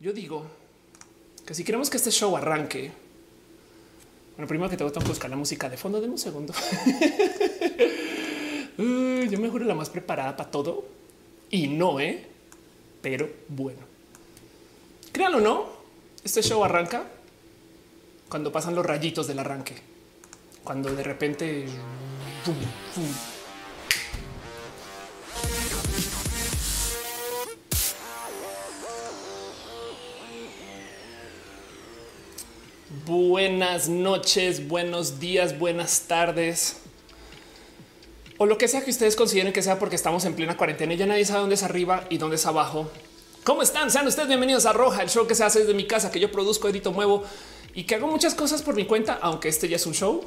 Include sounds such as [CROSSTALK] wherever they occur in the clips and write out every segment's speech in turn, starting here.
yo digo que si queremos que este show arranque, bueno, primero que tengo que buscar la música de fondo de un segundo. [LAUGHS] yo me juro la más preparada para todo y no, eh, pero bueno, créanlo o no, este show arranca cuando pasan los rayitos del arranque, cuando de repente Buenas noches, buenos días, buenas tardes. O lo que sea que ustedes consideren que sea porque estamos en plena cuarentena y ya nadie sabe dónde es arriba y dónde es abajo. ¿Cómo están? Sean ustedes bienvenidos a Roja, el show que se hace desde mi casa, que yo produzco, edito, muevo y que hago muchas cosas por mi cuenta, aunque este ya es un show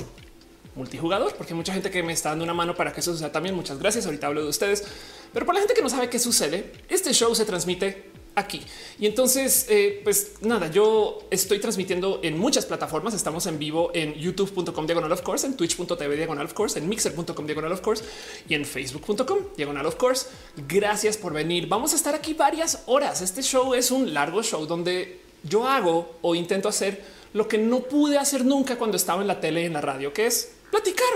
multijugador, porque hay mucha gente que me está dando una mano para que eso suceda también. Muchas gracias. Ahorita hablo de ustedes, pero para la gente que no sabe qué sucede, este show se transmite aquí. Y entonces, eh, pues nada, yo estoy transmitiendo en muchas plataformas. Estamos en vivo en youtube.com diagonal of course, en twitch.tv diagonal of course, en mixer.com diagonal of course y en facebook.com diagonal of course. Gracias por venir. Vamos a estar aquí varias horas. Este show es un largo show donde yo hago o intento hacer lo que no pude hacer nunca cuando estaba en la tele y en la radio, que es platicar,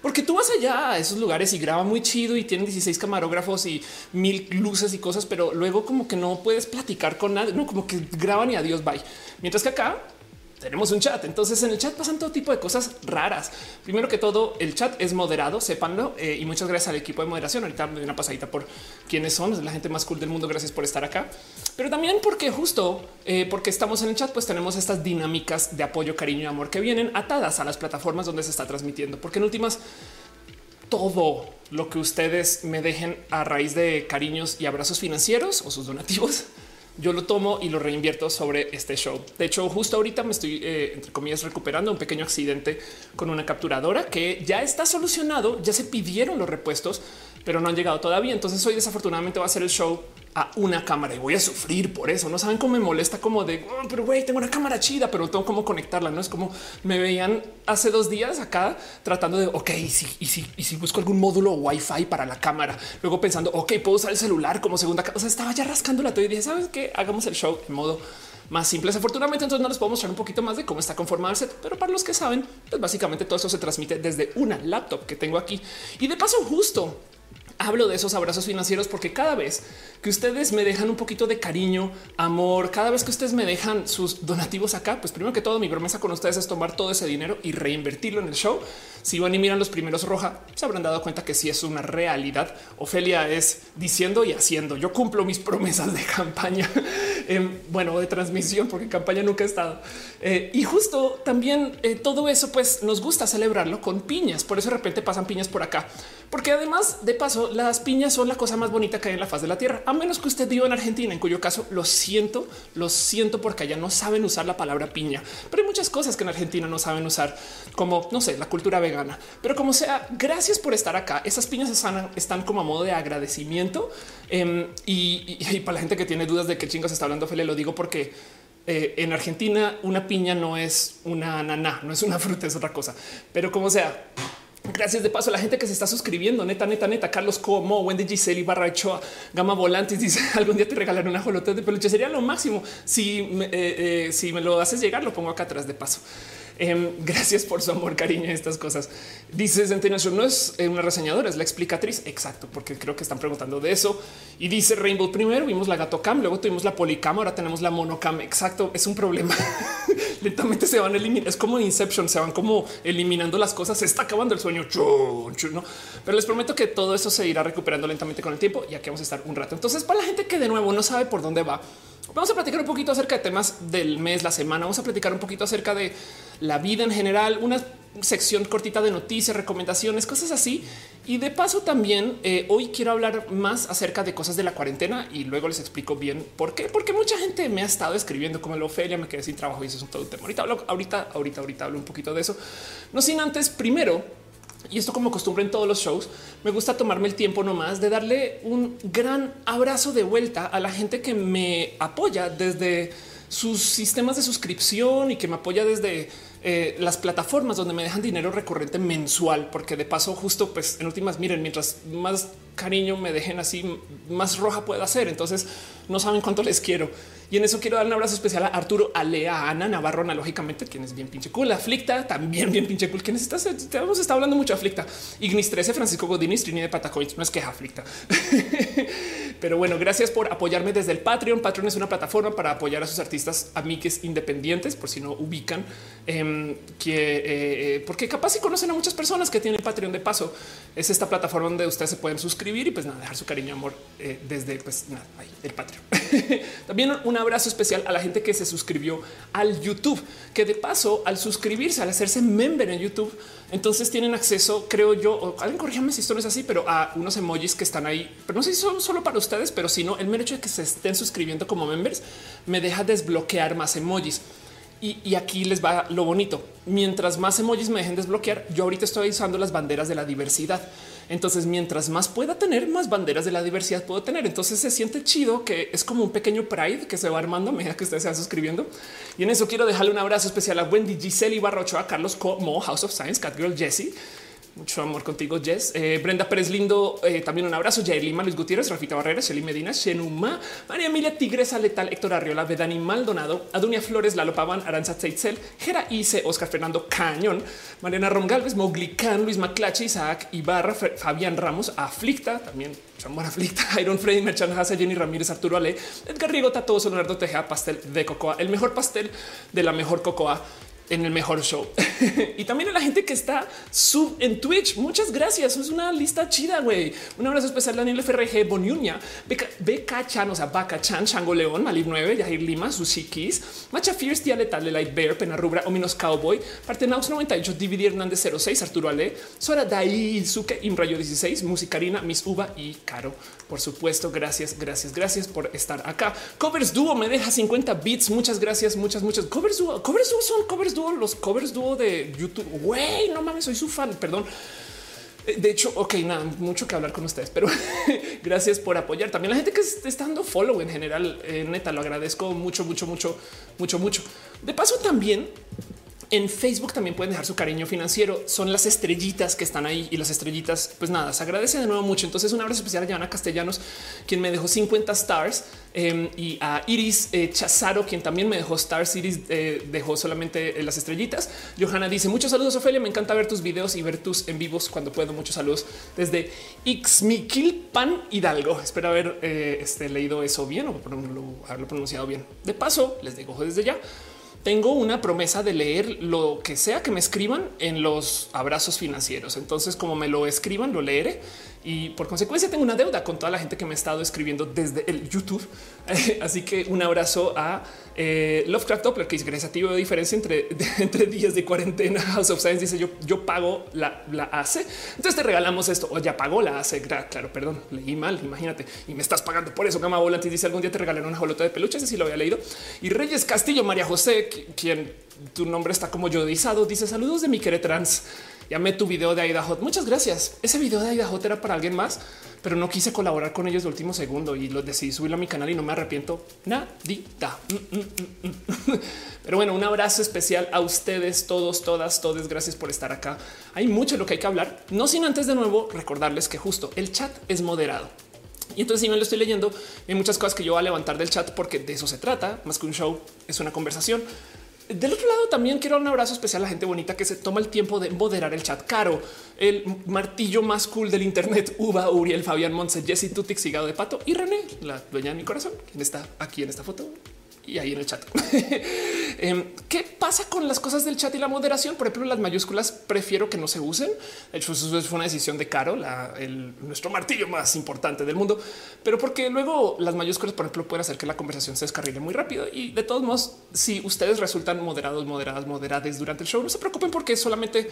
porque tú vas allá a esos lugares y graba muy chido y tienen 16 camarógrafos y mil luces y cosas, pero luego como que no puedes platicar con nadie, no como que graban y adiós, bye. Mientras que acá tenemos un chat. Entonces en el chat pasan todo tipo de cosas raras. Primero que todo, el chat es moderado, sépanlo. Eh, y muchas gracias al equipo de moderación. Ahorita me doy una pasadita por quiénes son, la gente más cool del mundo. Gracias por estar acá. Pero también porque justo eh, porque estamos en el chat, pues tenemos estas dinámicas de apoyo, cariño y amor que vienen atadas a las plataformas donde se está transmitiendo. Porque en últimas, todo lo que ustedes me dejen a raíz de cariños y abrazos financieros o sus donativos yo lo tomo y lo reinvierto sobre este show. De hecho, justo ahorita me estoy, eh, entre comillas, recuperando un pequeño accidente con una capturadora que ya está solucionado, ya se pidieron los repuestos, pero no han llegado todavía. Entonces hoy desafortunadamente va a ser el show a una cámara y voy a sufrir por eso. No saben cómo me molesta como de, oh, pero güey, tengo una cámara chida, pero no tengo cómo conectarla. No es como me veían hace dos días acá tratando de, ok, y si, si, si busco algún módulo wifi para la cámara, luego pensando, ok, puedo usar el celular como segunda. O sea, estaba ya rascando la y dije, sabes qué? Hagamos el show en modo más simple. Afortunadamente, entonces no les puedo mostrar un poquito más de cómo está conformado el set, pero para los que saben, pues básicamente todo eso se transmite desde una laptop que tengo aquí. Y de paso, justo hablo de esos abrazos financieros porque cada vez que ustedes me dejan un poquito de cariño, amor, cada vez que ustedes me dejan sus donativos acá, pues primero que todo mi promesa con ustedes es tomar todo ese dinero y reinvertirlo en el show. Si van y miran los primeros roja, se habrán dado cuenta que sí es una realidad. Ofelia es diciendo y haciendo. Yo cumplo mis promesas de campaña, [LAUGHS] bueno, de transmisión, porque campaña nunca he estado. Eh, y justo también eh, todo eso, pues nos gusta celebrarlo con piñas. Por eso de repente pasan piñas por acá, porque además de paso, las piñas son la cosa más bonita que hay en la faz de la tierra, a menos que usted viva en Argentina, en cuyo caso lo siento, lo siento porque allá no saben usar la palabra piña, pero hay muchas cosas que en Argentina no saben usar, como no sé, la cultura vegana, pero como sea, gracias por estar acá. Esas piñas están, como a modo de agradecimiento em, y, para la gente que tiene dudas de qué chingos está hablando, Fele, lo digo porque eh, en Argentina una piña no es una ananá, no es una fruta, es otra cosa. Pero como sea, gracias de paso a la gente que se está suscribiendo. Neta, neta, neta. Carlos Como, Wendy Giseli, Barra Gama Volantes dice [LAUGHS] algún día te regalaré una jolota de peluche. Sería lo máximo. Si, eh, eh, si me lo haces llegar, lo pongo acá atrás de paso. Em, gracias por su amor, cariño, estas cosas. Dice no es eh, una reseñadora, es la explicatriz. Exacto, porque creo que están preguntando de eso. Y dice Rainbow primero vimos la gato cam, luego tuvimos la policam, ahora tenemos la monocam. Exacto, es un problema. [LAUGHS] Lentamente se van a eliminar. Es como Inception, se van como eliminando las cosas. Se está acabando el sueño. ¿no? Pero les prometo que todo eso se irá recuperando lentamente con el tiempo y aquí vamos a estar un rato. Entonces, para la gente que de nuevo no sabe por dónde va, Vamos a platicar un poquito acerca de temas del mes, la semana. Vamos a platicar un poquito acerca de la vida en general, una sección cortita de noticias, recomendaciones, cosas así. Y de paso también eh, hoy quiero hablar más acerca de cosas de la cuarentena y luego les explico bien por qué. Porque mucha gente me ha estado escribiendo como el Ofelia, me quedé sin trabajo y eso es todo un tema. Ahorita hablo, ahorita, ahorita, ahorita hablo un poquito de eso. No sin antes primero y esto como costumbre en todos los shows, me gusta tomarme el tiempo nomás de darle un gran abrazo de vuelta a la gente que me apoya desde sus sistemas de suscripción y que me apoya desde eh, las plataformas donde me dejan dinero recurrente mensual, porque de paso justo pues en últimas miren, mientras más cariño me dejen así, más roja puedo hacer. Entonces no saben cuánto les quiero. Y en eso quiero dar un abrazo especial a Arturo, Alea, Ana Navarro, analógicamente, quien es bien pinche cool. Aflicta, también bien pinche cool. ¿Quiénes estás? Te hemos estado hablando mucho Aflicta. Ignis 13, Francisco Godini, Trini de Patacoins. No es que Aflicta. [LAUGHS] Pero bueno, gracias por apoyarme desde el Patreon. Patreon es una plataforma para apoyar a sus artistas amigues independientes, por si no ubican, em, que eh, eh, porque capaz si conocen a muchas personas que tienen Patreon de paso. Es esta plataforma donde ustedes se pueden suscribir y pues nada, dejar su cariño y amor eh, desde pues nada, ahí, el Patreon. [LAUGHS] También una abrazo especial a la gente que se suscribió al YouTube, que de paso al suscribirse, al hacerse member en YouTube, entonces tienen acceso, creo yo, alguien corríjame si esto no es así, pero a unos emojis que están ahí, pero no sé si son solo para ustedes, pero si no, el mero hecho de que se estén suscribiendo como members me deja desbloquear más emojis. Y, aquí les va lo bonito. Mientras más emojis me dejen desbloquear, yo ahorita estoy usando las banderas de la diversidad. Entonces, mientras más pueda tener, más banderas de la diversidad puedo tener. Entonces se siente chido que es como un pequeño pride que se va armando [LAUGHS] a medida que ustedes se van suscribiendo. Y en eso quiero dejarle un abrazo especial a Wendy, Giselle Barrocho, a Carlos Como, House of Science, Catgirl Jessie, mucho amor contigo, Jess. Eh, Brenda Pérez Lindo, eh, también un abrazo. Jair Lima, Luis Gutiérrez, Rafita Barrera, Shelly Medina, Shenuma, María Emilia Tigresa Letal, Héctor Arriola, Vedani Maldonado, Adunia Flores, Lalo Pavan, Aranza Teitzel, Jera Ice, Oscar Fernando Cañón, Mariana Rongalves, Mowgli Khan, Luis Maclache, Isaac Ibarra, Fabián Ramos, Aflicta, también Chamor Aflicta, [LAUGHS] Iron Freddy, Merchan Haza, Jenny Ramírez, Arturo Ale, Edgar Rigo, Tato, Leonardo Tejea, pastel de cocoa, el mejor pastel de la mejor cocoa en el mejor show. [LAUGHS] y también a la gente que está sub en Twitch. Muchas gracias. Es una lista chida, güey. Un abrazo especial a Daniel FRG, Boniuña, Beca Chan, o sea, Baca Chan, Chango León, Malib 9, Yahir Lima, Sushi Kiss, Macha Fierce, Tía Letal, Light Bear, Pena Rubra, Ominos Cowboy, Partenaux 98, DVD Hernández 06, Arturo Ale, Sora Dai, Suke, Imrayo 16, Musicarina, Miss Uva y Caro. Por supuesto, gracias, gracias, gracias por estar acá. Covers Duo me deja 50 bits. Muchas gracias, muchas, muchas. Covers Duo, Covers Duo son Covers Duo, los Covers Duo de YouTube. Güey, no mames, soy su fan, perdón. Eh, de hecho, ok, nada, mucho que hablar con ustedes, pero [LAUGHS] gracias por apoyar. También la gente que está dando follow en general, eh, neta, lo agradezco mucho, mucho, mucho, mucho, mucho. De paso, también en Facebook también pueden dejar su cariño financiero. Son las estrellitas que están ahí y las estrellitas, pues nada, se agradece de nuevo mucho. Entonces, un abrazo especial a Joana Castellanos, quien me dejó 50 stars em, y a Iris eh, Chazaro, quien también me dejó stars. Iris eh, dejó solamente eh, las estrellitas. Johanna dice muchos saludos, Ofelia. Me encanta ver tus videos y ver tus en vivos cuando puedo. Muchos saludos desde Ixmiquilpan Hidalgo. Espero haber este, leído eso bien o haberlo pronunciado bien. De paso, les digo desde ya tengo una promesa de leer lo que sea que me escriban en los abrazos financieros. Entonces, como me lo escriban, lo leeré y por consecuencia tengo una deuda con toda la gente que me ha estado escribiendo desde el YouTube. [LAUGHS] Así que un abrazo a eh, Lovecraft Doppler, que es creativo de diferencia entre, [LAUGHS] entre días de cuarentena. [LAUGHS] House of Science dice yo, yo pago la, la ACE. Entonces te regalamos esto o ya pagó la ACE. Claro, perdón, leí mal. Imagínate y me estás pagando por eso. Gama Volantis dice algún día te regalaré una jolota de peluches. Si lo había leído y Reyes Castillo, María José, quien tu nombre está como yodizado, dice saludos de mi queretrans. Llamé tu video de Aida Hot. Muchas gracias. Ese video de Aida Hot era para alguien más pero no quise colaborar con ellos de último segundo y lo decidí subirlo a mi canal y no me arrepiento nadita. Mm, mm, mm, [LAUGHS] pero bueno, un abrazo especial a ustedes, todos, todas, todos. Gracias por estar acá. Hay mucho de lo que hay que hablar, no sin antes de nuevo recordarles que justo el chat es moderado. Y entonces si me lo estoy leyendo, hay muchas cosas que yo voy a levantar del chat porque de eso se trata, más que un show, es una conversación. Del otro lado, también quiero un abrazo especial a la gente bonita que se toma el tiempo de moderar el chat. Caro, el martillo más cool del Internet, Uva, Uriel, Fabián Montse, Jesse Tutix, Higado de Pato y René, la dueña de mi corazón, quien está aquí en esta foto y ahí en el chat. ¿Qué pasa con las cosas del chat y la moderación? Por ejemplo, las mayúsculas prefiero que no se usen. De hecho, eso fue una decisión de Caro, el, nuestro martillo más importante del mundo, pero porque luego las mayúsculas, por ejemplo, pueden hacer que la conversación se descarrile muy rápido. Y de todos modos, si ustedes resultan moderados, moderadas, moderadas durante el show, no se preocupen porque solamente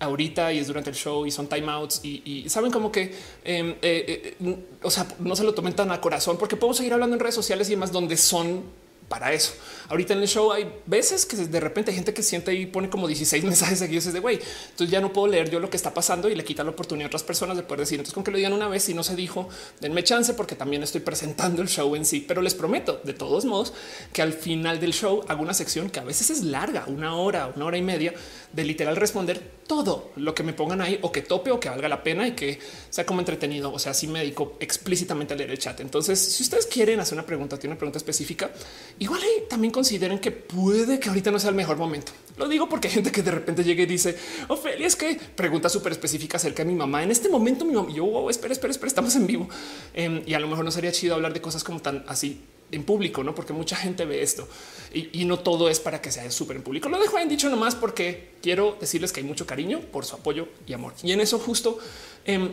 ahorita y es durante el show y son timeouts y, y saben como que, em, eh, eh, o sea, no se lo tomen tan a corazón porque podemos seguir hablando en redes sociales y demás donde son para eso. Ahorita en el show hay veces que de repente hay gente que siente y pone como 16 [LAUGHS] mensajes seguidos de güey. Entonces ya no puedo leer yo lo que está pasando y le quita la oportunidad a otras personas de poder decir. Entonces, con que lo digan una vez y no se dijo, denme chance porque también estoy presentando el show en sí. Pero les prometo de todos modos que al final del show hago una sección que a veces es larga, una hora, una hora y media de literal responder todo lo que me pongan ahí o que tope o que valga la pena y que sea como entretenido. O sea, si me dedico explícitamente a leer el chat. Entonces, si ustedes quieren hacer una pregunta, tiene una pregunta específica, igual también consideren que puede que ahorita no sea el mejor momento. Lo digo porque hay gente que de repente llega y dice, Ofelia, es que pregunta súper específica acerca de mi mamá. En este momento mi mamá, yo, oh, espera, espera, espera, estamos en vivo. Em, y a lo mejor no sería chido hablar de cosas como tan así en público, no? Porque mucha gente ve esto y, no todo es para que sea súper en público. Lo dejo en dicho nomás porque quiero decirles que hay mucho cariño por su apoyo y amor. Y en eso justo em,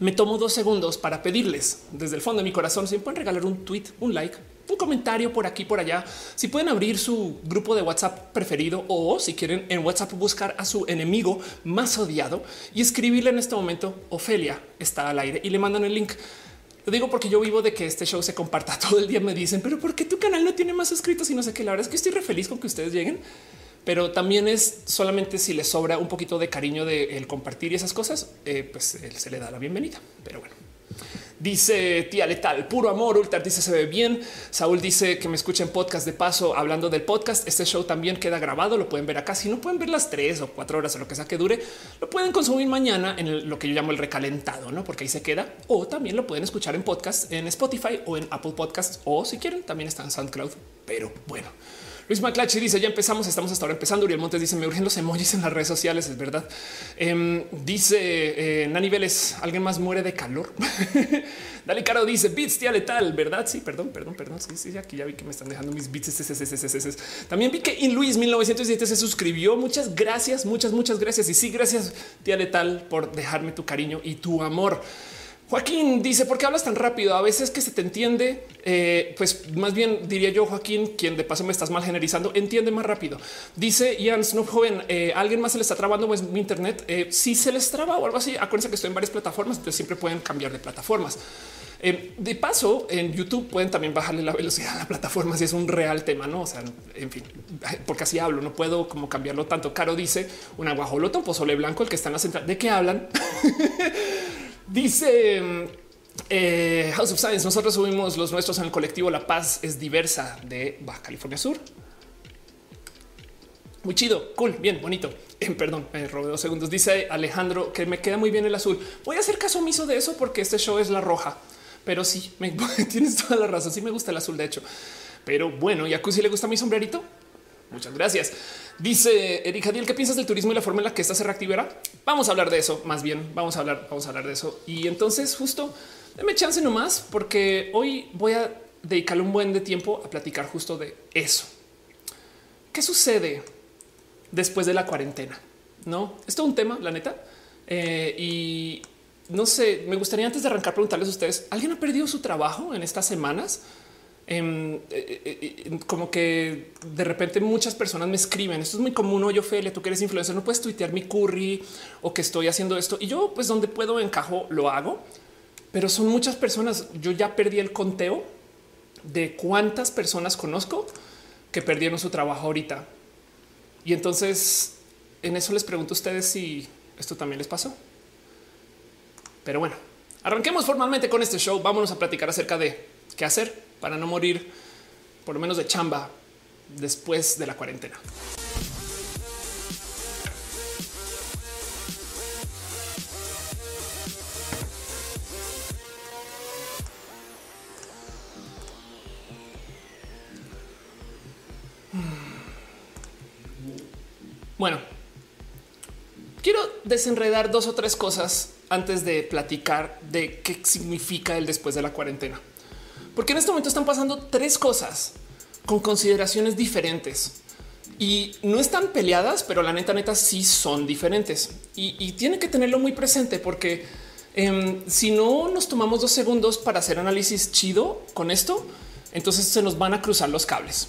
me tomo dos segundos para pedirles desde el fondo de mi corazón si me pueden regalar un tweet, un like, un comentario por aquí, por allá. Si pueden abrir su grupo de WhatsApp preferido o si quieren en WhatsApp buscar a su enemigo más odiado y escribirle en este momento Ofelia está al aire y le mandan el link. Lo digo porque yo vivo de que este show se comparta [LAUGHS] todo el día. Me dicen, pero ¿por qué tu canal no tiene más suscritos y no sé qué? La verdad es que estoy re feliz con que ustedes lleguen, pero también es solamente si les sobra un poquito de cariño de el compartir y esas cosas, eh, pues se le da la bienvenida. Pero bueno. Dice tía letal, puro amor. Ultar dice se ve bien. Saúl dice que me escuchen podcast de paso hablando del podcast. Este show también queda grabado. Lo pueden ver acá. Si no pueden ver las tres o cuatro horas o lo que sea que dure, lo pueden consumir mañana en lo que yo llamo el recalentado, no? Porque ahí se queda. O también lo pueden escuchar en podcast en Spotify o en Apple Podcasts o si quieren también está en SoundCloud. Pero bueno, Luis Maclachi dice ya empezamos, estamos hasta ahora empezando. Uriel Montes dice me urgen los emojis en las redes sociales. Es verdad. Em, dice eh, Nani Vélez, alguien más muere de calor. [LAUGHS] Dale Caro dice bits tía letal, verdad? Sí, perdón, perdón, perdón. Sí, sí, aquí ya vi que me están dejando mis bits. También vi que In Luis 1917 se suscribió. Muchas gracias, muchas, muchas gracias. Y sí, gracias tía letal por dejarme tu cariño y tu amor. Joaquín dice, ¿por qué hablas tan rápido? A veces que se te entiende, eh, pues más bien diría yo, Joaquín, quien de paso me estás mal generalizando, entiende más rápido. Dice Ian Snoop Joven, eh, ¿alguien más se le está trabando pues, mi internet? Eh, si se les traba o algo así, acuérdense que estoy en varias plataformas, entonces siempre pueden cambiar de plataformas. de paso, en YouTube pueden también bajarle la velocidad a la plataforma si es un real tema, no? O sea, en fin, porque así hablo, no puedo como cambiarlo tanto. Caro dice una guajolota, un pozole blanco, el que está en la central. ¿De qué hablan? [LAUGHS] Dice eh, House of Science, nosotros subimos los nuestros en el colectivo La Paz es diversa de Baja California Sur. Muy chido, cool, bien, bonito. Eh, perdón, me robé dos segundos. Dice Alejandro que me queda muy bien el azul. Voy a hacer caso omiso de eso porque este show es la roja, pero sí, me, [LAUGHS] tienes toda la razón. Sí me gusta el azul, de hecho. Pero bueno, y a Cusi le gusta mi sombrerito. Muchas gracias. Dice Erika Jadiel, ¿qué piensas del turismo y la forma en la que esta se reactivará? Vamos a hablar de eso, más bien, vamos a hablar, vamos a hablar de eso. Y entonces justo, déme chance nomás, porque hoy voy a dedicarle un buen de tiempo a platicar justo de eso. ¿Qué sucede después de la cuarentena? No, esto es un tema, la neta. Eh, y no sé, me gustaría antes de arrancar preguntarles a ustedes, ¿alguien ha perdido su trabajo en estas semanas? Em, eh, eh, eh, como que de repente muchas personas me escriben. Esto es muy común. Oye, Ophelia, tú que eres influencer, no puedes tuitear mi curry o que estoy haciendo esto. Y yo, pues, donde puedo encajo, lo hago. Pero son muchas personas. Yo ya perdí el conteo de cuántas personas conozco que perdieron su trabajo ahorita. Y entonces en eso les pregunto a ustedes si esto también les pasó. Pero bueno, arranquemos formalmente con este show. Vámonos a platicar acerca de qué hacer para no morir por lo menos de chamba después de la cuarentena. Bueno, quiero desenredar dos o tres cosas antes de platicar de qué significa el después de la cuarentena. Porque en este momento están pasando tres cosas con consideraciones diferentes y no están peleadas, pero la neta, neta sí son diferentes y, tienen que tenerlo muy presente porque em, si no nos tomamos dos segundos para hacer análisis chido con esto, entonces se nos van a cruzar los cables.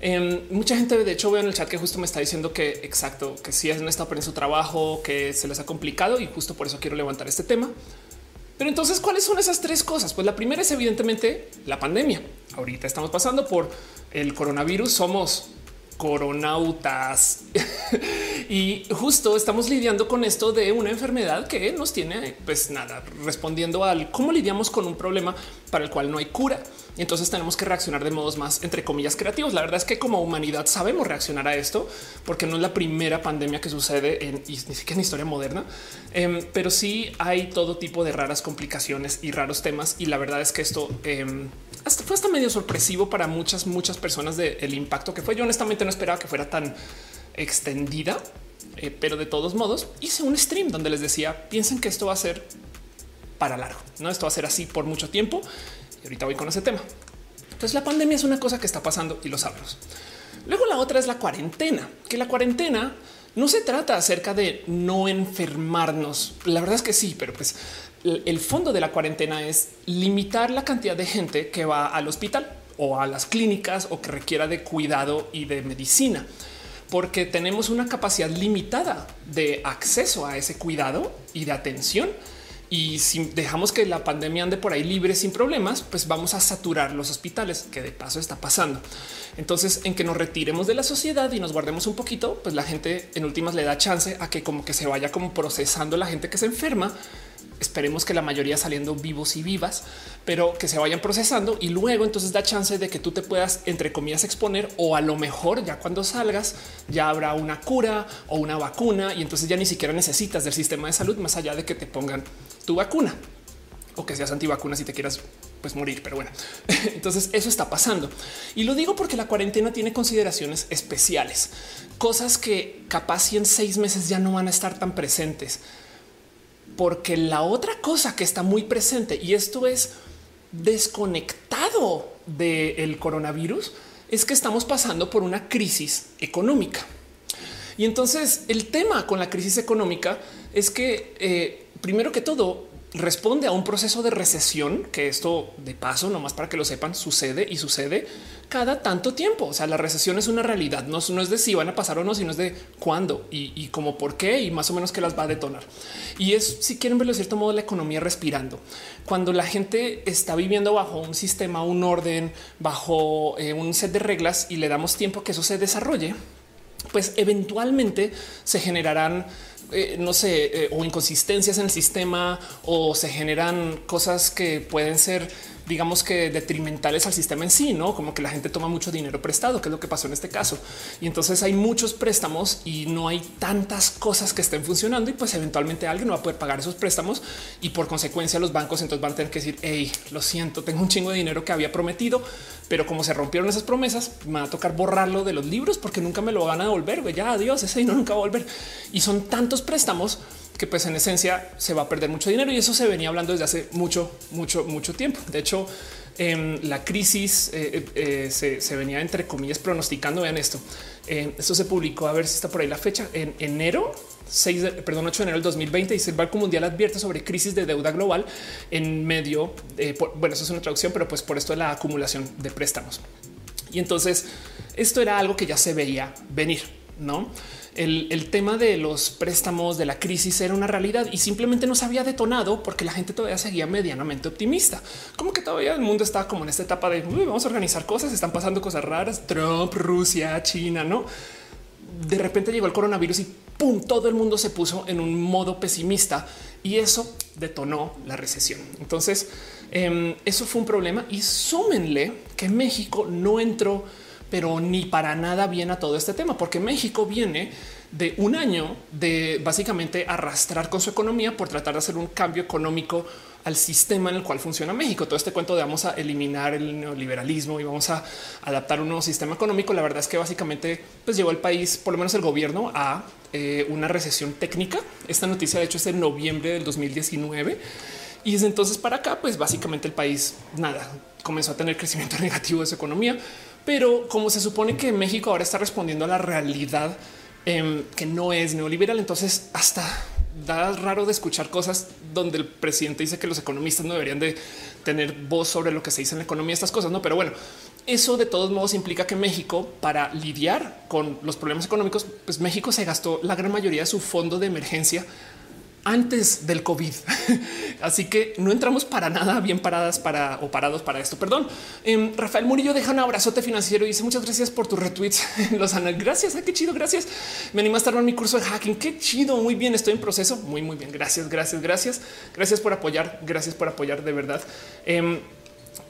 Em, mucha gente, de hecho, veo en el chat que justo me está diciendo que exacto, que si han estado perdiendo su trabajo, que se les ha complicado y justo por eso quiero levantar este tema. Pero entonces, ¿cuáles son esas tres cosas? Pues la primera es evidentemente la pandemia. Ahorita estamos pasando por el coronavirus, somos coronautas [LAUGHS] y justo estamos lidiando con esto de una enfermedad que nos tiene, pues nada, respondiendo al cómo lidiamos con un problema para el cual no hay cura. Y entonces tenemos que reaccionar de modos más, entre comillas, creativos. La verdad es que como humanidad sabemos reaccionar a esto, porque no es la primera pandemia que sucede en ni siquiera en historia moderna, em, pero sí hay todo tipo de raras complicaciones y raros temas. Y la verdad es que esto em, hasta fue hasta medio sorpresivo para muchas, muchas personas del impacto que fue. Yo honestamente no esperaba que fuera tan extendida, eh, pero de todos modos hice un stream donde les decía piensen que esto va a ser para largo, no esto va a ser así por mucho tiempo. Y ahorita voy con ese tema. Entonces la pandemia es una cosa que está pasando y lo sabemos. Luego la otra es la cuarentena, que la cuarentena no se trata acerca de no enfermarnos. La verdad es que sí, pero pues el fondo de la cuarentena es limitar la cantidad de gente que va al hospital o a las clínicas o que requiera de cuidado y de medicina porque tenemos una capacidad limitada de acceso a ese cuidado y de atención. Y si dejamos que la pandemia ande por ahí libre sin problemas, pues vamos a saturar los hospitales, que de paso está pasando. Entonces, en que nos retiremos de la sociedad y nos guardemos un poquito, pues la gente en últimas le da chance a que como que se vaya como procesando la gente que se enferma esperemos que la mayoría saliendo vivos y vivas, pero que se vayan procesando y luego entonces da chance de que tú te puedas, entre comillas, exponer o a lo mejor ya cuando salgas ya habrá una cura o una vacuna y entonces ya ni siquiera necesitas del sistema de salud más allá de que te pongan tu vacuna o que seas antivacuna si te quieras pues morir. Pero bueno, [LAUGHS] entonces eso está pasando. Y lo digo porque la cuarentena tiene consideraciones especiales, cosas que capaz si en seis meses ya no van a estar tan presentes porque la otra cosa que está muy presente y esto es desconectado del coronavirus es que estamos pasando por una crisis económica. Y entonces el tema con la crisis económica es que eh, primero que todo responde a un proceso de recesión, que esto de paso, nomás para que lo sepan, sucede y sucede cada tanto tiempo. O sea, la recesión es una realidad, no, no es de si van a pasar o no, sino es de cuándo y, y cómo, por qué y más o menos que las va a detonar. Y es, si quieren verlo de cierto modo, la economía respirando. Cuando la gente está viviendo bajo un sistema, un orden, bajo eh, un set de reglas y le damos tiempo que eso se desarrolle, pues eventualmente se generarán eh, no sé, eh, o inconsistencias en el sistema o se generan cosas que pueden ser digamos que detrimentales al sistema en sí, no como que la gente toma mucho dinero prestado, que es lo que pasó en este caso. Y entonces hay muchos préstamos y no hay tantas cosas que estén funcionando y pues eventualmente alguien no va a poder pagar esos préstamos y por consecuencia los bancos entonces van a tener que decir, hey, lo siento, tengo un chingo de dinero que había prometido, pero como se rompieron esas promesas, me va a tocar borrarlo de los libros porque nunca me lo van a devolver. Ya adiós, ese dinero nunca va a volver. Y son tantos préstamos que pues en esencia se va a perder mucho dinero y eso se venía hablando desde hace mucho, mucho, mucho tiempo. De hecho, en la crisis eh, eh, eh, se, venía entre comillas pronosticando. Vean esto. esto se publicó a ver si está por ahí la fecha en enero 6, perdón, 8 de enero del 2020 y el Banco Mundial advierte sobre crisis de deuda global en medio. bueno, eso es una traducción, pero pues por esto de la acumulación de préstamos. Y entonces esto era algo que ya se veía venir, no? El, tema de los préstamos de la crisis era una realidad y simplemente no se había detonado porque la gente todavía seguía medianamente optimista. Como que todavía el mundo estaba como en esta etapa de vamos a organizar cosas, están pasando cosas raras, Trump, Rusia, China, no? De repente llegó el coronavirus y pum, todo el mundo se puso en un modo pesimista y eso detonó la recesión. Entonces, em, eso fue un problema y súmenle que México no entró pero ni para nada bien a todo este tema, porque México viene de un año de básicamente arrastrar con su economía por tratar de hacer un cambio económico al sistema en el cual funciona México. Todo este cuento de vamos a eliminar el neoliberalismo y vamos a adaptar un nuevo sistema económico. La verdad es que básicamente pues llevó el país, por lo menos el gobierno, a eh, una recesión técnica. Esta noticia de hecho es de noviembre del 2019 y desde entonces para acá, pues básicamente el país nada comenzó a tener crecimiento [LAUGHS] negativo de su economía pero como se supone que México ahora está respondiendo a la realidad em, que no es neoliberal, entonces hasta da raro de escuchar cosas donde el presidente dice que los economistas no deberían de tener voz sobre lo que se dice en la economía, estas cosas, no? Pero bueno, eso de todos modos implica que México, para lidiar con los problemas económicos, pues México se gastó la gran mayoría de su fondo de emergencia antes del COVID. [LAUGHS] Así que no entramos para nada bien paradas para o parados para esto. Perdón. Em, Rafael Murillo deja un abrazote financiero y dice muchas gracias por tus retweets. [LAUGHS] Los gracias. qué chido. Gracias. Me animaste a armar mi curso de hacking. Qué chido. Muy bien. Estoy en proceso. Muy, muy bien. Gracias, gracias, gracias. Gracias por apoyar. Gracias por apoyar de verdad. Em, eh,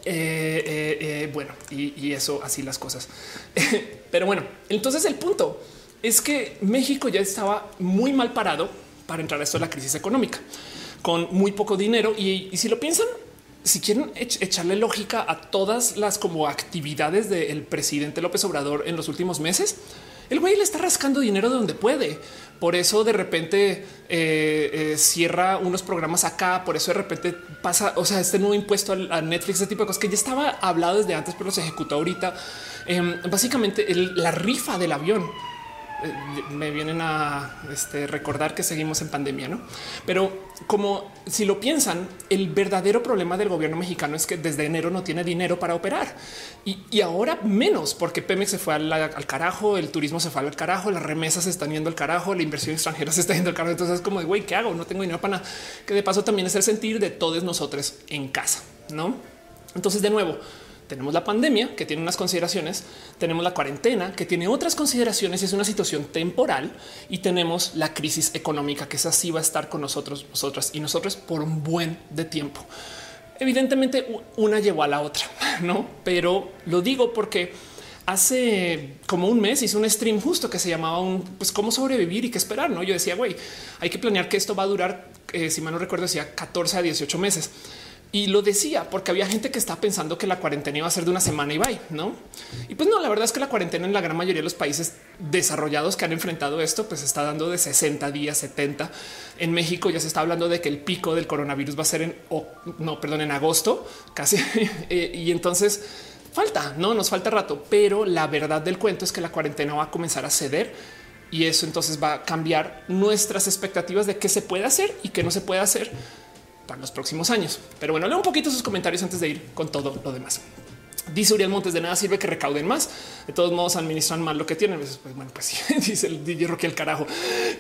eh, eh, bueno, y eso así las cosas. [LAUGHS] Pero bueno, entonces el punto es que México ya estaba muy mal parado para entrar a esto de la crisis económica con muy poco dinero. Y, si lo piensan, si quieren echarle lógica a todas las como actividades del presidente López Obrador en los últimos meses, el güey le está rascando dinero de donde puede. Por eso de repente eh, eh, cierra unos programas acá. Por eso de repente pasa, o sea, este nuevo impuesto a Netflix, ese tipo de cosas que ya estaba hablado desde antes, pero se ejecutó ahorita. Em, básicamente la rifa del avión me vienen a este, recordar que seguimos en pandemia, ¿no? Pero como si lo piensan, el verdadero problema del gobierno mexicano es que desde enero no tiene dinero para operar y, ahora menos porque Pemex se fue al, carajo, el turismo se fue al carajo, las remesas se están yendo al carajo, la inversión extranjera [LAUGHS] se está yendo al carajo. Entonces es como de güey, ¿qué hago? No tengo dinero para. Que de paso también es el sentir de todos nosotros en casa, no? Entonces, de nuevo, tenemos la pandemia que tiene unas consideraciones, tenemos la cuarentena que tiene otras consideraciones y es una situación temporal y tenemos la crisis económica que es así va a estar con nosotros, nosotras y nosotros por un buen de tiempo. Evidentemente una llevó a la otra, [LAUGHS] no? Pero lo digo porque hace como un mes hice un stream justo que se llamaba un pues cómo sobrevivir y qué esperar. No, yo decía, güey, hay que planear que esto va a durar, eh, si mal no recuerdo, decía 14 a 18 meses. Y lo decía porque había gente que está pensando que la cuarentena iba a ser de una semana y bye, no? Y pues no, la verdad es que la cuarentena en la gran mayoría de los países desarrollados que han enfrentado esto, pues está dando de 60 días, 70. En México ya se está hablando de que el pico del coronavirus va a ser en, no, perdón, en agosto casi. [LAUGHS] Eh, y entonces falta, no nos falta rato, pero la verdad del cuento es que la cuarentena va a comenzar a ceder y eso entonces va a cambiar nuestras expectativas de qué se puede hacer y qué no se puede hacer para los próximos años. Pero bueno, leo un poquito sus comentarios antes de ir con todo lo demás. Dice Uriel Montes, de nada sirve que recauden más. De todos modos, administran mal lo que tienen. Pues, bueno, pues [LAUGHS] sí, dice el DJ Rocky el carajo.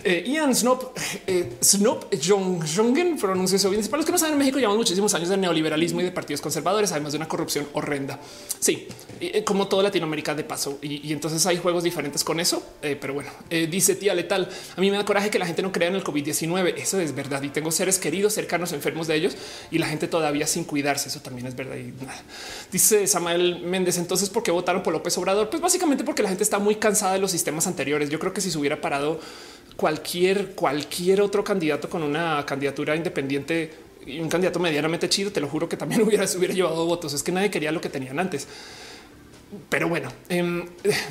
Eh, Ian Snop, eh, Snop Jong Jongen pronuncia eso bien. Para los que no saben, en México llevamos muchísimos años de neoliberalismo y de partidos conservadores, además de una corrupción horrenda. Sí, eh, como toda Latinoamérica de paso. Y, entonces hay juegos diferentes con eso. Eh, pero bueno, dice tía letal. A mí me da coraje que la gente no crea en el COVID-19. Eso es verdad. Y tengo seres queridos, cercanos, enfermos de ellos y la gente todavía sin cuidarse. Eso también es verdad. Y nada. Dice Samuel Méndez. Entonces, ¿por qué votaron por López Obrador? Pues básicamente porque la gente está muy cansada de los sistemas anteriores. Yo creo que si se hubiera parado cualquier, cualquier otro candidato con una candidatura independiente y un candidato medianamente chido, te lo juro que también [LAUGHS] hubiera, hubiera llevado votos. Es que nadie quería lo que tenían antes. Pero bueno, em,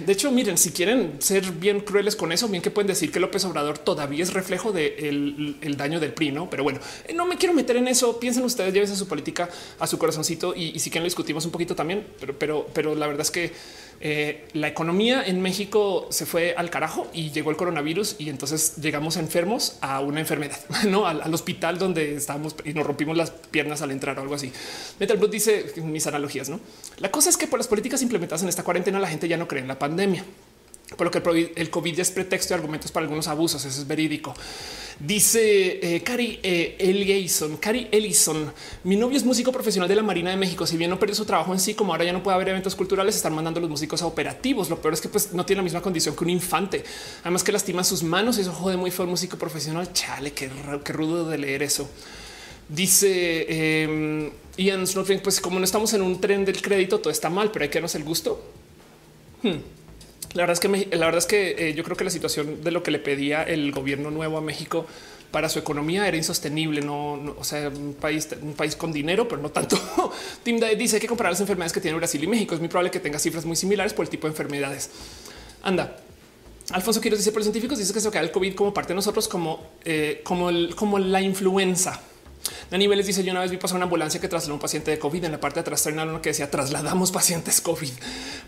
de hecho, miren, si quieren ser bien crueles con eso, bien que pueden decir que López Obrador todavía es reflejo del el daño del PRI, no? Pero bueno, eh, no me quiero meter en eso. Piensen ustedes, llévense su política a su corazoncito y, si quieren lo discutimos un poquito también. Pero, pero, pero la verdad es que eh, la economía en México se fue al carajo y llegó el coronavirus y entonces llegamos enfermos a una enfermedad, [LAUGHS] no al, hospital donde estábamos y nos rompimos las piernas al entrar o algo así. Metal Blood dice mis analogías, no? La cosa es que por las políticas implementadas en esta cuarentena la gente ya no cree en la pandemia por lo que el COVID es pretexto de argumentos para algunos abusos. Eso es verídico. Dice eh, Cari eh, Ellison, Cari Ellison, mi novio es músico profesional de la Marina de México. Si bien no perdió su trabajo en sí, como ahora ya no puede haber eventos culturales, están mandando los músicos a operativos. Lo peor es que pues, no tiene la misma condición que un infante. Además que lastima sus manos y eso jode muy feo músico profesional. Chale, qué, rudo de leer eso. Dice eh, Ian Snowflake, pues como no estamos en un tren del crédito, todo está mal, pero hay que darnos el gusto. Hmm. La verdad es que la verdad es que eh, yo creo que la situación de lo que le pedía el gobierno nuevo a México para su economía era insostenible. No, o sea, un país, un país con dinero, pero no tanto. [LAUGHS] Tim dice que comparar las enfermedades que tiene Brasil y México es muy probable que tenga cifras muy similares por el tipo de enfermedades. Anda. Alfonso Quiroz dice, pero los científicos dicen que se queda el COVID como parte de nosotros, como, eh, como, el, como la influenza. Dani Vélez dice: Yo una vez vi pasar una ambulancia que trasladó un paciente de COVID. En la parte de atrás traen que decía trasladamos pacientes COVID.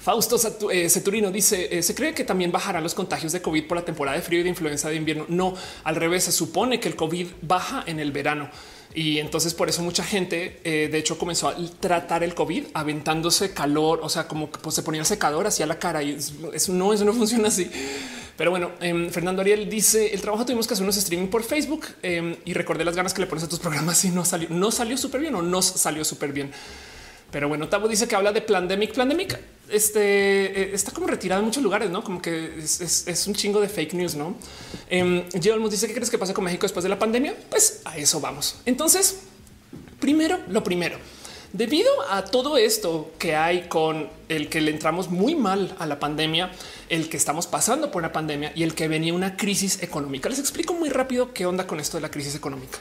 Fausto eh, Ceturino dice: eh, Se cree que también bajarán los contagios de COVID por la temporada de frío y de influenza de invierno. No, al revés, se supone que el COVID baja en el verano. Y entonces por eso mucha gente, eh, de hecho, comenzó a tratar el COVID aventándose calor, o sea, como que pues, se ponía el secador hacia la cara y eso no, eso no funciona así. Pero bueno, em, Fernando Ariel dice el trabajo tuvimos que hacer unos streaming por Facebook em, y recordé las ganas que le pones a tus programas y no salió, no salió súper bien o no salió súper bien. Pero bueno, Tabo dice que habla de Plandemic. Plandemic este, eh, está como retirado en muchos lugares, no como que es, un chingo de fake news. No, eh, dice qué crees que pasa con México después de la pandemia. Pues a eso vamos. Entonces, primero, lo primero, debido a todo esto que hay con el que le entramos muy mal a la pandemia, el que estamos pasando por una pandemia y el que venía una crisis económica. Les explico muy rápido qué onda con esto de la crisis económica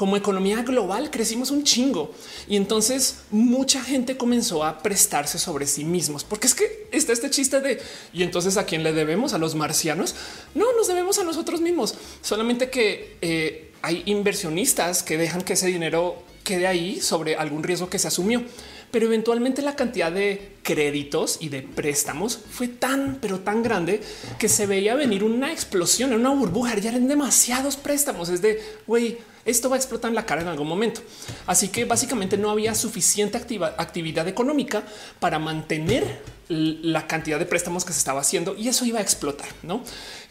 como economía global crecimos un chingo. Y entonces mucha gente comenzó a prestarse sobre sí mismos, porque es que está este chiste de y entonces a quién le debemos a los marcianos? No nos debemos a nosotros mismos, solamente que eh, hay inversionistas que dejan que ese dinero quede ahí sobre algún riesgo que se asumió pero eventualmente la cantidad de créditos y de préstamos fue tan, pero tan grande que se veía venir una explosión en una burbuja. Ya eran demasiados préstamos. Es de güey, esto va a explotar en la cara en algún momento. Así que básicamente no había suficiente actividad económica para mantener la cantidad de préstamos que se estaba haciendo y eso iba a explotar, ¿no?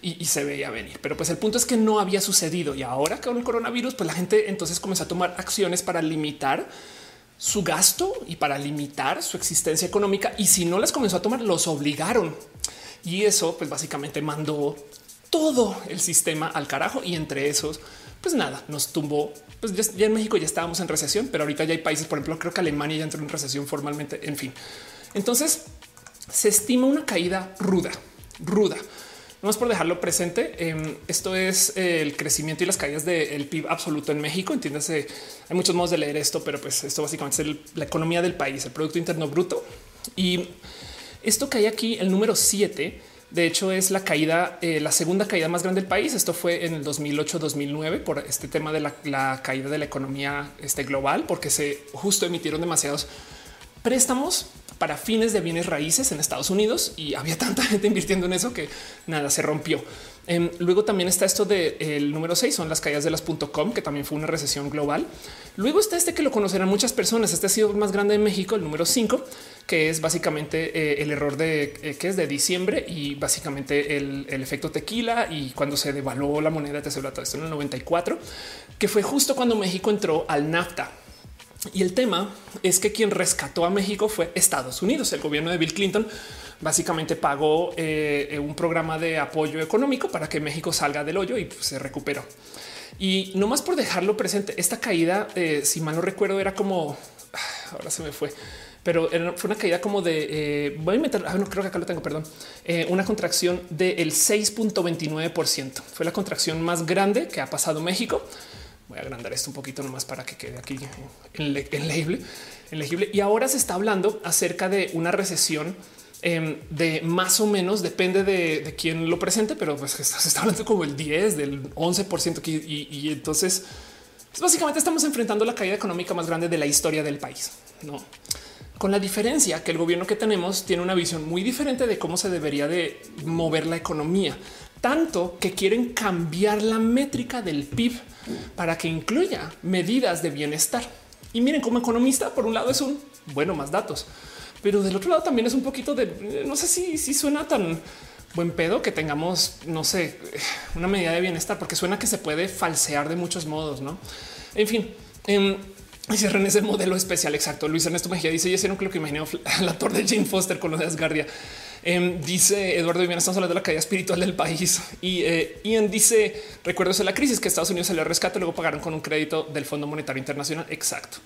Y, se veía venir. Pero pues el punto es que no había sucedido y ahora con el coronavirus, pues la gente entonces comenzó a tomar acciones para limitar su gasto y para limitar su existencia económica. Y si no las comenzó a tomar, los obligaron. Y eso pues básicamente mandó todo el sistema al carajo y entre esos pues nada, nos tumbó. Pues ya, en México ya estábamos en recesión, pero ahorita ya hay países, por ejemplo, creo que Alemania ya entró en recesión formalmente. En fin, entonces se estima una caída ruda, ruda. No más por dejarlo presente. Em, esto es el crecimiento y las caídas del PIB absoluto en México. Entiéndase, hay muchos modos de leer esto, pero pues esto básicamente es la economía del país, el Producto Interno Bruto. Y esto que hay aquí, el número 7, de hecho, es la caída, eh, la segunda caída más grande del país. Esto fue en el 2008-2009 por este tema de la, caída de la economía este, global, porque se justo emitieron demasiados préstamos para fines de bienes raíces en Estados Unidos y había tanta gente invirtiendo en eso que nada se rompió. Em, luego también está esto de el número 6, son las caídas de las .com, que también fue una recesión global. Luego está este que lo conocerán muchas personas. Este ha sido más grande en México, el número 5, que es básicamente eh, el error de eh, que es de diciembre y básicamente el, efecto tequila y cuando se devaluó la moneda, te todo esto en el 94, que fue justo cuando México entró al NAFTA. Y el tema es que quien rescató a México fue Estados Unidos. El gobierno de Bill Clinton básicamente pagó eh, un programa de apoyo económico para que México salga del hoyo y pues, se recuperó. Y no más por dejarlo presente, esta caída, eh, si mal no recuerdo, era como ah, [SIGHS] ahora se me fue, pero fue una caída como de eh, voy a meter, ah, no creo que acá lo tengo, perdón, una contracción del 6.29%. Fue la contracción más grande que ha pasado México Voy a agrandar esto un poquito nomás para que quede aquí legible, legible. Y ahora se está hablando acerca de una recesión em, de más o menos, depende de, quién lo presente, pero pues se está hablando como el 10, del 11% y, y entonces pues básicamente estamos enfrentando la caída económica más grande de la historia del país. No, con la diferencia que el gobierno que tenemos tiene una visión muy diferente de cómo se debería de mover la economía, tanto que quieren cambiar la métrica del PIB para que incluya medidas de bienestar. Y miren, como economista, por un lado es un bueno más datos, pero del otro lado también es un poquito de no sé si, si suena tan buen pedo que tengamos, no sé, una medida de bienestar, porque suena que se puede falsear de muchos modos, no? En fin, em, y cierran ese modelo especial. Exacto. Luis Ernesto Mejía dice: Ya no creo que imaginé la torre de Jane Foster con lo de Asgardia. Em, dice Eduardo Viviana, estamos hablando de la caída espiritual del país. Y eh, Ian dice: Recuerdo la crisis que Estados Unidos se le rescató, luego pagaron con un crédito del Fondo Monetario Internacional. Exacto.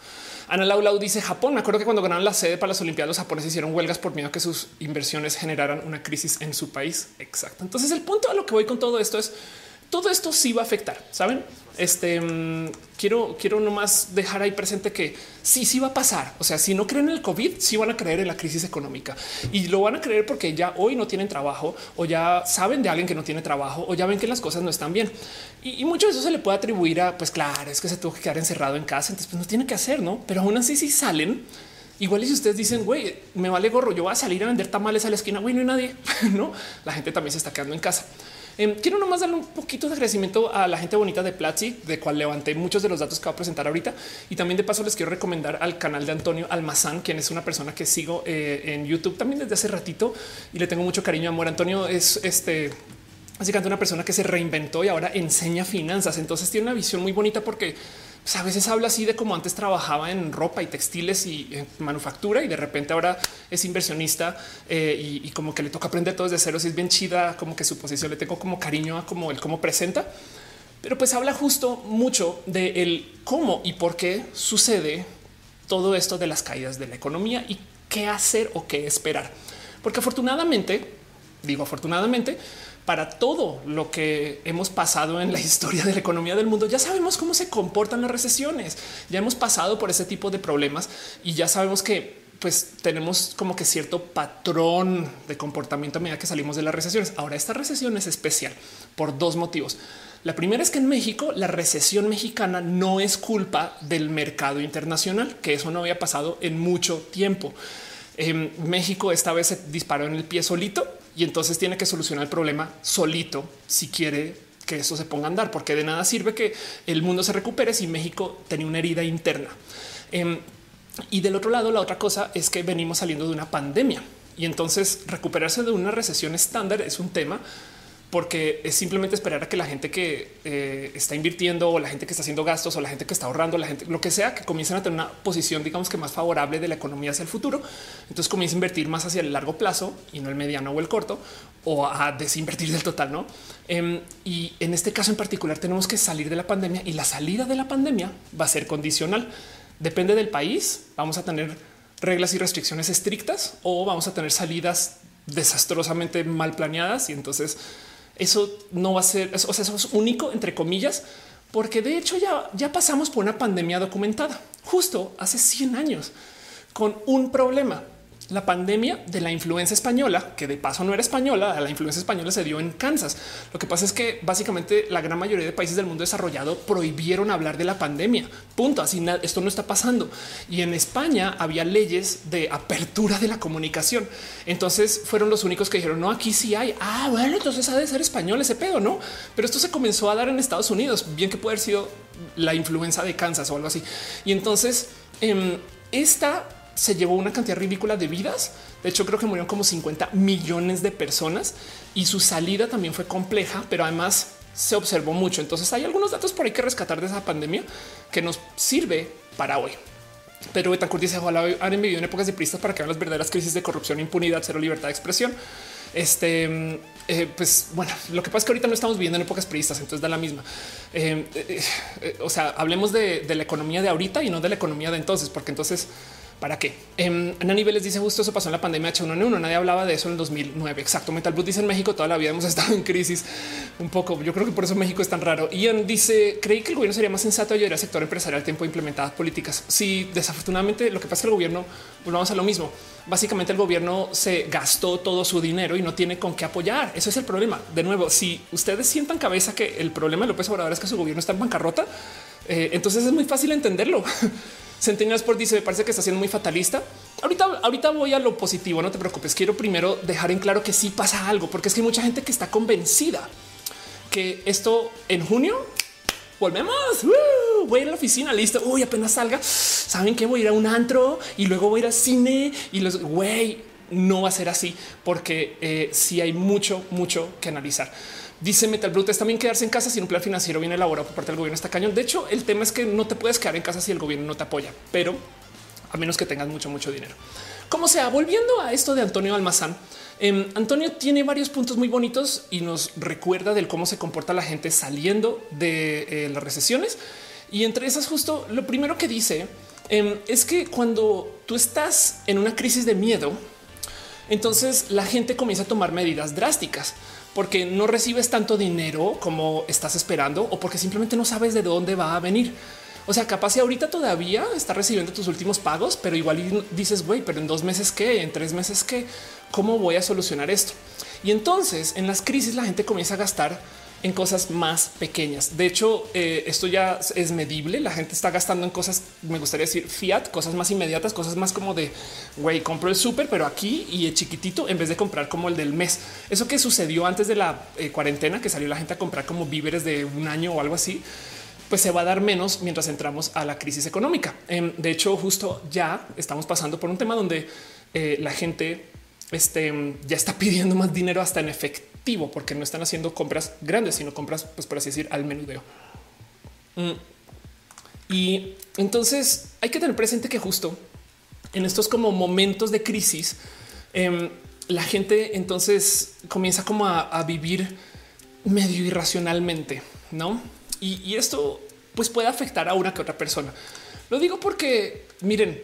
Ana Laulau dice Japón. Me acuerdo que cuando ganaron la sede para las Olimpiadas, los japoneses hicieron huelgas por miedo a que sus inversiones generaran una crisis en su país. Exacto. Entonces, el punto a lo que voy con todo esto es todo esto sí va a afectar. Saben, este mm, quiero, quiero nomás dejar ahí presente que sí, sí va a pasar. O sea, si no creen en el COVID, sí van a creer en la crisis económica y lo van a creer porque ya hoy no tienen trabajo o ya saben de alguien que no tiene trabajo o ya ven que las cosas no están bien. Y, mucho de eso se le puede atribuir a, pues claro, es que se tuvo que quedar encerrado en casa, entonces pues no tiene que hacer, no? Pero aún así, si salen, Igual y si ustedes dicen, güey, me vale gorro, yo voy a salir a vender tamales a la esquina, güey, no hay nadie, [LAUGHS] no, la gente también se está quedando en casa. Em, quiero nomás darle un poquito de agradecimiento a la gente bonita de Platzi, de cual levanté muchos de los datos que voy a presentar ahorita. Y también de paso les quiero recomendar al canal de Antonio Almazán, quien es una persona que sigo eh, en YouTube también desde hace ratito y le tengo mucho cariño, amor. Antonio es este básicamente una persona que se reinventó y ahora enseña finanzas. Entonces tiene una visión muy bonita porque a veces habla así de cómo antes trabajaba en ropa y textiles y manufactura y de repente ahora es inversionista eh, y, como que le toca aprender todo desde cero. Si es bien chida, como que su posición le tengo como cariño a como el cómo presenta, pero pues habla justo mucho de el cómo y por qué sucede todo esto de las caídas de la economía y qué hacer o qué esperar. Porque afortunadamente, digo afortunadamente, para todo lo que hemos pasado en la historia de la economía del mundo, ya sabemos cómo se comportan las recesiones. Ya hemos pasado por ese tipo de problemas y ya sabemos que pues tenemos como que cierto patrón de comportamiento a medida que salimos de las recesiones. Ahora esta recesión es especial por dos motivos. La primera es que en México la recesión mexicana no es culpa del mercado internacional, que eso no había pasado en mucho tiempo. En México esta vez se disparó en el pie solito y entonces tiene que solucionar el problema solito si quiere que eso se ponga a andar, porque de nada sirve que el mundo se recupere si México tenía una herida interna. Em, y del otro lado, la otra cosa es que venimos saliendo de una pandemia y entonces recuperarse de una recesión estándar es un tema porque es simplemente esperar a que la gente que eh, está invirtiendo o la gente que está haciendo gastos o la gente que está ahorrando, la gente, lo que sea, que comiencen a tener una posición, digamos que más favorable de la economía hacia el futuro. Entonces comienza a invertir más hacia el largo plazo y no el mediano o el corto o a desinvertir del total, no? Em, y en este caso en particular tenemos que salir de la pandemia y la salida de la pandemia va a ser condicional. Depende del país. Vamos a tener reglas y restricciones estrictas o vamos a tener salidas desastrosamente mal planeadas y entonces eso no va a ser, o sea, eso es único entre comillas, porque de hecho ya, ya pasamos por una pandemia documentada justo hace 100 años con un problema la pandemia de la influencia española, que de paso no era española, la influencia española se dio en Kansas. Lo que pasa es que básicamente la gran mayoría de países del mundo desarrollado prohibieron hablar de la pandemia. Punto. Así esto no está pasando. Y en España había leyes de apertura de la comunicación. Entonces fueron los únicos que dijeron no, aquí sí hay. Ah, bueno, entonces ha de ser español ese pedo, no? Pero esto se comenzó a dar en Estados Unidos. Bien que puede haber sido la influencia de Kansas o algo así. Y entonces em, esta se llevó una cantidad ridícula de vidas. De hecho, creo que murieron como 50 millones de personas y su salida también fue compleja, pero además se observó mucho. Entonces hay algunos datos por ahí que rescatar de esa pandemia que nos sirve para hoy. Pero Betancourt dice ojalá han vivido en épocas de pristas para que vean las verdaderas crisis de corrupción, impunidad, cero libertad de expresión. Este, eh, pues bueno, lo que pasa es que ahorita no estamos viviendo en épocas pristas, entonces da la misma. Eh, eh, o sea, hablemos de la economía de ahorita y no de la economía de entonces, porque entonces ¿Para qué? Eh, Ana Niveles dice justo eso pasó en la pandemia H1N1. Nadie hablaba de eso en el 2009. Exacto. Metal Boot dice en México toda la vida hemos [LAUGHS] estado en crisis un poco. Yo creo que por eso México es tan raro. Ian dice creí que el gobierno sería más sensato ayudar al sector empresarial al tiempo de implementadas políticas. Sí, desafortunadamente lo que pasa es que el gobierno volvamos a lo mismo. Básicamente el gobierno se gastó todo su dinero y no tiene con qué apoyar. Eso es el problema. De nuevo, si ustedes sientan cabeza que el problema de López Obrador es que su gobierno está en bancarrota, eh, entonces es muy fácil entenderlo. [LAUGHS] Centennial Sport dice: Me parece que está siendo muy fatalista. Ahorita, ahorita voy a lo positivo. No te preocupes. Quiero primero dejar en claro que sí pasa algo, porque es que hay mucha gente que está convencida que esto en junio volvemos. voy a ir a la oficina, listo. Uy, apenas salga. Saben que voy a ir a un antro y luego voy a ir al cine y los güey no va a ser así porque eh, sí hay mucho, mucho que analizar. Dice Metal Brute es también quedarse en casa sin un plan financiero bien elaborado por parte del gobierno está cañón. De hecho, el tema es que no te puedes quedar en casa si el gobierno no te apoya, pero a menos que tengas mucho, mucho dinero. Como sea, volviendo a esto de Antonio Almazán, em, Antonio tiene varios puntos muy bonitos y nos recuerda del cómo se comporta la gente saliendo de eh, las recesiones. Y entre esas, justo lo primero que dice em, es que cuando tú estás en una crisis de miedo, entonces la gente comienza a tomar medidas drásticas porque no recibes tanto dinero como estás esperando o porque simplemente no sabes de dónde va a venir. O sea, capaz si ahorita todavía estás recibiendo tus últimos pagos, pero igual dices, güey, pero en dos meses qué, en tres meses qué, cómo voy a solucionar esto. Y entonces en las crisis la gente comienza a gastar en cosas más pequeñas. De hecho, eh, esto ya es medible. La gente está gastando en cosas, me gustaría decir fiat, cosas más inmediatas, cosas más como de güey, compro el súper, pero aquí y el chiquitito en vez de comprar como el del mes. Eso que sucedió antes de la eh, cuarentena, que salió la gente a comprar como víveres de un año o algo así pues se va a dar menos mientras entramos a la crisis económica. Em, de hecho, justo ya estamos pasando por un tema donde eh, la gente este, ya está [LAUGHS] pidiendo más dinero hasta en efectivo porque no están haciendo compras grandes, sino compras, pues por así decir, al menudeo. Mm. Y entonces hay que tener presente que justo en estos como momentos de crisis, em, la gente entonces comienza como a, vivir medio irracionalmente, ¿no? Y, esto pues puede afectar a una que otra persona. Lo digo porque, miren,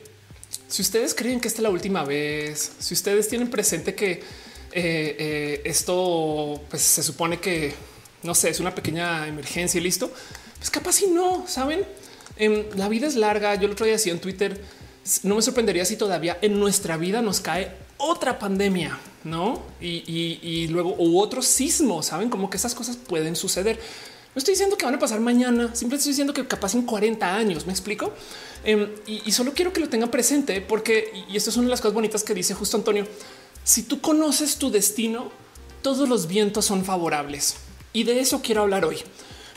si ustedes creen que esta es la última vez, si ustedes tienen presente que eh, eh, esto pues, se supone que, no sé, es una pequeña emergencia y listo, pues capaz si no, ¿saben? Em, la vida es larga. Yo el otro día decía en Twitter, no me sorprendería si todavía en nuestra vida nos cae otra pandemia, no? Y, luego u otro sismo, saben como que esas cosas pueden suceder. No estoy diciendo que van a pasar mañana, simplemente estoy diciendo que capaz en 40 años. Me explico. Em, y, solo quiero que lo tengan presente porque, y esto es una de las cosas bonitas que dice justo Antonio. Si tú conoces tu destino, todos los vientos son favorables y de eso quiero hablar hoy,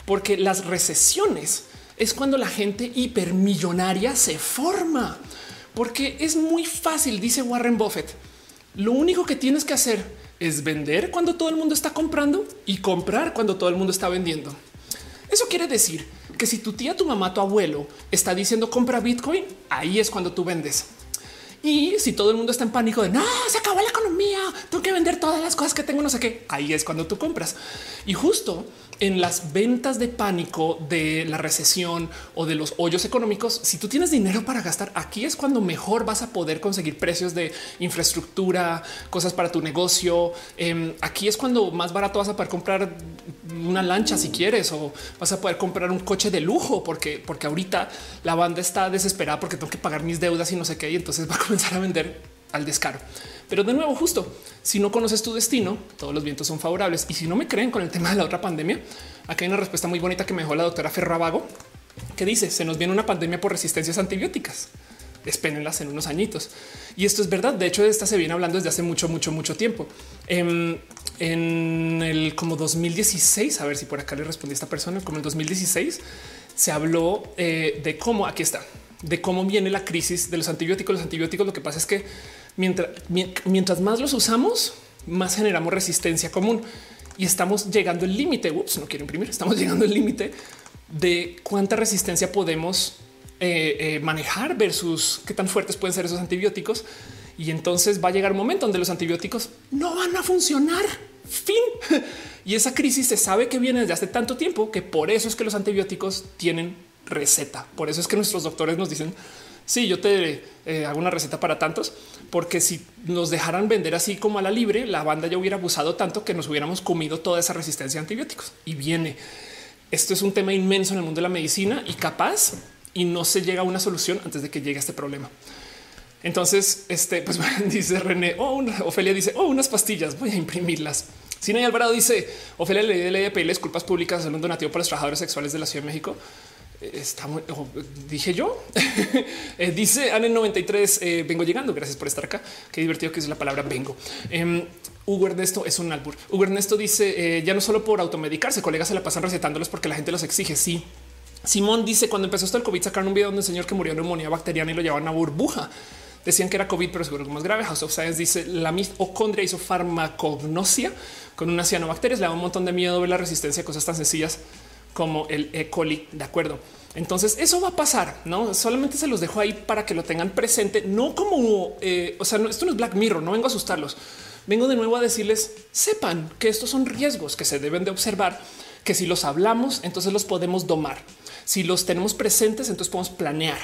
porque las recesiones es cuando la gente hipermillonaria se forma, porque es muy fácil, dice Warren Buffett. Lo único que tienes que hacer es vender cuando todo el mundo está comprando y comprar cuando todo el mundo está vendiendo. Eso quiere decir que si tu tía, tu mamá, tu abuelo está diciendo compra Bitcoin, ahí es cuando tú vendes. Y si todo el mundo está en pánico de no, se acabó la economía, tengo que vender todas las cosas que tengo, no sé qué, ahí es cuando tú compras. Y justo en las ventas de pánico de la recesión o de los hoyos económicos, si tú tienes dinero para gastar, aquí es cuando mejor vas a poder conseguir precios de infraestructura, cosas para tu negocio. Em, aquí es cuando más barato vas a poder comprar una lancha si quieres o vas a poder comprar un coche de lujo porque, porque ahorita la banda está desesperada porque tengo que pagar mis deudas y no sé qué. Y entonces va a comenzar a vender al descaro. Pero de nuevo, justo si no conoces tu destino, todos los vientos son favorables. Y si no me creen con el tema de la otra pandemia, aquí hay una respuesta muy bonita que me dejó la doctora Ferravago, que dice se nos viene una pandemia por resistencias antibióticas. Espérenlas en unos añitos. Y esto es verdad. De hecho, de esta se viene hablando desde hace mucho, mucho, mucho tiempo. En, el como 2016, a ver si por acá le respondí a esta persona, como el 2016 se habló eh, de cómo aquí está, de cómo viene la crisis de los antibióticos. Los antibióticos, lo que pasa es que mientras, más los usamos, más generamos resistencia común y estamos llegando al límite. Ups, no quiero imprimir. Estamos [LAUGHS] llegando al límite de cuánta resistencia podemos eh, eh, manejar versus qué tan fuertes pueden ser esos antibióticos. Y entonces va a llegar un momento donde los antibióticos no van a funcionar. Fin. [LAUGHS] Y esa crisis se sabe que viene desde hace tanto tiempo que por eso es que los antibióticos tienen receta. Por eso es que nuestros doctores nos dicen Sí, yo te eh, hago una receta para tantos, porque si nos dejaran vender así como a la libre, la banda ya hubiera abusado tanto que nos hubiéramos comido toda esa resistencia a antibióticos. Y viene. Esto es un tema inmenso en el mundo de la medicina y capaz y no se llega a una solución antes de que llegue este problema. Entonces, este, pues [LAUGHS] dice René, o oh, Ofelia dice, oh, unas pastillas, voy a imprimirlas. Sina Alvarado dice, Ofelia le de pedirle disculpas públicas hacer un donativo para los trabajadores sexuales de la Ciudad de México está muy, dije yo, [LAUGHS] eh, dice Anne 93, eh, vengo llegando, gracias por estar acá, qué divertido que es la palabra vengo. Eh, Hugo Ernesto es un albur. Hugo Ernesto dice, eh, ya no solo por automedicarse, colegas se la pasan recetándolos porque la gente los exige, sí. Simón dice, cuando empezó esto el COVID sacaron un video donde un señor que murió de neumonía bacteriana y lo llevaban a burbuja. Decían que era COVID, pero seguro que más grave. House of Science dice la mitocondria hizo farmacognosia con unas cianobacterias. Le da un montón de miedo ver la resistencia a cosas tan sencillas como el E. coli. De acuerdo. Entonces eso va a pasar, no solamente se los dejo ahí para que lo tengan presente, no como, eh, o sea, esto no es Black Mirror, no vengo a asustarlos. Vengo de nuevo a decirles, sepan que estos son riesgos que se deben de observar, que si los hablamos, entonces los podemos domar. Si los tenemos presentes, entonces podemos planear.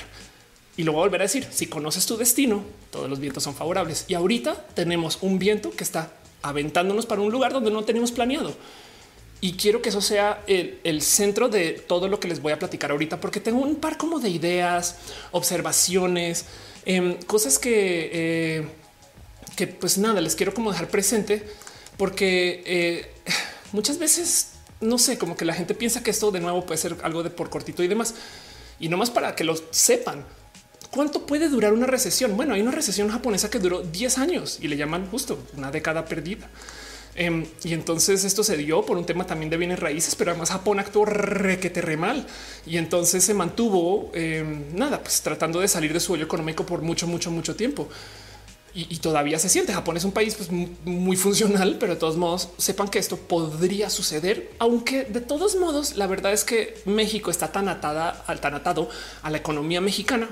Y luego volver a decir, si conoces tu destino, todos los vientos son favorables. Y ahorita tenemos un viento que está aventándonos para un lugar donde no tenemos planeado. Y quiero que eso sea el, centro de todo lo que les voy a platicar ahorita, porque tengo un par como de ideas, observaciones, em, cosas que, eh, que pues nada, les quiero como dejar presente, porque eh, muchas veces, no sé, como que la gente piensa que esto de nuevo puede ser algo de por cortito y demás. Y no más para que lo sepan. ¿Cuánto puede durar una recesión? Bueno, hay una recesión japonesa que duró 10 años y le llaman justo una década perdida. Em, y entonces esto se dio por un tema también de bienes raíces, pero además Japón actuó requete re mal y entonces se mantuvo em, nada, pues tratando de salir de su hoyo económico por mucho, mucho, mucho tiempo. y, todavía se siente. Japón es un país pues, muy funcional, pero de todos modos sepan que esto podría suceder, aunque de todos modos la verdad es que México está tan atada, tan atado a la economía mexicana.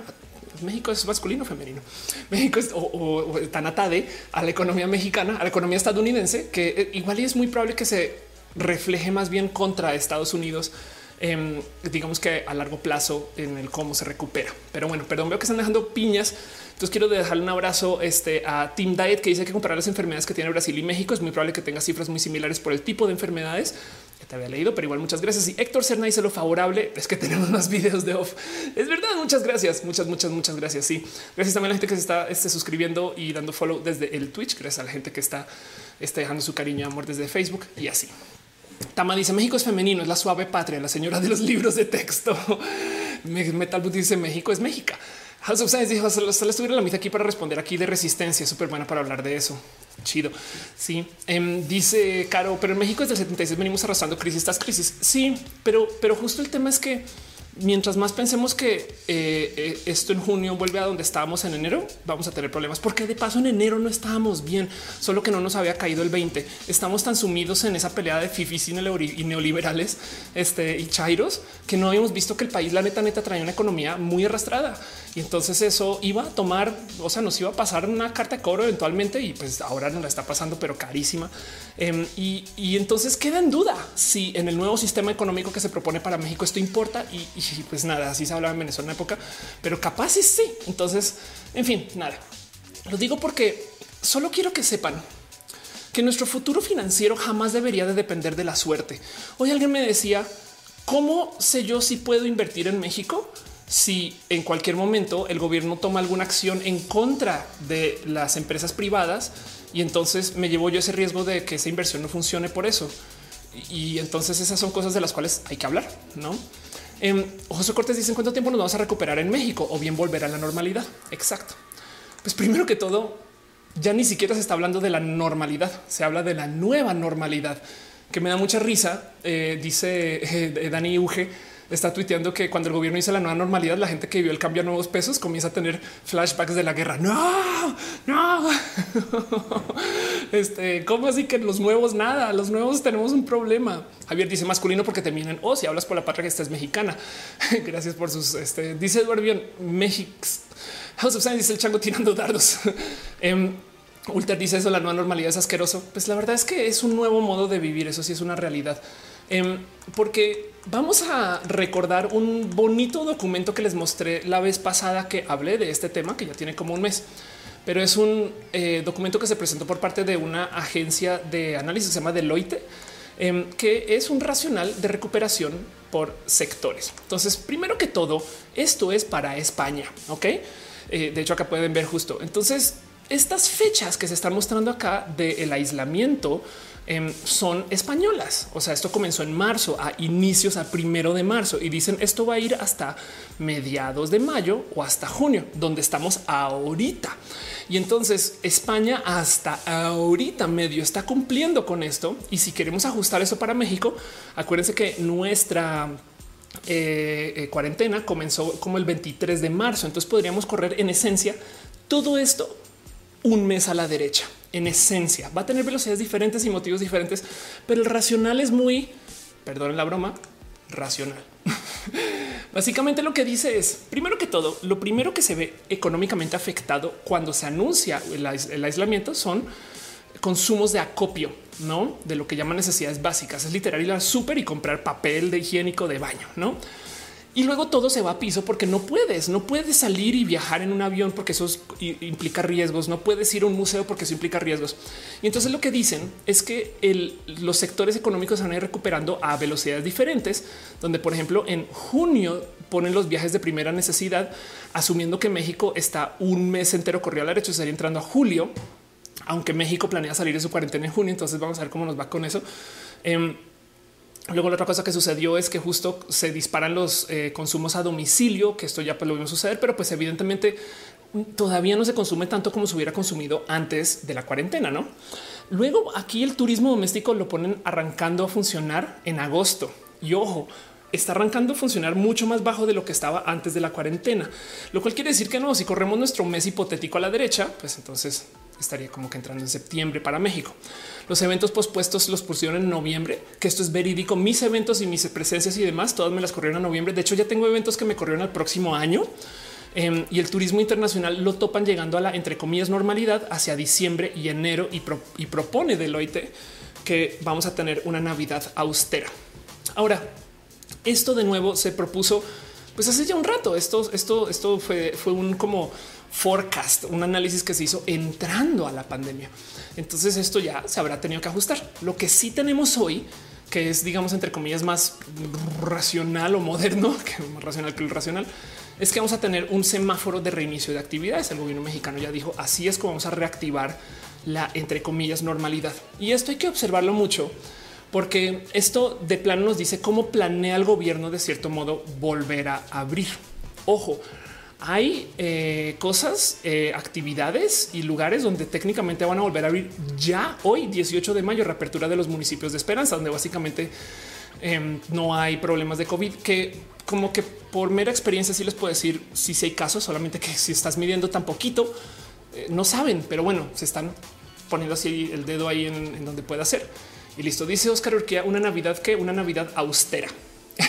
México es masculino o femenino. México es o, tan atade a la economía mexicana, a la economía estadounidense, que eh, igual es muy probable que se refleje más bien contra Estados Unidos em, digamos que a largo plazo en el cómo se recupera. Pero bueno, perdón, veo que están dejando piñas. Entonces quiero dejarle un abrazo este, a Team Diet que dice que comparar las enfermedades que tiene Brasil y México es muy probable que tenga cifras muy similares por el tipo de enfermedades te había leído, pero igual muchas gracias. Y Héctor Serna dice lo favorable es que [LAUGHS] tenemos más videos de off. Es verdad. Muchas gracias. Muchas, muchas, muchas gracias. Sí, gracias también a la gente que se está este, suscribiendo y dando follow desde el Twitch. Gracias a la gente que está, está dejando su cariño y amor desde Facebook y así. Tama dice México es femenino, es la suave patria, la señora de los libros de texto. [LAUGHS] Metal dice México es México. House of Science dijo, solo estuviera la mitad aquí para responder aquí de resistencia, súper buena para hablar de eso. Chido. Sí, em, dice Caro, pero en México desde el 76 venimos arrastrando crisis, estas crisis. Sí, pero, pero justo el tema es que mientras más pensemos que eh, eh, esto en junio vuelve a donde estábamos en enero, vamos a tener problemas porque de paso en enero no estábamos bien, solo que no nos había caído el 20. Estamos tan sumidos en esa pelea de fifis y neoliberales este, y chairos que no habíamos visto que el país, la neta, neta, trae una economía muy arrastrada. Y entonces eso iba a tomar, o sea, nos iba a pasar una carta de cobro eventualmente y pues ahora nos la está pasando, pero carísima. Em, y, entonces queda en duda si en el nuevo sistema económico que se propone para México esto importa. Y, pues nada, así se hablaba en Venezuela en época, pero capaz sí, sí. Entonces, en fin, nada. Lo digo porque solo quiero que sepan que nuestro futuro financiero jamás debería de depender de la suerte. Hoy alguien me decía, ¿cómo sé yo si puedo invertir en México? Si en cualquier momento el gobierno toma alguna acción en contra de las empresas privadas y entonces me llevo yo ese riesgo de que esa inversión no funcione por eso. Y entonces esas son cosas de las cuales hay que hablar, ¿no? Eh, José Cortés dice cuánto tiempo nos vamos a recuperar en México o bien volver a la normalidad. Exacto. Pues primero que todo, ya ni siquiera se está hablando de la normalidad, se habla de la nueva normalidad, que me da mucha risa. Eh, dice [LAUGHS] eh, Dani Uge está tuiteando que cuando el gobierno hizo la nueva normalidad, la gente que vivió el cambio a nuevos pesos comienza a tener flashbacks de la guerra. No, no. [LAUGHS] Este, ¿cómo así que los nuevos nada? Los nuevos tenemos un problema. Javier dice masculino porque te miran. O oh, si hablas por la patria que esta es mexicana. [LAUGHS] Gracias por sus. Este, dice Eduardo México. House of dice el chango tirando dardos. um, [LAUGHS] Ulter dice eso, la nueva normalidad es asqueroso. Pues la verdad es que es un nuevo modo de vivir. Eso sí es una realidad. Em, porque vamos a recordar un bonito documento que les mostré la vez pasada que hablé de este tema, que ya tiene como un mes, pero es un eh, documento que se presentó por parte de una agencia de análisis que se llama Deloitte, em, que es un racional de recuperación por sectores. Entonces, primero que todo, esto es para España, ¿ok? Eh, de hecho, acá pueden ver justo. Entonces, estas fechas que se están mostrando acá del aislamiento Em, son españolas. O sea, esto comenzó en marzo, a inicios a primero de marzo y dicen esto va a ir hasta mediados de mayo o hasta junio, donde estamos ahorita. Y entonces España hasta ahorita medio está cumpliendo con esto. Y si queremos ajustar eso para México, acuérdense que nuestra eh, eh, cuarentena comenzó como el 23 de marzo. Entonces podríamos correr en esencia todo esto un mes a la derecha en esencia. Va a tener velocidades diferentes y motivos diferentes, pero el racional es muy, perdonen la broma, racional. [LAUGHS] Básicamente lo que dice es, primero que todo, lo primero que se ve económicamente afectado cuando se anuncia el, aislamiento son consumos de acopio, no de lo que llaman necesidades básicas. Es literal ir al súper y comprar papel de higiénico de baño, no? Y luego todo se va a piso porque no puedes, no puedes salir y viajar en un avión porque eso implica riesgos, no puedes ir a un museo porque eso implica riesgos. Y entonces lo que dicen es que los sectores económicos se van a ir recuperando a velocidades diferentes, donde por ejemplo en junio ponen los viajes de primera necesidad, asumiendo que México está un mes entero corrido a la derecha, estaría entrando a julio, aunque México planea salir de su cuarentena en junio, entonces vamos a ver cómo nos va con eso. Em, Luego la otra cosa que sucedió es que justo se disparan los eh, consumos a domicilio, que esto ya pues, lo vimos suceder, pero pues evidentemente todavía no se consume tanto como se hubiera consumido antes de la cuarentena, ¿no? Luego aquí el turismo doméstico lo ponen arrancando a funcionar en agosto. Y ojo, está arrancando a funcionar mucho más bajo de lo que estaba antes de la cuarentena, lo cual quiere decir que no, si corremos nuestro mes hipotético a la derecha, pues entonces estaría como que entrando en septiembre para México. Los eventos pospuestos los pusieron en noviembre, que esto es verídico. Mis eventos y mis presencias y demás, todas me las corrieron en noviembre. De hecho, ya tengo eventos que me corrieron al próximo año. Em, y el turismo internacional lo topan llegando a la entre comillas normalidad hacia diciembre y enero y, y propone Deloitte que vamos a tener una Navidad austera. Ahora, esto de nuevo se propuso pues hace ya un rato. Esto, esto, esto fue, fue un como forecast, un análisis que se hizo entrando a la pandemia. Entonces esto ya se habrá tenido que ajustar. Lo que sí tenemos hoy, que es digamos entre comillas más racional o moderno, [LAUGHS] que más racional que el racional, es que vamos a tener un semáforo de reinicio de actividades. El gobierno mexicano ya dijo así es como vamos a reactivar la entre comillas normalidad. Y esto hay que observarlo mucho porque esto de plano nos dice cómo planea el gobierno de cierto modo volver a abrir. Ojo, hay eh, cosas, eh, actividades y lugares donde técnicamente van a volver a abrir ya hoy, 18 de mayo, reapertura de los municipios de Esperanza, donde básicamente em, no hay problemas de COVID, que como que por mera experiencia sí les puedo decir si sí, hay casos, solamente que si estás midiendo tan poquito, eh, no saben, pero bueno, se están poniendo así el dedo ahí en, en donde pueda ser. Y listo, dice Oscar Urquía, una Navidad que una Navidad austera.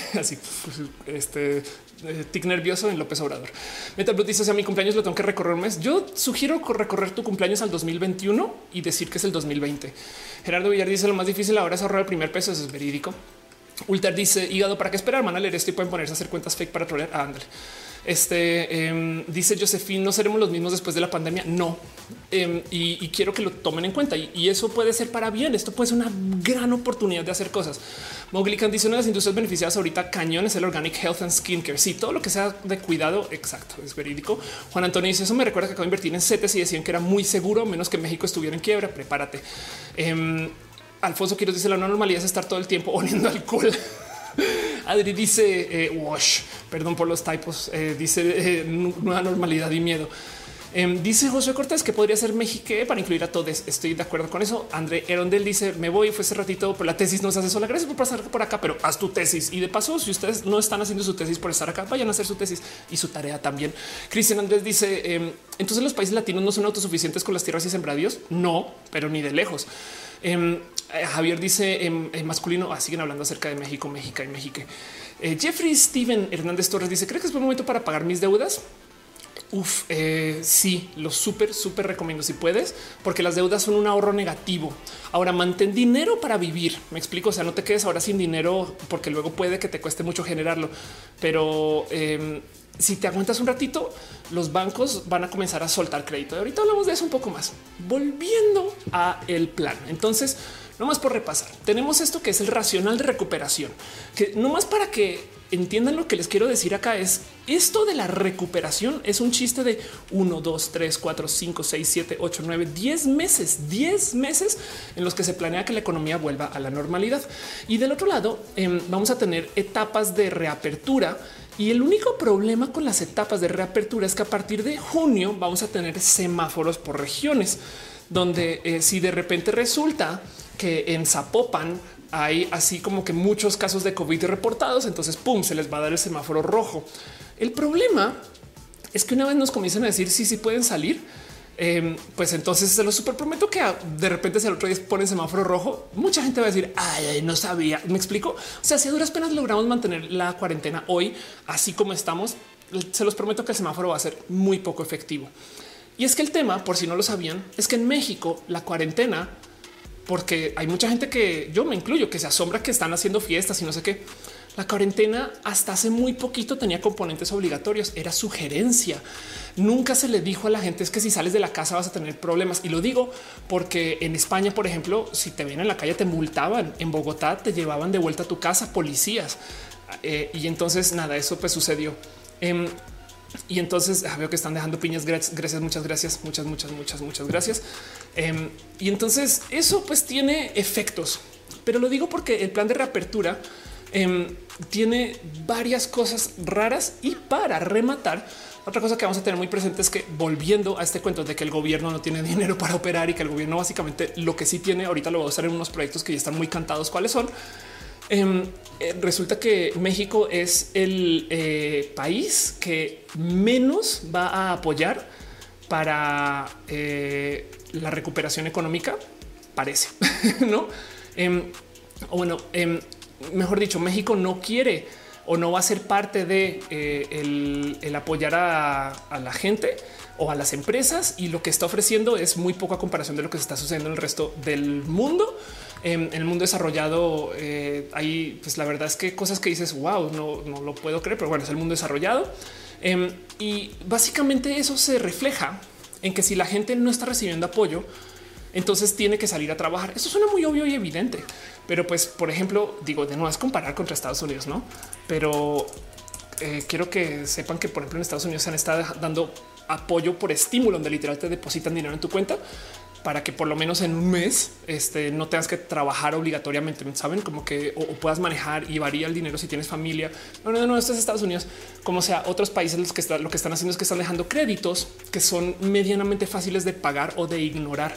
[LAUGHS] Así, pues, este eh, tic nervioso en López Obrador. Metal dice: a mi cumpleaños lo tengo que recorrer un mes. Yo sugiero recorrer tu cumpleaños al 2021 y decir que es el 2020. Gerardo Villar dice: Lo más difícil ahora es ahorrar el primer peso. Eso es verídico. Ulter dice: Hígado, ¿para qué esperar? Van a leer esto y pueden ponerse a hacer cuentas fake para trolear. Ah, ándale. Este em, dice Josephine, no seremos los mismos después de la pandemia. No. Em, y, quiero que lo tomen en cuenta y, eso puede ser para bien. Esto puede ser una gran oportunidad de hacer cosas. Moglican dice una de las industrias beneficiadas ahorita cañón es el organic health and skincare. Sí, todo lo que sea de cuidado. Exacto. Es verídico. Juan Antonio dice eso me recuerda que acabo de invertir en CETES y decían que era muy seguro, menos que México estuviera en quiebra. Prepárate. Em, Alfonso Quiroz dice la normalidad es estar todo el tiempo oliendo [LAUGHS] alcohol. Adri dice eh, perdón por los typos, eh, dice eh, nueva normalidad y miedo. Em, dice José Cortés que podría ser México para incluir a todos. Estoy de acuerdo con eso. André Erondel dice me voy, fue ese ratito, pero la tesis no se hace sola. Gracias por pasar por acá, pero haz tu tesis. Y de paso, si ustedes no están haciendo su tesis por estar acá, vayan a hacer su tesis y su tarea también. Cristian Andrés dice em, entonces los países latinos no son autosuficientes con las tierras y sembradíos. No, pero ni de lejos. Em, Javier dice en, masculino, ah, siguen hablando acerca de México, México y México. Eh, Jeffrey Steven Hernández Torres dice: ¿Cree que es buen momento para pagar mis deudas? Uf, eh, sí, lo súper, súper recomiendo si puedes, porque las deudas son un ahorro negativo. Ahora mantén dinero para vivir. Me explico. O sea, no te quedes ahora sin dinero porque luego puede que te cueste mucho generarlo, pero em, si te aguantas un ratito, los bancos van a comenzar a soltar crédito. ahorita hablamos de eso un poco más. Volviendo a el plan. Entonces, no más por repasar, tenemos esto que es el racional de recuperación, que no más para que entiendan lo que les quiero decir acá es esto de la recuperación es un chiste de 1, 2, 3, 4, 5, 6, 7, 8, 9, 10 meses, 10 meses en los que se planea que la economía vuelva a la normalidad. Y del otro lado em, vamos a tener etapas de reapertura y el único problema con las etapas de reapertura es que a partir de junio vamos a tener semáforos por regiones, donde eh, si de repente resulta que en Zapopan hay así como que muchos casos de COVID reportados, entonces pum, se les va a dar el semáforo rojo. El problema es que una vez nos comienzan a decir si sí, sí pueden salir, em, pues entonces se lo super prometo que de repente si el otro día ponen semáforo rojo, mucha gente va a decir ay, no sabía. Me explico. O sea, si a duras penas logramos mantener la cuarentena hoy, así como estamos, se los prometo que el semáforo va a ser muy poco efectivo. Y es que el tema, por si no lo sabían, es que en México la cuarentena porque hay mucha gente que yo me incluyo que se asombra que están haciendo fiestas y no sé qué. La cuarentena hasta hace muy poquito tenía componentes obligatorios, era sugerencia. Nunca se le dijo a la gente es que si sales de la casa vas a tener problemas. Y lo digo porque en España, por ejemplo, si te ven en la calle te multaban. En Bogotá te llevaban de vuelta a tu casa policías. Eh, y entonces nada, eso pues sucedió. Em, y entonces ah, veo que están dejando piñas. Gracias, muchas gracias, muchas, muchas, muchas, muchas gracias. Em, y entonces eso pues tiene efectos, pero lo digo porque el plan de reapertura em, tiene varias cosas raras y para rematar. Otra cosa que vamos a tener muy presente es que volviendo a este cuento de que el gobierno no tiene [LAUGHS] dinero para operar y que el gobierno básicamente lo que sí tiene ahorita lo va a usar en unos proyectos que ya están muy cantados. ¿Cuáles son? Em, eh, resulta que México es el eh, país que menos va a apoyar para eh, la recuperación económica, parece, [LAUGHS] ¿no? Em, o bueno, em, mejor dicho, México no quiere o no va a ser parte de el, apoyar a, la gente o a las empresas y lo que está ofreciendo es muy poco a comparación de lo que se está sucediendo en el resto del mundo. En el mundo desarrollado eh, hay, pues la verdad es que cosas que dices, wow, no, no lo puedo creer, pero bueno, es el mundo desarrollado. Em, y básicamente eso se refleja en que si la gente no está recibiendo apoyo, entonces tiene que salir a trabajar. Eso suena muy obvio y evidente, pero pues, por ejemplo, digo, de nuevo es comparar contra Estados Unidos, no? Pero eh, quiero que sepan que, por ejemplo, en Estados Unidos se han estado dando apoyo por estímulo, donde literal te depositan dinero en tu cuenta para que por lo menos en un mes este, no tengas que trabajar obligatoriamente, saben como que o, puedas manejar y varía el dinero si tienes familia. No, no, no, esto es Estados Unidos, como sea, otros países los que lo que están haciendo es que están dejando créditos que son medianamente fáciles de pagar o de ignorar,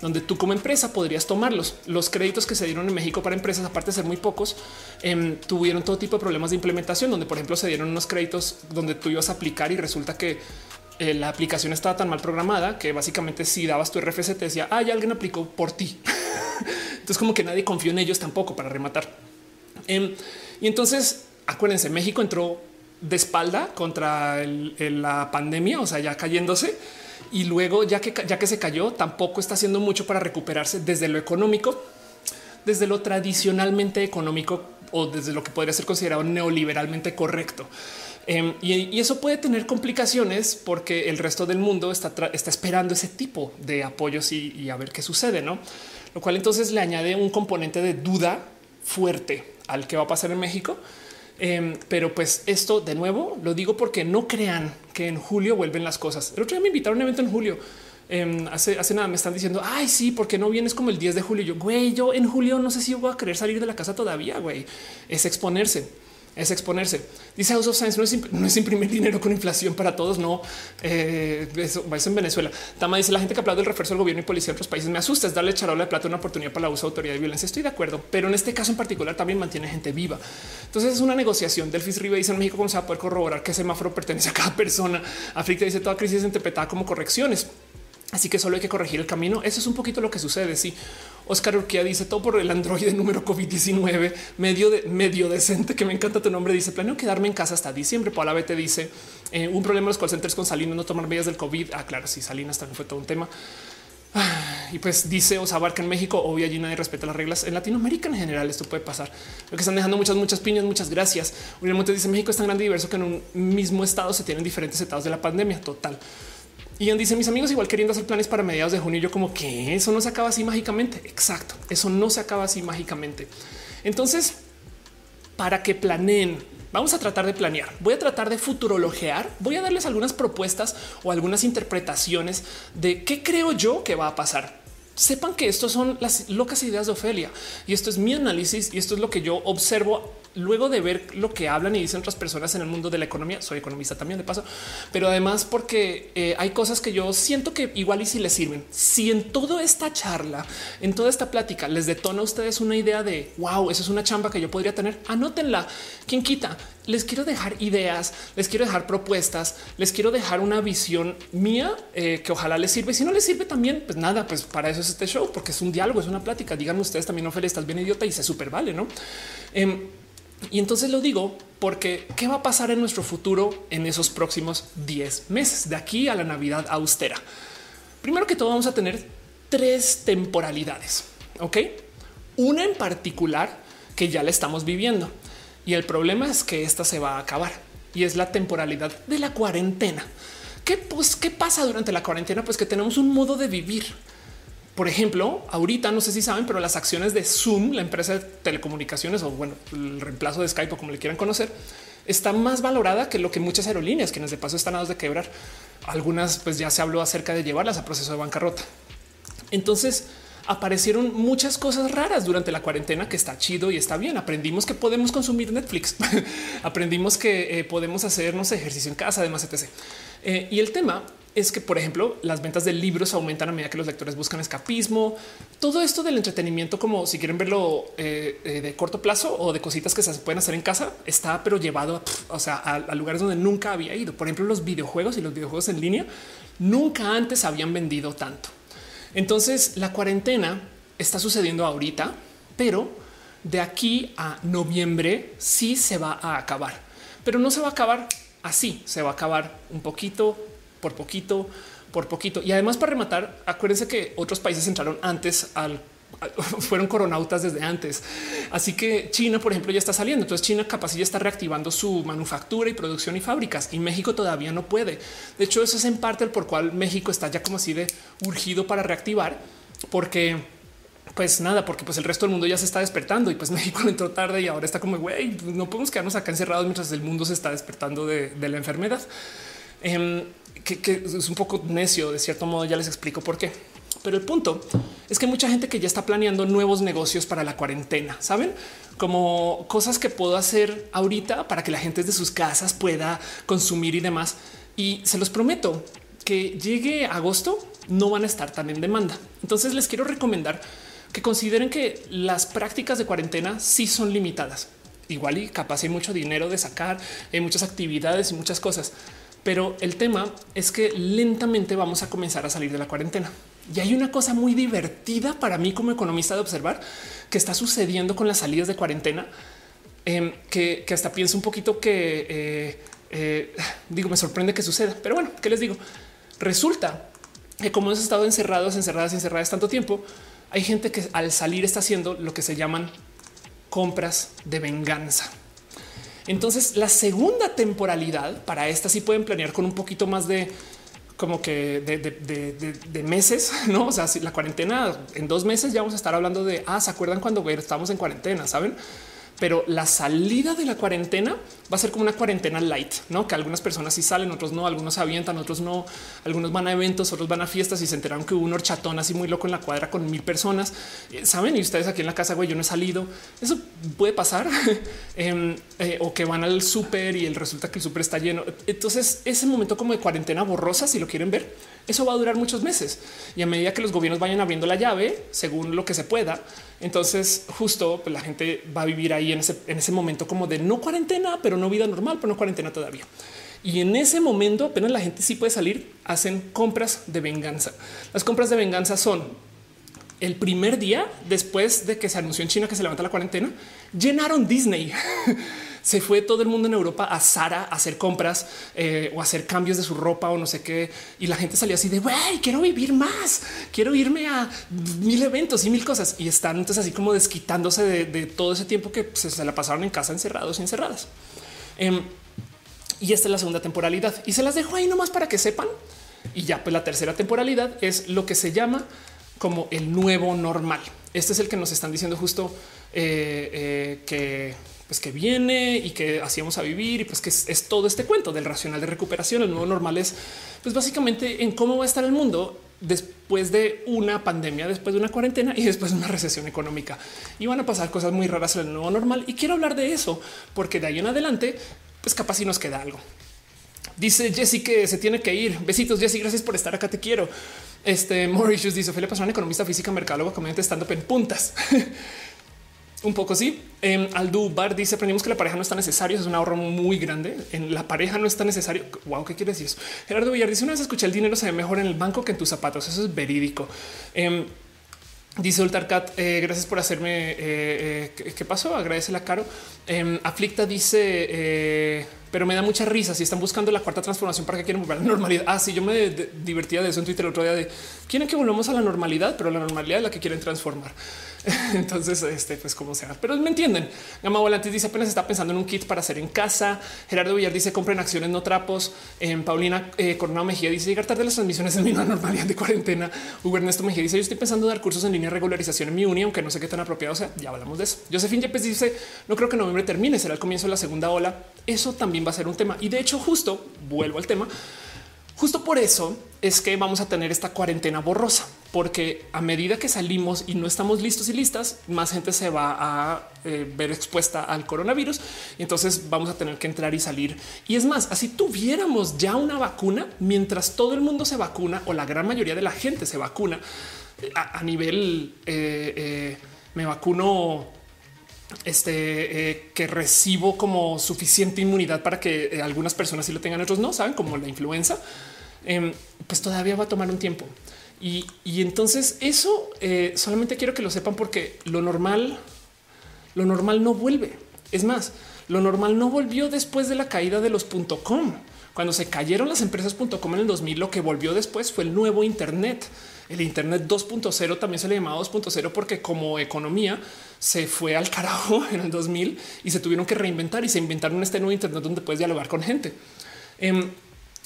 donde tú como empresa podrías tomarlos. Los créditos que se dieron en México para empresas, aparte de ser muy pocos, em, tuvieron todo tipo de problemas de implementación, donde por ejemplo se dieron unos créditos donde tú ibas a aplicar y resulta que eh, la aplicación estaba tan mal programada que básicamente si dabas tu RFC te decía, hay alguien aplicó por ti. [LAUGHS] entonces como que nadie confió en ellos tampoco para rematar. Em, y entonces acuérdense, México entró de espalda contra la pandemia, o sea, ya cayéndose. Y luego, ya que, ya que se cayó, tampoco está haciendo mucho para recuperarse desde lo económico, desde lo tradicionalmente económico o desde lo que podría ser considerado neoliberalmente correcto. Em, y, eso puede tener complicaciones porque el resto del mundo está, está esperando ese tipo de apoyos y, a ver qué sucede, no? Lo cual entonces le añade un componente de duda fuerte al que va a pasar en México. Em, pero pues esto de nuevo lo digo porque no crean que en julio vuelven las cosas. El otro día me invitaron a un evento en julio. Em, hace, hace nada me están diciendo, ay, sí, porque no vienes como el 10 de julio. Yo, güey, yo en julio no sé si voy a querer salir de la casa todavía, güey. Es exponerse es exponerse. Dice House of Science, no es, imprimir dinero con inflación para todos, no. Eh, eso, eso, en Venezuela. Tama dice, la gente que aplaude el refuerzo del gobierno y policía en otros países me asusta, es darle charola de plata una oportunidad para la uso de autoridad y violencia. Estoy de acuerdo, pero en este caso en particular también mantiene gente viva. Entonces es una negociación. Delfis Rive dice en México cómo se va a poder corroborar qué semáforo pertenece a cada persona. África dice toda crisis es interpretada como correcciones. Así que solo hay que corregir el camino. Eso es un poquito lo que sucede. Sí, Oscar Urquía dice todo por el androide número COVID-19, medio medio decente, que me encanta tu nombre. Dice planeo quedarme en casa hasta diciembre. Paula B te dice eh, un problema los call centers con Salinas, no tomar medidas del COVID. Ah, claro, sí, Salinas también fue todo un tema. Ah, y pues dice Osabar que en México obvio allí nadie respeta las reglas. En Latinoamérica en general esto puede pasar. Lo que están dejando muchas, muchas piñas. Muchas gracias. William Montes dice México es tan grande y diverso que en un mismo estado se tienen diferentes estados de la pandemia. Total. Y dice mis amigos igual queriendo hacer planes para mediados de junio. Yo como que eso no se acaba así mágicamente. Exacto. Eso no se acaba así mágicamente. Entonces, para que planeen, vamos a tratar de planear. Voy a tratar de futurologear. Voy a darles algunas propuestas o algunas interpretaciones de qué creo yo que va a pasar sepan que estos son las locas ideas de Ofelia y esto es mi análisis y esto es lo que yo observo luego de ver lo que hablan y dicen otras personas en el mundo de la economía. Soy economista también de paso, pero además porque eh, hay cosas que yo siento que igual y si les sirven. Si en toda esta charla, en toda esta plática les detona a ustedes una idea de wow, eso es una chamba que yo podría tener, anótenla. ¿Quién quita? Les quiero dejar ideas, les quiero dejar propuestas, les quiero dejar una visión mía eh, que ojalá les sirva. Y si no les sirve también, pues nada, pues para eso es este show, porque es un diálogo, es una plática. Díganme ustedes también, Ophelia, estás bien idiota y se súper vale, ¿no? Em, y entonces lo digo porque qué va a pasar en nuestro futuro en esos próximos 10 meses de aquí a la Navidad austera. Primero que todo vamos a tener tres temporalidades, ¿ok? Una en particular que ya la estamos viviendo y el problema es que esta se va a acabar y es la temporalidad de la cuarentena. ¿Qué, pues, ¿Qué pasa durante la cuarentena? Pues que tenemos un modo de vivir por ejemplo, ahorita no sé si saben, pero las acciones de Zoom, la empresa de telecomunicaciones o bueno, el reemplazo de Skype o como le quieran conocer, está más valorada que lo que muchas aerolíneas, quienes de paso están a de quebrar. Algunas, pues ya se habló acerca de llevarlas a proceso de bancarrota. Entonces, aparecieron muchas cosas raras durante la cuarentena que está chido y está bien. Aprendimos que podemos consumir Netflix, [LAUGHS] aprendimos que eh, podemos hacernos ejercicio en casa, además, etc. Eh, y el tema es que, por ejemplo, las ventas de libros aumentan a medida que los lectores buscan escapismo. Todo esto del entretenimiento, como si quieren verlo eh, eh, de corto plazo o de cositas que se pueden hacer en casa, está pero llevado o sea, a, lugares donde nunca había ido. Por ejemplo, los videojuegos y los videojuegos en línea nunca antes habían vendido tanto. Entonces, la cuarentena está sucediendo ahorita, pero de aquí a noviembre sí se va a acabar, pero no se va a acabar así, se va a acabar un poquito por poquito, por poquito. Y además, para rematar, acuérdense que otros países entraron antes al [LAUGHS] fueron coronautas desde antes. Así que China, por ejemplo, ya está saliendo. Entonces China capaz ya está reactivando su manufactura y producción y fábricas y México todavía no puede. De hecho, eso es en parte el por cual México está ya como así de urgido para reactivar, porque pues nada, porque pues el resto del mundo ya se está despertando y pues [LAUGHS] México entró tarde y ahora está como güey, no podemos quedarnos acá encerrados mientras el mundo se está despertando de, la enfermedad. Em, que, es un poco necio de cierto modo. Ya les explico por qué. Pero el punto es que mucha gente que ya está planeando nuevos negocios para la cuarentena, saben como cosas que puedo hacer ahorita para que la gente de sus casas pueda consumir y demás. Y se los prometo que llegue agosto no van a estar tan en demanda. Entonces les quiero recomendar que consideren que las prácticas de cuarentena sí son limitadas. Igual y capaz hay mucho dinero de sacar, hay muchas actividades y muchas cosas pero el tema es que lentamente vamos a comenzar a salir de la cuarentena. Y hay una cosa muy divertida para mí como economista de observar que está sucediendo con las salidas de cuarentena, em, que, hasta pienso un poquito que eh, eh, digo, me sorprende que suceda. Pero bueno, ¿qué les digo? Resulta que como hemos estado encerrados, encerradas, encerradas tanto tiempo, hay gente que al salir está haciendo lo que se llaman compras de venganza. Entonces, la segunda temporalidad para esta sí pueden planear con un poquito más de como que de, meses, [LAUGHS] no? O sea, si la cuarentena en dos meses ya vamos a estar hablando de ah, se acuerdan cuando estamos en cuarentena, saben? pero la salida de la cuarentena va a ser como una cuarentena light, no que algunas personas sí salen, otros no, algunos se avientan, otros no, algunos van a eventos, otros van a fiestas y se enteraron que hubo un horchatón así muy loco en la cuadra con mil personas. Eh, Saben, y ustedes aquí en la casa, güey, yo no he salido. Eso puede pasar [LAUGHS] em, eh, o que van al súper y el resulta que el súper está lleno. Entonces, ese momento como de cuarentena borrosa, si lo quieren ver, eso va a durar muchos meses y a medida que los gobiernos vayan abriendo la llave según lo que se pueda, entonces justo pues, la gente va a vivir ahí en ese, en ese momento como de no cuarentena, pero no vida normal, pero no cuarentena todavía. Y en ese momento apenas la gente sí puede salir, hacen compras de venganza. Las compras de venganza son el primer día después de que se anunció en China que se levanta la cuarentena, llenaron Disney. [LAUGHS] se fue todo el mundo en Europa a Sara a hacer compras eh, o hacer cambios de su ropa o no sé qué. Y la gente salió así de güey, quiero vivir más, quiero irme a mil eventos y mil cosas. Y están entonces así como desquitándose de, todo ese tiempo que se, la pasaron en casa encerrados y encerradas. Em, y esta es la segunda temporalidad y se las dejo ahí nomás para que sepan. Y ya, pues la tercera temporalidad es lo que se llama como el nuevo normal. Este es el que nos están diciendo justo eh, eh, que pues que viene y que hacíamos a vivir y pues que es, todo este cuento del racional de recuperación. El nuevo normal es pues básicamente en cómo va a estar el mundo después de una pandemia, después de una cuarentena y después de una recesión económica. Y van a pasar cosas muy raras en el nuevo normal y quiero hablar de eso porque de ahí en adelante pues capaz si nos queda algo. Dice Jessy que se tiene que ir. Besitos, Jessy. Gracias por estar acá. Te quiero. Este Mauritius dice Ophelia Pastrana, economista física, mercadólogo, comediante, estando en puntas. [LAUGHS] Un poco sí. Eh, Aldu Bar dice aprendimos que la pareja no está necesario. Es un ahorro muy grande. En la pareja no está necesario. Wow, ¿qué quiere decir eso? Gerardo Villar dice una vez escuché el dinero se ve mejor en el banco que en tus zapatos. Eso es verídico. Eh, Dice Ultarcat, eh, gracias por hacerme. Eh, eh, ¿Qué pasó? Agradece la caro. Em, Aflicta dice, pero me da mucha risa. Si están buscando la cuarta transformación para que quieren volver a la normalidad. Ah, sí, yo me divertía de eso en Twitter el otro día de quieren que volvamos a la normalidad, pero la normalidad es la que quieren transformar. [LAUGHS] Entonces, este, pues como sea, pero me entienden. Gama Volantes dice apenas está pensando en un kit para hacer en casa. Gerardo Villar dice compren acciones, no trapos. En Paulina eh, Coronado Mejía dice llegar tarde las transmisiones en mi [LAUGHS] normalidad de cuarentena. Hugo Ernesto Mejía dice yo estoy pensando en dar cursos en línea de regularización en mi uni, aunque no sé qué tan apropiado. Sea, ya hablamos de eso. Josefín Yepes dice no creo que noviembre termine, será el comienzo de la segunda ola. Eso también va a ser un tema. Y de hecho, justo vuelvo al tema. Justo por eso es que vamos a tener esta cuarentena borrosa porque a medida que salimos y no estamos listos y listas, más gente se va a eh, ver expuesta al coronavirus y entonces vamos a tener que entrar y salir. Y es más, así tuviéramos ya una vacuna, mientras todo el mundo se vacuna o la gran mayoría de la gente se vacuna eh, a, nivel eh, me vacuno este que recibo como suficiente inmunidad para que algunas personas sí lo tengan, otros no saben como la influenza, em, pues todavía va a tomar un tiempo. Y, entonces eso eh, solamente quiero que lo sepan porque lo normal, lo normal no vuelve. Es más, lo normal no volvió después de la caída de los .com. Cuando se cayeron las empresas .com en el 2000, lo que volvió después fue el nuevo Internet. El Internet 2.0 también se le llamaba 2.0 porque como economía se fue al carajo [LAUGHS] en el 2000 y se tuvieron que reinventar y se inventaron este nuevo Internet donde puedes dialogar con gente. Em,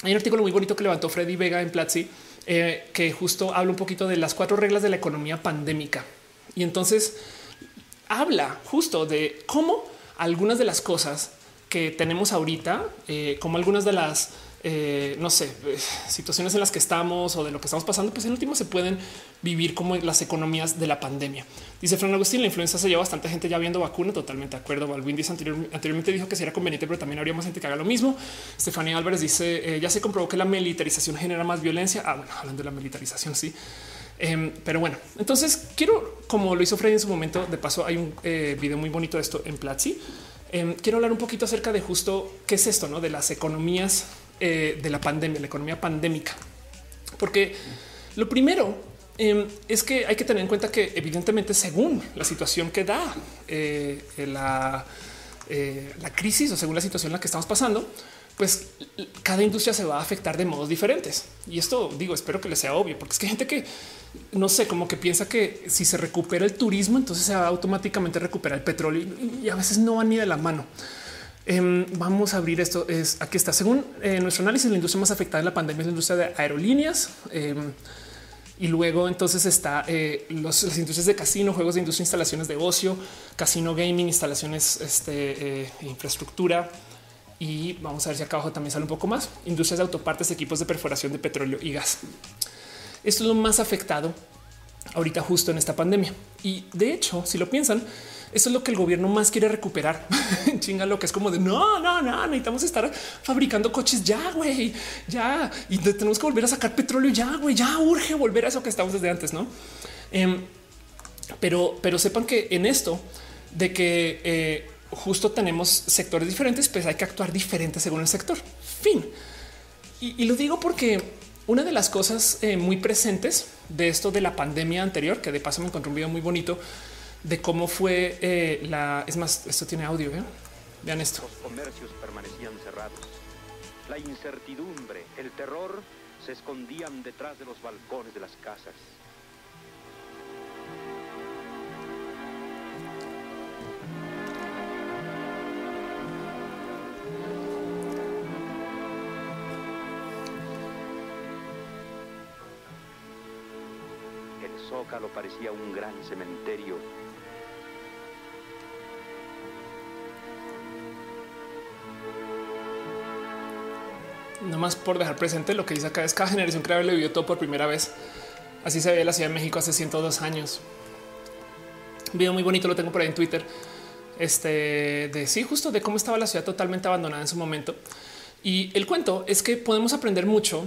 hay un artículo muy bonito que levantó Freddy Vega en Platzi eh, que justo habla un poquito de las cuatro reglas de la economía pandémica. Y entonces habla justo de cómo algunas de las cosas que tenemos ahorita, eh, como algunas de las eh, no sé, eh, situaciones en las que estamos o de lo que estamos pasando, pues en último se pueden vivir como las economías de la pandemia. Dice Fran Agustín, la influencia se lleva bastante gente ya viendo vacuna, totalmente de acuerdo. Balvin dice anteriormente dijo que sería conveniente, pero también habría más gente que haga lo mismo. Estefanía Álvarez dice, eh, ya se comprobó que la militarización genera más violencia. Ah, bueno, hablando de la militarización, sí. Em, pero bueno, entonces quiero, como lo hizo Freddy en su momento, de paso hay un video muy bonito de esto en Platzi. Em, quiero hablar un poquito acerca de justo qué es esto, ¿no? De las economías eh, de la pandemia, la economía pandémica. Porque lo primero em, es que hay que tener en cuenta que evidentemente según la situación que da eh, la, eh, la crisis o según la situación en la que estamos pasando, pues cada industria se va a afectar de modos diferentes. Y esto digo, espero que les sea obvio, porque es que hay gente que no sé, como que piensa que si se recupera el turismo, entonces se va automáticamente a recuperar el petróleo y a veces no van ni de la mano. Em, vamos a abrir esto. Es aquí está. Según eh, nuestro análisis, la industria más afectada en la pandemia es la industria de aerolíneas. Em, y luego entonces está eh, las industrias de casino, juegos de industria, instalaciones de ocio, casino gaming, instalaciones, este, eh, infraestructura. Y vamos a ver si acá abajo también sale un poco más. Industrias de autopartes, equipos de perforación de petróleo y gas. Esto es lo más afectado ahorita justo en esta pandemia. Y de hecho, si lo piensan, eso es lo que el gobierno más quiere recuperar. [LAUGHS] Chinga lo que es como de no, no, no, necesitamos estar fabricando coches ya, güey, ya. Y tenemos que volver a sacar petróleo ya, güey, ya urge volver a eso que estamos desde antes, no? Em, pero, pero sepan que en esto de que eh, justo tenemos sectores diferentes, pues hay que actuar diferente según el sector. Fin. Y, lo digo porque una de las cosas eh, muy presentes de esto de la pandemia anterior, que de paso me encontré un video muy bonito de cómo fue eh, la. Es más, esto tiene audio. ¿eh? Vean esto. Los comercios permanecían cerrados. La incertidumbre, el terror se escondían detrás de los balcones de las casas. El zócalo parecía un gran cementerio nada más por dejar presente lo que dice acá es cada generación creable le vivió todo por primera vez. Así se ve la Ciudad de México hace 102 años. Un video muy bonito lo tengo por ahí en Twitter. Este de sí, justo de cómo estaba la ciudad totalmente abandonada en su momento. Y el cuento es que podemos aprender mucho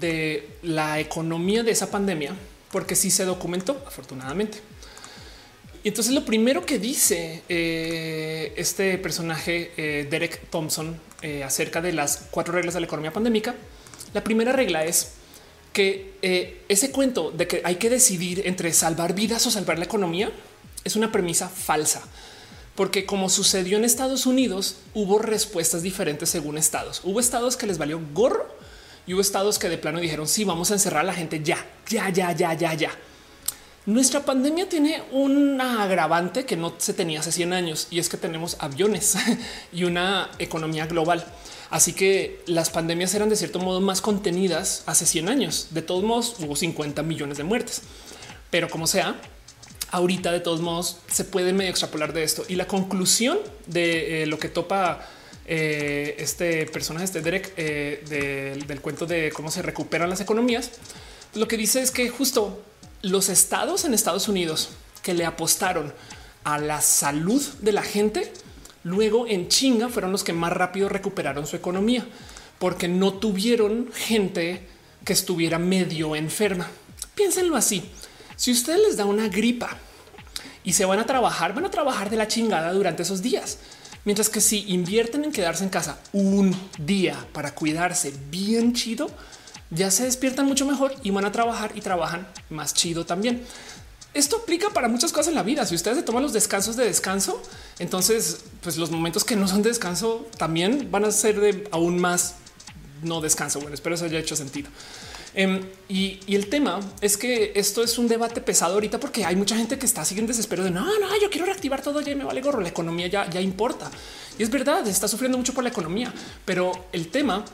de la economía de esa pandemia, porque sí se documentó, afortunadamente. Y entonces lo primero que dice eh, este personaje, eh, Derek Thompson, eh, acerca de las cuatro reglas de la economía pandémica, la primera regla es que ese cuento de que hay que decidir entre salvar vidas o salvar la economía es una premisa falsa. Porque como sucedió en Estados Unidos, hubo respuestas diferentes según estados. Hubo estados que les valió gorro y hubo estados que de plano dijeron sí, vamos a encerrar a la gente ya, ya, ya, ya, ya, ya. Nuestra pandemia tiene un agravante que no se tenía hace 100 años y es que tenemos aviones [LAUGHS] y una economía global. Así que las pandemias eran de cierto modo más contenidas hace 100 años. De todos modos, hubo 50 millones de muertes. Pero como sea, ahorita de todos modos se puede medio extrapolar de esto. Y la conclusión de eh, lo que topa eh, este personaje, este Derek, eh, del cuento de cómo se recuperan las economías, lo que dice es que justo los estados en Estados Unidos que le apostaron a la salud de la gente, luego en chinga fueron los que más rápido recuperaron su economía, porque no tuvieron gente que estuviera medio enferma. Piénsenlo así. Si usted les da una gripa y se van a trabajar, van a trabajar de la chingada durante esos días. Mientras que si invierten en quedarse en casa un día para cuidarse bien chido, ya se despiertan mucho mejor y van a trabajar y trabajan más chido también. Esto aplica para muchas cosas en la vida. Si ustedes se toman los descansos de descanso, entonces pues los momentos que no son de descanso también van a ser de aún más no descanso. Bueno, espero eso haya hecho sentido. Em, y, el tema es que esto es un debate pesado ahorita porque hay mucha gente que está siguiendo desespero de no, no, yo quiero reactivar todo ya y me vale gorro. La economía ya, ya importa. Y es verdad, está sufriendo mucho por la economía, pero el tema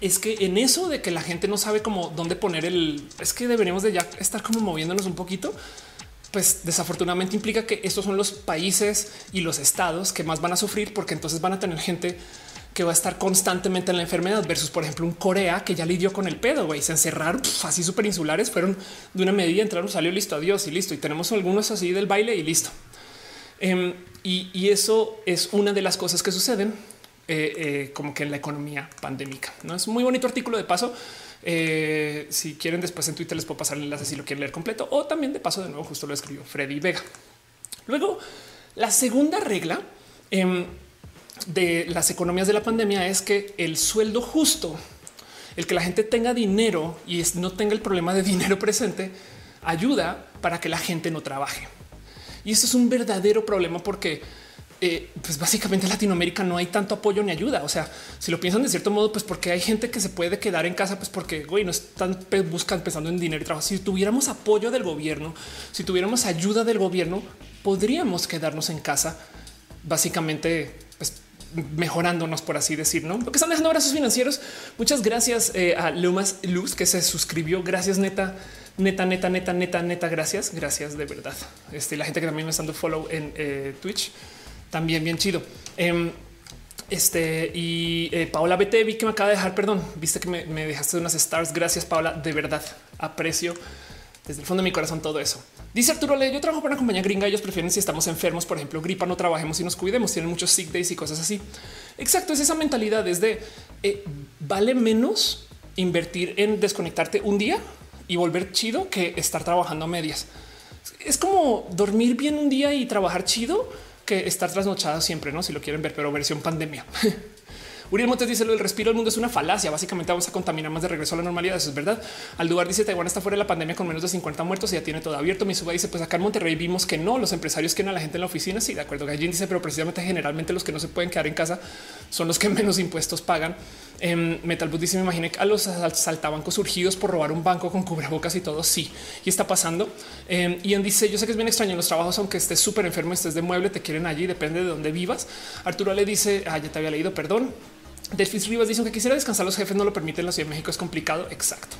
es que en eso de que la gente no sabe cómo dónde poner el es que deberíamos de ya estar como moviéndonos un poquito. Pues desafortunadamente implica que estos son los países y los estados que más van a sufrir porque entonces van a tener gente que va a estar constantemente en la enfermedad versus, por ejemplo, un Corea que ya lidió con el pedo, güey, se encerraron así súper insulares, fueron de una medida, entraron, salió listo, adiós y listo. Y tenemos algunos así del baile y listo. Em, y, eso es una de las cosas que suceden eh, eh, como que en la economía pandémica. No es un muy bonito artículo de paso. Eh, si quieren, después en Twitter les puedo pasar el enlace si lo quieren leer completo o también de paso de nuevo, justo lo escribió Freddy Vega. Luego, la segunda regla em, de las economías de la pandemia es que el sueldo justo, el que la gente tenga dinero y no tenga el problema de [LAUGHS] dinero presente, ayuda para que la gente no trabaje. Y esto es un verdadero problema porque eh, pues básicamente en Latinoamérica no hay tanto apoyo ni ayuda. O sea, si lo piensan de cierto modo, pues porque hay gente que se puede quedar en casa, pues porque güey, no están buscando pensando en dinero y trabajo. Si tuviéramos apoyo del gobierno, si tuviéramos ayuda del gobierno, podríamos quedarnos en casa básicamente mejorándonos, por así decir, ¿no? Porque están dejando abrazos financieros. Muchas gracias eh, a Lumas Luz que se suscribió. Gracias, neta, neta, neta, neta, neta, neta. Gracias, gracias de verdad. Este, la gente que también me está dando follow en eh, Twitch, también bien chido. Em, este y eh, Paola BT vi que me acaba de dejar, perdón, viste que me, me dejaste unas stars. Gracias, Paola, de verdad aprecio desde el fondo de mi corazón todo eso. Dice Arturo Le, yo trabajo para una compañía gringa, ellos prefieren si estamos enfermos, por ejemplo, gripa, no trabajemos y nos cuidemos, tienen muchos sick days y cosas así. Exacto, es esa mentalidad, es de eh, vale menos invertir en desconectarte un día y volver chido que estar trabajando a medias. Es como dormir bien un día y trabajar chido que estar trasnochado siempre, no? Si lo quieren ver, pero versión pandemia. [LAUGHS] Uriel Montes dice lo del respiro del mundo es una falacia. Básicamente vamos a contaminar más de regreso a la normalidad. Eso es verdad. Al lugar dice Taiwán está fuera de la pandemia con menos de 50 muertos y ya tiene todo abierto. Mi suba dice pues acá en Monterrey vimos que no, los empresarios quieren a la gente en la oficina. Sí, de acuerdo. Gallín dice, pero precisamente generalmente los que no se pueden quedar en casa son los que [LAUGHS] menos impuestos pagan. Eh, Metal dice me imaginé a los saltabancos surgidos por robar un banco con cubrebocas y todo. Sí, y está pasando. Eh, en dice yo sé que es bien extraño en los trabajos, aunque estés súper enfermo, estés de mueble, te quieren allí, depende de dónde vivas. Arturo le dice, ah, ya te había leído, perdón. Delfis Rivas dice que quisiera descansar, los jefes no lo permiten. La Ciudad de México es complicado. Exacto.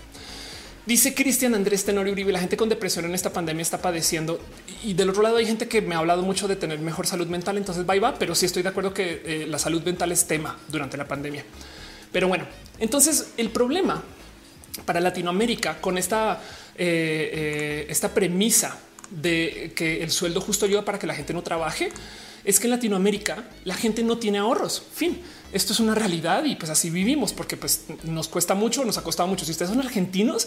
Dice Cristian Andrés Tenorio Uribe, la gente con depresión en esta pandemia está padeciendo y del otro lado hay gente que me ha hablado mucho de tener mejor salud mental, entonces va y va, pero sí estoy de acuerdo que eh, la salud mental es tema durante la pandemia. Pero bueno, entonces el problema para Latinoamérica con esta, eh, eh, esta premisa de que el sueldo justo ayuda para que la gente no trabaje es que en Latinoamérica la gente no tiene ahorros. Fin esto es una realidad y pues así vivimos porque pues nos cuesta mucho, nos ha costado mucho. Si ustedes son argentinos,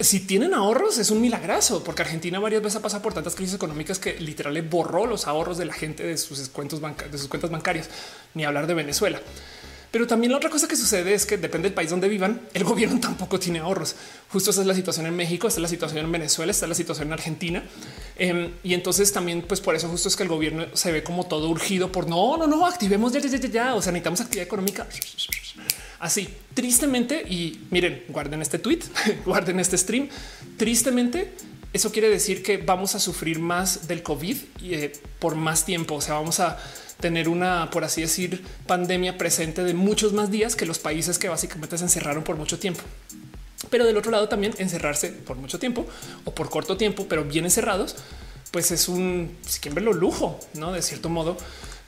si tienen ahorros es un milagroso porque Argentina varias veces ha pasado por tantas crisis económicas que literal borró los ahorros de la gente de sus cuentos de sus cuentas bancarias, ni hablar de Venezuela. Pero también la otra cosa que sucede es que depende del país donde vivan, el [LAUGHS] gobierno tampoco tiene ahorros. Justo esa es la situación en México, esta es la situación en Venezuela, esta es la situación en Argentina. Em, y entonces también, pues por eso justo es que el gobierno se ve como todo urgido por no, no, no, activemos ya, ya, ya, ya. O sea, necesitamos actividad económica. Así, tristemente, y miren, guarden este tweet, [LAUGHS] guarden este stream. Tristemente, eso quiere decir que vamos a sufrir más del COVID eh, por más tiempo. O sea, vamos a tener una, por así decir, pandemia presente de muchos más días que los países que básicamente se encerraron por mucho tiempo. Pero del otro lado también encerrarse por mucho tiempo o por corto tiempo, pero bien encerrados, pues es un, si quieren verlo, lujo, ¿no? De cierto modo,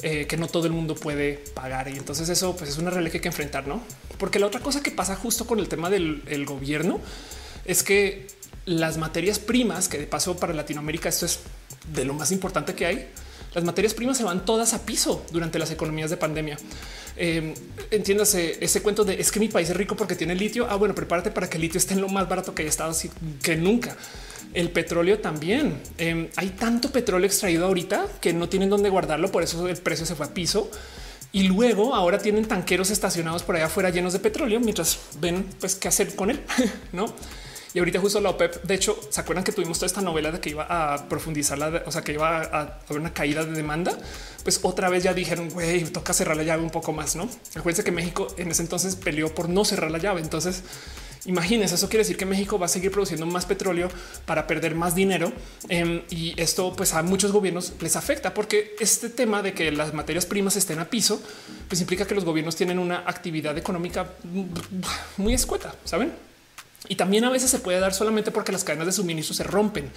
eh, que no todo el mundo puede pagar. Y entonces eso pues es una realidad que hay que enfrentar, ¿no? Porque la otra cosa que pasa justo con el tema del gobierno es que las materias primas, que de paso para Latinoamérica esto es de lo más importante que hay, las materias primas se van todas a piso durante las economías de pandemia. Eh, entiéndase ese cuento de es que mi país es rico porque tiene litio. Ah, bueno, prepárate para que el litio esté en lo más barato que haya estado así que nunca. El petróleo también. Eh, hay tanto petróleo extraído ahorita que no tienen dónde guardarlo. Por eso el precio se fue a piso. Y luego ahora tienen tanqueros estacionados por allá afuera llenos de petróleo mientras ven pues qué hacer con él, [LAUGHS] no? Y ahorita justo la OPEP, de hecho, ¿se acuerdan que tuvimos toda esta novela de que iba a profundizar la, o sea, que iba a haber una caída de demanda? Pues otra vez ya dijeron, güey, toca cerrar la llave un poco más, ¿no? Acuérdense que México en ese entonces peleó por no cerrar la llave. Entonces, Imagínense, eso quiere decir que México va a seguir produciendo más petróleo para perder más dinero. Em, y esto pues a muchos gobiernos les afecta porque este tema de que las materias primas estén a piso, pues implica que los gobiernos tienen una actividad económica muy escueta, ¿saben? Y también a veces se puede dar solamente porque las cadenas de suministro se rompen.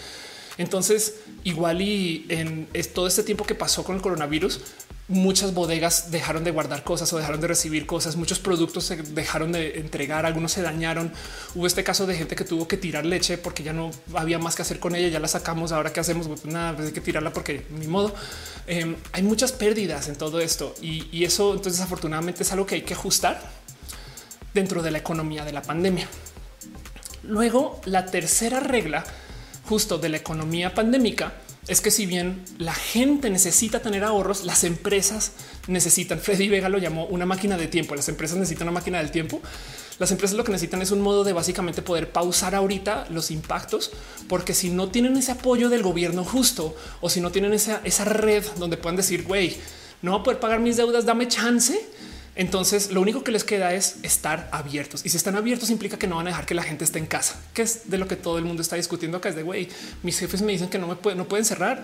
Entonces, igual y en todo este tiempo que pasó con el coronavirus, muchas bodegas dejaron de guardar cosas o dejaron de recibir cosas. Muchos productos se dejaron de entregar, algunos se dañaron. Hubo este caso de gente que tuvo que tirar leche porque ya no había más que hacer con ella. Ya la sacamos. Ahora qué hacemos? Pues nada, pues hay que tirarla porque ni modo. Em, hay muchas pérdidas en todo esto y, y eso entonces afortunadamente es algo que hay que ajustar dentro de la economía de la pandemia. Luego, la tercera regla justo de la economía pandémica es que si bien la gente necesita tener ahorros, las empresas necesitan, Freddy Vega lo llamó una máquina de tiempo, las empresas necesitan una máquina del tiempo. Las empresas lo que necesitan es un modo de básicamente poder pausar ahorita los impactos, porque si no tienen ese apoyo del gobierno justo o si no tienen esa, esa red donde puedan decir, güey, no voy a poder pagar mis deudas, dame chance entonces, lo único que les queda es estar abiertos. Y si están abiertos implica que no van a dejar que la gente esté en casa, que es de lo que todo el mundo está discutiendo acá. Es de güey, mis jefes me dicen que no me pueden, no pueden cerrar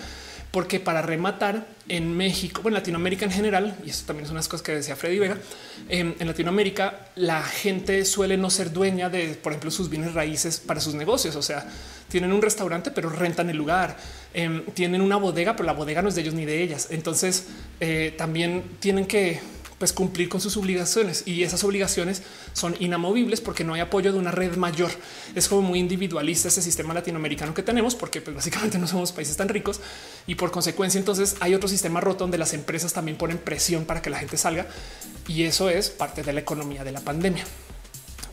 porque para rematar en México, en Latinoamérica en general, y esto también es unas cosas que decía Freddy Vega, em, en Latinoamérica la gente suele no ser dueña de, por ejemplo, sus bienes raíces para sus negocios. O sea, tienen un restaurante, pero rentan el lugar, em, tienen una bodega, pero la bodega no es de ellos ni de ellas. Entonces eh, también tienen que pues cumplir con sus obligaciones y esas obligaciones son inamovibles porque no hay apoyo de una red mayor. Es como muy individualista ese sistema latinoamericano que tenemos porque pues, básicamente no somos países tan ricos y por consecuencia entonces hay otro sistema roto donde las empresas también ponen presión para que la gente salga y eso es parte de la economía de la pandemia.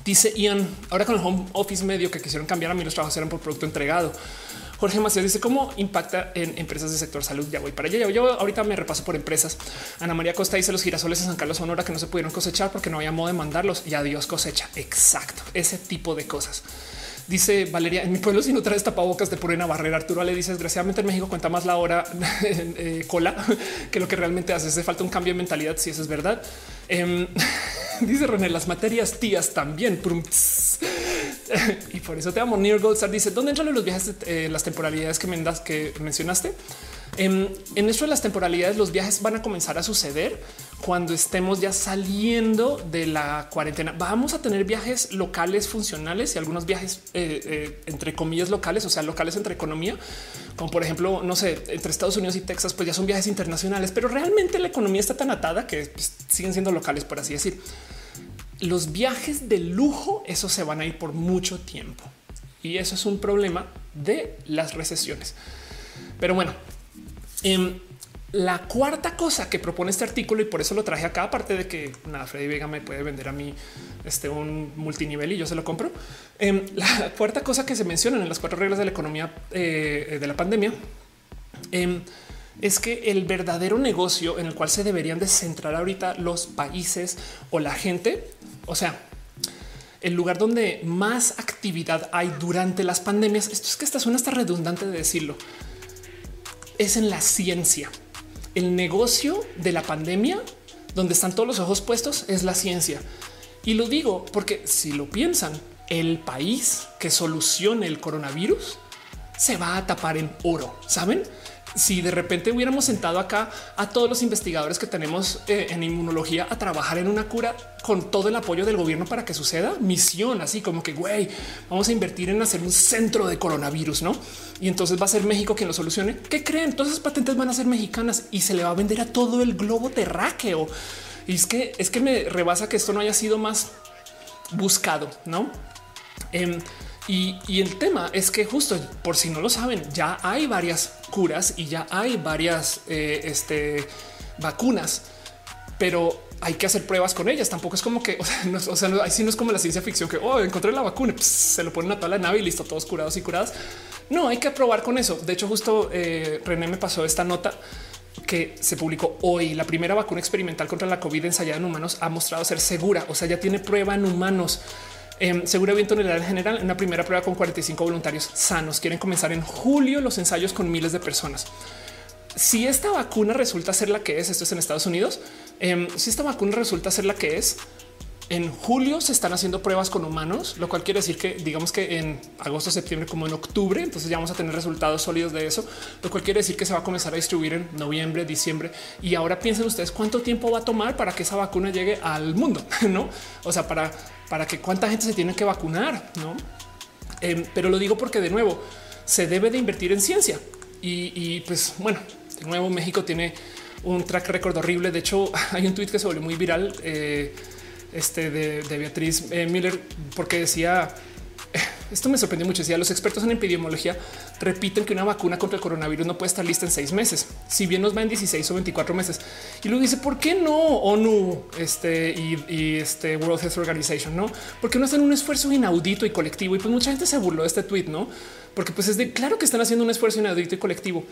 Dice Ian, ahora con el home office medio que quisieron cambiar a mí los trabajos eran por producto entregado. Jorge Macías dice cómo impacta en empresas del sector salud. Ya voy para allá. Yo ahorita me repaso por empresas. Ana María Costa dice los girasoles en San Carlos Sonora que no se pudieron cosechar porque no había modo de mandarlos y adiós cosecha. Exacto. Ese tipo de cosas. Dice Valeria, en mi pueblo si no traes tapabocas te ponen a barrera. Arturo le dice, desgraciadamente en México cuenta más la hora [LAUGHS] eh, cola [LAUGHS] que lo que realmente hace. Hace falta un cambio de mentalidad, si eso es verdad. Em, [LAUGHS] [LAUGHS] dice René, las materias tías también y por eso te amo. Near Goldstar dice dónde entran los viajes, eh, las temporalidades que, me que mencionaste. En, en esto de las temporalidades, los viajes van a comenzar a suceder cuando estemos ya saliendo de la cuarentena. Vamos a tener viajes locales funcionales y algunos viajes eh, eh, entre comillas locales, o sea, locales entre economía, como por ejemplo, no sé, entre Estados Unidos y Texas, pues ya son viajes internacionales, pero realmente la economía está tan atada que pues, siguen siendo locales, por así decir los viajes de lujo, eso se van a ir por mucho tiempo. Y eso es un problema de las recesiones. Pero bueno, em, la cuarta cosa que propone este artículo, y por eso lo traje acá, aparte de que nada, Freddy Vega me puede vender a mí este un multinivel y yo se lo compro. Em, la [LAUGHS] cuarta cosa que se menciona en las cuatro reglas de la economía eh, de la pandemia em, es que el verdadero negocio en el cual se deberían de centrar ahorita los países o la gente o sea, el lugar donde más actividad hay durante las pandemias, esto es que esta suena hasta redundante de decirlo, es en la ciencia. El negocio de la pandemia, donde están todos los ojos puestos, es la ciencia. Y lo digo porque si lo piensan, el país que solucione el coronavirus se va a tapar en oro, ¿saben? Si de repente hubiéramos sentado acá a todos los investigadores que tenemos eh, en inmunología a trabajar en una cura con todo el apoyo del gobierno para que suceda misión, así como que güey, vamos a invertir en hacer un centro de coronavirus, no? Y entonces va a ser México quien lo solucione. ¿Qué creen? Todas esas patentes van a ser mexicanas y se le va a vender a todo el globo terráqueo. Y es que es que me rebasa que esto no haya sido más buscado, no? Em, Y, el tema es que justo por si no lo saben, ya hay varias curas y ya hay varias eh, este, vacunas, pero hay que hacer pruebas con ellas. Tampoco es como que, [LAUGHS] o sea, no, o sea, no es como la ciencia ficción que oh, encontré la vacuna, se lo ponen a toda la nave y listo, todos curados y curadas. No hay que probar con eso. De hecho, justo eh, René me pasó esta nota que se publicó hoy. La primera vacuna experimental contra la COVID ensayada en humanos ha mostrado ser segura. O sea, ya tiene prueba en humanos. Eh, segura bien en general, una primera prueba con 45 voluntarios sanos. Quieren comenzar en julio los ensayos con miles de personas. Si esta vacuna resulta ser la que es, esto es en Estados Unidos, em, si esta vacuna resulta ser la que es, en julio se están haciendo pruebas con humanos, lo cual quiere decir que digamos que en agosto, septiembre, como en octubre, entonces ya vamos a tener resultados sólidos de eso, lo cual quiere decir que se va a comenzar a distribuir en noviembre, diciembre. Y ahora piensen ustedes cuánto tiempo va a tomar para que esa vacuna llegue al mundo, [LAUGHS] no? O sea, para, para que cuánta gente se tiene que vacunar, no? Em, pero lo digo porque de nuevo se debe de invertir en ciencia y, pues bueno, de nuevo México tiene un track record horrible. De hecho, [LAUGHS] hay un tweet que se volvió muy viral. Eh, este de, Beatriz eh, Miller, porque decía [LAUGHS] esto me sorprendió mucho. Decía los expertos en epidemiología repiten que una vacuna contra el coronavirus no puede estar lista en seis meses, si bien nos va en 16 o 24 meses. Y luego dice por qué no ONU este y, este World Health Organization, no? Porque no hacen un esfuerzo inaudito y colectivo. Y pues mucha gente se burló de este tweet, no? Porque pues es de claro que están haciendo un esfuerzo inaudito y colectivo,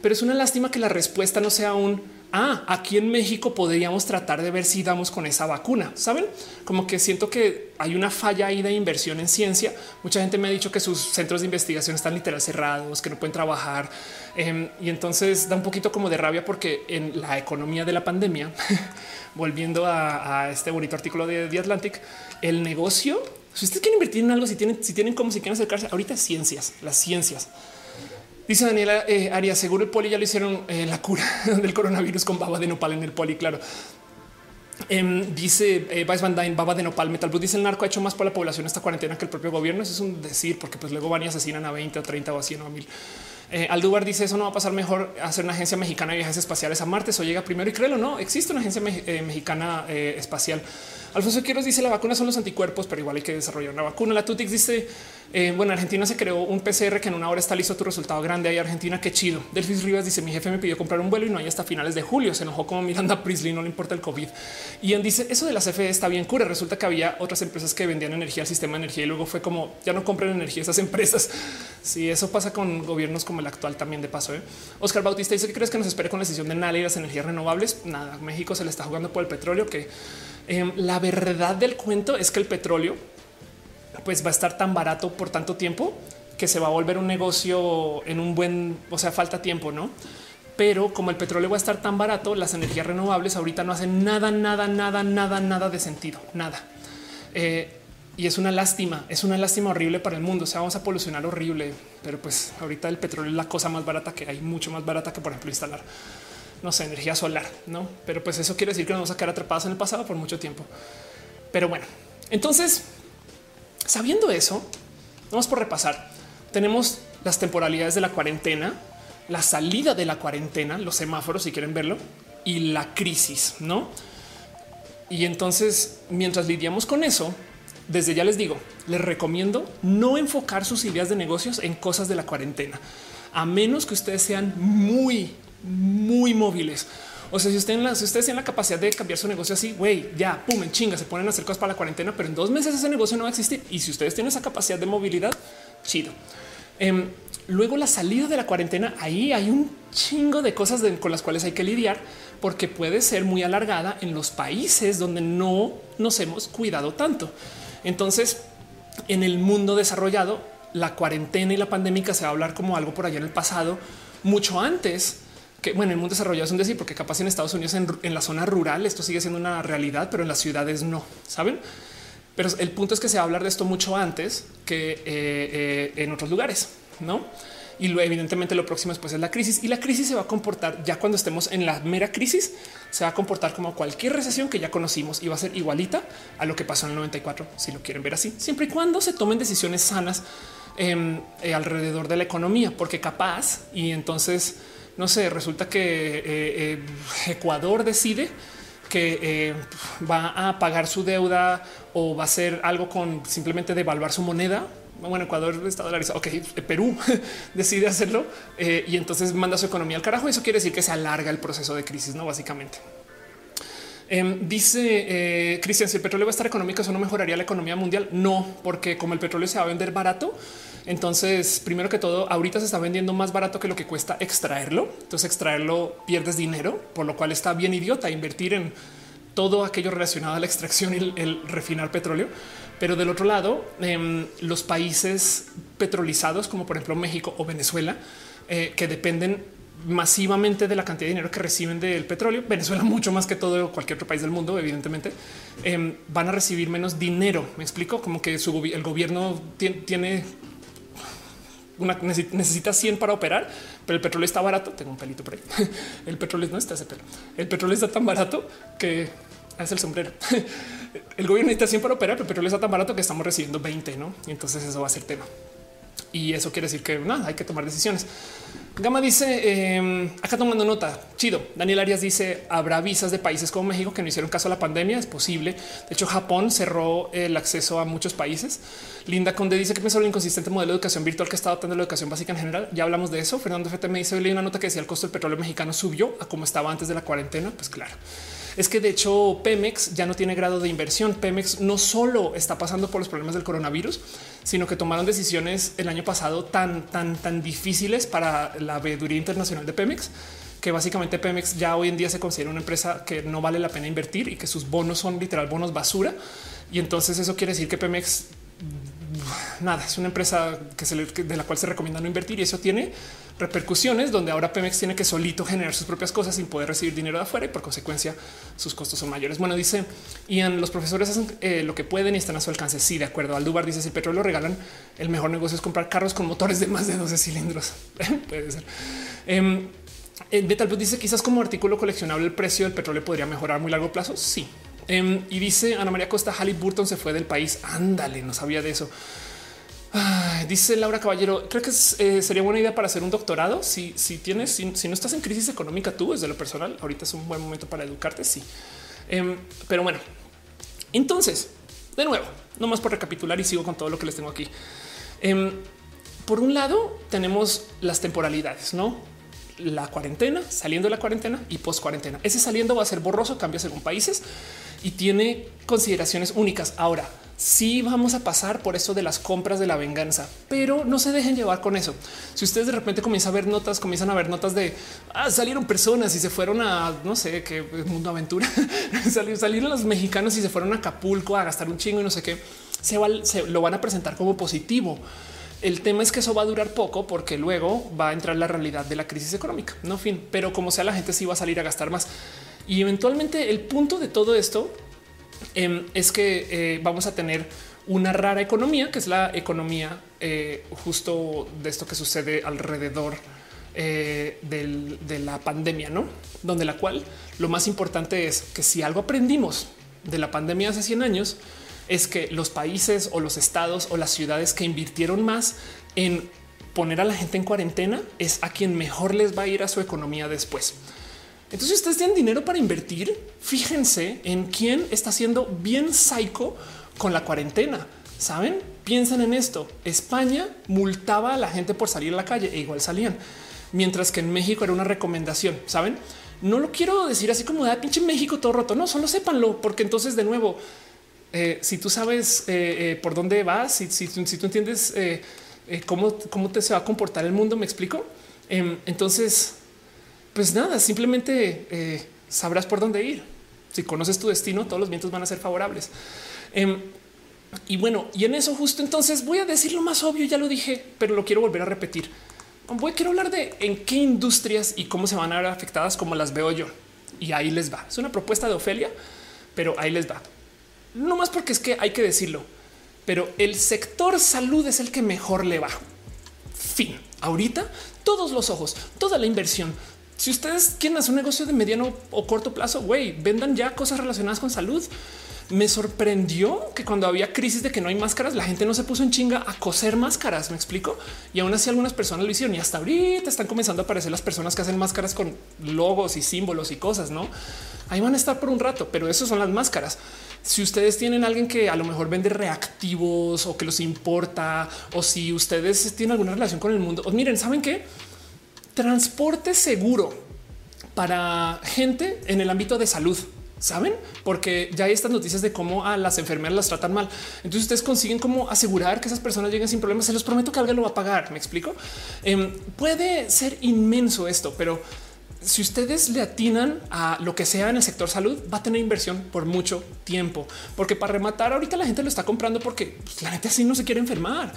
pero es una lástima que la respuesta no sea un ah, aquí en México podríamos tratar de ver si damos con esa vacuna. Saben como que siento que hay una falla ahí de inversión en ciencia. Mucha gente me ha dicho que sus centros de investigación están literal cerrados, que no pueden trabajar. Em, y entonces da un poquito como de rabia porque en la economía de la pandemia, [LAUGHS] volviendo a, este bonito artículo de The Atlantic, el negocio, si ustedes quieren invertir en algo, si tienen, si tienen como si quieren acercarse ahorita ciencias, las ciencias Dice Daniela eh, Arias, seguro el poli ya lo hicieron eh, la cura [LAUGHS] del coronavirus con baba de nopal en el poli, claro. Em, dice eh, Vice Van Dyne, baba de nopal, Metal Blue. Dice el narco ha hecho más por la población esta cuarentena que el propio gobierno. Eso es un decir, porque pues luego van y asesinan a 20 o 30 o a 100 o a 1000. Eh, Aldubar dice eso no va a pasar mejor hacer una agencia mexicana de viajes espaciales a Marte. Eso llega primero y créelo, no existe una agencia eh, mexicana espacial. Alfonso Quiroz dice la vacuna son los anticuerpos, pero igual hay que desarrollar una vacuna. La Tutix dice eh, bueno, Argentina se creó un PCR que en una hora está listo tu resultado grande. Ahí Argentina, qué chido. Delfis Rivas dice mi jefe me pidió comprar un vuelo y no hay hasta finales de julio. Se enojó como Miranda Priestley, no le importa el COVID. Él dice eso de la CFE está bien cura. Resulta que había otras empresas que vendían energía al sistema de energía y luego fue como ya no compren energía esas empresas. [LAUGHS] Si eso pasa con gobiernos como el actual también de paso. ¿eh? Oscar Bautista dice que crees que nos espere con la decisión de nada y las energías renovables. Nada, México se le está jugando por el petróleo que em, la verdad del cuento es que el petróleo pues va a estar tan barato por tanto tiempo que se va a volver un negocio en un buen, o sea, falta tiempo, ¿no? Pero como el petróleo va a estar tan barato, las energías renovables ahorita no hacen nada, nada, nada, nada, nada de sentido, nada. Eh, y es una lástima, es una lástima horrible para el mundo. O sea, vamos a polucionar horrible, pero pues ahorita el petróleo es la cosa más barata que hay, mucho más barata que, por ejemplo, instalar, no sé, energía solar, no? Pero pues eso quiere decir que nos vamos a quedar atrapados en el pasado por mucho tiempo. Pero bueno, entonces Sabiendo eso, vamos por repasar. Tenemos las temporalidades de la cuarentena, la salida de la cuarentena, los semáforos, si quieren verlo, y la crisis, ¿no? Y entonces, mientras lidiamos con eso, desde ya les digo, les recomiendo no enfocar sus ideas de negocios en cosas de la cuarentena, a menos que ustedes sean muy, muy móviles o sea, si, ustedes, tienen la capacidad de cambiar su negocio así, güey, ya, pum, en chinga, se ponen a hacer cosas para la cuarentena, pero en dos meses ese negocio no va a existir. Y si ustedes tienen esa capacidad de movilidad, chido. Em, luego la salida de la cuarentena, ahí hay un chingo de cosas con las cuales hay que lidiar porque puede ser muy alargada en los países donde no nos hemos cuidado tanto. Entonces, en el mundo desarrollado, la cuarentena y la pandemia se va a hablar como algo por allá en el pasado, mucho antes que bueno, en el mundo desarrollado es un decir, porque capaz en Estados Unidos, en, la zona rural, esto sigue siendo una realidad, pero en las ciudades no saben. Pero el punto es que se va a hablar de esto mucho antes que eh, eh, en otros lugares, no? Y lo, evidentemente lo próximo después es la crisis y la crisis se va a comportar ya cuando estemos en la mera crisis, se va a comportar como cualquier recesión que ya conocimos y va a ser igualita a lo que pasó en el 94, si lo quieren ver así, siempre y cuando se tomen decisiones sanas em, eh, alrededor de la economía, porque capaz y entonces no sé, resulta que eh, eh, Ecuador decide que eh, va a pagar su deuda o va a hacer algo con simplemente devaluar su moneda bueno, Ecuador está dolarizado. Ok, Perú [LAUGHS] decide hacerlo y entonces manda su economía al carajo. Eso quiere decir que se alarga el proceso de crisis, no básicamente. Em, dice eh, Cristian, si el petróleo va a estar económico, eso no mejoraría la economía mundial. No, porque como el petróleo se va a vender barato, entonces primero que todo, ahorita se está vendiendo más barato que lo que cuesta extraerlo. Entonces extraerlo pierdes dinero, por lo cual está bien idiota invertir en todo aquello relacionado a la extracción y el, refinar petróleo. Pero del otro lado, em, los países petrolizados, como por ejemplo México o Venezuela, eh, que dependen masivamente de la cantidad de dinero que reciben del petróleo. Venezuela [LAUGHS] mucho más que todo cualquier otro país del mundo, evidentemente, em, van a recibir menos dinero. Me explico como que su, el gobierno tiene, una, necesita 100 para operar, pero el petróleo está barato. Tengo un pelito por ahí. [LAUGHS] El petróleo no está ese pelo. El petróleo está tan barato que es el sombrero. [LAUGHS] El gobierno necesita 100 para operar, pero el petróleo está tan barato que estamos recibiendo 20, no? Y entonces eso va a ser tema. Y eso quiere decir que nada, hay que tomar decisiones. Gama dice em, acá tomando nota. Chido. Daniel Arias dice habrá visas de países como México que no hicieron caso a la pandemia. Es posible. De hecho, Japón cerró el acceso a muchos países. Linda Conde dice que pensó el inconsistente modelo de educación virtual que está adoptando la educación básica en general. Ya hablamos de eso. Fernando FT me dice leí una nota que decía el costo del petróleo mexicano subió a como estaba antes de la cuarentena. Pues claro es que de hecho Pemex ya no tiene grado de inversión. Pemex no solo está pasando por los problemas del coronavirus, sino que tomaron decisiones el año pasado tan, tan, tan difíciles para la veeduría internacional de Pemex que básicamente Pemex ya hoy en día se considera una empresa que no vale la pena invertir y que sus bonos son literal bonos basura. Y entonces eso quiere decir que Pemex nada, es una empresa que de la cual se recomienda no invertir y eso tiene repercusiones donde ahora Pemex tiene que solito generar sus propias cosas sin poder recibir dinero de afuera y por consecuencia sus costos son mayores. Bueno, dice Ian, los profesores hacen eh, lo que pueden y están a su alcance. Sí, de acuerdo. Aldubar dice si el petróleo regalan, el mejor negocio es comprar carros con motores de más de 12 cilindros. [LAUGHS] Puede ser. Eh, Betal dice quizás como artículo coleccionable el precio del petróleo podría mejorar a muy largo plazo. Sí. Em, y dice Ana María Costa, Burton se fue del país. Ándale, no sabía de eso dice Laura Caballero, creo que eh, sería buena idea para hacer un doctorado. Si, si tienes, si, no estás en crisis económica tú desde lo personal, ahorita es un buen momento para educarte. Sí, em, pero bueno, entonces de nuevo, no más por recapitular y sigo con todo lo que les tengo aquí. Em, por un lado, tenemos las temporalidades, no? La cuarentena, saliendo de la cuarentena y post cuarentena. Ese saliendo va a ser borroso, cambia según países y tiene consideraciones únicas. Ahora, sí vamos a pasar por eso de las compras de la venganza, pero no se dejen llevar con eso. Si ustedes de repente comienzan a ver notas, comienzan a ver notas de ah, salieron personas y se fueron a no sé qué mundo aventura, [LAUGHS] salieron los mexicanos y se fueron a Acapulco a gastar un chingo y no sé qué, se, se lo van a presentar como positivo. El tema es que eso va a durar poco porque luego va a entrar la realidad de la crisis económica. No fin, pero como sea, la gente sí va a salir a gastar más. Y eventualmente el punto de todo esto em, es que eh, vamos a tener una rara economía, que es la economía eh, justo de esto que sucede alrededor eh, de la pandemia, no? Donde la cual lo más importante es que si algo aprendimos de la pandemia hace 100 años es que los países o los estados o las ciudades que invirtieron más en poner a la gente en cuarentena es a quien mejor les va a ir a su economía después. Entonces, si ustedes tienen dinero para invertir, fíjense en quién está siendo bien psycho con la cuarentena. Saben, piensen en esto. España multaba a la gente por salir a la calle e igual salían, mientras que en México era una recomendación. Saben, no lo quiero decir así como de ah, pinche México todo roto. No, solo sépanlo, porque entonces de nuevo, eh, si tú sabes eh, eh, por dónde vas, si, si, si tú entiendes cómo, cómo te se va a comportar el mundo, me explico. Em, entonces, pues nada, simplemente eh, sabrás por dónde ir. Si conoces tu destino, todos los vientos van a ser favorables. Em, y bueno, y en eso justo entonces voy a decir lo más obvio, ya lo dije, pero lo quiero volver a repetir. Voy quiero hablar de en qué industrias y cómo se van a ver afectadas como las veo yo. Y ahí les va. Es una propuesta de Ofelia, pero ahí les va. No más porque es que hay que decirlo, pero el sector salud es el que mejor le va. Fin. Ahorita todos los ojos, toda la inversión, si ustedes quieren hacer un negocio de mediano o corto plazo, güey, vendan ya cosas relacionadas con salud. Me sorprendió que cuando había crisis de que no hay máscaras, la gente no se puso en chinga a coser máscaras. Me explico. Y aún así, algunas personas lo hicieron y hasta ahorita están comenzando a aparecer las personas que hacen máscaras con logos y símbolos y cosas. No ahí van a estar por un rato, pero eso son las máscaras. si ustedes tienen alguien que a lo mejor vende reactivos o que los importa, o si ustedes tienen alguna relación con el mundo, miren, ¿saben qué? Transporte seguro para gente en el ámbito de salud. Saben, porque ya hay estas noticias de cómo a las enfermeras las tratan mal. Entonces ustedes consiguen cómo asegurar que esas personas lleguen sin problemas. Se los prometo que alguien lo va a pagar. Me explico. Em, puede ser inmenso esto, pero si ustedes le atinan a lo que sea en el sector salud, va a tener inversión por mucho tiempo, porque para rematar ahorita la gente lo está comprando porque pues, la gente así no se quiere enfermar.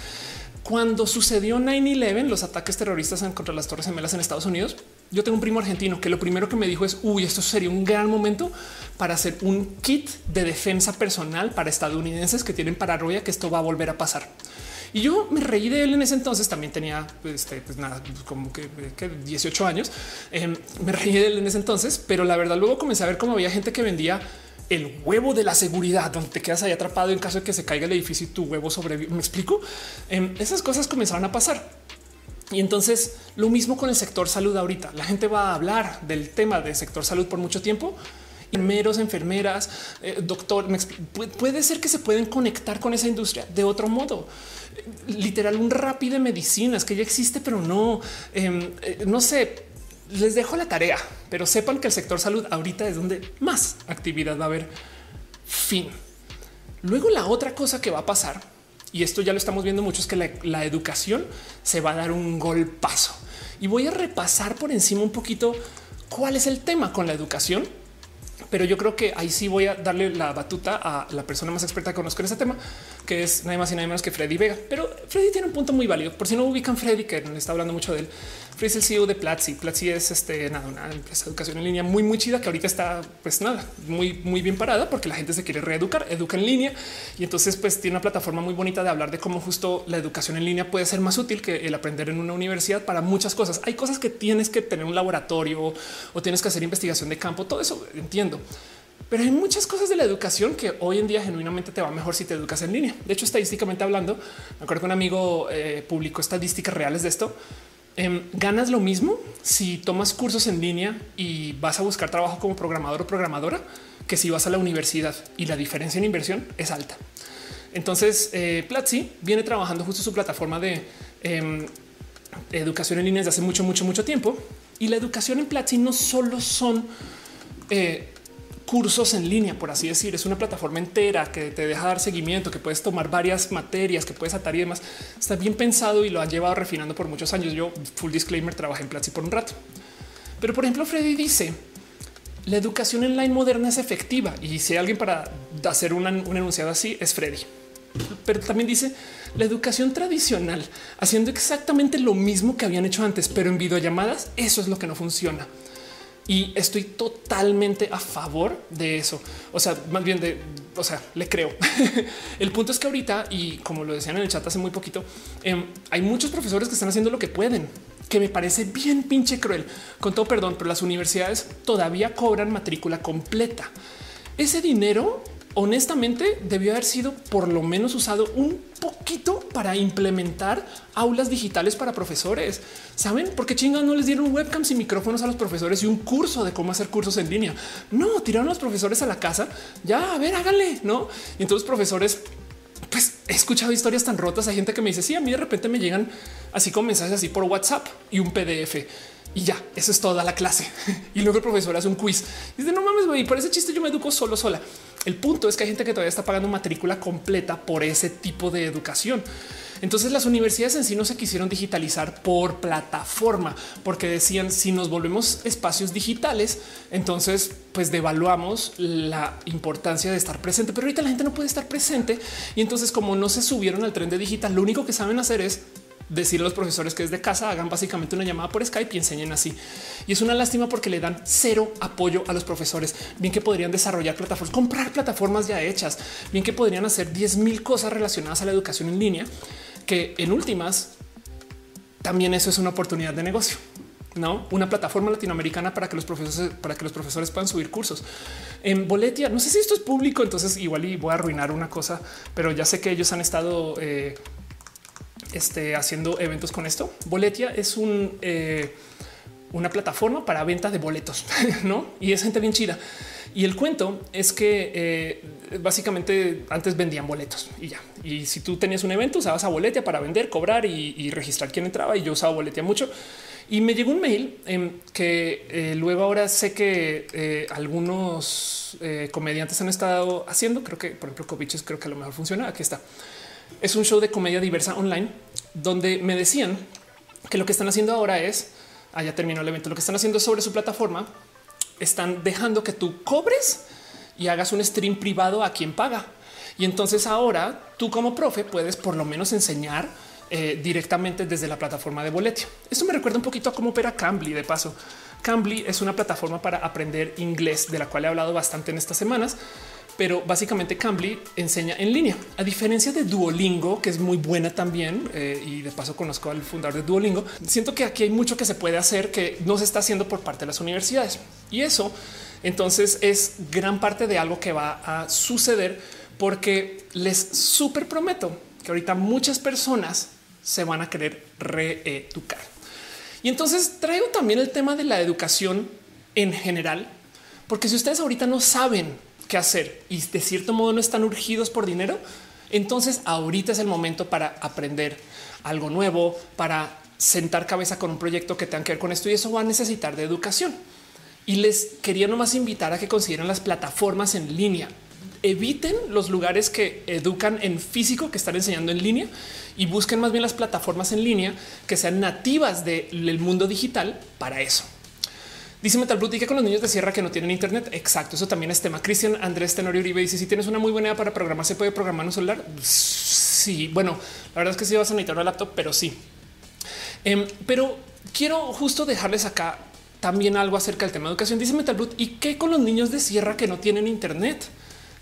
Cuando sucedió 9-11, los ataques terroristas contra las Torres Gemelas en Estados Unidos, yo tengo un primo argentino que lo primero que me dijo es, uy, esto sería un gran momento para hacer un kit de defensa personal para estadounidenses que tienen paranoia que esto va a volver a pasar. Y yo me reí de él en ese entonces. También tenía este, pues nada, como que, 18 años. Em, me reí de él en ese entonces, pero la verdad luego comencé a ver cómo había gente que vendía el huevo de la seguridad, donde te quedas ahí atrapado en caso de que se caiga el edificio y tu huevo sobrevive. Me explico. Em, esas cosas comenzaron a pasar. Y entonces lo mismo con el sector salud ahorita. La gente va a hablar del tema del sector salud por mucho tiempo. Enfermeros, enfermeras, eh, doctor, puede ser que se pueden conectar con esa industria de otro modo literal un rápido de medicinas que ya existe, pero no, em, eh, no sé, les dejo la tarea, pero sepan que el sector salud ahorita es donde más actividad va a haber. Fin. Luego la otra cosa que va a pasar, y esto ya lo estamos viendo mucho, es que la, educación se va a dar un golpazo. Y voy a repasar por encima un poquito cuál es el tema con la educación pero yo creo que ahí sí voy a darle la batuta a la persona más experta que conozco en este tema, que es nada más y nada menos que Freddy Vega. Pero Freddy tiene un punto muy válido. Por si no ubican Freddy, que no está hablando mucho de él, Es el CEO de Platzi. Platzi es este, nada, una empresa de educación en línea muy, muy chida que ahorita está, pues nada, muy, muy bien parada porque la gente se quiere reeducar, educa en línea y entonces, pues tiene una plataforma muy bonita de hablar de cómo justo la educación en línea puede ser más útil que el aprender en una universidad para muchas cosas. Hay cosas que tienes que tener un laboratorio o tienes que hacer investigación de campo. Todo eso entiendo pero hay muchas cosas de la educación que hoy en día genuinamente te va mejor si te educas en línea. De hecho, estadísticamente hablando, me acuerdo que un amigo eh, publicó estadísticas reales de esto. Em, ganas lo mismo si tomas cursos en línea y vas a buscar trabajo como programador o programadora que si vas a la universidad y la diferencia en inversión es alta. Entonces, eh, Platzi viene trabajando justo su plataforma de em, educación en línea desde hace mucho, mucho, mucho tiempo. Y la educación en Platzi no solo son eh, cursos en línea, por así decir. Es una plataforma entera que te deja dar seguimiento, que puedes tomar varias materias, que puedes atar y demás. Está bien pensado y lo han llevado refinando por muchos años. Yo, full disclaimer, trabajé en Platzi por un rato. Pero, por ejemplo, Freddy dice, la educación online moderna es efectiva y si hay alguien para hacer un enunciado así es Freddy. Pero también dice la educación tradicional haciendo exactamente lo mismo que habían hecho antes, pero en videollamadas, eso es lo que no funciona. Y estoy totalmente a favor de eso. O sea, más bien de, o sea, le creo. [LAUGHS] el punto es que ahorita, y como lo decían en el chat hace muy poquito, em, hay muchos profesores que están haciendo lo que pueden, que me parece bien pinche cruel. Con todo perdón, pero las universidades todavía cobran matrícula completa. Ese dinero honestamente debió haber sido por lo menos usado un poquito para implementar aulas digitales para profesores. Saben por qué chingados no les dieron webcams y micrófonos a los profesores y un curso de cómo hacer cursos en línea? No tiraron a los profesores a la casa. Ya a ver, háganle, no? Y entonces, profesores, pues he escuchado historias tan rotas. Hay gente que me dice: Sí, a mí de repente me llegan así con mensajes así por WhatsApp y un PDF y ya, eso es toda la clase. [LAUGHS] y luego el profesor hace un quiz y dice: No mames, güey, por ese chiste yo me educo solo, sola. El punto es que hay gente que todavía está pagando matrícula completa por ese tipo de educación. Entonces las universidades en sí no se quisieron digitalizar por plataforma, porque decían si nos volvemos espacios digitales, entonces pues devaluamos la importancia de estar presente. Pero ahorita la gente no puede estar presente y entonces como no se subieron al tren de digital, lo único que saben hacer es decir a los profesores que desde casa hagan básicamente una llamada por Skype y enseñen así. Y es una lástima porque le dan cero apoyo a los profesores. Bien que podrían desarrollar plataformas, comprar plataformas ya hechas, bien que podrían hacer 10 mil cosas relacionadas a la educación en línea, que en últimas también eso es una oportunidad de negocio. No una plataforma latinoamericana para que los profesores, para que los profesores puedan subir cursos en Boletia. No sé si esto es público, entonces igual y voy a arruinar una cosa, pero ya sé que ellos han estado eh, este, haciendo eventos con esto. Boletia es eh, una plataforma para venta de boletos, [LAUGHS] ¿no? Y es gente bien chida. Y el cuento es que eh, básicamente antes vendían boletos y ya. Y si tú tenías un evento, usabas a boletia para vender, cobrar y, registrar quién entraba. Y yo usaba boletia mucho. Y me llegó un mail em, que eh, luego ahora sé que algunos comediantes han estado haciendo. Creo que, por ejemplo, Coviches creo que a lo mejor funciona. Aquí está. Es un show de comedia diversa online donde me decían que lo que están haciendo ahora es, allá ah, terminó el evento, lo que están haciendo sobre su plataforma, están dejando que tú cobres y hagas un stream privado a quien paga. Y entonces ahora tú como profe puedes por lo menos enseñar eh, directamente desde la plataforma de boletio. Esto me recuerda un poquito a cómo opera Cambly de paso. Cambly es una plataforma para aprender inglés de la cual he hablado bastante en estas semanas pero básicamente Cambly enseña en línea. A diferencia de Duolingo, que es muy buena también, eh, y de paso conozco al fundador de Duolingo, siento que aquí hay mucho que se puede hacer que no se está haciendo por parte de las universidades. Y eso entonces es gran parte de algo que va a suceder porque les súper prometo que ahorita muchas personas se van a querer reeducar. Y entonces traigo también el tema de la educación en general, porque si ustedes ahorita no saben qué hacer y de cierto modo no están urgidos por dinero, entonces ahorita es el momento para aprender algo nuevo, para sentar cabeza con un proyecto que tenga que ver con esto y eso va a necesitar de educación. Y les quería nomás invitar a que consideren las plataformas en línea. Eviten los lugares que educan en físico, que están enseñando en línea y busquen más bien las plataformas en línea que sean nativas del mundo digital para eso. Dice Metal Brut, que con los niños de sierra que no tienen internet. Exacto. Eso también es tema. Cristian Andrés Tenorio Uribe dice: Si tienes una muy buena idea para programar, se puede programar un celular. Sí, bueno, la verdad es que sí vas a necesitar una laptop, pero sí. Em, pero quiero justo dejarles acá también algo acerca del tema de educación. Dice Metal Brut, ¿y qué con los niños de sierra que no tienen internet?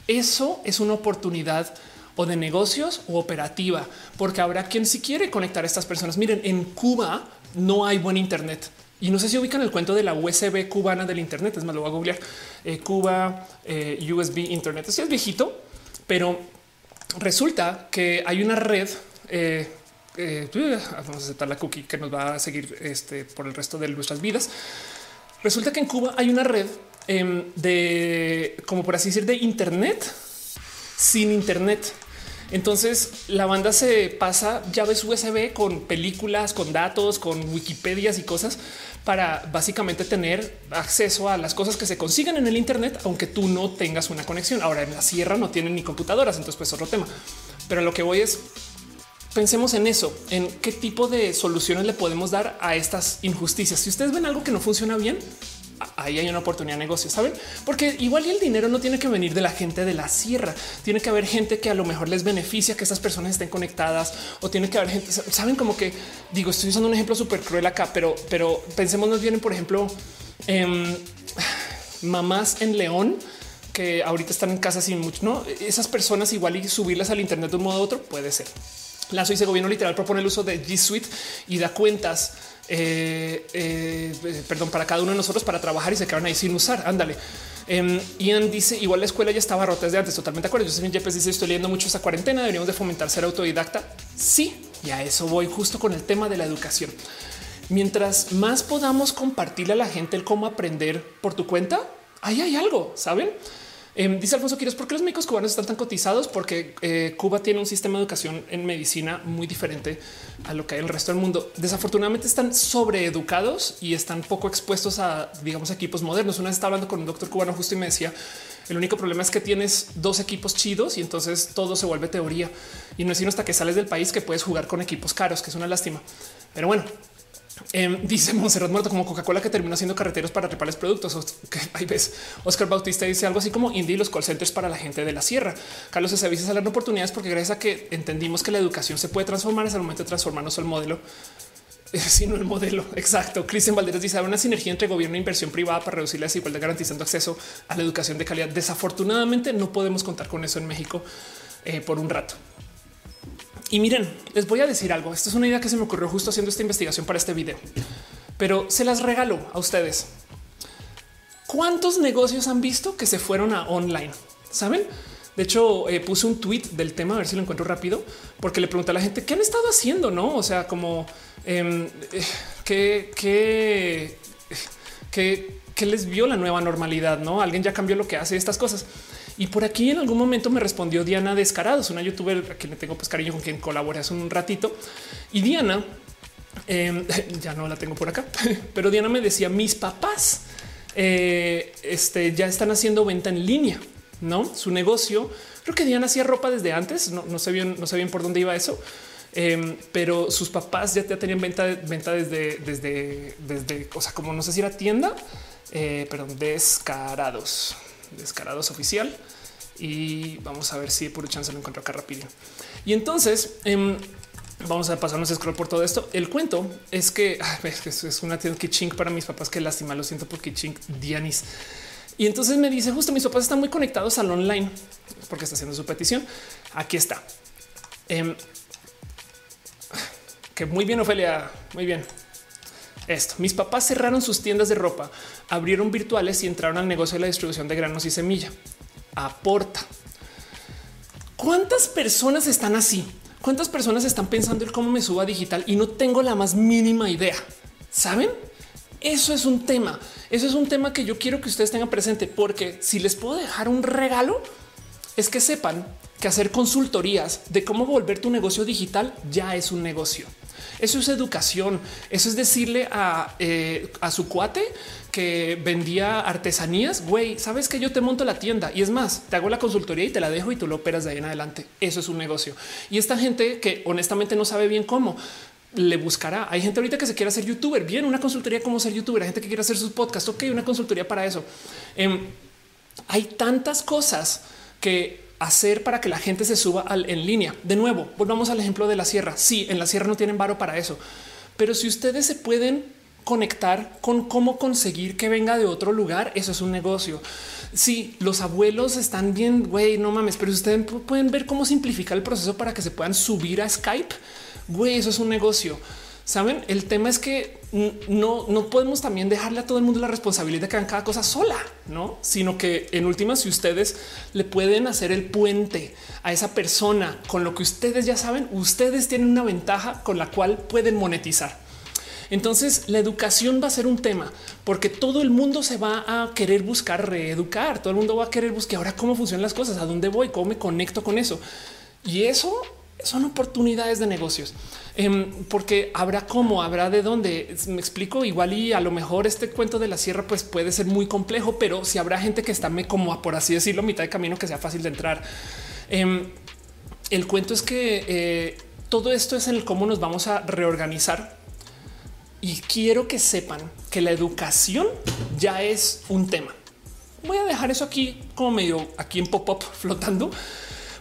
Eso es una oportunidad o de negocios o operativa, porque habrá quien si quiere conectar a estas personas. Miren, en Cuba no hay buen internet y no sé si ubican el cuento de la USB cubana del Internet. Es más, lo voy a googlear. Eh, Cuba eh, USB Internet. Así es viejito, pero resulta que hay una red. Eh, vamos a aceptar la cookie que nos va a seguir este, por el resto de nuestras vidas. Resulta que en Cuba hay una red em, de, como por así decir, de Internet sin Internet. Entonces la banda se pasa llaves USB con películas, con datos, con Wikipedias y cosas para básicamente tener acceso a las cosas que se consiguen en el Internet, aunque tú no tengas una conexión. Ahora en la sierra no tienen ni computadoras, entonces pues otro tema. Pero lo que voy es pensemos en eso, en qué tipo de soluciones le podemos dar a estas injusticias. Si ustedes ven algo que no funciona bien, ahí hay una oportunidad de negocio, saben? Porque igual el dinero no tiene que venir de la gente de la sierra, tiene que haber gente que a lo mejor les beneficia que esas personas estén conectadas o tiene que haber gente, saben como que digo, estoy usando un ejemplo súper cruel acá, pero, pero pensemos nos vienen, por ejemplo, en mamás en León que ahorita están en casa sin mucho, no? Esas personas igual y subirlas al Internet de un modo u otro puede ser. La Suiza gobierno literal propone el uso de G Suite y da cuentas eh, eh, perdón, para cada uno de nosotros para trabajar y se quedaron ahí sin usar. Ándale. Eh, Ian dice igual la escuela ya estaba rota desde antes. Totalmente de acuerdo. Yo también Jeffes dice estoy leyendo mucho esta cuarentena. Deberíamos de fomentar ser autodidacta. Sí, y a eso voy justo con el tema de la educación. Mientras más podamos compartirle a la gente el cómo aprender por tu cuenta, ahí hay algo, saben? Em, dice Alfonso Quiroz, ¿por qué los médicos cubanos están tan cotizados? Porque eh, Cuba tiene un sistema de educación en medicina muy diferente a lo que hay en el resto del mundo. Desafortunadamente están sobreeducados y están poco expuestos a, digamos, equipos modernos. Una vez estaba hablando con un doctor cubano justo y me decía, el único problema es que tienes dos equipos chidos y entonces todo se vuelve teoría. Y no es sino hasta que sales del país que puedes jugar con equipos caros, que es una lástima. Pero bueno, Em, dice Monserrat Muerto como Coca-Cola que terminó haciendo carreteros para repararles productos. Ahí [LAUGHS] ves. Oscar Bautista dice algo así como Indie los call centers para la gente de la sierra. Carlos se avisa a oportunidades porque gracias a que entendimos que la educación se puede transformar es el momento de transformarnos [LAUGHS] el modelo sino el modelo exacto. Cristian Valderas dice una sinergia entre gobierno e inversión privada para reducir la desigualdad, garantizando acceso a la educación de calidad. Desafortunadamente, no podemos contar con eso en México eh, por un rato. Y miren, les voy a decir algo. Esta es una idea que se me ocurrió justo haciendo esta investigación para este video, pero se las regalo a ustedes. ¿Cuántos negocios han visto que se fueron a online? Saben? De hecho, eh, puse un tweet del tema, a ver si lo encuentro rápido, porque le pregunté a la gente qué han estado haciendo, no? O sea, como eh, qué, qué, qué, que les vio la nueva normalidad, no? Alguien ya cambió lo que hace estas cosas. Y por aquí en algún momento me respondió Diana Descarados, una youtuber a quien le tengo pues cariño con quien colaboré hace un ratito. Y Diana, em, [LAUGHS] ya no la tengo por acá, [LAUGHS] pero Diana me decía mis papás eh, este, ya están haciendo venta en línea, no su negocio. Creo que Diana hacía ropa desde antes. No, sé bien, no sé bien por dónde iba eso, em, pero sus papás ya, tenían venta, venta desde, desde, desde, o sea, como no sé si era tienda, eh, perdón, descarados, descarados oficial. Y vamos a ver si por chance lo encuentro acá rápido. Y entonces em, vamos a pasarnos a scroll por todo esto. El cuento es que es una tienda que ching para mis papás. Que lástima, lo siento porque ching Dianis. Y entonces me dice justo mis papás están muy conectados al online porque está haciendo su petición. Aquí está. Em, que muy bien, Ofelia. Muy bien. Esto. Mis papás cerraron sus tiendas de ropa, abrieron virtuales y entraron al negocio de la distribución de granos y semilla. Aporta. ¿Cuántas personas están así? ¿Cuántas personas están pensando en cómo me suba digital y no tengo la más mínima idea? ¿Saben? Eso es un tema. Eso es un tema que yo quiero que ustedes tengan presente, porque si les puedo dejar un regalo, es que sepan que hacer consultorías de cómo volver tu negocio digital ya es un negocio. Eso es educación. Eso es decirle a, eh, a su cuate que vendía artesanías. Güey, sabes que yo te monto la tienda y es más, te hago la consultoría y te la dejo y tú lo operas de ahí en adelante. Eso es un negocio. Y esta gente que honestamente no sabe bien cómo le buscará. Hay gente ahorita que se quiere hacer youtuber. Bien, una consultoría como ser youtuber. Hay gente que quiere hacer sus podcasts. Ok, una consultoría para eso. Em, hay tantas cosas que hacer para que la gente se suba al, en línea. De nuevo, volvamos al ejemplo de la sierra. Sí, en la sierra no tienen varo para eso, pero si ustedes se pueden conectar con cómo conseguir que venga de otro lugar, eso es un negocio. Si los abuelos están bien, güey, no mames, pero ustedes pueden ver cómo simplificar el proceso para que se puedan subir a Skype. Güey, eso es un negocio. Saben, el tema es que no, no podemos también dejarle a todo el mundo la responsabilidad de que hagan cada cosa sola, no, sino que en últimas, si ustedes le pueden hacer el puente a esa persona con lo que ustedes ya saben, ustedes tienen una ventaja con la cual pueden monetizar. Entonces la educación va a ser un tema porque todo el mundo se va a querer buscar reeducar. Todo el mundo va a querer buscar ahora cómo funcionan las cosas, a dónde voy, cómo me conecto con eso. Y eso son oportunidades de negocios, em, porque habrá cómo, habrá de dónde. Me explico igual y a lo mejor este cuento de la sierra pues puede ser muy complejo, pero si habrá gente que está como por así decirlo, mitad de camino que sea fácil de entrar. Em, el cuento es que eh, todo esto es en el cómo nos vamos a reorganizar y quiero que sepan que la educación ya es un tema. Voy a dejar eso aquí como medio aquí en pop up flotando,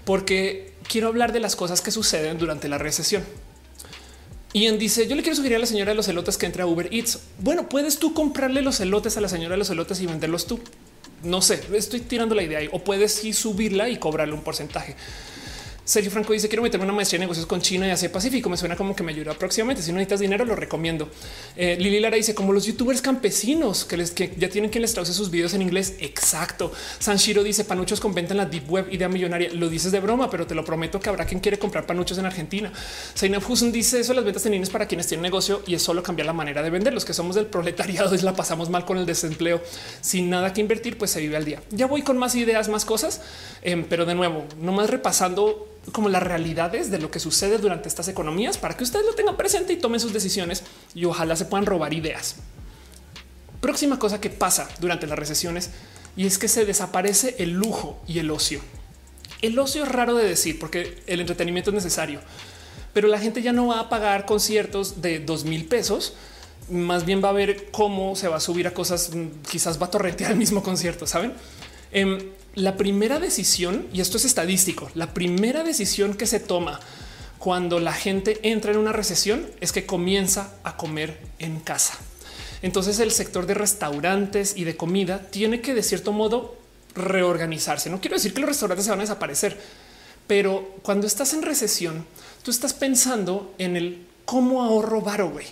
porque quiero hablar de las cosas que suceden durante la recesión. En dice, yo le quiero sugerir a la señora de los elotes que entre a Uber Eats. Bueno, puedes tú comprarle los elotes a la señora de los elotes y venderlos tú. No sé, estoy tirando la idea ahí. O puedes sí subirla y cobrarle un porcentaje. Sergio Franco dice quiero meterme una maestría en negocios con China y Asia Pacífico. Me suena como que me ayuda próximamente. Si no necesitas dinero, lo recomiendo. Eh, Lili Lara dice como los youtubers campesinos que, les, que ya tienen quien les traduce sus videos en inglés. Exacto. Sanshiro dice panuchos con venta en la deep web, idea millonaria. Lo dices de broma, pero te lo prometo que habrá quien quiere comprar panuchos en Argentina. Zainab Hussein dice eso las ventas en línea para quienes tienen negocio y es solo cambiar la manera de vender. Los que somos del proletariado y la pasamos mal con el desempleo sin nada que invertir, pues se vive al día. Ya voy con más ideas, más cosas, em, pero de nuevo, no más repasando como las realidades de lo que sucede durante estas economías para que ustedes lo tengan presente y tomen sus decisiones y ojalá se puedan robar ideas. Próxima cosa que pasa durante las recesiones y es que se desaparece el lujo y el ocio. El ocio es raro de decir porque el entretenimiento es necesario, pero la gente ya no va a pagar conciertos de dos mil pesos. Más bien va a ver cómo se va a subir a cosas, mm, quizás va a torrentear el mismo concierto, saben? Em, la primera decisión, y esto es estadístico, la primera decisión que se toma cuando la gente entra en una recesión es que comienza a comer en casa. Entonces el sector de restaurantes y de comida tiene que de cierto modo reorganizarse. No quiero decir que los restaurantes se van a desaparecer, pero cuando estás en recesión, tú estás pensando en el cómo ahorro varo, güey,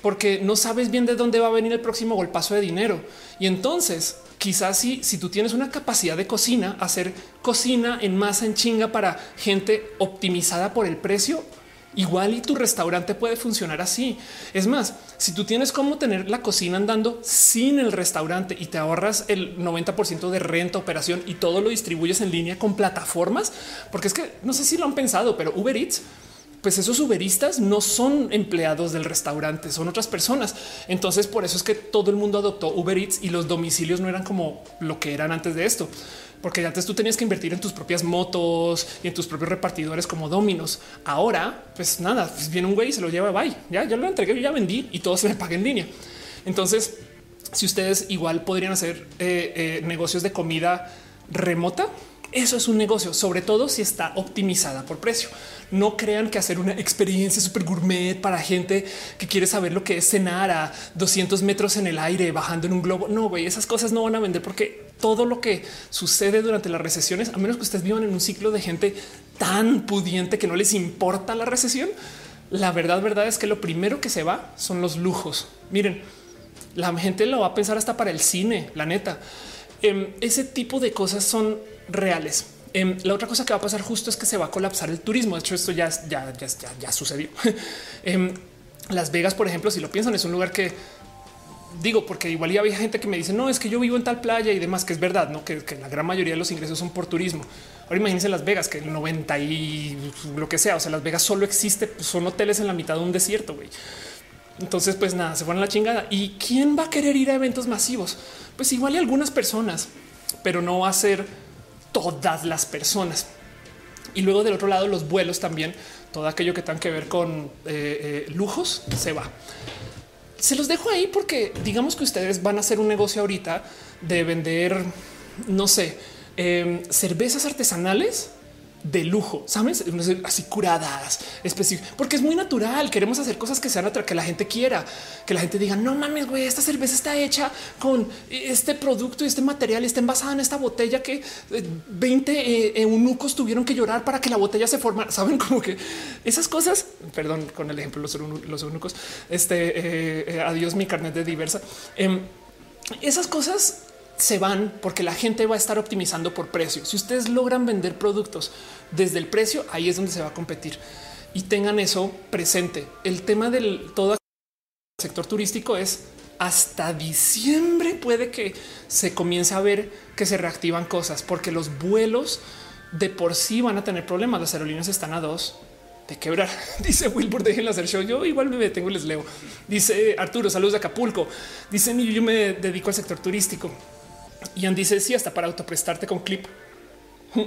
porque no sabes bien de dónde va a venir el próximo golpazo de dinero. Y entonces quizás si, si tú tienes una capacidad de cocina, hacer cocina en masa en chinga para gente optimizada por el precio Igual y tu restaurante puede funcionar así. Es más, si tú tienes cómo tener la cocina andando sin el restaurante y te ahorras el 90% de renta, operación y todo lo distribuyes en línea con plataformas, porque es que no sé si lo han pensado, pero Uber Eats pues esos uberistas no son empleados del restaurante, son otras personas. Entonces, por eso es que todo el mundo adoptó Uber Eats y los domicilios no eran como lo que eran antes de esto, porque antes tú tenías que invertir en tus propias motos y en tus propios repartidores como Dominos. Ahora, pues nada, pues viene un güey y se lo lleva, bye, ya, ya lo entregué, yo ya vendí y todo se me paga en línea. Entonces, si ustedes igual podrían hacer eh, eh, negocios de comida remota, eso es un negocio, sobre todo si está optimizada por precio. No crean que hacer una experiencia súper gourmet para gente que quiere saber lo que es cenar a 200 metros en el aire bajando en un globo. No, esas cosas no van a vender porque todo lo que sucede durante las recesiones, a menos que ustedes vivan en un ciclo de gente tan pudiente que no les importa la recesión, la verdad, verdad es que lo primero que se va son los lujos. Miren, la gente lo va a pensar hasta para el cine, la neta. Em, ese tipo de cosas son reales. Em, la otra cosa que va a pasar justo es que se va a colapsar el turismo. De hecho, esto ya, ya, ya, ya, sucedió. [LAUGHS] Em, Las Vegas, por ejemplo, si lo piensan, es un lugar que digo, porque igual ya había gente que me dice, no, es que yo vivo en tal playa y demás, que es verdad, no que, la gran mayoría de los ingresos son por turismo. Ahora imagínense Las Vegas, que el 90 y lo que sea, o sea, Las Vegas solo existe, pues, son hoteles en la mitad de un desierto, güey. Entonces, pues nada, se fueron a la chingada. ¿Y quién va a querer ir a eventos masivos? Pues igual algunas personas, pero no va a ser todas las personas. Y luego del otro lado, los vuelos también, todo aquello que tenga que ver con eh, eh, lujos, se va. Se los dejo ahí porque digamos que ustedes van a hacer un negocio ahorita de vender, no sé, em, cervezas artesanales de lujo, sabes, así curadas, específicas, porque es muy natural. Queremos hacer cosas que sean que la gente quiera, que la gente diga, no mames, güey, esta cerveza está hecha con este producto y este material, está envasada en esta botella que 20 eh, eh, eunucos tuvieron que llorar para que la botella se formara. Saben [LAUGHS] como que esas cosas, perdón, con el ejemplo, los, los eunucos, este eh, adiós, mi carnet de diversa. Em, esas cosas se van porque la gente va a estar optimizando por precio. Si ustedes logran vender productos desde el precio, ahí es donde se va a competir y tengan eso presente. El tema del todo el sector turístico es hasta diciembre puede que se comience a ver que se reactivan cosas porque los vuelos de por sí van a tener problemas. Las aerolíneas están a dos de quebrar. [LAUGHS] Dice Wilbur, déjenla hacer show. Yo igual me detengo y les leo. Dice Arturo, saludos de Acapulco. Dice yo me dedico al sector turístico. Ian dice sí, hasta para autoprestarte con clip. [LAUGHS]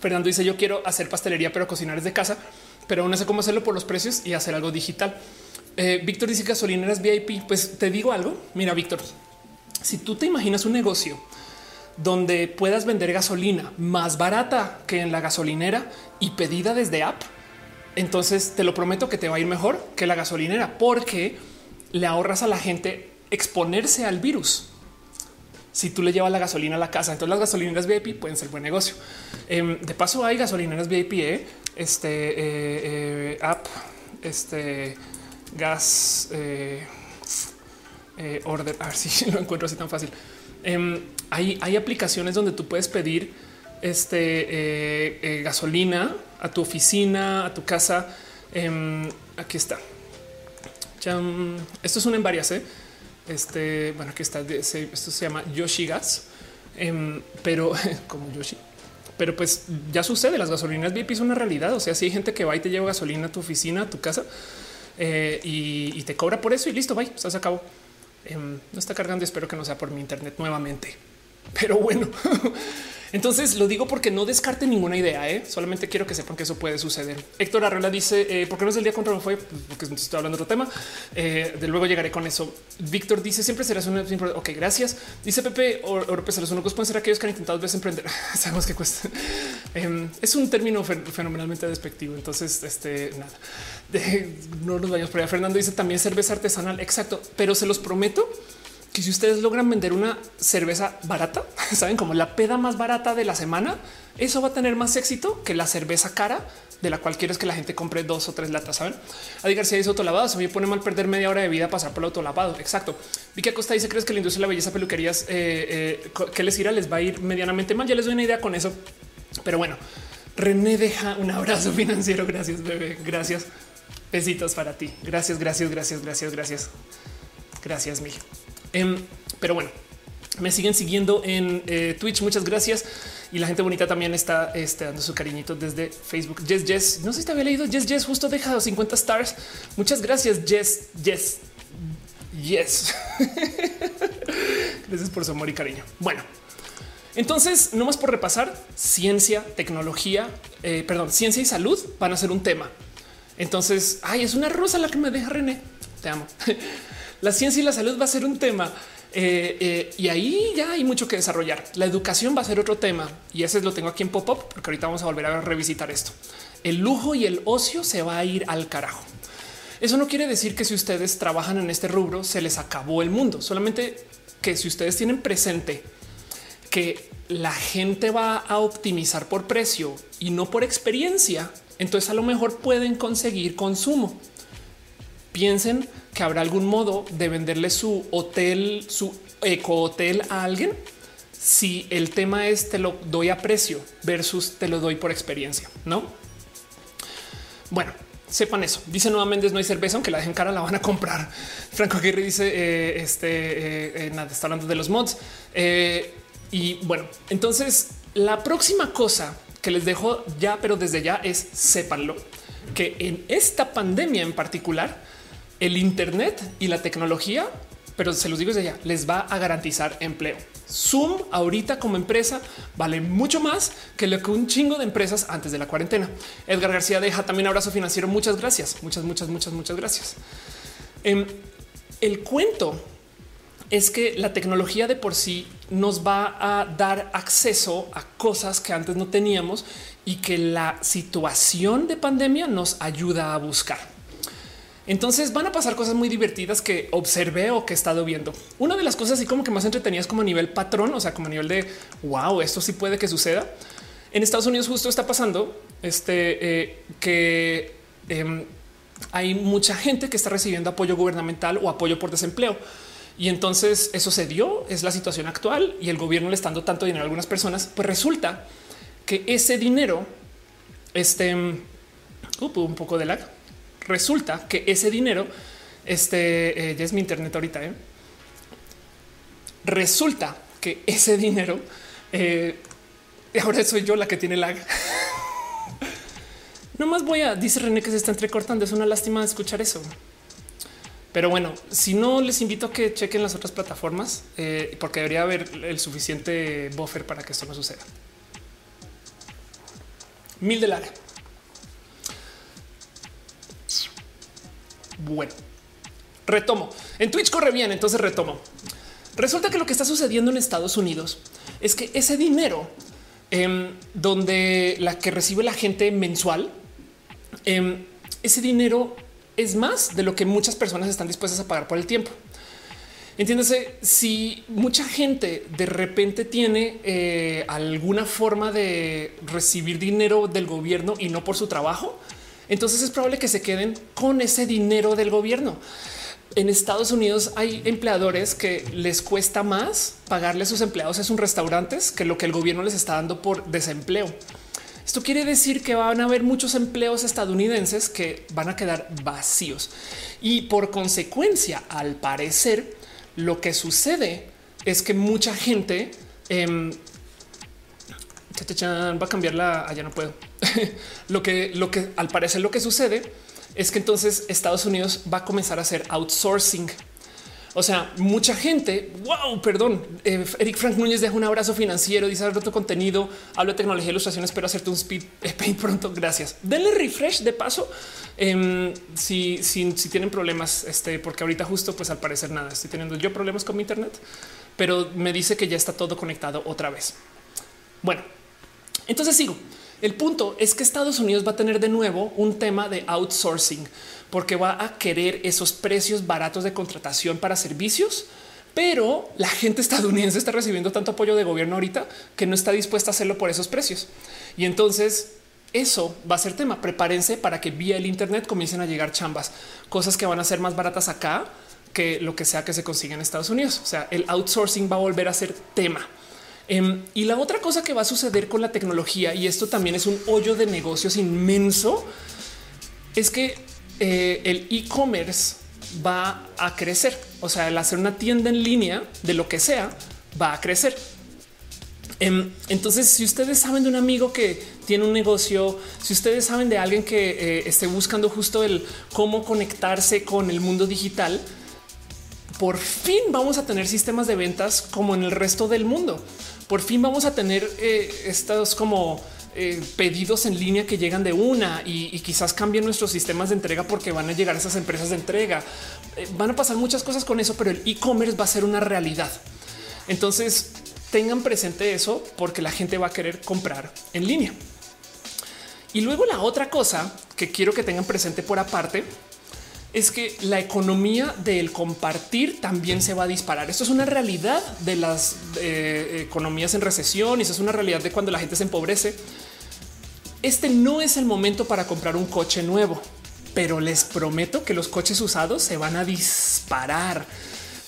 Fernando dice yo quiero hacer pastelería, pero cocinar desde casa, pero no sé cómo hacerlo por los precios y hacer algo digital. Eh, Víctor dice gasolineras VIP. Pues te digo algo. Mira, Víctor, si tú te imaginas un negocio donde puedas vender gasolina más barata que en la gasolinera y pedida desde app, entonces te lo prometo que te va a ir mejor que la gasolinera porque le ahorras a la gente exponerse al virus si tú le llevas la gasolina a la casa. Entonces las gasolineras VIP pueden ser buen negocio. Em, de paso hay gasolineras VIP, ¿eh? este eh, eh, app, este gas order. A ver si [LAUGHS] lo encuentro así tan fácil. Em, hay, hay aplicaciones donde tú puedes pedir este gasolina a tu oficina, a tu casa. Em, aquí está. Esto es un en varias. ¿Eh? Este, bueno, aquí está, esto se llama Yoshi Gas, em, pero [LAUGHS] como Yoshi. Pero pues ya sucede, las gasolinas VIP son una realidad. O sea, si hay gente que va y te lleva gasolina a tu oficina, a tu casa eh, y, te cobra por eso y listo, bye, se acabó. Em, no está cargando, espero que no sea por mi internet nuevamente. Pero bueno, [LAUGHS] Entonces lo digo porque no descarte ninguna idea. ¿eh? Solamente quiero que sepan que eso puede suceder. Héctor Arrela dice: eh, ¿Por qué no es el día contra fue? Pues, porque estoy hablando de otro tema. Eh, de luego llegaré con eso. Víctor dice: Siempre serás un. Ok, gracias. Dice Pepe Oropes, los únicos pueden ser aquellos que han intentado veces emprender. [LAUGHS] Sabemos que cuesta. Em, es un término fenomenalmente despectivo. Entonces, este nada, no nos vayamos por allá. Fernando dice también cerveza artesanal. Exacto, pero se los prometo que si ustedes logran vender una cerveza barata, [LAUGHS] saben como la peda más barata de la semana, eso va a tener más éxito que la cerveza cara de la cual quieres que la gente compre dos o tres latas. Saben, Adi García dice autolavado. Se me pone mal perder media hora de vida pasar por el autolavado. Exacto. Vicky Acosta dice: ¿Crees que la industria de la belleza peluquerías eh, eh, que les irá? Les va a ir medianamente mal. Ya les doy una idea con eso, pero bueno, René deja un abrazo [LAUGHS] financiero. Gracias, bebé. Gracias. Besitos para ti. Gracias, gracias, gracias, gracias, gracias. Gracias, mi. Em, pero bueno, me siguen siguiendo en eh, Twitch. Muchas gracias. Y la gente bonita también está este, dando su cariñito desde Facebook. Yes, yes. No sé si te había leído. Yes, yes. Justo dejado 50 stars. Muchas gracias. Yes, yes. Yes. Gracias por su amor y cariño. Bueno, entonces, no más por repasar, ciencia, tecnología, eh, perdón, ciencia y salud van a ser un tema. Entonces, ay, es una rosa la que me deja René. Te amo. [LAUGHS] La ciencia y la salud va a ser un tema. Eh, eh, y ahí ya hay mucho que desarrollar. La educación va a ser otro tema y ese lo tengo aquí en pop up porque ahorita vamos a volver a revisitar esto. El lujo y el ocio se va a ir al carajo. Eso no quiere decir que si ustedes trabajan en este rubro se les acabó el mundo, solamente que si ustedes tienen presente que la gente va a optimizar por precio y no por experiencia, entonces a lo mejor pueden conseguir consumo. Piensen que habrá algún modo de venderle su hotel, su eco hotel a alguien. Si el tema es te lo doy a precio versus te lo doy por experiencia, no? Bueno, sepan eso. Dice Nueva Méndez, no hay cerveza, aunque la dejen cara, la van a comprar. [LAUGHS] Franco Aguirre dice, eh, este, eh, eh, nada, está hablando de los mods. Y bueno, entonces la próxima cosa que les dejo ya, pero desde ya es sépanlo que en esta pandemia en particular, el Internet y la tecnología, pero se los digo desde ya, les va a garantizar empleo. Zoom ahorita como empresa vale mucho más que lo que un chingo de empresas antes de la cuarentena. Edgar García deja también abrazo financiero. Muchas gracias. Muchas, muchas, muchas, muchas gracias. Em, el cuento es que la tecnología de por sí nos va a dar acceso a cosas que antes no teníamos y que la situación de pandemia nos ayuda a buscar. Entonces van a pasar cosas muy divertidas que observé o que he estado viendo. Una de las cosas así como que más entretenidas como a nivel patrón, o sea, como a nivel de wow, esto sí puede que suceda. En Estados Unidos justo está pasando este eh, que em, hay mucha gente que está recibiendo apoyo gubernamental o apoyo por desempleo. Y entonces eso se dio, es la situación actual y el gobierno le está dando tanto dinero a algunas personas. Pues resulta que ese dinero, este, un poco de lag, resulta que ese dinero, este, eh, ya es mi internet ahorita, ¿eh? resulta que ese dinero, eh, ahora soy yo la que tiene lag. [LAUGHS] no más voy a, dice René que se está entrecortando, es una lástima escuchar eso. Pero bueno, si no les invito a que chequen las otras plataformas, eh, porque debería haber el suficiente buffer para que esto no suceda. Mil de lag. Bueno, retomo. En Twitch corre bien, entonces retomo. Resulta que lo que está sucediendo en Estados Unidos es que ese dinero em, donde la que recibe la gente mensual, em, ese dinero es más de lo que muchas personas están dispuestas a pagar por el tiempo. Entiéndase, si mucha gente de repente tiene eh, alguna forma de recibir dinero del gobierno y no por su trabajo, entonces es probable que se queden con ese dinero del gobierno. En Estados Unidos hay empleadores que les cuesta más pagarle a sus empleados en sus restaurantes que lo que el gobierno les está dando por desempleo. Esto quiere decir que van a haber muchos empleos estadounidenses que van a quedar vacíos y por consecuencia, al parecer, lo que sucede es que mucha gente eh, va a cambiar la. allá ah, no puedo. [LAUGHS] lo que, lo que al parecer lo que sucede es que entonces Estados Unidos va a comenzar a hacer outsourcing o sea, mucha gente, wow, perdón. Eh, Eric Frank Núñez deja un abrazo financiero, dice tu contenido, hablo de tecnología e ilustración, espero hacerte un speed [LAUGHS] eh, pronto. Gracias. Denle refresh de paso em, si, si, tienen problemas, este, porque ahorita justo, pues al parecer nada, estoy teniendo yo problemas con mi internet, pero me dice que ya está todo conectado otra vez. Bueno, entonces sigo. El punto es que Estados Unidos va a tener de nuevo un tema de outsourcing porque va a querer esos precios baratos de contratación para servicios. Pero la gente estadounidense está recibiendo tanto apoyo de gobierno ahorita que no está dispuesta a hacerlo por esos precios. Y entonces eso va a ser tema. Prepárense para que vía el Internet comiencen a llegar chambas, cosas que van a ser más baratas acá que lo que sea que se consiga en Estados Unidos. O sea, el outsourcing va a volver a ser tema. Em, y la otra cosa que va a suceder con la tecnología, y esto también es un hoyo de negocios inmenso, es que eh, el e-commerce va a crecer. O sea, el hacer una tienda en línea de lo que sea va a crecer. Em, entonces, si ustedes saben de un amigo que tiene un negocio, si ustedes saben de alguien que eh, esté buscando justo el cómo conectarse con el mundo digital, por fin vamos a tener sistemas de ventas como en el resto del mundo. Por fin vamos a tener eh, estos como eh, pedidos en línea que llegan de una y, quizás cambien nuestros sistemas de entrega porque van a llegar esas empresas de entrega. van a pasar muchas cosas con eso, pero el e-commerce va a ser una realidad. Entonces, tengan presente eso porque la gente va a querer comprar en línea. Y luego la otra cosa que quiero que tengan presente por aparte es que la economía del compartir también se va a disparar. Esto es una realidad de las eh, economías en recesión y eso es una realidad de cuando la gente se empobrece. Este no es el momento para comprar un coche nuevo, pero les prometo que los coches usados se van a disparar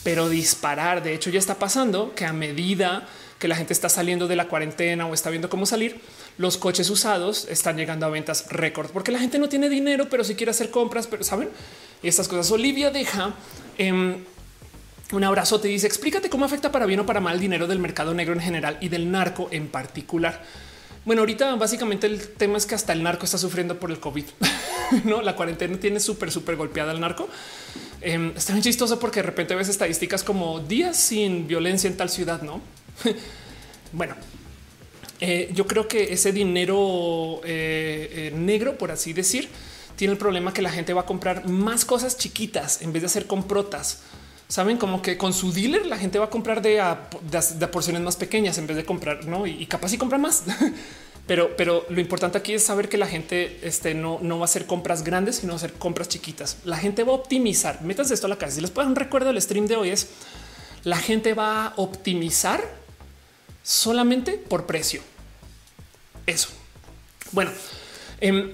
pero disparar. De hecho, ya está pasando que a medida que la gente está saliendo de la cuarentena o está viendo cómo salir, los coches usados están llegando a ventas récord porque la gente no tiene dinero, pero si quiere hacer compras, pero saben estas cosas. Olivia deja em, un abrazo. Te dice explícate cómo afecta para bien o para mal el dinero del mercado negro en general y del narco en particular. Bueno, ahorita básicamente el tema es que hasta el narco está sufriendo por el COVID. [LAUGHS] no, la cuarentena tiene súper, súper golpeada al narco. Eh, está muy chistoso porque de repente ves estadísticas como días sin violencia en tal ciudad, no? [LAUGHS] bueno, eh, yo creo que ese dinero eh, eh, negro, por así decir, tiene el problema que la gente va a comprar más cosas chiquitas en vez de hacer comprotas. Saben como que con su dealer la gente va a comprar de, porciones más pequeñas en vez de comprar? Y, capaz y compra más. [LAUGHS] pero, pero lo importante aquí es saber que la gente este, no, no va a hacer compras grandes, sino hacer compras chiquitas. La gente va a optimizar. Métanse esto a la casa. Si les puedo un recuerdo del stream de hoy es la gente va a optimizar solamente por precio. Eso. Bueno, em,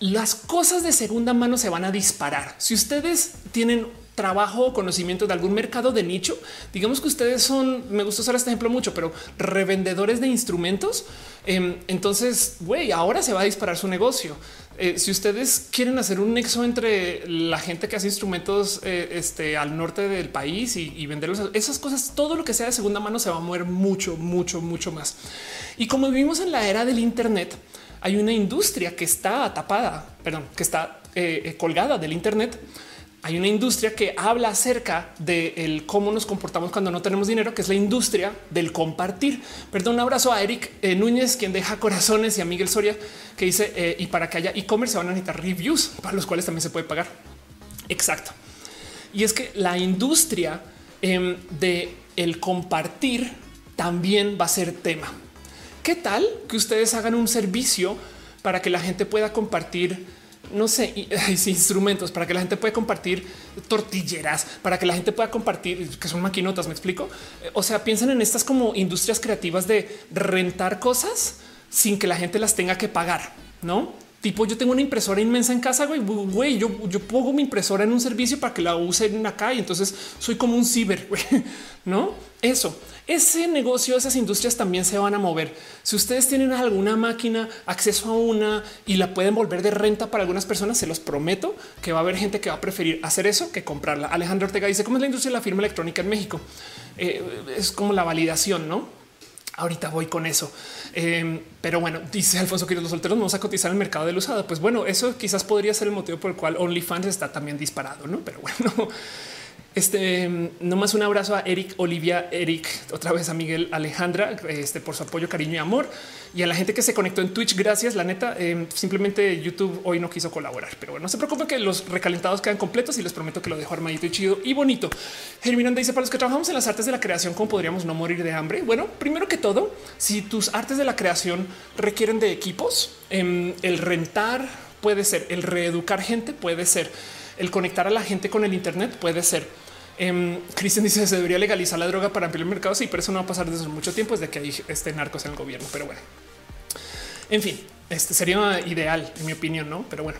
las cosas de segunda mano se van a disparar. Si ustedes tienen trabajo o conocimiento de algún mercado de nicho. Digamos que ustedes son, me gusta usar este ejemplo mucho, pero revendedores de instrumentos. Em, entonces, güey, ahora se va a disparar su negocio. Eh, si ustedes quieren hacer un nexo entre la gente que hace instrumentos eh, este, al norte del país y, venderlos, esas cosas, todo lo que sea de segunda mano se va a mover mucho, mucho, mucho más. Y como vivimos en la era del Internet, hay una industria que está tapada, perdón, que está eh, colgada del Internet hay una industria que habla acerca de cómo nos comportamos cuando no tenemos dinero, que es la industria del compartir. Perdón, un abrazo a Eric eh, Núñez, quien deja corazones y a Miguel Soria, que dice eh, y para que haya e-commerce se van a necesitar reviews para los cuales también se puede pagar. Exacto. Y es que la industria em, de el compartir también va a ser tema. ¿Qué tal que ustedes hagan un servicio para que la gente pueda compartir? No sé, [LAUGHS] instrumentos para que la gente pueda compartir tortilleras, para que la gente pueda compartir, que son maquinotas, me explico. Eh, o sea, piensan en estas como industrias creativas de rentar cosas sin que la gente las tenga que pagar, ¿no? Tipo, yo tengo una impresora inmensa en casa, güey, güey, yo, yo pongo mi impresora en un servicio para que la usen acá y entonces soy como un ciber, [LAUGHS] güey, ¿no? Eso ese negocio, esas industrias también se van a mover. Si ustedes tienen alguna máquina, acceso a una y la pueden volver de renta para algunas personas, se los prometo que va a haber gente que va a preferir hacer eso que comprarla. Alejandro Ortega dice cómo es la industria de la firma electrónica en México. Eh, es como la validación, no? Ahorita voy con eso. Em, pero bueno, dice Alfonso que los solteros vamos a cotizar en el mercado del usado. Pues bueno, eso quizás podría ser el motivo por el cual OnlyFans está también disparado, no? Pero bueno, este nomás un abrazo a Eric, Olivia, Eric, otra vez a Miguel, Alejandra, este por su apoyo, cariño y amor y a la gente que se conectó en Twitch. Gracias. La neta, em, simplemente YouTube hoy no quiso colaborar, pero bueno, no se preocupen que los recalentados quedan completos y les prometo que lo dejo armadito y chido y bonito. Miranda dice para los que trabajamos en las artes de la creación, ¿cómo podríamos no morir de hambre? Bueno, primero que todo, si tus artes de la creación requieren de equipos, em, el rentar puede ser, el reeducar gente puede ser, el conectar a la gente con el Internet puede ser Um, Cristian dice se debería legalizar la droga para ampliar el mercado. Sí, pero eso no va a pasar desde mucho tiempo, desde que hay este narcos en el gobierno. Pero bueno, en fin, este sería ideal en mi opinión, no? Pero bueno,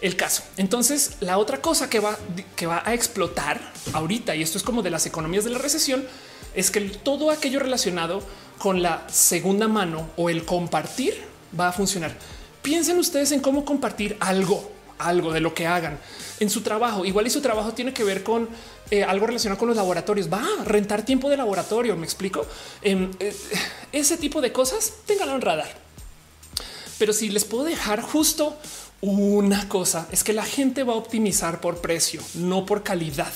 el caso. Entonces, la otra cosa que va, que va a explotar ahorita, y esto es como de las economías de la recesión, es que todo aquello relacionado con la segunda mano o el compartir va a funcionar. Piensen ustedes en cómo compartir algo, algo de lo que hagan en su trabajo. Igual y su trabajo tiene que ver con eh, algo relacionado con los laboratorios. Va a rentar tiempo de laboratorio. Me explico. Em, eh, ese tipo de cosas, ténganlo en radar. Pero si les puedo dejar justo una cosa, es que la gente va a optimizar por precio, no por calidad.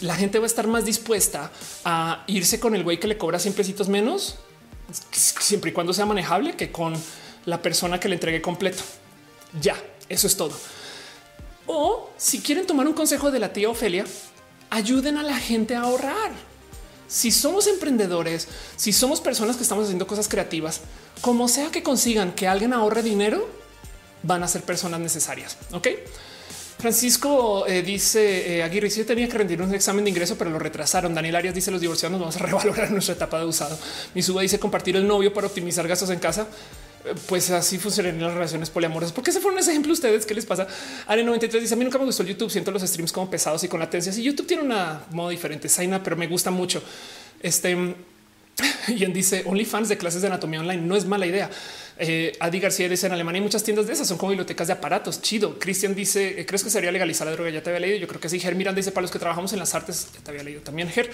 La gente va a estar más dispuesta a irse con el güey que le cobra 100 pesitos menos, siempre y cuando sea manejable, que con la persona que le entregue completo. Ya, eso es todo. O si quieren tomar un consejo de la tía Ofelia, ayuden a la gente a ahorrar. Si somos emprendedores, si somos personas que estamos haciendo cosas creativas, como sea que consigan que alguien ahorre dinero, van a ser personas necesarias. Ok. Francisco eh, dice eh, Aguirre, si yo tenía que rendir un examen de ingreso, pero lo retrasaron. Daniel Arias dice los divorciados vamos a [LAUGHS] revalorar nuestra etapa de usado. Mi suba dice compartir el novio para optimizar gastos en casa pues así funcionan las relaciones poliamorosas. ¿Por qué se fueron ese ejemplo ustedes? ¿Qué les pasa? Are 93 dice a mí nunca me gustó el YouTube. Siento los streams como pesados y con latencia. Si YouTube tiene una modo diferente, Zaina, pero me gusta mucho. Este [LAUGHS] y dice OnlyFans de clases de anatomía online. No es mala idea. Eh, Adi García dice en Alemania hay muchas tiendas de esas, son como bibliotecas de aparatos. Chido. Cristian dice: ¿Crees que sería legalizar la droga? Ya te había leído. Yo creo que sí. Ger Miranda dice para los que trabajamos en las artes, ya te había leído también. Ger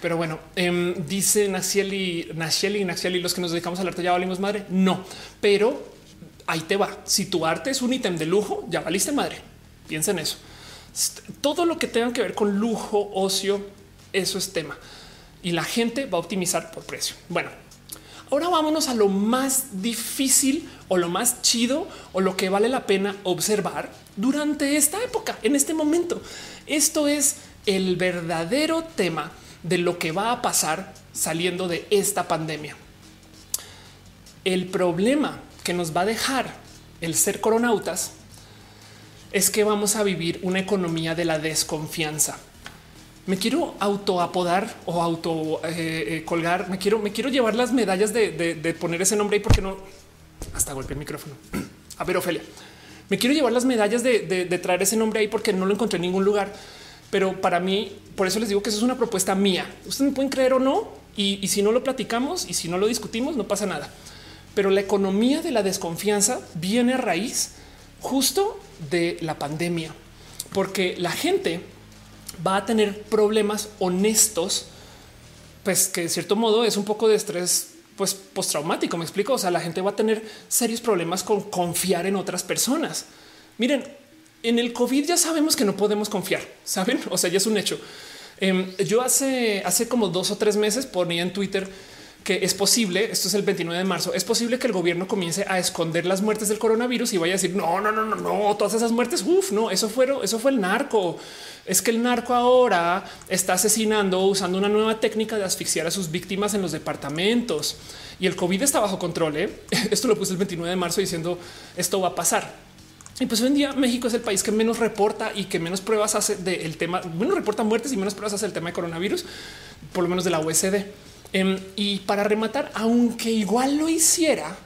pero bueno, eh, dice Nacieli, Nacieli, Nacieli, los que nos dedicamos al arte ya valimos madre. No, pero ahí te va. Si tu arte es un ítem de lujo, ya valiste madre. Piensa en eso. Todo lo que tenga que ver con lujo, ocio, eso es tema. Y la gente va a optimizar por precio. Bueno, ahora vámonos a lo más difícil o lo más chido o lo que vale la pena observar durante esta época, en este momento. Esto es el verdadero tema de lo que va a pasar saliendo de esta pandemia. El problema que nos va a dejar el ser coronautas es que vamos a vivir una economía de la desconfianza. Me quiero autoapodar o auto eh, eh. Me quiero, me quiero llevar las medallas de, poner ese nombre ahí porque no hasta golpeé el micrófono. [CLEARS THROAT] A ver, Ofelia, me quiero llevar las medallas de, de traer ese nombre ahí porque no lo encontré en ningún lugar pero para mí, por eso les digo que eso es una propuesta mía. Ustedes me pueden creer o no, y, si no lo platicamos y si no lo discutimos, no pasa nada. Pero la economía de la desconfianza viene a raíz justo de la pandemia, porque la gente va a tener problemas honestos, pues que de cierto modo es un poco de estrés pues postraumático, me explico, o sea, la gente va a tener serios problemas con confiar en otras personas. Miren, en el COVID ya sabemos que no podemos confiar, saben? O sea, ya es un hecho. Em, yo hace, hace como dos o tres meses ponía en Twitter que es posible, esto es el 29 de marzo, es posible que el gobierno comience a esconder las muertes del coronavirus y vaya a decir no, no, no, no, no, todas esas muertes, uff, no, eso fueron, eso fue el narco. Es que el narco ahora está asesinando usando una nueva técnica de asfixiar a sus víctimas en los departamentos y el COVID está bajo control. ¿eh? [LAUGHS] Esto lo puse el 29 de marzo diciendo esto va a pasar. Y pues hoy en día México es el país que menos reporta y que menos pruebas hace del tema, menos reporta muertes y menos pruebas hace el tema de coronavirus, por lo menos de la USD. Em, y para rematar, aunque igual lo hiciera,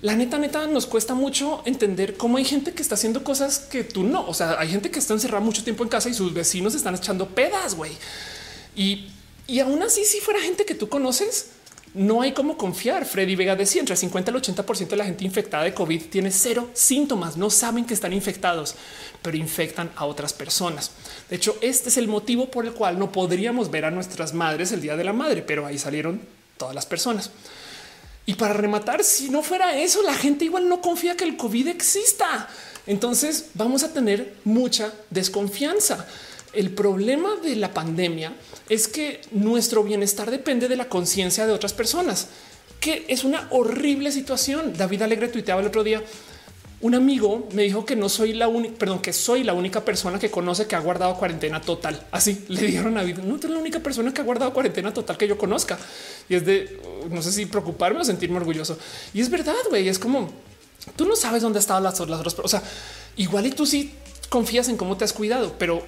la neta, neta, nos cuesta mucho entender cómo hay gente que está haciendo cosas que tú no. O sea, hay gente que está encerrada mucho tiempo en casa y sus vecinos están echando pedas, güey. Y, y aún así, si fuera gente que tú conoces, no hay cómo confiar. Freddy Vega decía entre el 50 y el 80 de la gente infectada de COVID tiene cero síntomas, no saben que están infectados, pero infectan a otras personas. De hecho, este es el motivo por el cual no podríamos ver a nuestras madres el día de la madre, pero ahí salieron todas las personas. Y para rematar, si no fuera eso, la gente igual no confía que el COVID exista. Entonces vamos a tener mucha desconfianza. El problema de la pandemia es que nuestro bienestar depende de la conciencia de otras personas, que es una horrible situación. David Alegre tuiteaba el otro día. Un amigo me dijo que no soy la única, perdón, que soy la única persona que conoce que ha guardado cuarentena total. Así le dijeron a David, no eres la única persona que ha guardado cuarentena total que yo conozca. Y es de no sé si preocuparme o sentirme orgulloso. Y es verdad, güey. Es como tú no sabes dónde estaban las, las otras. O sea, igual y tú sí confías en cómo te has cuidado, pero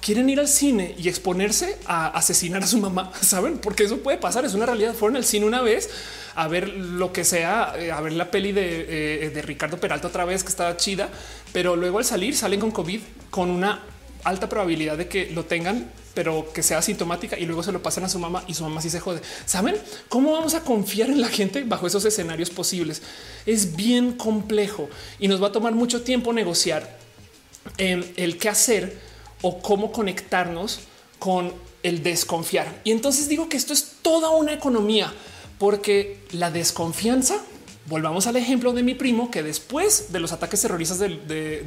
quieren ir al cine y exponerse a asesinar a su mamá, [LAUGHS] saben? Porque eso puede pasar. Es una realidad. Fueron al cine una vez a ver lo que sea, eh, a ver la peli de, eh, de Ricardo Peralta otra vez que estaba chida, pero luego al salir salen con COVID con una alta probabilidad de que lo tengan, pero que sea sintomática y luego se lo pasen a su mamá y su mamá sí se jode. ¿Saben cómo vamos a confiar en la gente bajo esos escenarios posibles? Es bien complejo y nos va a tomar mucho tiempo negociar en el qué hacer o cómo conectarnos con el desconfiar. Y entonces digo que esto es toda una economía, porque la desconfianza volvamos al ejemplo de mi primo que después de los ataques terroristas de,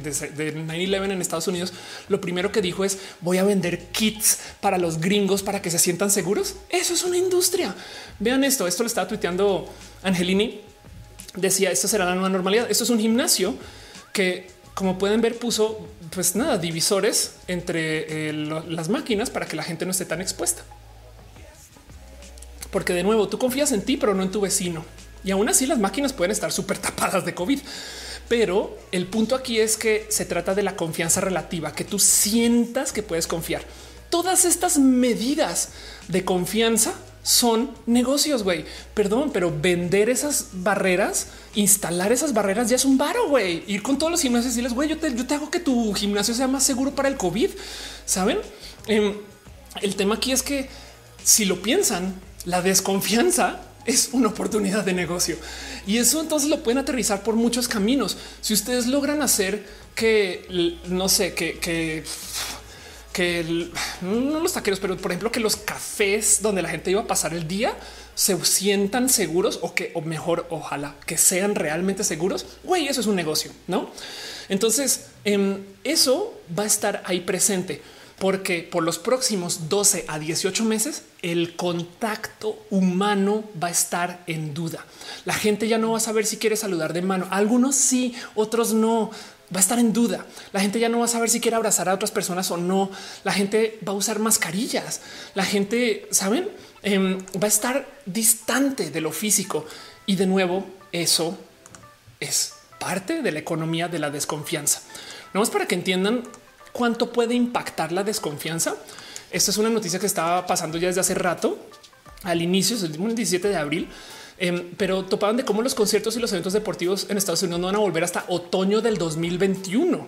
9-11 en Estados Unidos, lo primero que dijo es voy a vender kits para los gringos para que se sientan seguros. Eso es una industria. Vean esto. Esto lo estaba tuiteando Angelini. Decía esto será la nueva normalidad. Esto es un gimnasio que como pueden ver, puso pues nada, divisores entre eh, las máquinas para que la gente no esté tan expuesta. Porque de nuevo, tú confías en ti, pero no en tu vecino. Y aún así las máquinas pueden estar súper tapadas de COVID. Pero el punto aquí es que se trata de la confianza relativa, que tú sientas que puedes confiar. Todas estas medidas de confianza son negocios, güey. Perdón, pero vender esas barreras, instalar esas barreras ya es un varo, güey. Ir con todos los gimnasios y decirles, güey, yo te, yo te hago que tu gimnasio sea más seguro para el COVID. Saben? Em, el tema aquí es que si lo piensan, la desconfianza es una oportunidad de negocio y eso entonces lo pueden aterrizar por muchos caminos. Si ustedes logran hacer que no sé, que, que, que no los taqueros, pero por ejemplo, que los cafés donde la gente iba a pasar el día se sientan seguros o que, o mejor, ojalá que sean realmente seguros. Güey, eso es un negocio, no? Entonces, em, eso va a estar ahí presente porque por los próximos 12 a 18 meses el contacto humano va a estar en duda. La gente ya no va a saber si quiere saludar de mano. Algunos sí, otros no. Va a estar en duda. La gente ya no va a saber si quiere abrazar a otras personas o no. La gente va a usar mascarillas. La gente, saben, em, va a estar distante de lo físico. Y de nuevo, eso es parte de la economía de la desconfianza. No es para que entiendan cuánto puede impactar la desconfianza. Esta es una noticia que estaba pasando ya desde hace rato, al inicio, el 17 de abril, em, pero topaban de cómo los conciertos y los eventos deportivos en Estados Unidos no van a volver hasta otoño del 2021.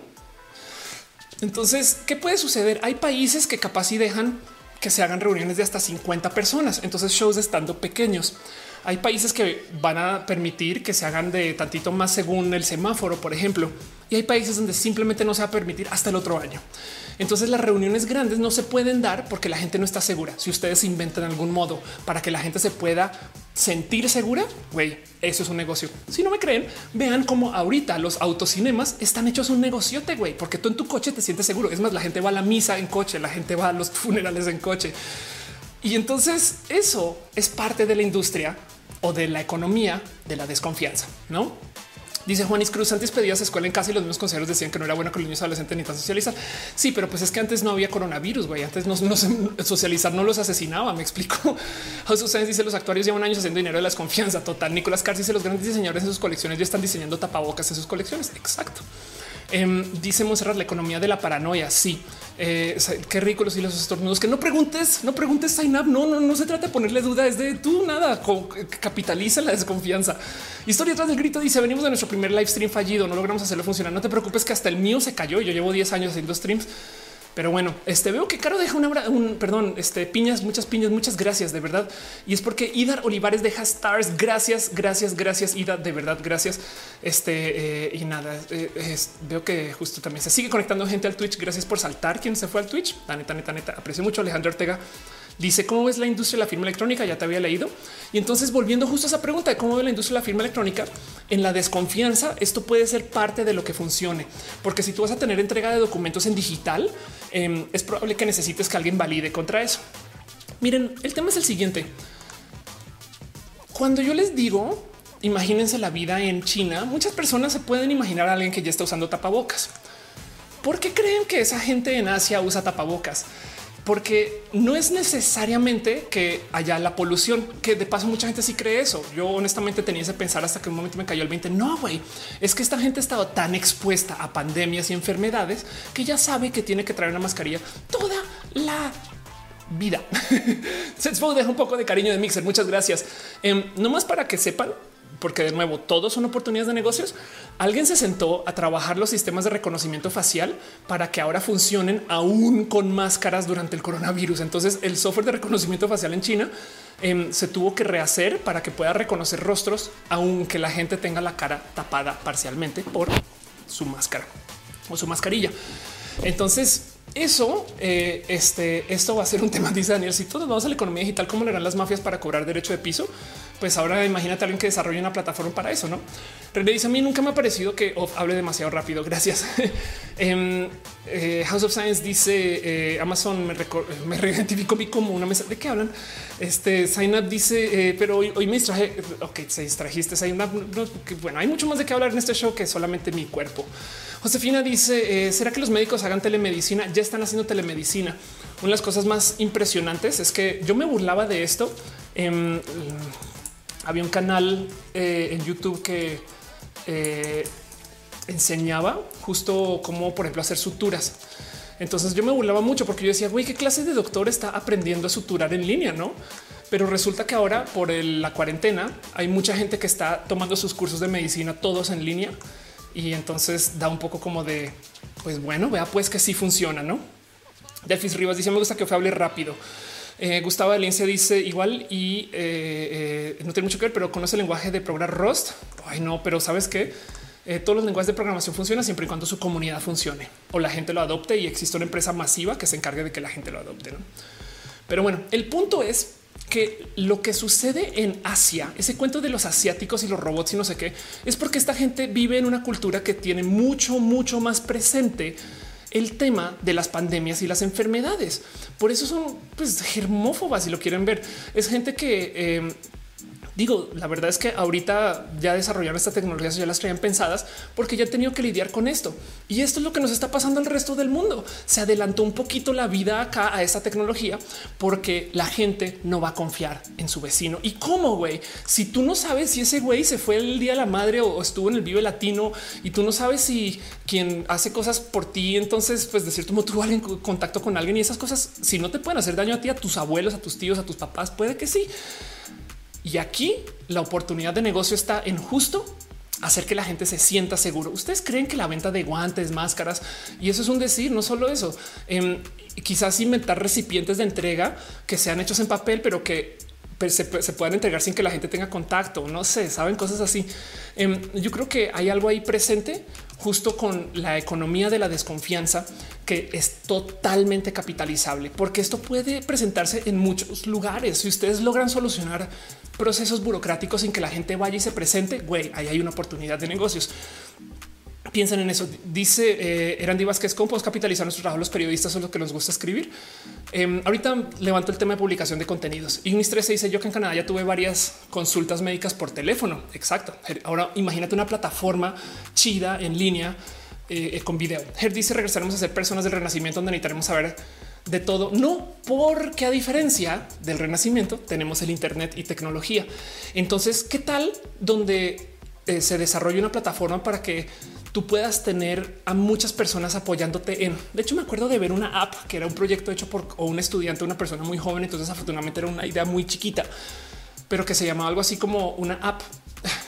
Entonces, ¿qué puede suceder? Hay países que capaz y dejan que se hagan reuniones de hasta 50 personas. Entonces, shows estando pequeños. Hay países que van a permitir que se hagan de tantito más según el semáforo, por ejemplo, y hay países donde simplemente no se va a permitir hasta el otro año. Entonces las reuniones grandes no se pueden dar porque la gente no está segura. Si ustedes inventan algún modo para que la gente se pueda sentir segura, güey, eso es un negocio. Si no me creen, vean cómo ahorita los autocinemas están hechos un negociote, güey, porque tú en tu coche te sientes seguro. Es más, la gente va a la misa en coche, la gente va a los funerales en coche. Y entonces eso es parte de la industria o de la economía de la desconfianza, ¿no? Dice Juanis Cruz, antes pedías escuela en casa y los mismos consejeros decían que no era bueno que los niños adolescentes ni tan socializar. Sí, pero pues es que antes no había coronavirus, güey. Antes no, socializar no los asesinaba, me explico. [LAUGHS] José dice los actuarios llevan años haciendo dinero de la desconfianza total. Nicolás Carci dice los grandes diseñadores en sus colecciones ya están diseñando tapabocas en sus colecciones. Exacto. Em, dice Monserrat, la economía de la paranoia. Sí, eh, qué y los estornudos. Que no preguntes, no preguntes sign up. No, no, no se trata de ponerle duda. Es de tú nada. Capitaliza la desconfianza. Historia tras del grito dice: Venimos de nuestro primer live stream fallido. No logramos hacerlo funcionar. No te preocupes, que hasta el mío se cayó. Yo llevo 10 años haciendo streams pero bueno, este veo que Caro deja un perdón, este piñas, muchas piñas, muchas gracias de verdad. Y es porque Ida Olivares deja stars. Gracias, gracias, gracias, Ida, de verdad, gracias. Este eh, y nada, eh, veo que justo también se sigue conectando gente al Twitch. Gracias por saltar. Quien se fue al Twitch? La neta, neta, neta. Aprecio mucho Alejandro Ortega. Dice cómo es la industria de la firma electrónica. Ya te había leído. Y entonces volviendo justo a esa pregunta de cómo ve la industria de la firma electrónica en la desconfianza, esto puede ser parte de lo que funcione, porque si tú vas a tener entrega de documentos en digital, em, es probable que necesites que alguien valide contra eso. Miren, el tema es el siguiente. Cuando yo les digo, imagínense la vida en China, muchas personas se pueden imaginar a alguien que ya está usando tapabocas. ¿Por qué creen que esa gente en Asia usa tapabocas? Porque no es necesariamente que haya la polución, que de paso mucha gente sí cree eso. Yo honestamente tenía ese pensar hasta que un momento me cayó el 20. No, güey, es que esta gente ha estado tan expuesta a pandemias y enfermedades que ya sabe que tiene que traer una mascarilla toda la vida. [LAUGHS] Se deja un poco de cariño de Mixer. Muchas gracias. Eh, no más para que sepan, porque de nuevo todos son oportunidades de negocios. Alguien se sentó a trabajar los sistemas de reconocimiento facial para que ahora funcionen aún con máscaras durante el coronavirus. Entonces el software de reconocimiento facial en China em, se tuvo que rehacer para que pueda reconocer rostros, aunque la gente tenga la cara tapada parcialmente por su máscara o su mascarilla. Entonces eso, eh, este, esto va a ser un tema, dice Daniel. Si todos vamos a la economía digital, ¿cómo le harán las mafias para cobrar derecho de piso? Pues ahora imagínate a alguien que desarrolle una plataforma para eso, ¿no? René dice, a mí nunca me ha parecido que hable demasiado rápido. Gracias. [LAUGHS] Em, eh, House of Science dice, eh, Amazon me, me [LAUGHS] identificó a mí como una mesa. ¿De qué hablan? Este, Sign Up dice, pero hoy, hoy, me distraje. Ok, se distrajiste. Sign bueno, hay mucho más de qué hablar en este show que solamente mi cuerpo. Josefina dice, eh, ¿será que los médicos hagan telemedicina? Ya están haciendo telemedicina. Una de las cosas más impresionantes es que yo me burlaba de esto. Em, había un canal eh, en YouTube que eh, enseñaba justo cómo, por ejemplo, hacer suturas. Entonces yo me burlaba mucho porque yo decía, güey, ¿qué clase de doctor está aprendiendo a suturar en línea? No, pero resulta que ahora por la cuarentena hay mucha gente que está tomando sus cursos de medicina todos en línea y entonces da un poco como de, pues bueno, vea pues que sí funciona, ¿no? Delfis Rivas dice, me gusta que hable rápido. Eh, Gustavo Valencia dice igual y eh, eh, no tiene mucho que ver, pero conoce el lenguaje de programar Rust. Ay, no, pero sabes que todos los lenguajes de programación funcionan siempre y cuando su comunidad funcione o la gente lo adopte y existe una empresa masiva que se encargue de que la gente lo adopte. Pero bueno, el punto es que lo que sucede en Asia, ese cuento de los asiáticos y los robots y no sé qué, es porque esta gente vive en una cultura que tiene mucho, mucho más presente el tema de las pandemias y las enfermedades. Por eso son pues, germófobas, si lo quieren ver. Es gente que eh, Digo, la verdad es que ahorita ya desarrollaron esta tecnología, ya las traían pensadas porque ya han tenido que lidiar con esto. Y esto es lo que nos está pasando al resto del mundo. Se adelantó un poquito la vida acá a esta tecnología porque la gente no va a confiar en su vecino. ¿Y cómo, güey? Si tú no sabes si ese güey se fue el día de la madre o estuvo en el vivo latino y tú no sabes si quien hace cosas por ti, entonces, pues de cierto modo tú en contacto con alguien y esas cosas, si no te pueden hacer daño a ti, a tus abuelos, a tus tíos, a tus papás, puede que sí. Y aquí la oportunidad de negocio está en justo hacer que la gente se sienta seguro. Ustedes creen que la venta de guantes, máscaras y eso es un decir, no solo eso. Em, quizás inventar recipientes de entrega que sean hechos en papel, pero que se, puedan entregar sin que la gente tenga contacto. No sé, saben cosas así. Em, yo creo que hay algo ahí presente justo con la economía de la desconfianza que es totalmente capitalizable, porque esto puede presentarse en muchos lugares. Si ustedes logran solucionar procesos burocráticos sin que la gente vaya y se presente, güey, ahí hay una oportunidad de negocios. Piensen en eso. Dice eh, Erandi Vázquez, ¿cómo podemos capitalizar nuestro trabajo? Los periodistas son lo que nos gusta escribir. Em, ahorita levanto el tema de publicación de contenidos. Ignis 13 dice yo que en Canadá ya tuve varias consultas médicas por teléfono. Exacto. Ahora imagínate una plataforma chida en línea eh, con video. Dice regresaremos a ser personas del renacimiento donde necesitaremos saber de todo. No, porque a diferencia del renacimiento tenemos el Internet y tecnología. Entonces, ¿qué tal donde eh, se desarrolla una plataforma para que tú puedas tener a muchas personas apoyándote en. De hecho, me acuerdo de ver una app que era un proyecto hecho por un estudiante, una persona muy joven. Entonces, afortunadamente era una idea muy chiquita, pero que se llamaba algo así como una app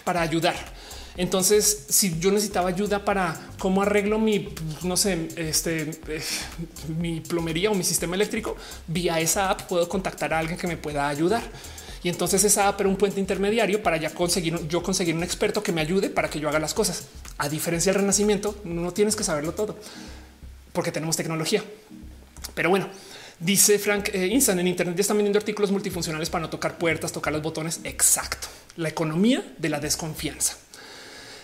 para ayudar. Entonces, si yo necesitaba ayuda para cómo arreglo mi, no sé, este, eh, mi plomería o mi sistema eléctrico, vía esa app puedo contactar a alguien que me pueda ayudar. Y entonces esa app era un puente intermediario para ya conseguir yo conseguir un experto que me ayude para que yo haga las cosas. A diferencia del renacimiento, no tienes que saberlo todo porque tenemos tecnología. Pero bueno, dice Frank eh, Instant en Internet ya están vendiendo artículos multifuncionales para no tocar puertas, tocar los botones. Exacto. La economía de la desconfianza.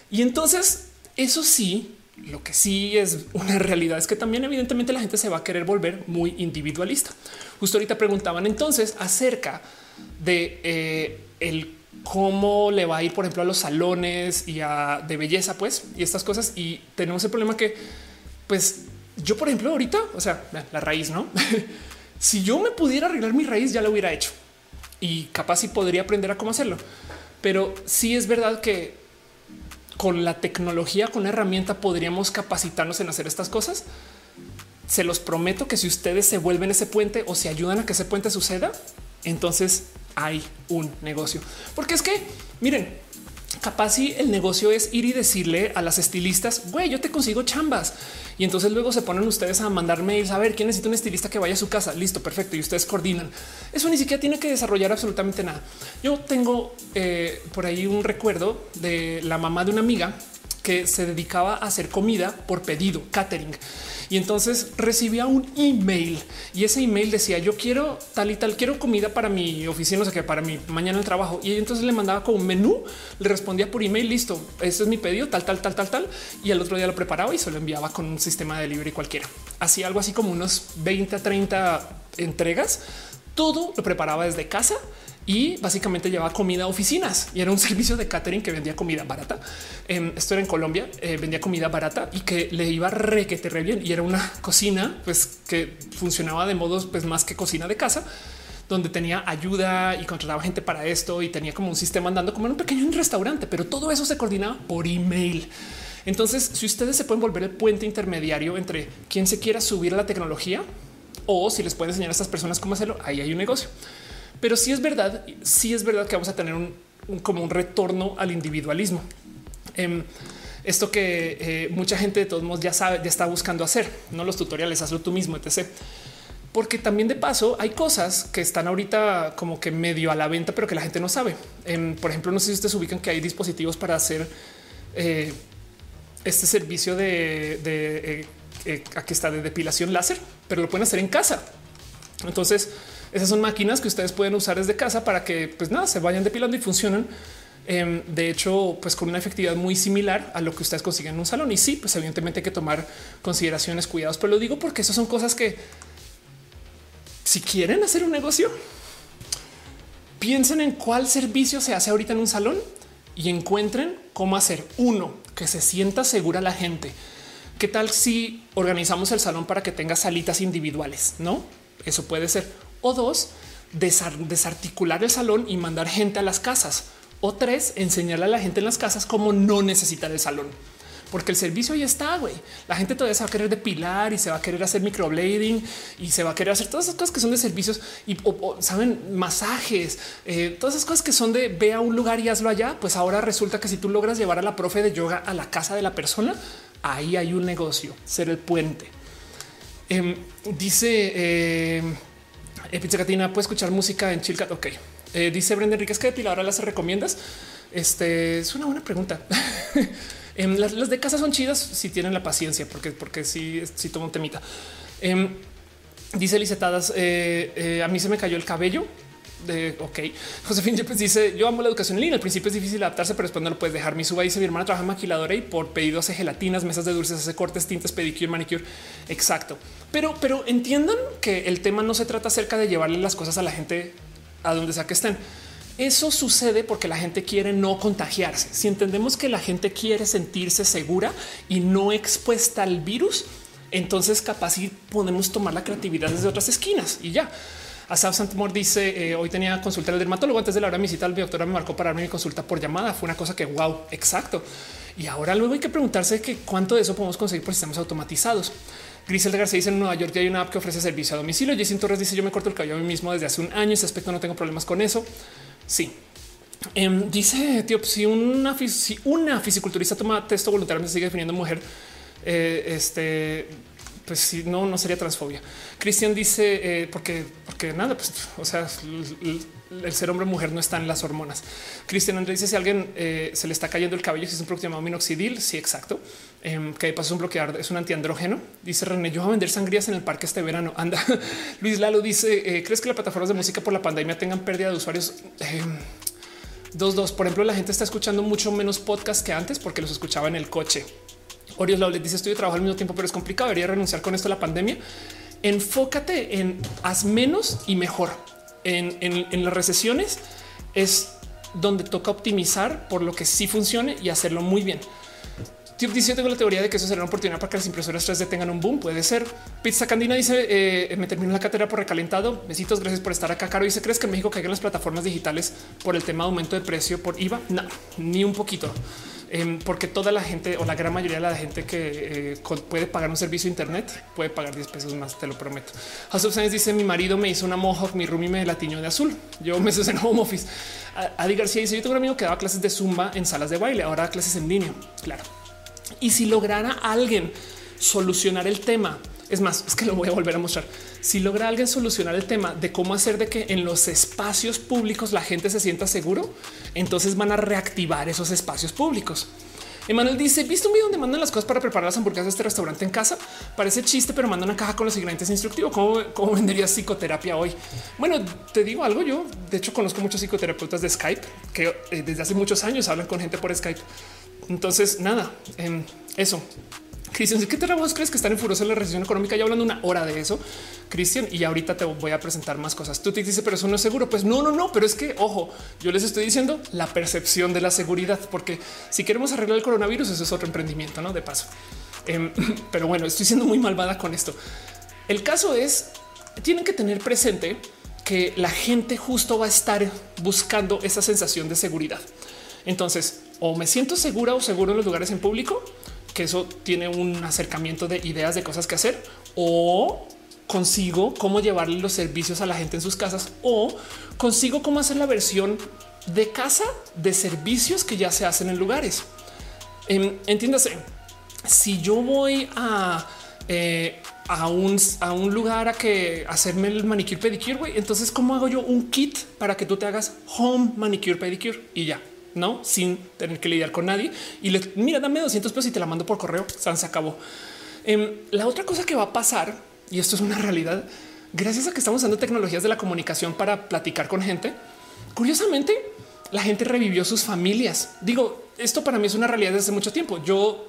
Y entonces eso sí, lo que sí es una realidad es que también evidentemente la gente se va a querer volver muy individualista. Justo ahorita preguntaban entonces acerca de eh, el cómo le va a ir, por ejemplo, a los salones y a de belleza, pues, y estas cosas. Y tenemos el problema que, pues, yo, por ejemplo, ahorita, o sea, la raíz, no? [LAUGHS] si yo me pudiera arreglar mi raíz, ya lo hubiera hecho y capaz si podría aprender a cómo hacerlo. Pero sí es verdad que con la tecnología, con la herramienta, podríamos capacitarnos en hacer estas cosas. Se los prometo que si ustedes se vuelven ese puente o se ayudan a que ese puente suceda, entonces hay un negocio. Porque es que, miren, capaz si el negocio es ir y decirle a las estilistas, güey, yo te consigo chambas. Y entonces luego se ponen ustedes a mandar mails a ver quién necesita un estilista que vaya a su casa. Listo, perfecto. Y ustedes coordinan. Eso ni siquiera tiene que desarrollar absolutamente nada. Yo tengo eh, por ahí un recuerdo de la mamá de una amiga que se dedicaba a hacer comida por pedido, catering. Y entonces recibía un email y ese email decía yo quiero tal y tal, quiero comida para mi oficina, o sea que para mi mañana el trabajo. Y entonces le mandaba como un menú, le respondía por email, listo, ese es mi pedido, tal, tal, tal, tal, tal. Y al otro día lo preparaba y se lo enviaba con un sistema de delivery cualquiera. Hacía algo así como unos 20 a 30 entregas. Todo lo preparaba desde casa y básicamente llevaba comida a oficinas y era un [LAUGHS] servicio de catering que vendía comida barata. Esto era en Colombia, eh, vendía comida barata y que le iba re que te re bien. Y era una cocina pues que funcionaba de modos pues más que cocina de casa donde tenía ayuda y contrataba gente para esto y tenía como un sistema andando como en un pequeño restaurante, pero todo eso se coordinaba por email. Entonces, si ustedes se pueden volver el puente intermediario entre quien se quiera subir a la tecnología o si les pueden enseñar a estas personas cómo hacerlo, ahí hay un negocio. Pero sí es verdad, sí es verdad que vamos a tener un, como un retorno al individualismo. Em, esto que eh, mucha gente de todos modos ya sabe, ya está buscando hacer, no los tutoriales, hazlo tú mismo, etc. Porque también de paso hay cosas que están ahorita como que medio a la venta, pero que la gente no sabe. Em, por ejemplo, no sé si ustedes ubican que hay dispositivos para hacer eh, este servicio de, de eh, aquí está de depilación láser, pero lo pueden hacer en casa. Entonces, esas son máquinas que ustedes pueden usar desde casa para que pues nada, se vayan depilando y funcionan. Em, de hecho, pues con una efectividad muy similar a lo que ustedes consiguen en un salón. Y sí, pues evidentemente hay que tomar consideraciones, cuidados, pero lo digo porque esas son cosas que si quieren hacer un negocio, piensen en cuál servicio se hace ahorita en un salón y encuentren cómo hacer uno que se sienta segura la gente. ¿Qué tal si organizamos el salón para que tenga salitas individuales? No, eso puede ser o dos, desarticular el salón y mandar gente a las casas. O tres, enseñarle a la gente en las casas cómo no necesitar el salón. Porque el servicio ya está, güey. La gente todavía se va a querer depilar y se va a querer hacer microblading y se va a querer hacer todas esas cosas que son de servicios y saben masajes, eh, todas esas cosas que son de ve a un lugar y hazlo allá. Pues ahora resulta que si tú logras llevar a la profe de yoga a la casa de la persona, ahí hay un negocio, ser el puente. Em, dice eh, Pizza Catina puede escuchar música en Chilcat. Ok. Eh, dice Brenda Enriquez que depiladora las recomiendas. Este es una buena pregunta. [LAUGHS] Em, las, de casa son chidas si tienen la paciencia, porque, porque sí, sí tomo un temita. Em, dice Licetadas, eh, a mí se me cayó el cabello de ok. Josefín pues dice yo amo la educación en línea. Al principio es difícil adaptarse, pero después no lo puedes dejar. Mi suba dice mi hermana trabaja en maquiladora y por pedido hace gelatinas, mesas de dulces, hace cortes, tintes, pedicure, manicure. Exacto. Pero, pero entiendan que el tema no se trata acerca de llevarle las cosas a la gente a donde sea que estén. Eso sucede porque la gente quiere no contagiarse. Si entendemos que la gente quiere sentirse segura y no expuesta al virus, entonces capaz podemos tomar la creatividad desde otras esquinas y ya. Asaf Santimor dice eh, hoy tenía consulta al dermatólogo antes de la hora de mi cita. El doctora me marcó para darme mi consulta por llamada. Fue una cosa que wow, exacto. Y ahora luego hay que preguntarse que cuánto de eso podemos conseguir por sistemas automatizados. Grisel de García dice en Nueva York ya hay una app que ofrece servicio a domicilio. Jason Torres dice yo me corto el cabello a mí mismo desde hace un año. Ese aspecto no tengo problemas con eso. Sí. Em, dice tío, si una, si una fisiculturista toma texto voluntariamente sigue definiendo mujer, eh, este pues si no, no sería transfobia. Cristian dice eh, porque, porque nada, pues o sea, el, ser hombre o mujer no está en las hormonas. Cristian Andrés dice si alguien eh, se le está cayendo el cabello, si es un producto llamado minoxidil. Sí, exacto. Eh, que paso es un bloqueador, es un antiandrógeno. Dice René, yo voy a vender sangrías en el parque este verano. [LAUGHS] Anda. Luis Lalo dice, ¿crees que las plataformas de música por la pandemia tengan pérdida de usuarios? dos, dos. Por ejemplo, la gente está escuchando mucho menos podcast que antes porque los escuchaba en el coche. Orios le dice estoy trabajando al mismo tiempo, pero es complicado. Debería renunciar con esto a la pandemia. Enfócate en haz menos y mejor. En, las recesiones es donde toca optimizar por lo que sí funcione y hacerlo muy bien. Tip dice tengo la teoría de que eso será una oportunidad para que las impresoras 3D tengan un boom. Puede ser. Pizza Candina dice eh, me termino la cátedra por recalentado. Besitos, gracias por estar acá. Caro dice crees que en México caigan las plataformas digitales por el tema de aumento de precio por IVA? No, ni un poquito. Em, porque toda la gente o la gran mayoría de la gente que eh, puede pagar un servicio de Internet puede pagar 10 pesos más, te lo prometo. House of dice: Mi marido me hizo una mohawk, mi roomie me latiño de azul. Yo meses en home office. Adi García dice: Yo tengo un amigo que daba clases de zumba en salas de baile, ahora clases en línea. Claro. Y si lograra alguien solucionar el tema, es más, es que lo voy a volver a mostrar. Si logra alguien solucionar el tema de cómo hacer de que en los espacios públicos la gente se sienta seguro, entonces van a reactivar esos espacios públicos. Emanuel dice: ¿Viste un video donde mandan las cosas para preparar las hamburguesas de este restaurante en casa? Parece chiste, pero manda una caja con los ingredientes instructivos. ¿Cómo, cómo venderías psicoterapia hoy? Bueno, te digo algo. Yo, de hecho, conozco muchos psicoterapeutas de Skype que eh, desde hace muchos años hablan con gente por Skype. Entonces, nada, em, eso. Cristian, ¿qué vos crees que están en en la recesión económica? Ya hablando una hora de eso, Cristian, y ahorita te voy a presentar más cosas. Tú te dices, pero eso no es seguro. Pues no, no, no, pero es que ojo, yo les estoy diciendo la percepción de la seguridad, porque si queremos arreglar el coronavirus, eso es otro emprendimiento, no de paso. Em, [LAUGHS] pero bueno, estoy siendo muy malvada con esto. El caso es, tienen que tener presente que la gente justo va a estar buscando esa sensación de seguridad. Entonces, o me siento segura o seguro en los lugares en público, que eso tiene un acercamiento de ideas de cosas que hacer o consigo cómo llevarle los servicios a la gente en sus casas o consigo cómo hacer la versión de casa de servicios que ya se hacen en lugares. Em, entiéndase, si yo voy a, eh, a, un, a un lugar a que hacerme el manicure pedicure, entonces cómo hago yo un kit para que tú te hagas home manicure pedicure y ya no sin tener que lidiar con nadie y le mira, dame 200 pesos y te la mando por correo. Se acabó. Em, la otra cosa que va a pasar, y esto es una realidad, gracias a que estamos usando tecnologías de la comunicación para platicar con gente, curiosamente la gente revivió sus familias. Digo, esto para mí es una realidad desde mucho tiempo. Yo,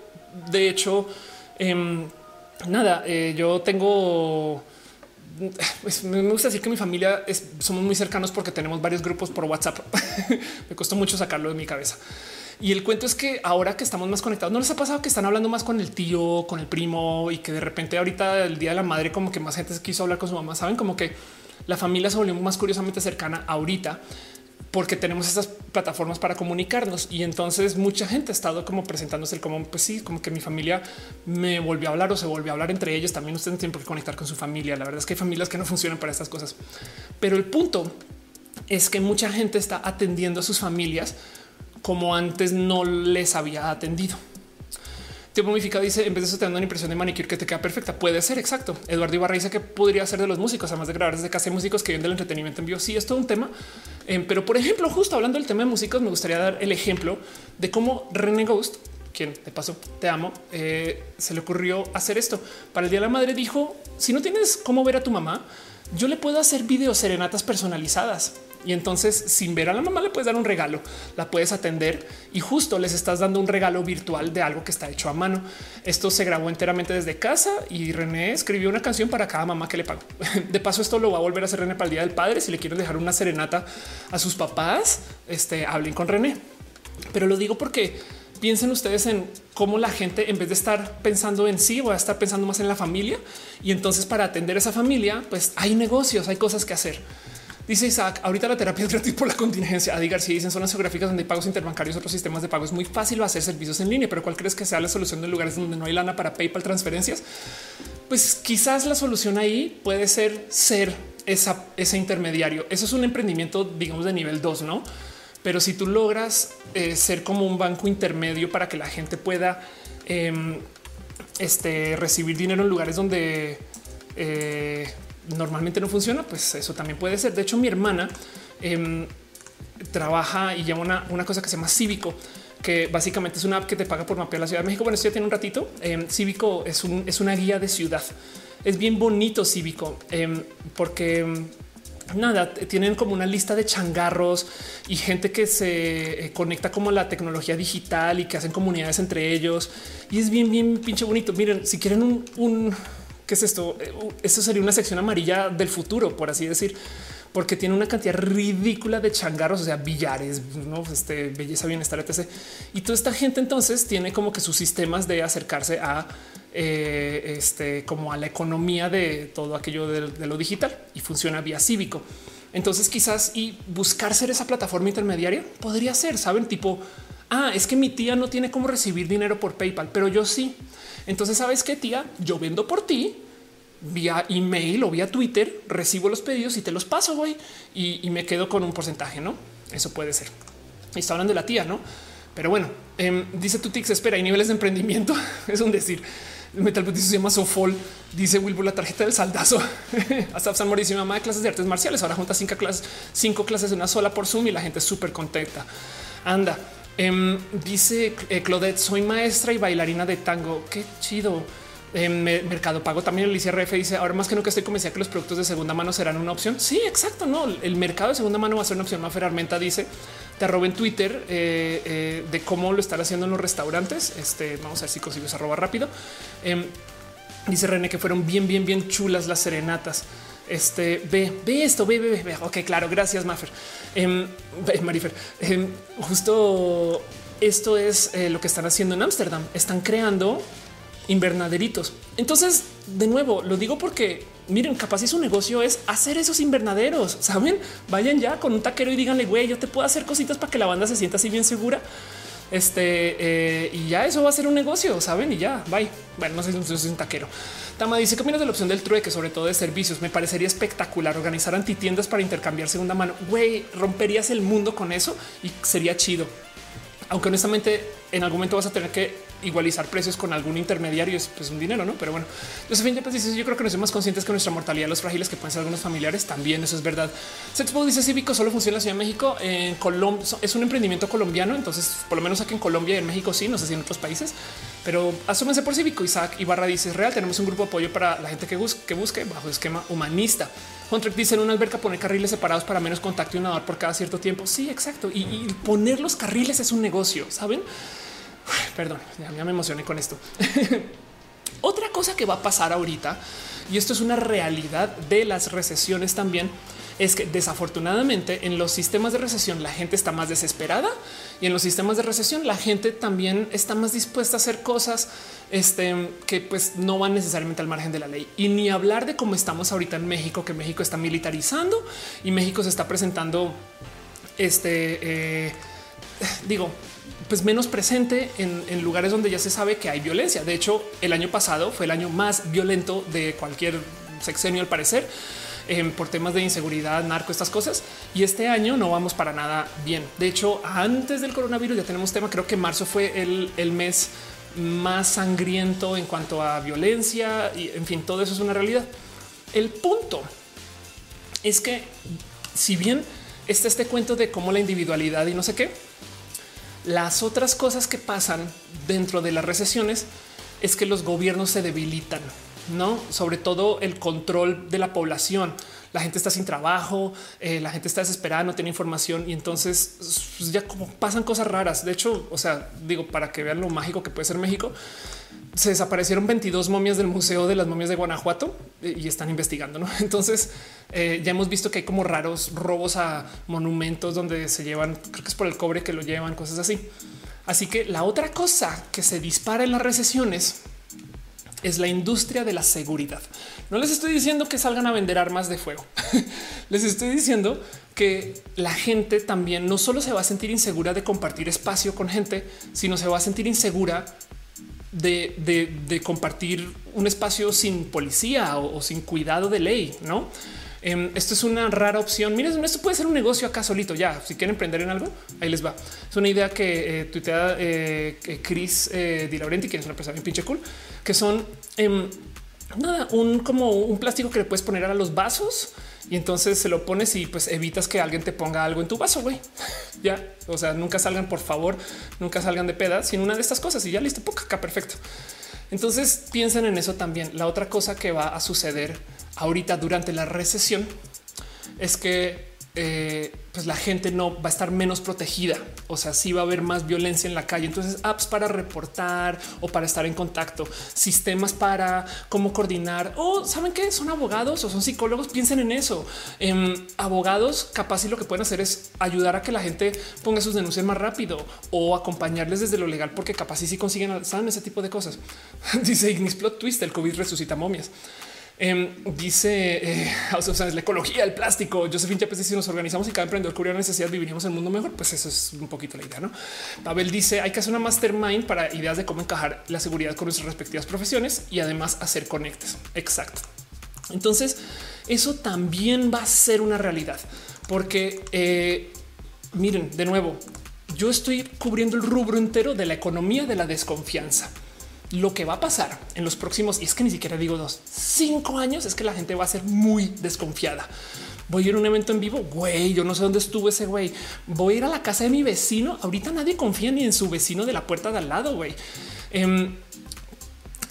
de hecho, em, nada, eh, yo tengo pues me gusta decir que mi familia somos muy cercanos porque tenemos varios grupos por WhatsApp. [LAUGHS] me costó mucho sacarlo de mi cabeza. Y el cuento es que ahora que estamos más conectados, no les ha pasado que están hablando más con el tío, con el primo y que de repente ahorita el día de la madre, como que más gente quiso hablar con su mamá. Saben como que la familia se volvió más curiosamente cercana ahorita porque tenemos estas plataformas para comunicarnos y entonces mucha gente ha estado como presentándose como pues sí, como que mi familia me volvió a hablar o se volvió a hablar entre ellos. También ustedes tienen que conectar con su familia. La verdad es que hay familias que no funcionan para estas cosas, pero el punto es que mucha gente está atendiendo a sus familias como antes no les había atendido. Tiempo modificado dice en vez de eso te una impresión de manicure que te queda perfecta. Puede ser exacto. Eduardo Ibarra dice que podría ser de los músicos, además de grabar desde casa hay músicos que vienen del entretenimiento en vivo. Sí, es todo un tema. Em, pero por ejemplo, justo hablando del tema de músicos, me gustaría dar el ejemplo de cómo René Ghost, quien de paso te amo, eh, se le ocurrió hacer esto para el día de la madre. Dijo: Si no tienes cómo ver a tu mamá, yo le puedo hacer video serenatas personalizadas. Y entonces sin ver a la mamá le puedes dar un regalo, la puedes atender y justo les estás dando un regalo virtual de algo que está hecho a mano. Esto se grabó enteramente desde casa y René escribió una canción para cada mamá que le pagó. [LAUGHS] De paso, esto lo va a volver a hacer René para el Día del Padre. Si le quieren dejar una serenata a sus papás, este, hablen con René. Pero lo digo porque piensen ustedes en cómo la gente en vez de estar pensando en sí, va a estar pensando más en la familia. Y entonces para atender a esa familia, pues hay negocios, hay cosas que hacer. Dice Isaac, ahorita la terapia es gratis por la contingencia. Adi García dicen zonas geográficas donde hay pagos interbancarios, otros sistemas de pago. Es muy fácil hacer servicios en línea, pero ¿cuál crees que sea la solución de lugares donde no hay lana para PayPal transferencias? Pues quizás la solución ahí puede ser ser esa, ese intermediario. Eso es un emprendimiento, digamos, de nivel 2, no? Pero si tú logras eh, ser como un banco intermedio para que la gente pueda em, este, recibir dinero en lugares donde eh, normalmente no funciona, pues eso también puede ser. De hecho, mi hermana em, trabaja y lleva una, cosa que se llama Cívico, que básicamente es una app que te paga por mapear la Ciudad de México. Bueno, esto ya tiene un ratito. Em, Cívico es, es una guía de ciudad. Es bien bonito Cívico em, porque nada, tienen como una lista de changarros y gente que se eh, conecta como la tecnología digital y que hacen comunidades entre ellos. Y es bien, bien pinche bonito. Miren, si quieren un ¿Qué es esto? Eh, esto sería una sección amarilla del futuro, por así decir, porque tiene una cantidad ridícula de changarros, o sea, billares, ¿no? este, belleza, bienestar, etc. Y toda esta gente entonces tiene como que sus sistemas de acercarse a eh, este, como a la economía de todo aquello de, lo digital y funciona vía cívico. Entonces quizás y buscar ser esa plataforma intermediaria podría ser, saben, tipo Ah, es que mi tía no tiene cómo recibir dinero por PayPal, pero yo sí. Entonces, ¿sabes qué, tía? Yo vendo por ti vía email o vía Twitter, recibo los pedidos y te los paso, güey, y, me quedo con un porcentaje, ¿no? Eso puede ser. Está hablando de la tía, ¿no? Pero bueno, em, dice tu Tix, espera, hay niveles de emprendimiento, [LAUGHS] es un decir. Metal se llama Sofol, dice Wilbur la tarjeta del saldazo. [LAUGHS] Hasta San Mauricio, mamá de clases de artes marciales. Ahora junta cinco clases, cinco clases de una sola por Zoom y la gente es súper contenta. Anda, em, dice eh, Claudette, soy maestra y bailarina de tango. Qué chido. En Mercado Pago también Alicia RF dice ahora más que nunca estoy convencida que los productos de segunda mano serán una opción. Sí, exacto. No, el mercado de segunda mano va a ser una opción. Mafer Armenta dice te arroba en Twitter eh, eh, de cómo lo están haciendo en los restaurantes. Este vamos a ver si consigo esa arroba rápido. Em, dice René que fueron bien, bien, bien chulas las serenatas. Este ve, ve esto, ve, ve, ve. Ok, claro. Gracias, Mafer. Eh, Marifer. Em, justo esto es eh, lo que están haciendo en Ámsterdam. Están creando invernaderitos. Entonces, de nuevo, lo digo porque miren, capaz si su negocio es hacer esos invernaderos, saben? Vayan ya con un taquero y díganle, güey, yo te puedo hacer cositas para que la banda se sienta así bien segura. Este eh, y ya eso va a ser un negocio, saben? Y ya, bye. Bueno, no sé si es un taquero. Tama dice: ¿Qué opinas de la opción del trueque, sobre todo de servicios? Me parecería espectacular organizar antitiendas para intercambiar segunda mano. Güey, romperías el mundo con eso y sería chido. Aunque honestamente en algún momento vas a tener que igualizar precios con algún intermediario es pues, un dinero, no? Pero bueno, Josefina pues dice: Yo creo que nos somos conscientes que nuestra mortalidad, los frágiles que pueden ser algunos familiares, también eso es verdad. Sexpo dice: Cívico solo funciona en la Ciudad de México. En Colombia es un emprendimiento colombiano. Entonces, por lo menos aquí en Colombia y en México, sí, no sé si en otros países, pero asúmense por Cívico. Isaac Ibarra dice: real. Tenemos un grupo de apoyo para la gente que busque, que busque bajo esquema humanista. Hontrek dice en una alberca poner carriles separados para menos contacto y un nadador por cada cierto tiempo. Sí, exacto. Y poner los carriles es un negocio, saben? [LAUGHS] Perdón, ya, me emocioné con esto. [LAUGHS] Otra cosa que va a pasar ahorita, y esto es una realidad de las recesiones también, es que desafortunadamente en los sistemas de recesión la gente está más desesperada y en los sistemas de recesión la gente también está más dispuesta a hacer cosas este, que pues no van necesariamente al margen de la ley. Y ni hablar de cómo estamos ahorita en México, que México está militarizando y México se está presentando este, eh, digo, pues menos presente en, lugares donde ya se sabe que hay violencia. De hecho, el año pasado fue el año más violento de cualquier sexenio, al parecer, em, por temas de inseguridad, narco, estas cosas. Y este año no vamos para nada bien. De hecho, antes del coronavirus ya tenemos tema. Creo que marzo fue el, el mes más sangriento en cuanto a violencia y en fin, todo eso es una realidad. El punto es que si bien está este cuento de cómo la individualidad y no sé qué, las otras cosas que pasan dentro de las recesiones es que los gobiernos se debilitan, no sobre todo el control de la población. La gente está sin trabajo, eh, la gente está desesperada, no tiene información y entonces pues, ya como pasan cosas raras. De hecho, o sea, digo para que vean lo mágico que puede ser México se desaparecieron 22 momias del Museo de las Momias de Guanajuato y están investigando. ¿no? [LAUGHS] Entonces eh, ya hemos visto que hay como raros robos a monumentos donde se llevan, creo que es por el cobre que lo llevan, cosas así. Así que la otra cosa que se dispara en las recesiones es la industria de la seguridad. No les estoy diciendo que salgan a vender armas de fuego. [LAUGHS] les estoy diciendo que la gente también no solo se va a sentir insegura de compartir espacio con gente, sino se va a sentir insegura de, compartir un espacio sin policía o, sin cuidado de ley, no? Em, esto es una rara opción. Miren, esto puede ser un negocio acá solito. Ya, si quieren emprender en algo, ahí les va. Es una idea que eh, tuitea eh, Chris eh, Di Laurenti, que es una persona bien pinche cool, que son em, nada, un como un plástico que le puedes poner a los vasos y entonces se lo pones y pues evitas que alguien te ponga algo en tu vaso, güey. [LAUGHS] ya, o sea, nunca salgan, por favor, nunca salgan de peda sin una de estas cosas y ya listo, poca acá, perfecto. Entonces piensen en eso también. La otra cosa que va a suceder ahorita durante la recesión es que eh, pues la gente no va a estar menos protegida. O sea, sí va a haber más violencia en la calle. Entonces, apps para reportar o para estar en contacto, sistemas para cómo coordinar o saben que son abogados o son psicólogos. Piensen en eso. Em, abogados, capaz y lo que pueden hacer es ayudar a que la gente ponga sus denuncias más rápido o acompañarles desde lo legal, porque capaz y si consiguen saben ese tipo de cosas. [LAUGHS] Dice Ignis Plot Twist: el COVID resucita momias. Em, dice eh, la ecología, el plástico. Josefín Chávez dice: si nos organizamos y cada emprendedor cubriera necesidad, viviríamos un mundo mejor. Pues eso es un poquito la idea. No, Pavel dice: hay que hacer una mastermind para ideas de cómo encajar la seguridad con nuestras respectivas profesiones y además hacer conectes. Exacto. Entonces, eso también va a ser una realidad porque eh, miren, de nuevo, yo estoy cubriendo el rubro entero de la economía de la desconfianza lo que va a pasar en los próximos, y es que ni siquiera digo dos, cinco años, es que la gente va a ser muy desconfiada. Voy a ir a un evento en vivo, güey, yo no sé dónde estuvo ese güey. Voy a ir a la casa de mi vecino. Ahorita nadie confía ni en su vecino de la puerta de al lado, güey. Em,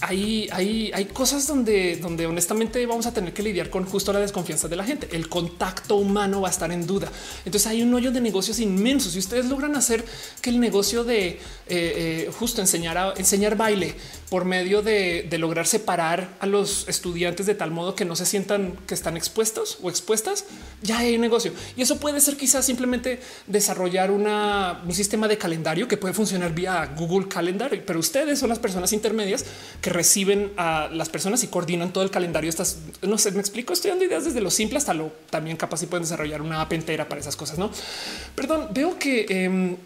hay, hay, hay cosas donde, donde honestamente vamos a tener que lidiar con justo la desconfianza de la gente. El contacto humano va a estar en duda. Entonces hay un hoyo de negocios inmensos. Si ustedes logran hacer que el negocio de eh, eh, justo enseñar enseñar baile por medio de, lograr separar a los estudiantes de tal modo que no se sientan que están expuestos o expuestas, ya hay negocio. Y eso puede ser quizás simplemente desarrollar un sistema de calendario que puede funcionar vía Google Calendar, pero ustedes son las personas intermedias que reciben a las personas y coordinan todo el calendario. Estas no sé, me explico. Estoy dando ideas desde lo simple hasta lo también capaz y pueden desarrollar una app entera para esas cosas. No, perdón, veo que em,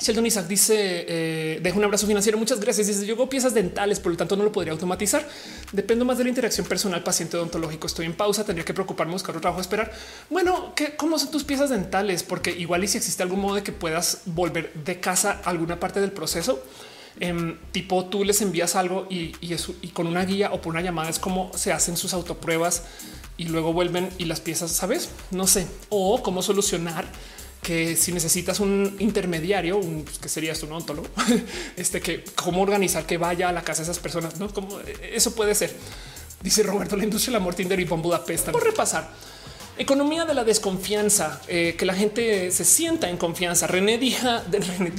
Sheldon Isaac dice eh, deja un abrazo financiero. Muchas gracias. Dice yo hago piezas dentales, por lo tanto no lo podría automatizar. Dependo más de la interacción personal paciente odontológico. Estoy en pausa. Tendría que preocuparme, buscar otro trabajo, esperar. Bueno, ¿qué, ¿cómo son tus piezas dentales? Porque igual y si existe algún modo de que puedas volver de casa alguna parte del proceso, em, tipo tú les envías algo y, eso, y con una guía o por una llamada es como se hacen sus autopruebas y luego vuelven y las piezas, sabes? No sé, o cómo solucionar que si necesitas un intermediario, un, pues, que sería esto, un ontólogo, [LAUGHS] este que cómo organizar que vaya a la casa de esas personas, no como eso puede ser. Dice Roberto, la industria del amor Tinder y Budapest. Por repasar. Economía de la desconfianza, eh, que la gente se sienta en confianza. René de [LAUGHS] René.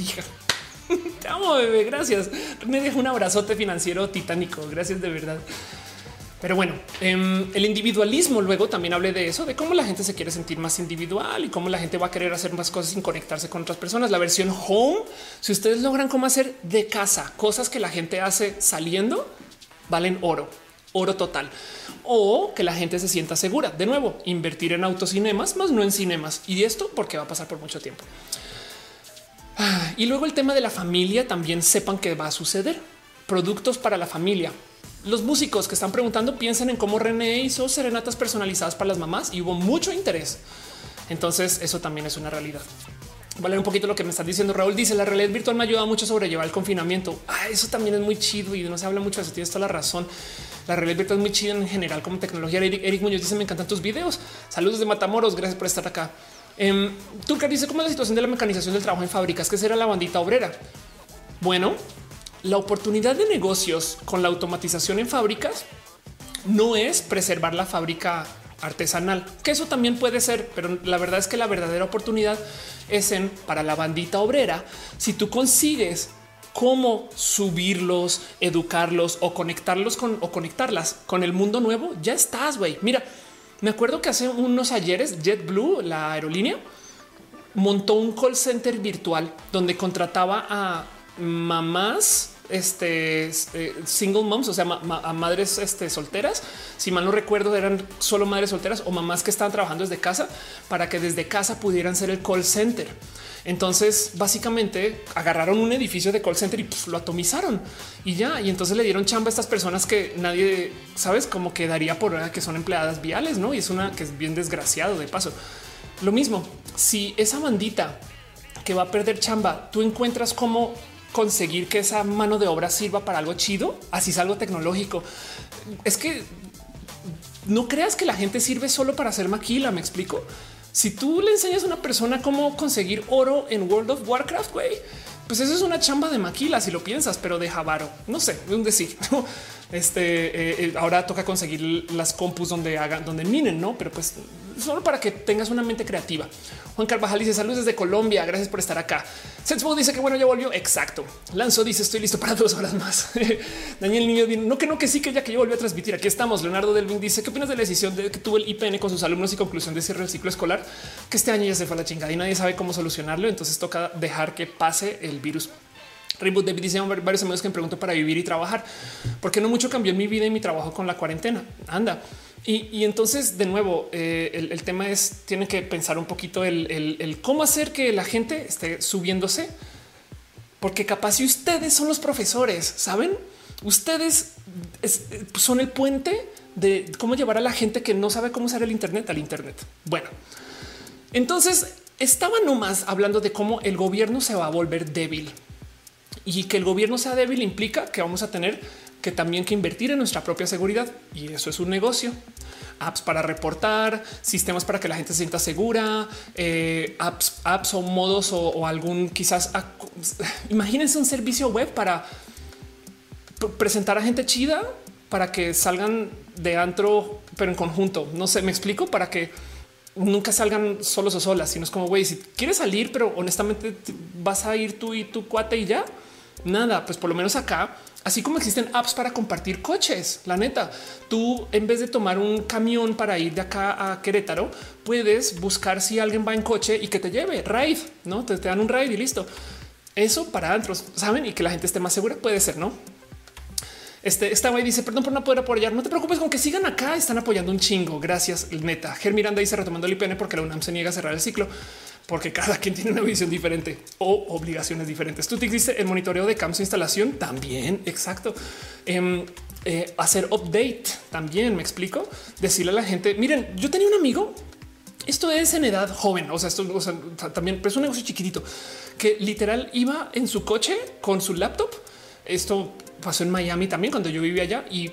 [LAUGHS] Te amo, bebé. Gracias. René Dija, un abrazote financiero titánico. Gracias de verdad. Pero bueno, em, el individualismo luego también hablé de eso, de cómo la gente se quiere sentir más individual y cómo la gente va a querer hacer más cosas sin conectarse con otras personas. La versión home, si ustedes logran cómo hacer de casa cosas que la gente hace saliendo, valen oro, oro total. O que la gente se sienta segura. De nuevo, invertir en autocinemas, más no en cinemas. Y esto porque va a pasar por mucho tiempo. Ah, y luego el tema de la familia también sepan que va a suceder. Productos para la familia los músicos que están preguntando piensan en cómo René hizo serenatas personalizadas para las mamás y hubo mucho interés. Entonces eso también es una realidad. Vale un poquito lo que me están diciendo. Raúl dice la realidad virtual me ayuda mucho a sobrellevar el confinamiento. Ah, eso también es muy chido y no se habla mucho de eso. Tienes toda la razón. La realidad virtual es muy chida en general como tecnología. Eric, Muñoz dice me encantan tus videos. Saludos de Matamoros. Gracias por estar acá. Eh, dice cómo es la situación de la mecanización del trabajo en fábricas, que será la bandita obrera. Bueno, la oportunidad de negocios con la automatización en fábricas no es preservar la fábrica artesanal, que eso también puede ser, pero la verdad es que la verdadera oportunidad es en para la bandita obrera. Si tú consigues cómo subirlos, educarlos o conectarlos con o conectarlas con el mundo nuevo, ya estás, güey. Mira, me acuerdo que hace unos ayeres JetBlue, la aerolínea, montó un call center virtual donde contrataba a mamás este eh, single moms, o sea, a madres este, solteras. Si mal no recuerdo, eran solo madres solteras o mamás que estaban trabajando desde casa para que desde casa pudieran ser el call center. Entonces, básicamente agarraron un edificio de call center y lo atomizaron y ya. Y entonces le dieron chamba a estas personas que nadie sabes cómo quedaría por que son empleadas viales, no? Y es una que es bien desgraciado de paso. Lo mismo, si esa bandita que va a perder chamba, tú encuentras cómo conseguir que esa mano de obra sirva para algo chido, así es algo tecnológico. Es que no creas que la gente sirve solo para hacer maquila. Me explico. Si tú le enseñas a una persona cómo conseguir oro en World of Warcraft, güey, pues eso es una chamba de maquila si lo piensas, pero de Javaro. No sé, un decir. Este eh, eh, ahora toca conseguir las compus donde hagan, donde minen, no? Pero pues solo para que tengas una mente creativa. Juan Carvajal dice saludos desde Colombia. Gracias por estar acá. Sensbo dice que bueno, ya volvió. Exacto. Lanzo dice estoy listo para dos horas más. [LAUGHS] Daniel Niño dice no que no, que sí, que ya que yo volví a transmitir. Aquí estamos. Leonardo Delvin dice qué opinas de la decisión de que tuvo el IPN con sus alumnos y conclusión de cierre del ciclo escolar, que este año ya se fue a la chingada y nadie sabe cómo solucionarlo. Entonces toca dejar que pase el virus. Rainbow David dice varios amigos que me pregunto para vivir y trabajar, porque no mucho cambió en mi vida y mi trabajo con la cuarentena. Anda. Y, entonces, de nuevo, eh, el, tema es, tiene que pensar un poquito el, cómo hacer que la gente esté subiéndose, porque capaz si ustedes son los profesores, ¿saben? Ustedes son el puente de cómo llevar a la gente que no sabe cómo usar el Internet al Internet. Bueno, entonces estaba nomás hablando de cómo el gobierno se va a volver débil y que el gobierno sea débil implica que vamos a tener que también que invertir en nuestra propia seguridad y eso es un negocio. Apps para reportar, sistemas para que la gente se sienta segura, eh, apps, apps o modos o, algún quizás imagínense un servicio web para presentar a gente chida para que salgan de antro, pero en conjunto. No sé, me explico para que nunca salgan solos o solas, sino es como güey, si quieres salir, pero honestamente vas a ir tú y tu cuate y ya nada. Pues por lo menos acá, así como existen apps para compartir coches, la neta, tú en vez de tomar un camión para ir de acá a Querétaro, puedes buscar si alguien va en coche y que te lleve ride, no te, te dan un ride y listo. Eso para antros, saben, y que la gente esté más segura puede ser, no? Este esta güey dice perdón por no poder apoyar. No te preocupes con que sigan acá. Están apoyando un chingo. Gracias, neta. Ger Miranda dice retomando el IPN porque la UNAM se niega a cerrar el ciclo porque cada quien tiene una visión diferente o obligaciones diferentes. Tú te dice el monitoreo de camps de instalación también. Exacto. Em, eh, hacer update también me explico. Decirle a la gente, miren, yo tenía un amigo. Esto es en edad joven, o sea, esto también, pero es un negocio chiquitito que literal iba en su coche con su laptop. Esto pasó en Miami también cuando yo vivía allá y,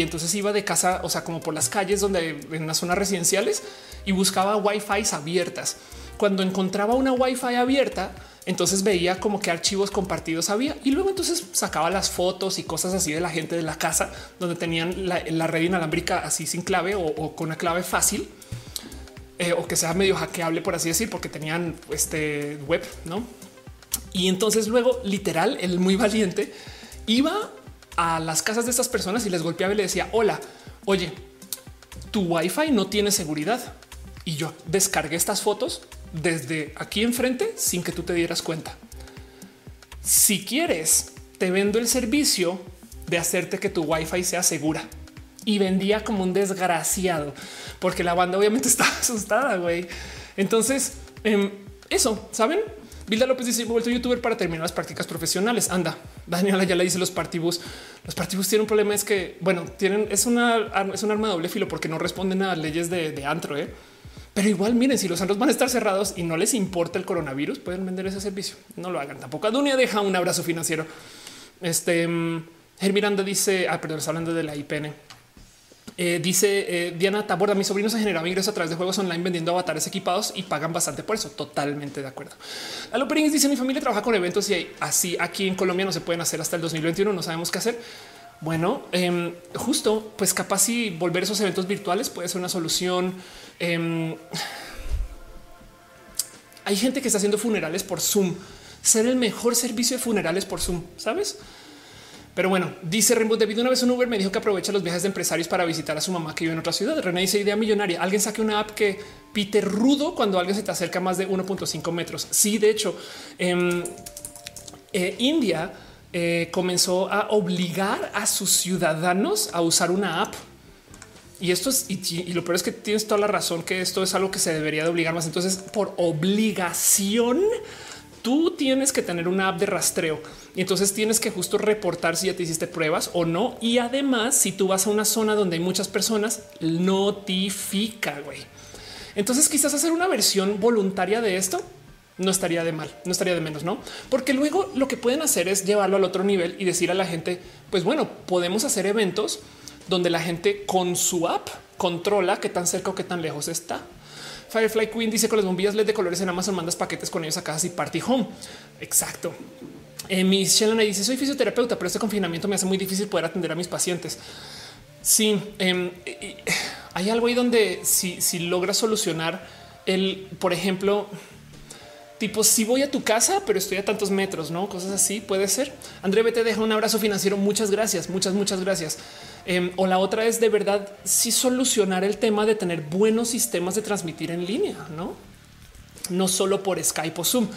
entonces iba de casa, o sea, como por las calles donde en las zonas residenciales y buscaba wifi abiertas. Cuando encontraba una wifi abierta, entonces veía como que archivos compartidos había y luego entonces sacaba las fotos y cosas así de la gente de la casa donde tenían la, red inalámbrica así sin clave o, con una clave fácil eh, o que sea medio hackeable, por así decir, porque tenían este web, no? Y entonces luego literal, el muy valiente iba a las casas de estas personas y les golpeaba y le decía, hola, oye, tu wifi no tiene seguridad. Y yo descargué estas fotos desde aquí enfrente sin que tú te dieras cuenta. Si quieres, te vendo el servicio de hacerte que tu wifi sea segura. Y vendía como un desgraciado, porque la banda obviamente [LAUGHS] estaba asustada, güey. Entonces, em, eso, ¿saben? Vilda López dice, vuelto youtuber para terminar las prácticas profesionales. Anda, Daniela ya le dice los partibus. Los partibus tienen un problema, es que, bueno, tienen, es una, es un arma de doble filo porque no responden a leyes de, antro, ¿eh? Pero igual, miren, si los antros van a estar cerrados y no les importa el coronavirus, pueden vender ese servicio. No lo hagan. Tampoco a Dunia deja un abrazo financiero. Este mm, Miranda dice, ah, perdón, está hablando de la IPN. Eh, dice eh, Diana Taborda, mis sobrinos se generan ingresos a través de juegos online vendiendo avatares equipados y pagan bastante por eso. Totalmente de acuerdo. Lalo dice mi familia trabaja con eventos y así aquí en Colombia no se pueden hacer hasta el 2021. No sabemos qué hacer. Bueno, em, justo pues capaz si volver esos eventos virtuales puede ser una solución. Em, hay gente que está haciendo funerales por Zoom. Ser el mejor servicio de funerales por Zoom, sabes? Pero bueno, dice Rainbow debido una vez un Uber me dijo que aprovecha los viajes de empresarios para visitar a su mamá que vive en otra ciudad. René dice idea millonaria. Alguien saque una app que pite rudo cuando alguien se te acerca más de 1.5 metros. Sí, de hecho, en eh, India eh, comenzó a obligar a sus ciudadanos a usar una app. Y esto es, y, lo peor es que tienes toda la razón que esto es algo que se debería de obligar más. Entonces, por obligación, tú tienes que tener una app de rastreo y entonces tienes que justo reportar si ya te hiciste pruebas o no. Y además, si tú vas a una zona donde hay muchas personas, notifica, güey. Entonces quizás hacer una versión voluntaria de esto no estaría de mal, no estaría de menos, no? Porque luego lo que pueden hacer es llevarlo al otro nivel y decir a la gente, pues bueno, podemos hacer eventos donde la gente con su app controla qué tan cerca o qué tan lejos está. Firefly Queen dice con las bombillas LED de colores en Amazon mandas paquetes con ellos a casa y party home. Exacto. Eh, Miss Shelana dice soy fisioterapeuta, pero este confinamiento me hace muy difícil poder atender a mis pacientes. Sí, em, hay algo ahí donde si, si logras solucionar el, por ejemplo, tipo si voy a tu casa, pero estoy a tantos metros, no cosas así puede ser. André, te deja un abrazo financiero. Muchas gracias, muchas, muchas gracias. Em, o la otra es de verdad si solucionar el tema de tener buenos sistemas de transmitir en línea, no, no solo por Skype o Zoom.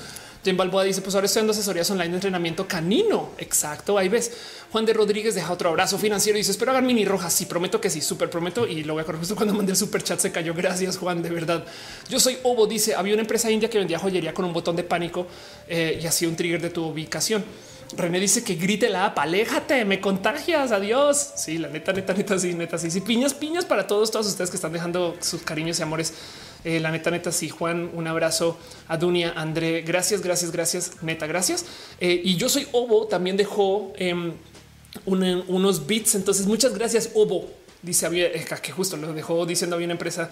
Jen Balboa dice: Pues ahora estoy dando asesorías online de entrenamiento canino. Exacto. Ahí ves. Juan de Rodríguez deja otro abrazo financiero y dice: Espero hagan mini rojas. Sí, prometo que sí, súper prometo. Y lo voy a correr justo cuando mandé el super chat. Se cayó. Gracias, Juan. De verdad. Yo soy Obo. Dice: Había una empresa india que vendía joyería con un botón de pánico eh, y hacía un trigger de tu ubicación. René dice que grite la app, aléjate, me contagias, adiós. Sí, la neta, neta, neta, sí, neta, sí, sí, piñas, piñas para todos, todos ustedes que están dejando sus cariños y amores. Eh, la neta, neta, sí, Juan, un abrazo a Dunia, André, gracias, gracias, gracias, neta, gracias. Eh, y yo soy Obo, también dejó em, unos bits, entonces muchas gracias, Obo dice había eh, que justo lo dejó diciendo había una empresa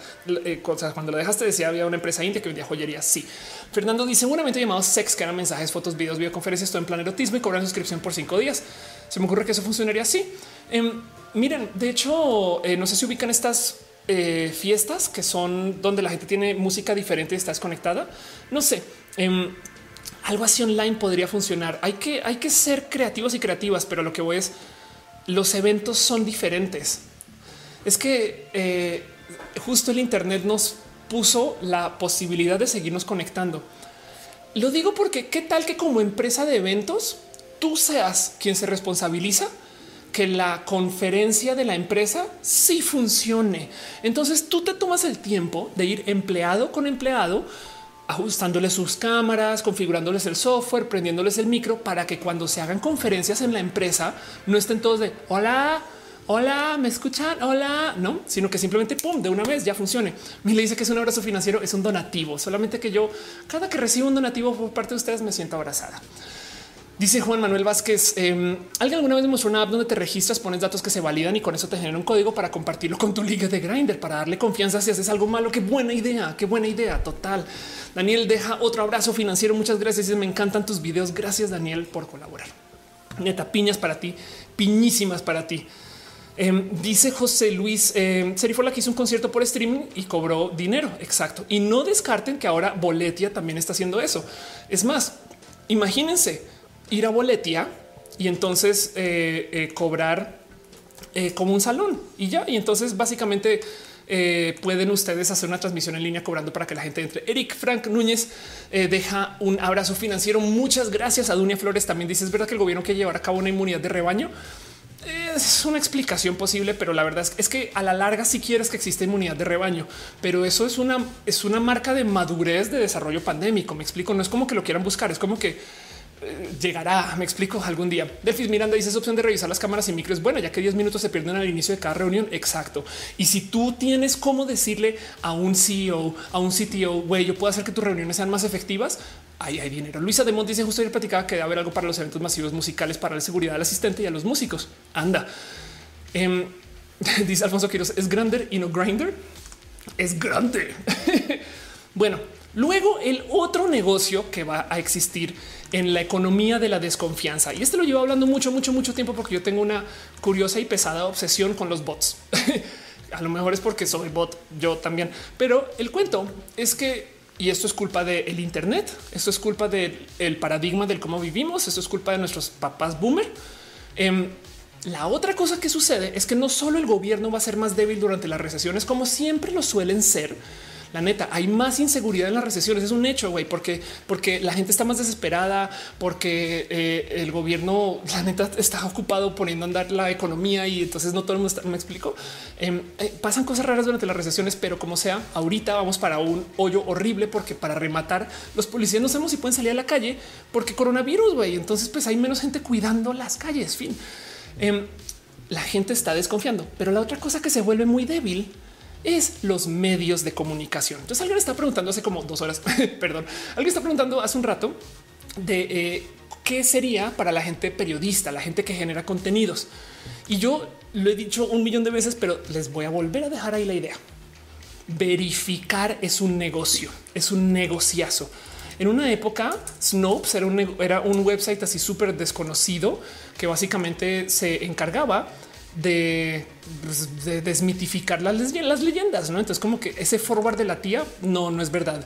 cosas cuando lo dejaste decía había una empresa india que vendía joyería. Sí, Fernando dice evento llamado Sex que eran mensajes, fotos, videos, videoconferencias, todo en plan erotismo y cobran suscripción por cinco días. Se me ocurre que eso funcionaría así. Em, miren, de hecho, eh, no sé si ubican estas eh, fiestas que son donde la gente tiene música diferente y está desconectada. No sé. Em, algo así online podría funcionar. Hay que, hay que ser creativos y creativas, pero lo que voy es los eventos son diferentes es que eh, justo el Internet nos puso la posibilidad de seguirnos conectando. Lo digo porque qué tal que como empresa de eventos tú seas quien se responsabiliza que la conferencia de la empresa sí funcione. Entonces tú te tomas el tiempo de ir empleado con empleado ajustándoles sus cámaras, configurándoles el software, prendiéndoles el micro para que cuando se hagan conferencias en la empresa no estén todos de hola, hola, me escuchan, hola, no, sino que simplemente pum, de una vez ya funcione. Me le dice que es un abrazo financiero, es un donativo, solamente que yo cada que recibo un donativo por parte de ustedes me siento abrazada. Dice Juan Manuel Vázquez, em, alguien alguna vez mostró una app donde te registras, pones datos que se validan y con eso te genera un código para compartirlo con tu liga de Grinder, para darle confianza si haces algo malo. Qué buena idea, qué buena idea, total. Daniel deja otro abrazo financiero. Muchas gracias. Me encantan tus videos. Gracias Daniel por colaborar. Neta, piñas para ti, piñísimas para ti. Em, dice José Luis eh, Serifola que hizo un concierto por streaming y cobró dinero. Exacto. Y no descarten que ahora Boletia también está haciendo eso. Es más, imagínense ir a Boletia y entonces eh, eh, cobrar eh, como un salón y ya. Y entonces básicamente pueden ustedes hacer una transmisión en línea cobrando para que la gente entre. Eric Frank Núñez deja un abrazo financiero. Muchas gracias a Dunia Flores. También dice es verdad que el gobierno quiere llevar a cabo una inmunidad de rebaño es una explicación posible, pero la verdad es, que a la larga si sí quieres que exista inmunidad de rebaño, pero eso es una, es una marca de madurez de desarrollo pandémico. Me explico, no es como que lo quieran buscar, es como que llegará, me explico algún día. Delfis Miranda dice esa opción de revisar las cámaras y micros. Bueno, ya que 10 minutos se pierden al inicio de cada reunión. Exacto. Y si tú tienes cómo decirle a un CEO, a un CTO, güey, yo puedo hacer que tus reuniones sean más efectivas, ahí hay dinero. Luisa de Monte dice justo ayer platicaba que debe haber algo para los eventos masivos musicales para la seguridad del asistente y a los músicos. Anda. Em, [LAUGHS] dice Alfonso Quiroz, es grande y no grinder. Es grande. [LAUGHS] bueno, luego el otro negocio que va a existir en la economía de la desconfianza. Y este lo llevo hablando mucho, mucho, mucho tiempo porque yo tengo una curiosa y pesada obsesión con los bots. [LAUGHS] a lo mejor es porque soy bot yo también, pero el cuento es que y esto es culpa del Internet. Esto es culpa del paradigma del cómo vivimos. Esto es culpa de nuestros papás boomer. Em, la otra cosa que sucede es que no solo el gobierno va a ser más débil durante las recesiones, como siempre lo suelen ser, la neta, hay más inseguridad en las recesiones. Es un hecho, güey, porque, porque la gente está más desesperada, porque eh, el gobierno, la neta, está ocupado poniendo a andar la economía y entonces no todo el mundo está, me explico. Em, eh, pasan cosas raras durante las recesiones, pero como sea, ahorita vamos para un hoyo horrible porque para rematar los policías no sabemos si pueden salir a la calle porque coronavirus, güey. Entonces, pues hay menos gente cuidando las calles. Fin. Em, la gente está desconfiando, pero la otra cosa que se vuelve muy débil es los medios de comunicación. Entonces alguien está preguntando hace como dos horas, [LAUGHS] perdón, alguien está preguntando hace un rato de eh, qué sería para la gente periodista, la gente que genera contenidos. Y yo lo he dicho un millón de veces, pero les voy a volver a dejar ahí la idea. Verificar es un negocio, es un negociazo. En una época, Snopes era un, era un website así súper desconocido que básicamente se encargaba pues, de, desmitificar las, leyendas. ¿no? Entonces, como que ese forward de la tía no, no es verdad.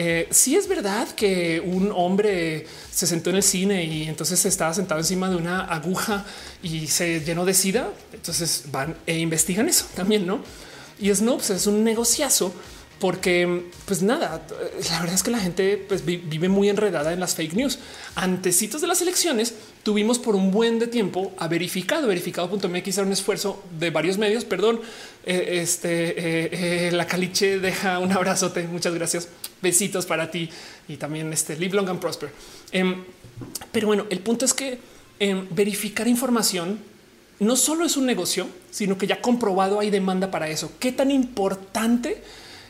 Eh, sí es verdad que un hombre se sentó en el cine y entonces estaba sentado encima de una aguja y se llenó de sida. Entonces van e investigan eso también, no? Y Snopes es un negociazo porque pues nada, la verdad es que la gente pues, vive muy enredada en las fake news. Antecitos de las elecciones tuvimos por un buen de tiempo a verificado, verificado.mx era un esfuerzo de varios medios, perdón, eh, este, eh, eh, la caliche deja un abrazote, muchas gracias, besitos para ti y también este live long and prosper. Em, pero bueno, el punto es que em, verificar información no solo es un negocio, sino que ya comprobado hay demanda para eso. ¿Qué tan importante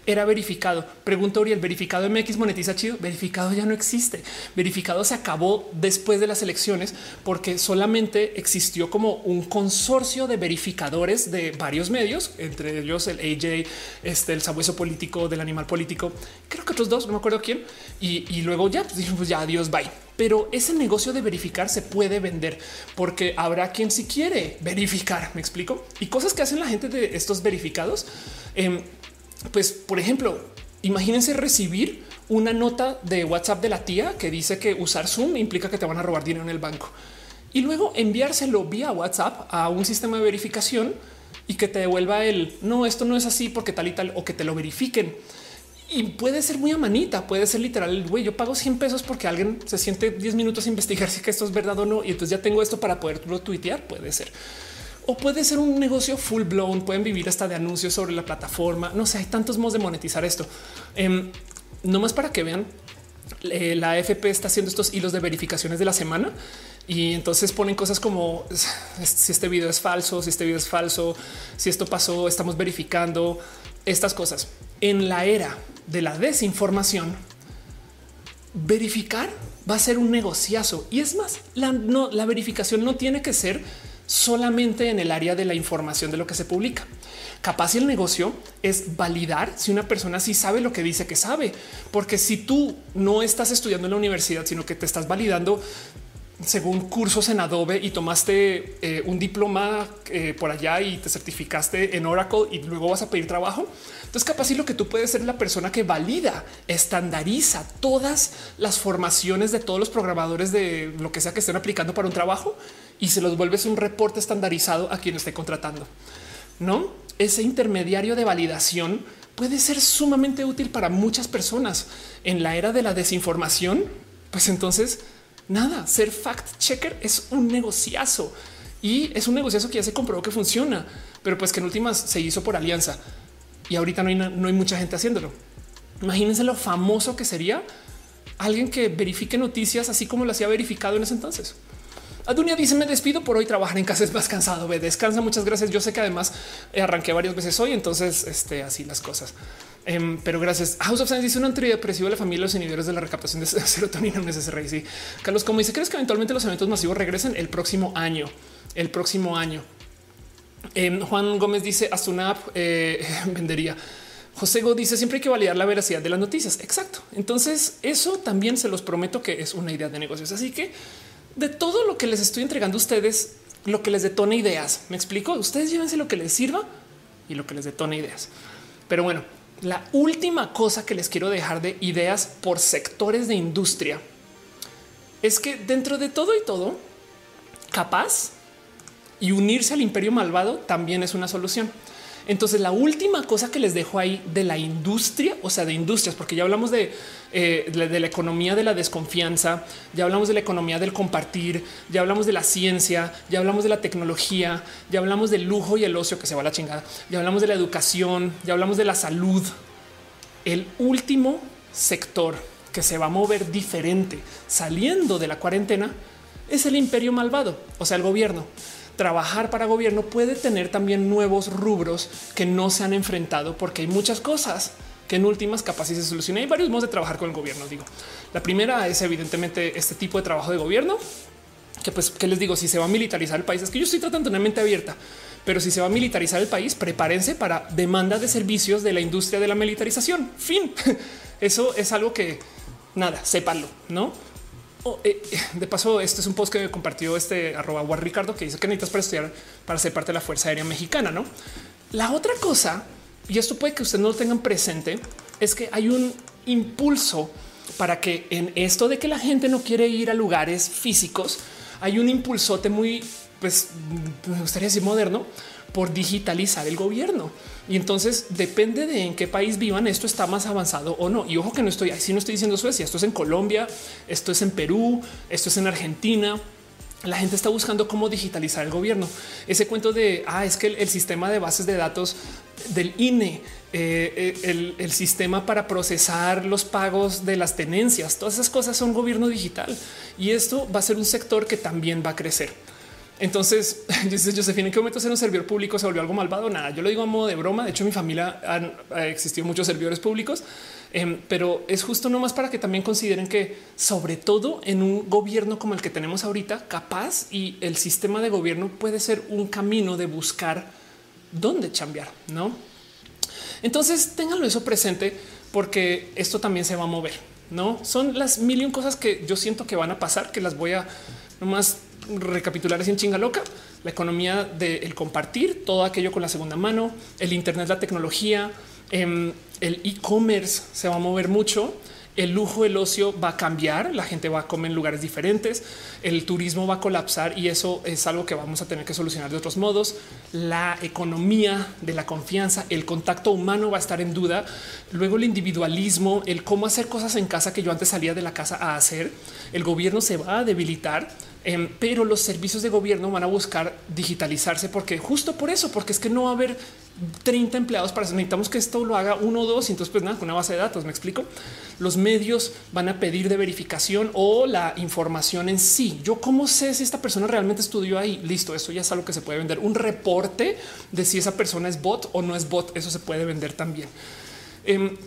era verificado. Pregunto Uriel, verificado MX monetiza chido. Verificado ya no existe. Verificado se acabó después de las elecciones porque solamente existió como un consorcio de verificadores de varios medios, entre ellos el AJ, este, el sabueso político del animal político. Creo que otros dos, no me acuerdo quién. Y, luego ya, pues, pues ya adiós, bye. Pero ese negocio de verificar se puede vender porque habrá quien si quiere verificar. Me explico y cosas que hacen la gente de estos verificados. Eh, pues, por ejemplo, imagínense recibir una nota de WhatsApp de la tía que dice que usar Zoom implica que te van a robar dinero en el banco y luego enviárselo vía WhatsApp a un sistema de verificación y que te devuelva el no, esto no es así porque tal y tal o que te lo verifiquen. Y puede ser muy amanita, puede ser literal. Güey, yo pago 100 pesos porque alguien se siente 10 minutos a investigar si esto es verdad o no. Y entonces ya tengo esto para poder tuitear. Puede ser o puede ser un negocio full blown. Pueden vivir hasta de anuncios sobre la plataforma. No sé, hay tantos modos de monetizar esto. Eh, no más para que vean, eh, la AFP está haciendo estos hilos de verificaciones de la semana y entonces ponen cosas como si este video es falso, si este video es falso, si esto pasó, estamos verificando estas cosas. En la era de la desinformación, verificar va a ser un negociazo. Y es más, no, la verificación no tiene que ser solamente en el área de la información de lo que se publica. Capaz el negocio es validar si una persona sí sabe lo que dice que sabe, porque si tú no estás estudiando en la universidad, sino que te estás validando según cursos en Adobe y tomaste eh, un diploma eh, por allá y te certificaste en Oracle y luego vas a pedir trabajo. Entonces, capaz si lo que tú puedes ser la persona que valida, estandariza todas las formaciones de todos los programadores de lo que sea que estén aplicando para un trabajo y se los vuelves un reporte estandarizado a quien esté contratando. No, ese intermediario de validación puede ser sumamente útil para muchas personas en la era de la desinformación. Pues entonces, nada, ser fact checker es un negociazo y es un negociazo que ya se comprobó que funciona, pero pues que en últimas se hizo por alianza y ahorita no hay, no hay mucha gente haciéndolo. Imagínense lo famoso que sería alguien que verifique noticias así como lo hacía verificado en ese entonces. Adunia dice me despido por hoy. Trabajar en casa es más cansado. Ve, descansa. Muchas gracias. Yo sé que además eh, arranqué varias veces hoy, entonces este, así las cosas. Em, pero gracias. House of Science dice un antidepresivo de la familia los inhibidores de la recaptación de [LAUGHS] serotonina en SSRI. Sí. Carlos, como dice, ¿crees que eventualmente los eventos masivos regresen el próximo año? El próximo año. Em, Juan Gómez dice hasta una app vendería. José Go dice siempre hay que validar la veracidad de las noticias. Exacto. Entonces eso también se los prometo que es una idea de negocios. Así que de todo lo que les estoy entregando a ustedes, lo que les detone ideas. Me explico. Ustedes llévense lo que les sirva y lo que les detone ideas. Pero bueno, la última cosa que les quiero dejar de ideas por sectores de industria es que dentro de todo y todo, capaz y unirse al imperio malvado también es una solución. Entonces, la última cosa que les dejo ahí de la industria, o sea, de industrias, porque ya hablamos de, eh, de la economía de la desconfianza, ya hablamos de la economía del compartir, ya hablamos de la ciencia, ya hablamos de la tecnología, ya hablamos del lujo y el ocio que se va a la chingada, ya hablamos de la educación, ya hablamos de la salud. El último sector que se va a mover diferente saliendo de la cuarentena es el imperio malvado, o sea, el gobierno trabajar para gobierno puede tener también nuevos rubros que no se han enfrentado porque hay muchas cosas que en últimas capaces se solucionan. Hay varios modos de trabajar con el gobierno. Digo, la primera es evidentemente este tipo de trabajo de gobierno que pues que les digo, si se va a militarizar el país, es que yo estoy tratando una mente abierta, pero si se va a militarizar el país, prepárense para demanda de servicios de la industria de la militarización. Fin. [LAUGHS] Eso es algo que nada, sépanlo, no? Oh, eh, de paso, este es un post que compartió este arroba Ricardo que dice que necesitas para estudiar para ser parte de la Fuerza Aérea Mexicana. No, la otra cosa, y esto puede que ustedes no lo tengan presente, es que hay un impulso para que en esto de que la gente no quiere ir a lugares físicos, hay un impulsote muy, pues me gustaría decir moderno, por digitalizar el gobierno. Y entonces depende de en qué país vivan, esto está más avanzado o no. Y ojo que no estoy así, no estoy diciendo Suecia, esto es en Colombia, esto es en Perú, esto es en Argentina. La gente está buscando cómo digitalizar el gobierno. Ese cuento de ah, es que el, sistema de bases de datos del INE, eh, eh, el, sistema para procesar los pagos de las tenencias, todas esas cosas son gobierno digital y esto va a ser un sector que también va a crecer. Entonces, [LAUGHS] dice Josefina, ¿en qué momento ser un servidor público se volvió algo malvado? Nada, yo lo digo a modo de broma. De hecho, mi familia han existido muchos servidores públicos, em, pero es justo nomás para que también consideren que, sobre todo en un gobierno como el que tenemos ahorita, capaz y el sistema de gobierno puede ser un camino de buscar dónde cambiar, no? Entonces, ténganlo eso presente porque esto también se va a mover. No son las mil cosas que yo siento que van a pasar, que las voy a nomás recapitular así en chinga loca, la economía del compartir, todo aquello con la segunda mano, el Internet, la tecnología, em, el e-commerce se va a mover mucho. El lujo, el ocio va a cambiar, la gente va a comer en lugares diferentes, el turismo va a colapsar y eso es algo que vamos a tener que solucionar de otros modos. La economía de la confianza, el contacto humano va a estar en duda. Luego el individualismo, el cómo hacer cosas en casa que yo antes salía de la casa a hacer. El gobierno se va a debilitar Em, pero los servicios de gobierno van a buscar digitalizarse porque justo por eso, porque es que no va a haber 30 empleados para eso. Necesitamos que esto lo haga uno o dos. Y entonces, pues nada, con una base de datos. Me explico. Los medios van a pedir de verificación o la información en sí. Yo, cómo sé si esta persona realmente estudió ahí? Listo. Eso ya es algo que se puede vender. Un reporte de si esa persona es bot o no es bot. Eso se puede vender también. Em,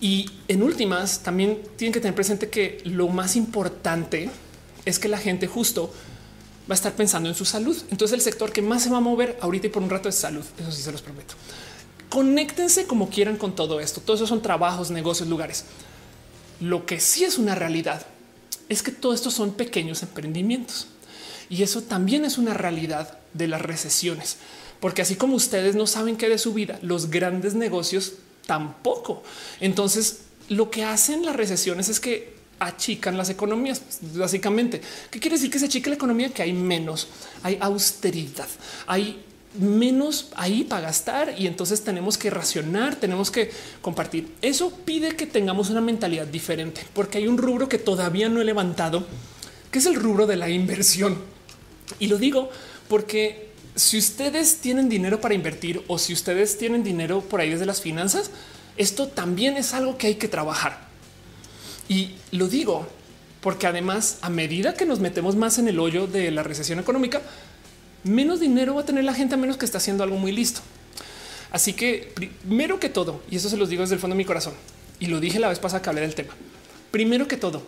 y en últimas, también tienen que tener presente que lo más importante es que la gente justo va a estar pensando en su salud. Entonces el sector que más se va a mover ahorita y por un rato es salud. Eso sí se los prometo. Conéctense como quieran con todo esto. Todos esos son trabajos, negocios, lugares. Lo que sí es una realidad es que todo esto son pequeños emprendimientos. Y eso también es una realidad de las recesiones. Porque así como ustedes no saben qué de su vida, los grandes negocios tampoco. Entonces, lo que hacen las recesiones es que achican las economías, básicamente. ¿Qué quiere decir que se achica la economía? Que hay menos, hay austeridad, hay menos ahí para gastar y entonces tenemos que racionar, tenemos que compartir. Eso pide que tengamos una mentalidad diferente, porque hay un rubro que todavía no he levantado, que es el rubro de la inversión. Y lo digo porque si ustedes tienen dinero para invertir o si ustedes tienen dinero por ahí desde las finanzas, esto también es algo que hay que trabajar y lo digo porque además, a medida que nos metemos más en el hoyo de la recesión económica, menos dinero va a tener la gente a menos que está haciendo algo muy listo. Así que primero que todo, y eso se los digo desde el fondo de mi corazón, y lo dije la vez pasada que hablé del tema, primero que todo,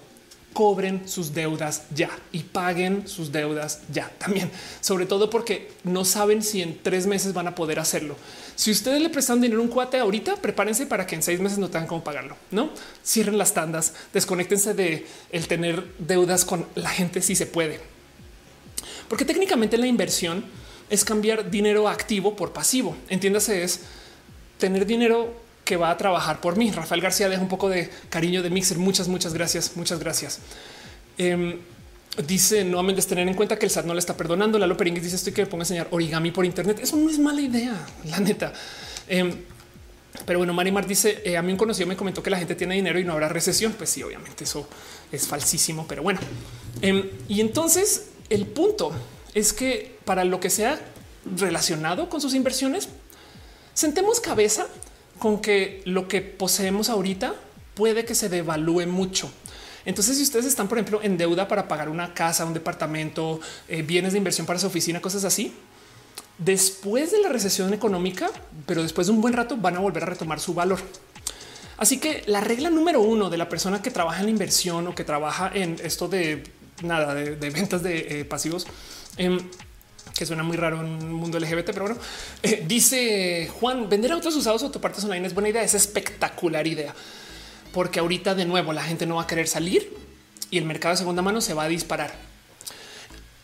cobren sus deudas ya y paguen sus deudas ya también, sobre todo porque no saben si en tres meses van a poder hacerlo. Si ustedes le prestan dinero a un cuate ahorita, prepárense para que en seis meses no tengan cómo pagarlo. No cierren las tandas, desconectense de el tener deudas con la gente si se puede, porque técnicamente la inversión es cambiar dinero activo por pasivo. Entiéndase, es tener dinero que va a trabajar por mí. Rafael García deja un poco de cariño de Mixer. Muchas, muchas gracias. Muchas gracias. Em, dice nuevamente tener en cuenta que el SAT no le está perdonando. Lalo Peringues dice estoy que me ponga a enseñar origami por Internet. Eso no es mala idea, la neta. Em, pero bueno, Marimar dice eh, a mí un conocido me comentó que la gente tiene dinero y no habrá recesión. Pues sí, obviamente eso es falsísimo, pero bueno. Em, y entonces el punto es que para lo que sea relacionado con sus inversiones, sentemos cabeza con que lo que poseemos ahorita puede que se devalúe mucho. Entonces, si ustedes están, por ejemplo, en deuda para pagar una casa, un departamento, eh, bienes de inversión para su oficina, cosas así, después de la recesión económica, pero después de un buen rato, van a volver a retomar su valor. Así que la regla número uno de la persona que trabaja en la inversión o que trabaja en esto de nada de, ventas de eh, pasivos em, que suena muy raro en un mundo LGBT, pero bueno, eh, dice Juan, vender autos usados o autopartes online es buena idea, es espectacular idea, porque ahorita de nuevo la gente no va a querer salir y el mercado de segunda mano se va a disparar.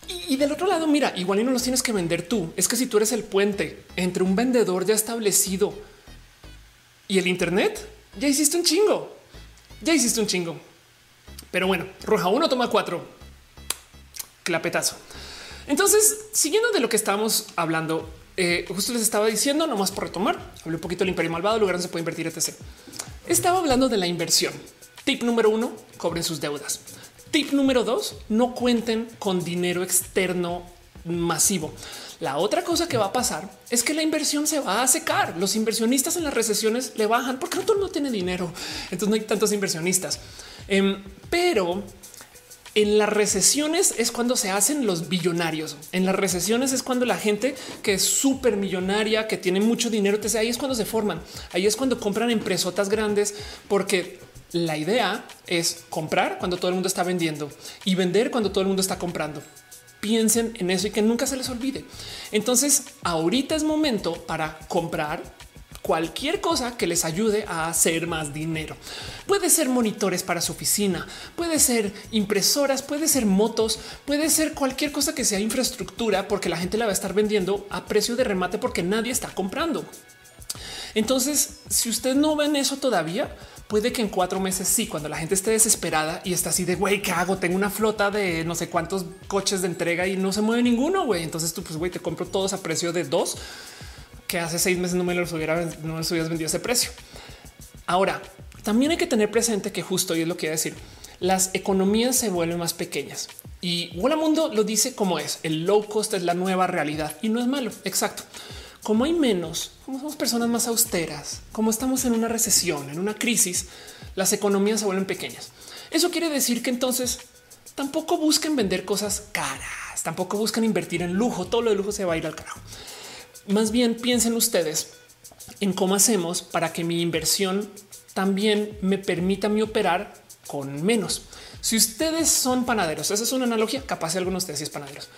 Y, del otro lado, mira, igual y no los tienes que vender tú. Es que si tú eres el puente entre un vendedor ya establecido y el Internet, ya hiciste un chingo. Ya hiciste un chingo. Pero bueno, roja uno toma cuatro. Clapetazo. Entonces, siguiendo de lo que estamos hablando, eh, justo les estaba diciendo, nomás por retomar, hablé un poquito del imperio malvado, lugar donde se puede invertir, etc. Estaba hablando de la inversión. Tip número uno, cobren sus deudas. Tip número dos, no cuenten con dinero externo masivo. La otra cosa que va a pasar es que la inversión se va a secar. Los inversionistas en las recesiones le bajan porque no todo tiene dinero. Entonces no hay tantos inversionistas. Em, pero en las recesiones es cuando se hacen los billonarios. En las recesiones es cuando la gente que es súper millonaria, que tiene mucho dinero, ahí es cuando se forman. Ahí es cuando compran empresotas grandes porque la idea es comprar cuando todo el mundo está vendiendo y vender cuando todo el mundo está comprando piensen en eso y que nunca se les olvide. Entonces, ahorita es momento para comprar cualquier cosa que les ayude a hacer más dinero. Puede ser monitores para su oficina, puede ser impresoras, puede ser motos, puede ser cualquier cosa que sea infraestructura porque la gente la va a estar vendiendo a precio de remate porque nadie está comprando. Entonces, si ustedes no ven eso todavía, puede que en cuatro meses sí, cuando la gente esté desesperada y está así de güey, ¿qué hago? Tengo una flota de no sé cuántos coches de entrega y no se mueve ninguno. Güey, entonces tú, pues güey, te compro todos a precio de dos que hace seis meses no me los hubiera, no los hubieras vendido ese precio. Ahora también hay que tener presente que justo y es lo que iba a decir. Las economías se vuelven más pequeñas y Hola Mundo lo dice como es. El low cost es la nueva realidad y no es malo. Exacto como hay menos, como somos personas más austeras, como estamos en una recesión, en una crisis, las economías se vuelven pequeñas. Eso quiere decir que entonces tampoco busquen vender cosas caras, tampoco buscan invertir en lujo, todo lo de lujo se va a ir al carajo. Más bien piensen ustedes en cómo hacemos para que mi inversión también me permita mi operar con menos. Si ustedes son panaderos, esa es una analogía, capaz algunos de ustedes sí es panaderos,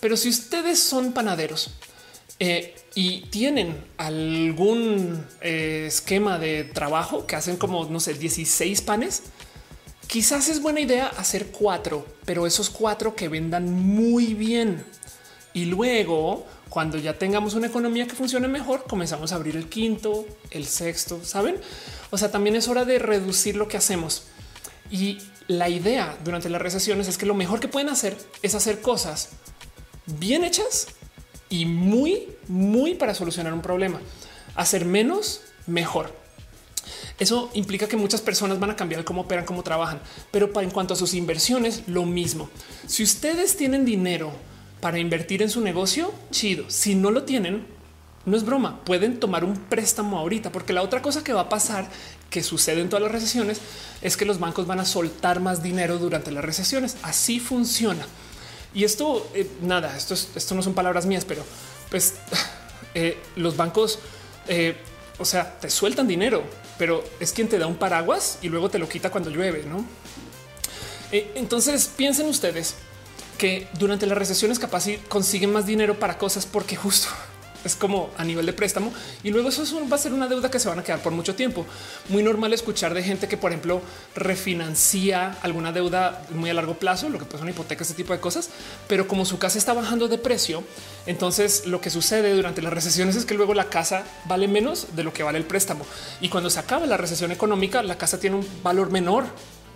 pero si ustedes son panaderos, eh, y tienen algún eh, esquema de trabajo que hacen como, no sé, 16 panes, quizás es buena idea hacer cuatro, pero esos cuatro que vendan muy bien. Y luego, cuando ya tengamos una economía que funcione mejor, comenzamos a abrir el quinto, el sexto, ¿saben? O sea, también es hora de reducir lo que hacemos. Y la idea durante las recesiones es que lo mejor que pueden hacer es hacer cosas bien hechas y muy, muy para solucionar un problema. Hacer menos, mejor. Eso implica que muchas personas van a cambiar cómo operan, cómo trabajan, pero en cuanto a sus inversiones, lo mismo. Si ustedes tienen dinero para invertir en su negocio, chido. Si no lo tienen, no es broma. Pueden tomar un préstamo ahorita, porque la otra cosa que va a pasar, que sucede en todas las recesiones, es que los bancos van a soltar más dinero durante las recesiones. Así funciona. Y esto, eh, nada, esto, esto no son palabras mías, pero pues [LAUGHS] eh, los bancos, eh, o sea, te sueltan dinero, pero es quien te da un paraguas y luego te lo quita cuando llueve, ¿no? entonces piensen ustedes que durante las recesiones capaz consiguen más dinero para cosas porque justo es como a nivel de préstamo. Y luego eso va a ser una deuda que se van a quedar por mucho tiempo. Muy normal escuchar de gente que, por ejemplo, refinancia alguna deuda muy a largo plazo, lo que puede ser una hipoteca, este tipo de cosas, pero como su casa está bajando de precio, entonces lo que sucede durante las recesiones es que luego la casa vale menos de lo que vale el préstamo. Y cuando se acaba la recesión económica, la casa tiene un valor menor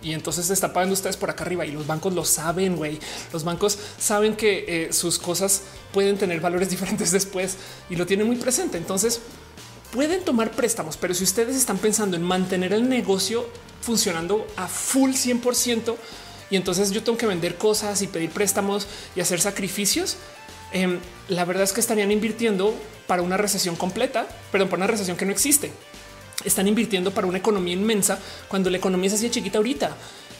y entonces se está pagando ustedes por acá arriba y los bancos lo saben, güey. Los bancos saben que eh, sus cosas pueden tener valores [LAUGHS] diferentes después y lo tienen muy presente. Entonces pueden tomar préstamos, pero si ustedes están pensando en mantener el negocio funcionando a full 100% y entonces yo tengo que vender cosas y pedir préstamos y hacer sacrificios, em, la verdad es que estarían invirtiendo para una recesión completa, perdón, para una recesión que no existe están invirtiendo para una economía inmensa cuando la economía es así de chiquita ahorita.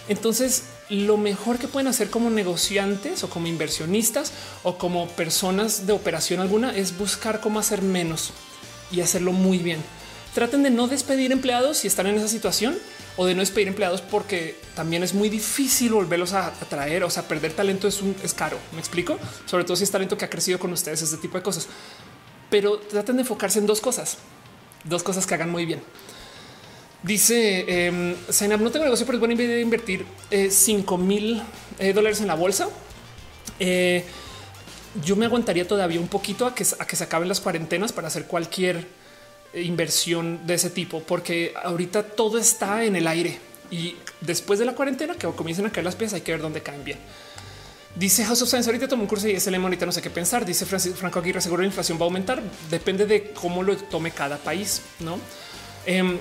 Entonces, lo mejor que pueden hacer como negociantes o como inversionistas o como personas de operación alguna es buscar cómo hacer menos y hacerlo muy bien. Traten de no despedir empleados si están en esa situación o de no despedir empleados porque también es muy difícil volverlos a atraer. O sea, perder talento es un es caro. Me explico, sobre todo si es talento que ha crecido con ustedes, ese tipo de cosas. Pero traten de enfocarse en dos cosas dos cosas que hagan muy bien. Dice eh, no tengo negocio, pero es buena idea invertir 5 eh, mil eh, dólares en la bolsa. Eh, yo me aguantaría todavía un poquito a que, a que se acaben las cuarentenas para hacer cualquier inversión de ese tipo, porque ahorita todo está en el aire y después de la cuarentena que comiencen a caer las piezas hay que ver dónde caen bien. Dice House of Science, ahorita tomo un curso y ese lema ahorita no sé qué pensar. Dice Franco Aguirre, seguro la inflación va a aumentar. Depende de cómo lo tome cada país, ¿no? Em,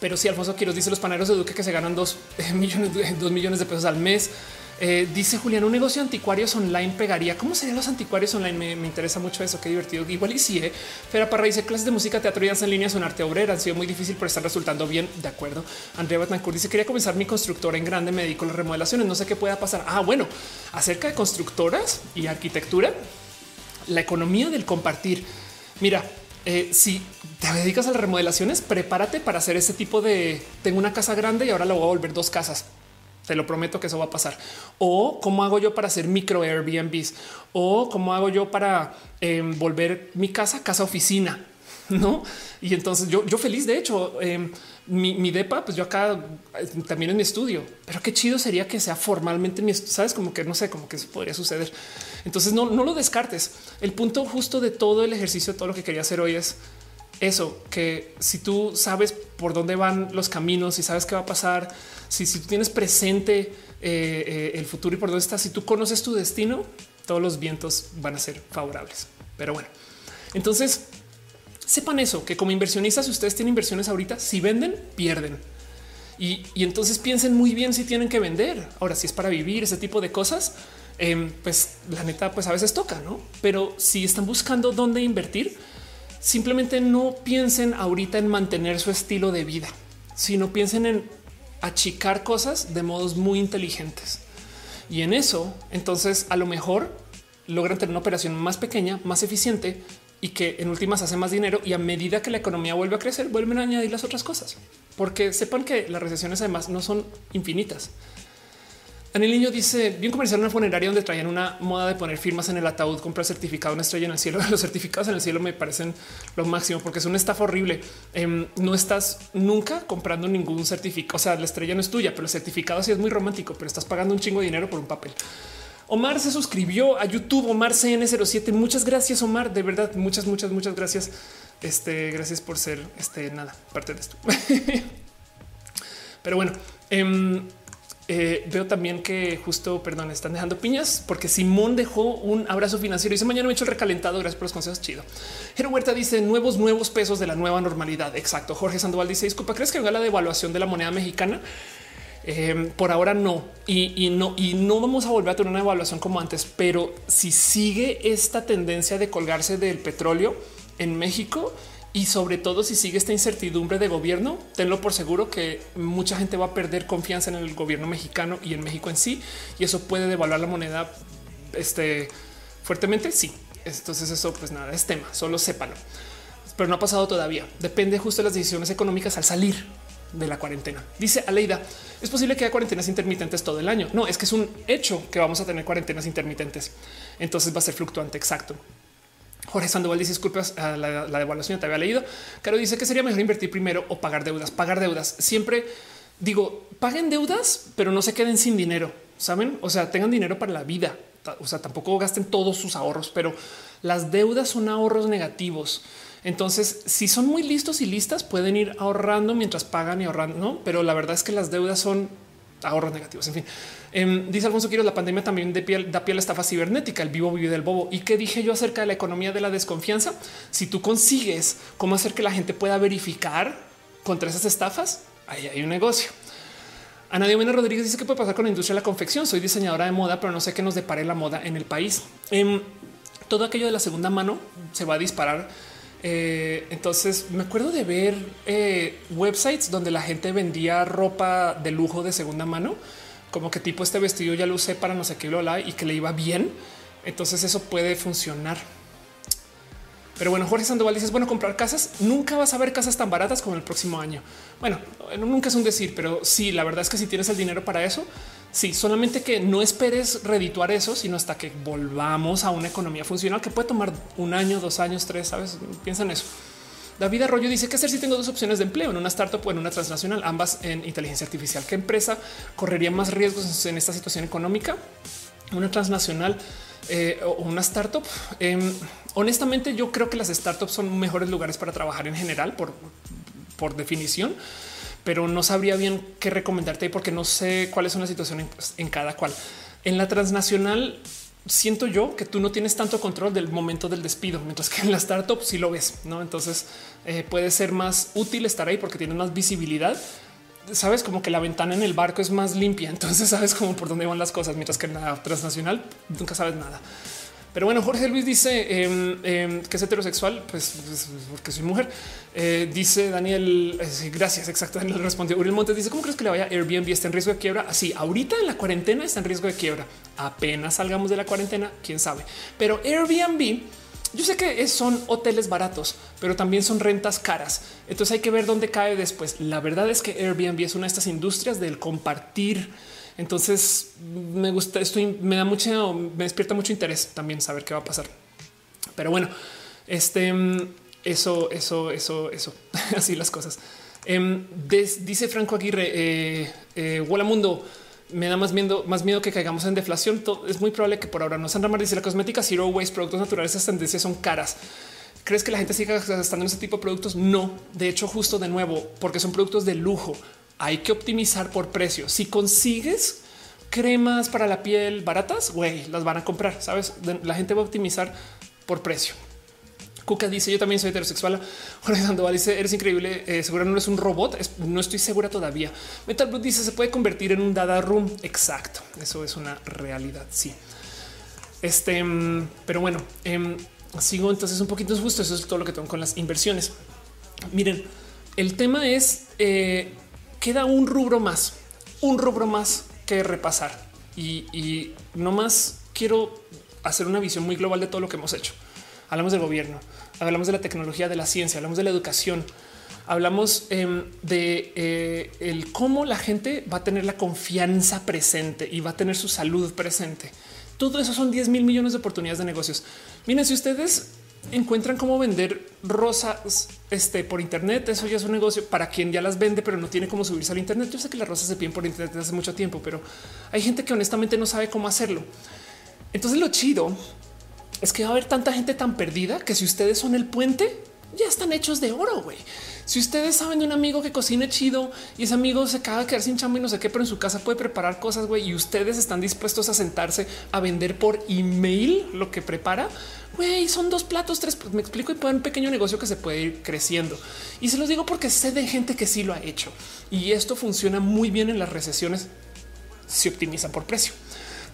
pero si Alfonso Quiroz dice los panaderos de Duque que se ganan dos millones, [LAUGHS] dos millones de pesos al mes. Eh, dice Julián, un negocio anticuarios online pegaría. ¿Cómo serían los anticuarios online? Me, interesa mucho eso. Qué divertido. Igual y sí. Eh. Fera Parra dice clases de música, teatro y danza en línea son arte obrera. Han sido muy difícil, pero están resultando bien. De acuerdo. Andrea Batancourt dice quería comenzar mi constructora en grande. Me dedico a las remodelaciones. No sé qué pueda pasar. Ah, bueno, acerca de constructoras y arquitectura, la economía del compartir. Mira, eh, si te dedicas a las remodelaciones, prepárate para hacer ese tipo de tengo una casa grande y ahora la voy a volver dos casas te lo prometo que eso va a pasar. O cómo hago yo para hacer micro Airbnbs o cómo hago yo para em, volver mi casa casa oficina. [LAUGHS] No, y entonces yo, yo feliz. De hecho, em, mi, depa, pues yo acá eh, también en mi estudio, pero qué chido sería que sea formalmente mi, sabes, como que no sé, como que eso podría suceder. Entonces no, no lo descartes. El punto justo de todo el ejercicio, todo lo que quería hacer hoy es eso, que si tú sabes por dónde van los caminos y sabes qué va a pasar, si, tú tienes presente eh, eh, el futuro y por dónde estás, si tú conoces tu destino, todos los vientos van a ser favorables. Pero bueno, entonces sepan eso, que como inversionistas, si ustedes tienen inversiones ahorita, si venden, pierden. Y, entonces piensen muy bien si tienen que vender. Ahora, si es para vivir ese tipo de cosas, em, pues la neta, pues a veces toca, ¿no? Pero si están buscando dónde invertir, simplemente no piensen ahorita en mantener su estilo de vida, sino piensen en achicar cosas de modos muy inteligentes. Y en eso, entonces, a lo mejor logran tener una operación más pequeña, más eficiente y que en últimas hace más dinero. Y a medida que la economía vuelve a crecer, vuelven a añadir las otras cosas, porque sepan que las recesiones además no son infinitas. Daniel Niño dice bien comercial una funeraria donde traían una moda de poner firmas en el ataúd, comprar certificado, una estrella en el cielo. [LAUGHS] Los certificados en el cielo me parecen lo máximo porque es una estafa horrible. Em, no estás nunca comprando ningún certificado. O sea, la estrella no es tuya, pero el certificado sí es muy romántico, pero estás pagando un chingo de dinero por un papel. Omar se suscribió a YouTube, Omar CN07. Muchas gracias, Omar. De verdad, muchas, muchas, muchas gracias. Este, gracias por ser este nada, parte de esto. [LAUGHS] pero bueno, eh, eh, veo también que justo, perdón, están dejando piñas porque Simón dejó un abrazo financiero y dice mañana me he hecho el recalentado. Gracias por los consejos. Chido. Jero Huerta dice nuevos, nuevos pesos de la nueva normalidad. Exacto. Jorge Sandoval dice disculpa, ¿crees que venga la devaluación de la moneda mexicana? Em, por ahora no y, no y no vamos a volver a tener una evaluación como antes, pero si sigue esta tendencia de colgarse del petróleo en México, y sobre todo si sigue esta incertidumbre de gobierno, tenlo por seguro que mucha gente va a perder confianza en el gobierno mexicano y en México en sí, y eso puede devaluar la moneda este, fuertemente. Sí, entonces eso pues nada, es tema, solo sépalo. Pero no ha pasado todavía. Depende justo de las decisiones económicas al salir de la cuarentena. Dice Aleida, es posible que haya cuarentenas intermitentes todo el año. No, es que es un hecho que vamos a tener cuarentenas intermitentes. Entonces va a ser fluctuante. Exacto. Jorge Sandoval dice disculpas a la, devaluación, te había leído. Caro dice que sería mejor invertir primero o pagar deudas. Pagar deudas. Siempre digo, paguen deudas, pero no se queden sin dinero. Saben? O sea, tengan dinero para la vida. O sea, tampoco gasten todos sus ahorros, pero las deudas son ahorros negativos. Entonces, si son muy listos y listas, pueden ir ahorrando mientras pagan y ahorrando, ¿no? Pero la verdad es que las deudas son ahorros negativos. En fin, em, dice Alfonso Quiero, la pandemia también da pie, da pie a estafa cibernética, el vivo vive del bobo. ¿Y qué dije yo acerca de la economía de la desconfianza? Si tú consigues cómo hacer que la gente pueda verificar contra esas estafas, ahí hay un negocio. Ana Diomena Rodríguez dice que puede pasar con la industria de la confección. Soy diseñadora de moda, pero no sé qué nos depare la moda en el país. Em, todo aquello de la segunda mano se va a disparar eh, entonces me acuerdo de ver eh, websites donde la gente vendía ropa de lujo de segunda mano, como que tipo este vestido ya lo usé para no sé qué lo y que le iba bien. Entonces eso puede funcionar. Pero bueno, Jorge Sandoval dice, bueno, comprar casas, nunca vas a ver casas tan baratas como el próximo año. Bueno, nunca es un decir, pero sí, la verdad es que si tienes el dinero para eso, Sí, solamente que no esperes redituar eso, sino hasta que volvamos a una economía funcional que puede tomar un año, dos años, tres. Sabes, piensa en eso. David Arroyo dice que hacer si tengo dos opciones de empleo en una startup o en una transnacional, ambas en inteligencia artificial. ¿Qué empresa correría más riesgos en esta situación económica? Una transnacional eh, o una startup. Em, honestamente, yo creo que las startups son mejores lugares para trabajar en general por, por definición pero no sabría bien qué recomendarte porque no sé cuál es una situación en, cada cual. En la transnacional siento yo que tú no tienes tanto control del momento del despido, mientras que en la startup sí lo ves, ¿no? Entonces eh, puede ser más útil estar ahí porque tienes más visibilidad. Sabes como que la ventana en el barco es más limpia, [LAUGHS] entonces sabes como por dónde van las cosas, mientras que en la transnacional nunca sabes nada. Pero bueno, Jorge Luis dice em, em, que es heterosexual, pues, pues porque soy mujer. Eh, dice Daniel, eh, gracias, exacto. Daniel respondió. Uriel Montes dice, ¿cómo crees que le vaya Airbnb? ¿Está en riesgo de quiebra? Así, ahorita en la cuarentena está en riesgo de quiebra. Apenas salgamos de la cuarentena, quién sabe. Pero Airbnb... Yo sé que son hoteles baratos, pero también son rentas caras. Entonces hay que ver dónde cae después. La verdad es que Airbnb es una de estas industrias del compartir entonces me gusta, esto me da mucho, me despierta mucho interés también saber qué va a pasar. Pero bueno, este, eso, eso, eso, eso, [LAUGHS] así las cosas. Em, dice Franco Aguirre, eh, eh, Hola Mundo, me da más miedo, más miedo que caigamos en deflación. es muy probable que por ahora no. Sandra Mar dice la cosmética Zero Waste, productos naturales, esas tendencias son caras. ¿Crees que la gente siga gastando en ese tipo de productos? No, de hecho, justo de nuevo, porque son productos de lujo hay que optimizar por precio. Si consigues cremas para la piel baratas, güey, las van a comprar. Sabes, la gente va a optimizar por precio. Cuca dice: Yo también soy heterosexual. Jorge Sandoval dice: Eres increíble. Eh, seguro no eres un robot. no estoy segura todavía. Metal Blue dice: Se puede convertir en un dada room. Exacto. Eso es una realidad. Sí. Este, mm, pero bueno, em, sigo entonces un poquito justo. Eso es todo lo que tengo con las inversiones. Miren, el tema es eh, queda un rubro más, un rubro más que repasar y, no más quiero hacer una visión muy global de todo lo que hemos hecho. Hablamos del gobierno, hablamos de la tecnología, de la ciencia, hablamos de la educación, hablamos em, de eh, el cómo la gente va a tener la confianza presente y va a tener su salud presente. Todo eso son 10 mil millones de oportunidades de negocios. Miren, si ustedes encuentran cómo vender rosas este, por Internet. Eso ya es un negocio para quien ya las vende, pero no tiene cómo subirse al Internet. Yo sé que las rosas se piden por Internet desde hace mucho tiempo, pero hay gente que honestamente no sabe cómo hacerlo. Entonces lo chido es que va a haber tanta gente tan perdida que si ustedes son el puente, ya están hechos de oro, güey. Si ustedes saben de un amigo que cocina chido y ese amigo se acaba de quedar sin chamba y no sé qué, pero en su casa puede preparar cosas, güey, y ustedes están dispuestos a sentarse a vender por email lo que prepara, güey, son dos platos, tres. Pues me explico y puede un pequeño negocio que se puede ir creciendo. Y se los digo porque sé de gente que sí lo ha hecho y esto funciona muy bien en las recesiones. Se optimiza por precio.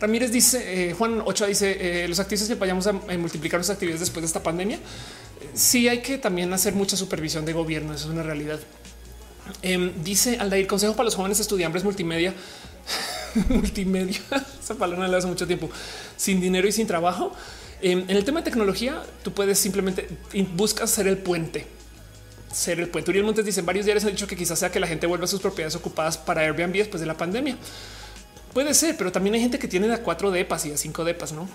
Ramírez dice, eh, Juan Ochoa dice, eh, los activistas que vayamos a, multiplicar nuestras actividades después de esta pandemia. Sí hay que también hacer mucha supervisión de gobierno, eso es una realidad. Em, dice Aldair, consejo para los jóvenes estudiantes multimedia. [LAUGHS] multimedia, [LAUGHS] esa palabra la hace mucho tiempo, sin dinero y sin trabajo. Em, en el tema de tecnología, tú puedes simplemente buscas ser el puente. Ser el puente. Uriel Montes dice varios días han dicho que quizás sea que la gente vuelva a sus propiedades ocupadas para Airbnb después de la pandemia. Puede ser, pero también hay gente que tiene a cuatro depas y a cinco depas, no?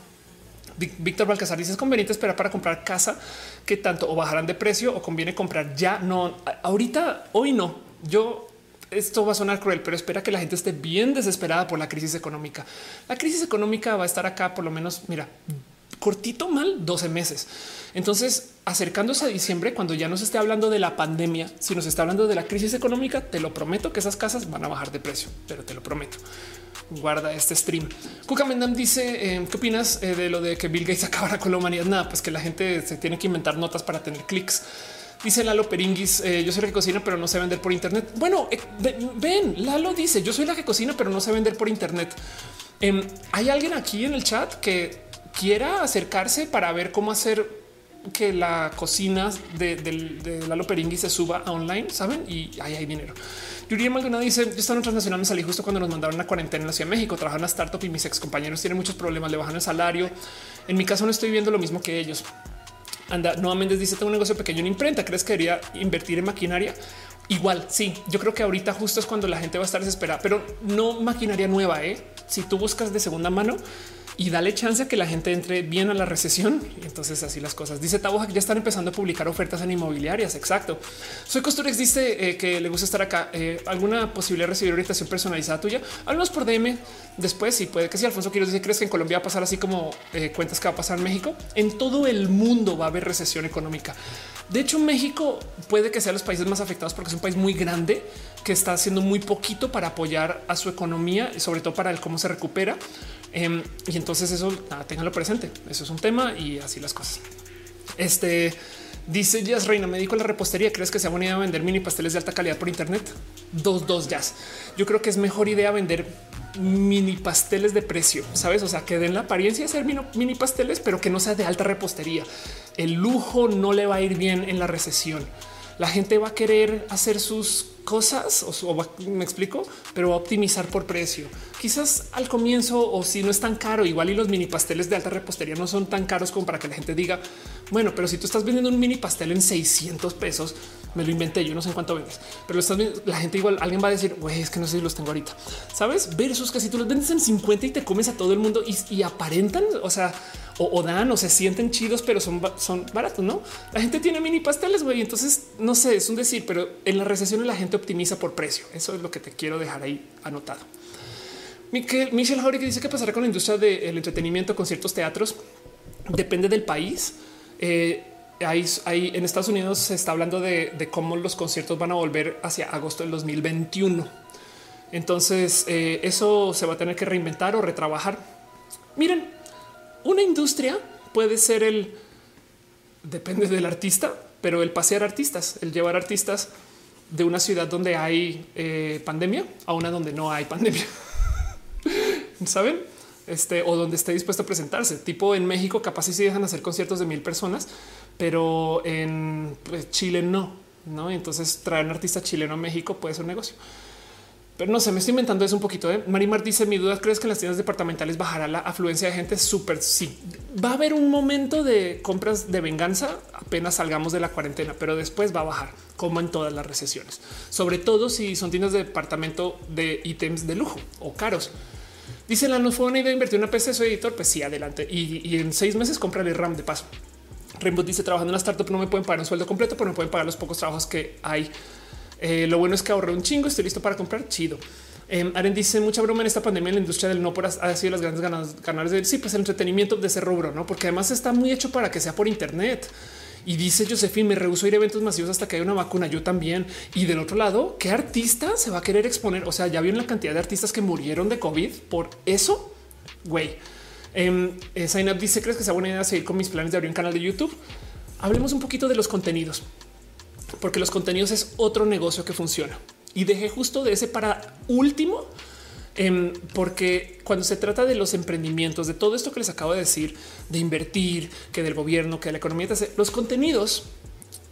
Víctor Balcazar dice es conveniente esperar para comprar casa que tanto o bajarán de precio o conviene comprar ya. No, ahorita, hoy no. Yo esto va a sonar cruel, pero espera que la gente esté bien desesperada por la crisis económica. La crisis económica va a estar acá por lo menos, mira, cortito mal 12 meses. Entonces, acercándose a diciembre, cuando ya no se esté hablando de la pandemia, si nos está hablando de la crisis económica, te lo prometo que esas casas van a bajar de precio, pero te lo prometo. Guarda este stream. Kuka Mendam dice: eh, ¿Qué opinas eh, de lo de que Bill Gates [LAUGHS] acabara con la humanidad? Nada, pues que la gente se tiene que inventar notas para tener clics. Dice Lalo Peringuis, eh, yo soy la que cocina, pero no sé vender por Internet. Bueno, ven, Lalo dice, yo soy la que cocina, pero no sé vender por Internet. Em, Hay alguien aquí en el chat que quiera acercarse para ver cómo hacer que la cocina de, de, Lalo Peringui se suba online, saben? Y ahí hay dinero. Yuri Maldonado dice: Yo estaba en transnacional, me salí justo cuando nos mandaron a cuarentena en la Ciudad de México. Trabajan en startup y mis ex compañeros tienen muchos problemas, le bajan el salario. En mi caso, no estoy viendo lo mismo que ellos. Anda, nuevamente dice: Tengo un negocio pequeño en imprenta. ¿Crees que debería invertir en maquinaria? Igual, sí, yo creo que ahorita justo es cuando la gente va a estar desesperada, pero no maquinaria nueva. ¿eh? Si tú buscas de segunda mano, y dale chance a que la gente entre bien a la recesión. Y entonces así las cosas. Dice Taboja que ya están empezando a publicar ofertas en inmobiliarias. Exacto. Soy Costurex dice eh, que le gusta estar acá. Eh, ¿Alguna posibilidad de recibir orientación personalizada tuya? Háblanos por DM después. Y puede que si Alfonso Quiroz dice, ¿crees que en Colombia va a pasar así como eh, cuentas que va a pasar en México? En todo el mundo va a haber recesión económica. De hecho, México puede que sea los países más afectados porque es un país muy grande que está haciendo muy poquito para apoyar a su economía y sobre todo para el cómo se recupera. Em, y entonces eso nada, ténganlo presente. Eso es un tema y así las cosas. Este dice Jazz Reina, me dedico la repostería. ¿Crees que sea buena idea vender mini pasteles de alta calidad por internet? Dos, dos Jazz. Yo creo que es mejor idea vender mini pasteles de precio, sabes? O sea, que den la apariencia de ser mini pasteles, pero que no sea de alta repostería. El lujo no le va a ir bien en la recesión. La gente va a querer hacer sus cosas o, me explico, pero optimizar por precio. Quizás al comienzo o si no es tan caro, igual y los mini pasteles de alta repostería no son tan caros como para que la gente diga, bueno, pero si tú estás vendiendo un mini pastel en 600 pesos, me lo inventé, yo no sé en cuánto vendes, pero la gente igual alguien va a decir, güey, es que no sé si los tengo ahorita. Sabes? Versus que si tú los vendes en 50 y te comes a todo el mundo y, aparentan, o sea, o, dan o se sienten chidos, pero son, son baratos, no? La gente tiene mini pasteles, güey. Entonces no sé, es un decir, pero en la recesión la gente optimiza por precio. Eso es lo que te quiero dejar ahí anotado. Michelle Howry que dice que pasará con la industria del entretenimiento con ciertos teatros. Depende del país. Eh, hay, en Estados Unidos se está hablando de, cómo los conciertos van a volver hacia agosto del 2021. Entonces eh, eso se va a tener que reinventar o retrabajar. Miren, una industria puede ser el depende del artista, pero el pasear artistas, el llevar artistas de una ciudad donde hay eh, pandemia a una donde no hay pandemia. [LAUGHS] Saben? Este o donde esté dispuesto a presentarse. Tipo en México, capaz si dejan hacer conciertos de mil personas, pero en pues, Chile no. No, entonces traer un artista chileno a México puede ser un negocio. Pero no sé, me estoy inventando eso un poquito. ¿eh? Marimar dice: Mi duda, ¿crees que en las tiendas departamentales bajará la afluencia de gente? Súper sí. Va a haber un momento de compras de venganza apenas salgamos de la cuarentena, pero después va a bajar, como en todas las recesiones. Sobre todo si son tiendas de departamento de ítems de lujo o caros. Dice la no fue una idea invertir una PC, soy editor. Pues sí, adelante. Y, en seis meses comprarle RAM de paso. Rainbow dice trabajando en una startup no me pueden pagar un sueldo completo, pero me pueden pagar los pocos trabajos que hay. Eh, lo bueno es que ahorré un chingo, estoy listo para comprar. Chido. Eh, Aren dice mucha broma en esta pandemia en la industria del no por ha sido las grandes canales de sí, pues el entretenimiento de ese rubro, no? Porque además está muy hecho para que sea por Internet. Y dice Josephine, me rehuso ir a eventos masivos hasta que haya una vacuna. Yo también. Y del otro lado, ¿qué artista se va a querer exponer? O sea, ya vieron la cantidad de artistas que murieron de COVID por eso. Güey. Eh, dice: ¿Crees que sea buena idea seguir con mis planes de abrir un canal de YouTube? Hablemos un poquito de los contenidos, porque los contenidos es otro negocio que funciona. Y dejé justo de ese para último, em, porque cuando se trata de los emprendimientos, de todo esto que les acabo de decir, de invertir, que del gobierno, que de la economía, los contenidos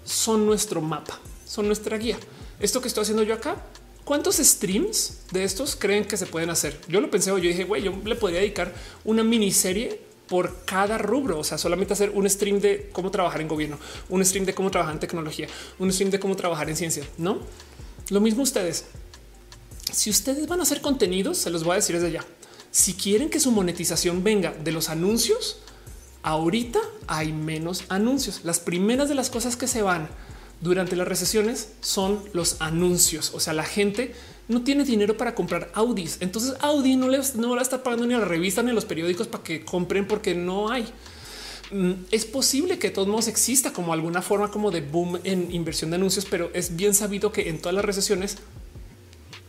son nuestro mapa, son nuestra guía. Esto que estoy haciendo yo acá ¿Cuántos streams de estos creen que se pueden hacer? Yo lo pensé, yo dije, güey, yo le podría dedicar una miniserie por cada rubro. O sea, solamente hacer un stream de cómo trabajar en gobierno, un stream de cómo trabajar en tecnología, un stream de cómo trabajar en ciencia. No lo mismo ustedes. Si ustedes van a hacer contenidos, se los voy a decir desde ya. Si quieren que su monetización venga de los anuncios, ahorita hay menos anuncios. Las primeras de las cosas que se van durante las recesiones son los anuncios. O sea, la gente no tiene dinero para comprar Audis. Entonces Audi no, les, no la está pagando ni a la revista ni a los periódicos para que compren porque no hay. Mm, es posible que de todos modos exista como alguna forma como de boom en inversión de anuncios, pero es bien sabido que en todas las recesiones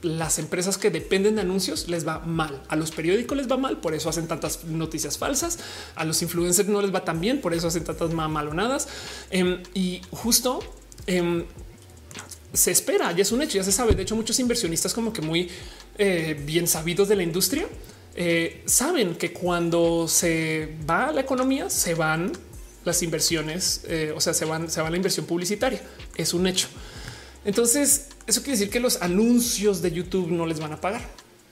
las empresas que dependen de anuncios les va mal. A los periódicos les va mal, por eso hacen tantas noticias falsas. A los influencers no les va tan bien, por eso hacen tantas malonadas. Em, y justo em, se espera, ya es un hecho, ya se sabe. De hecho, muchos inversionistas como que muy eh, bien sabidos de la industria eh, saben que cuando se va la economía, se van las inversiones, eh, o sea, se van, se va la inversión publicitaria. Es un hecho. Entonces, eso quiere decir que los anuncios de YouTube no les van a pagar,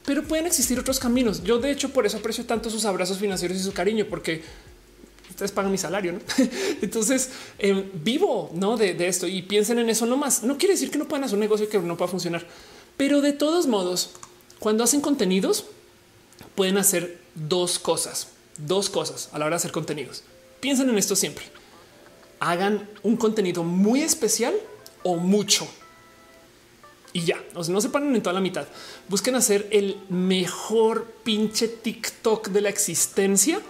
pero pueden existir otros caminos. Yo, de hecho, por eso aprecio tanto sus abrazos financieros y su cariño, porque ustedes pagan mi salario. ¿no? [LAUGHS] Entonces em, vivo ¿no? De, esto y piensen en eso nomás. No quiere decir que no puedan hacer un negocio que no pueda funcionar, pero de todos modos, cuando hacen contenidos, pueden hacer dos cosas, dos cosas a la hora de hacer contenidos. Piensen en esto siempre. Hagan un contenido muy especial o mucho. Y ya, o sea, no se paren en toda la mitad. Busquen hacer el mejor pinche TikTok de la existencia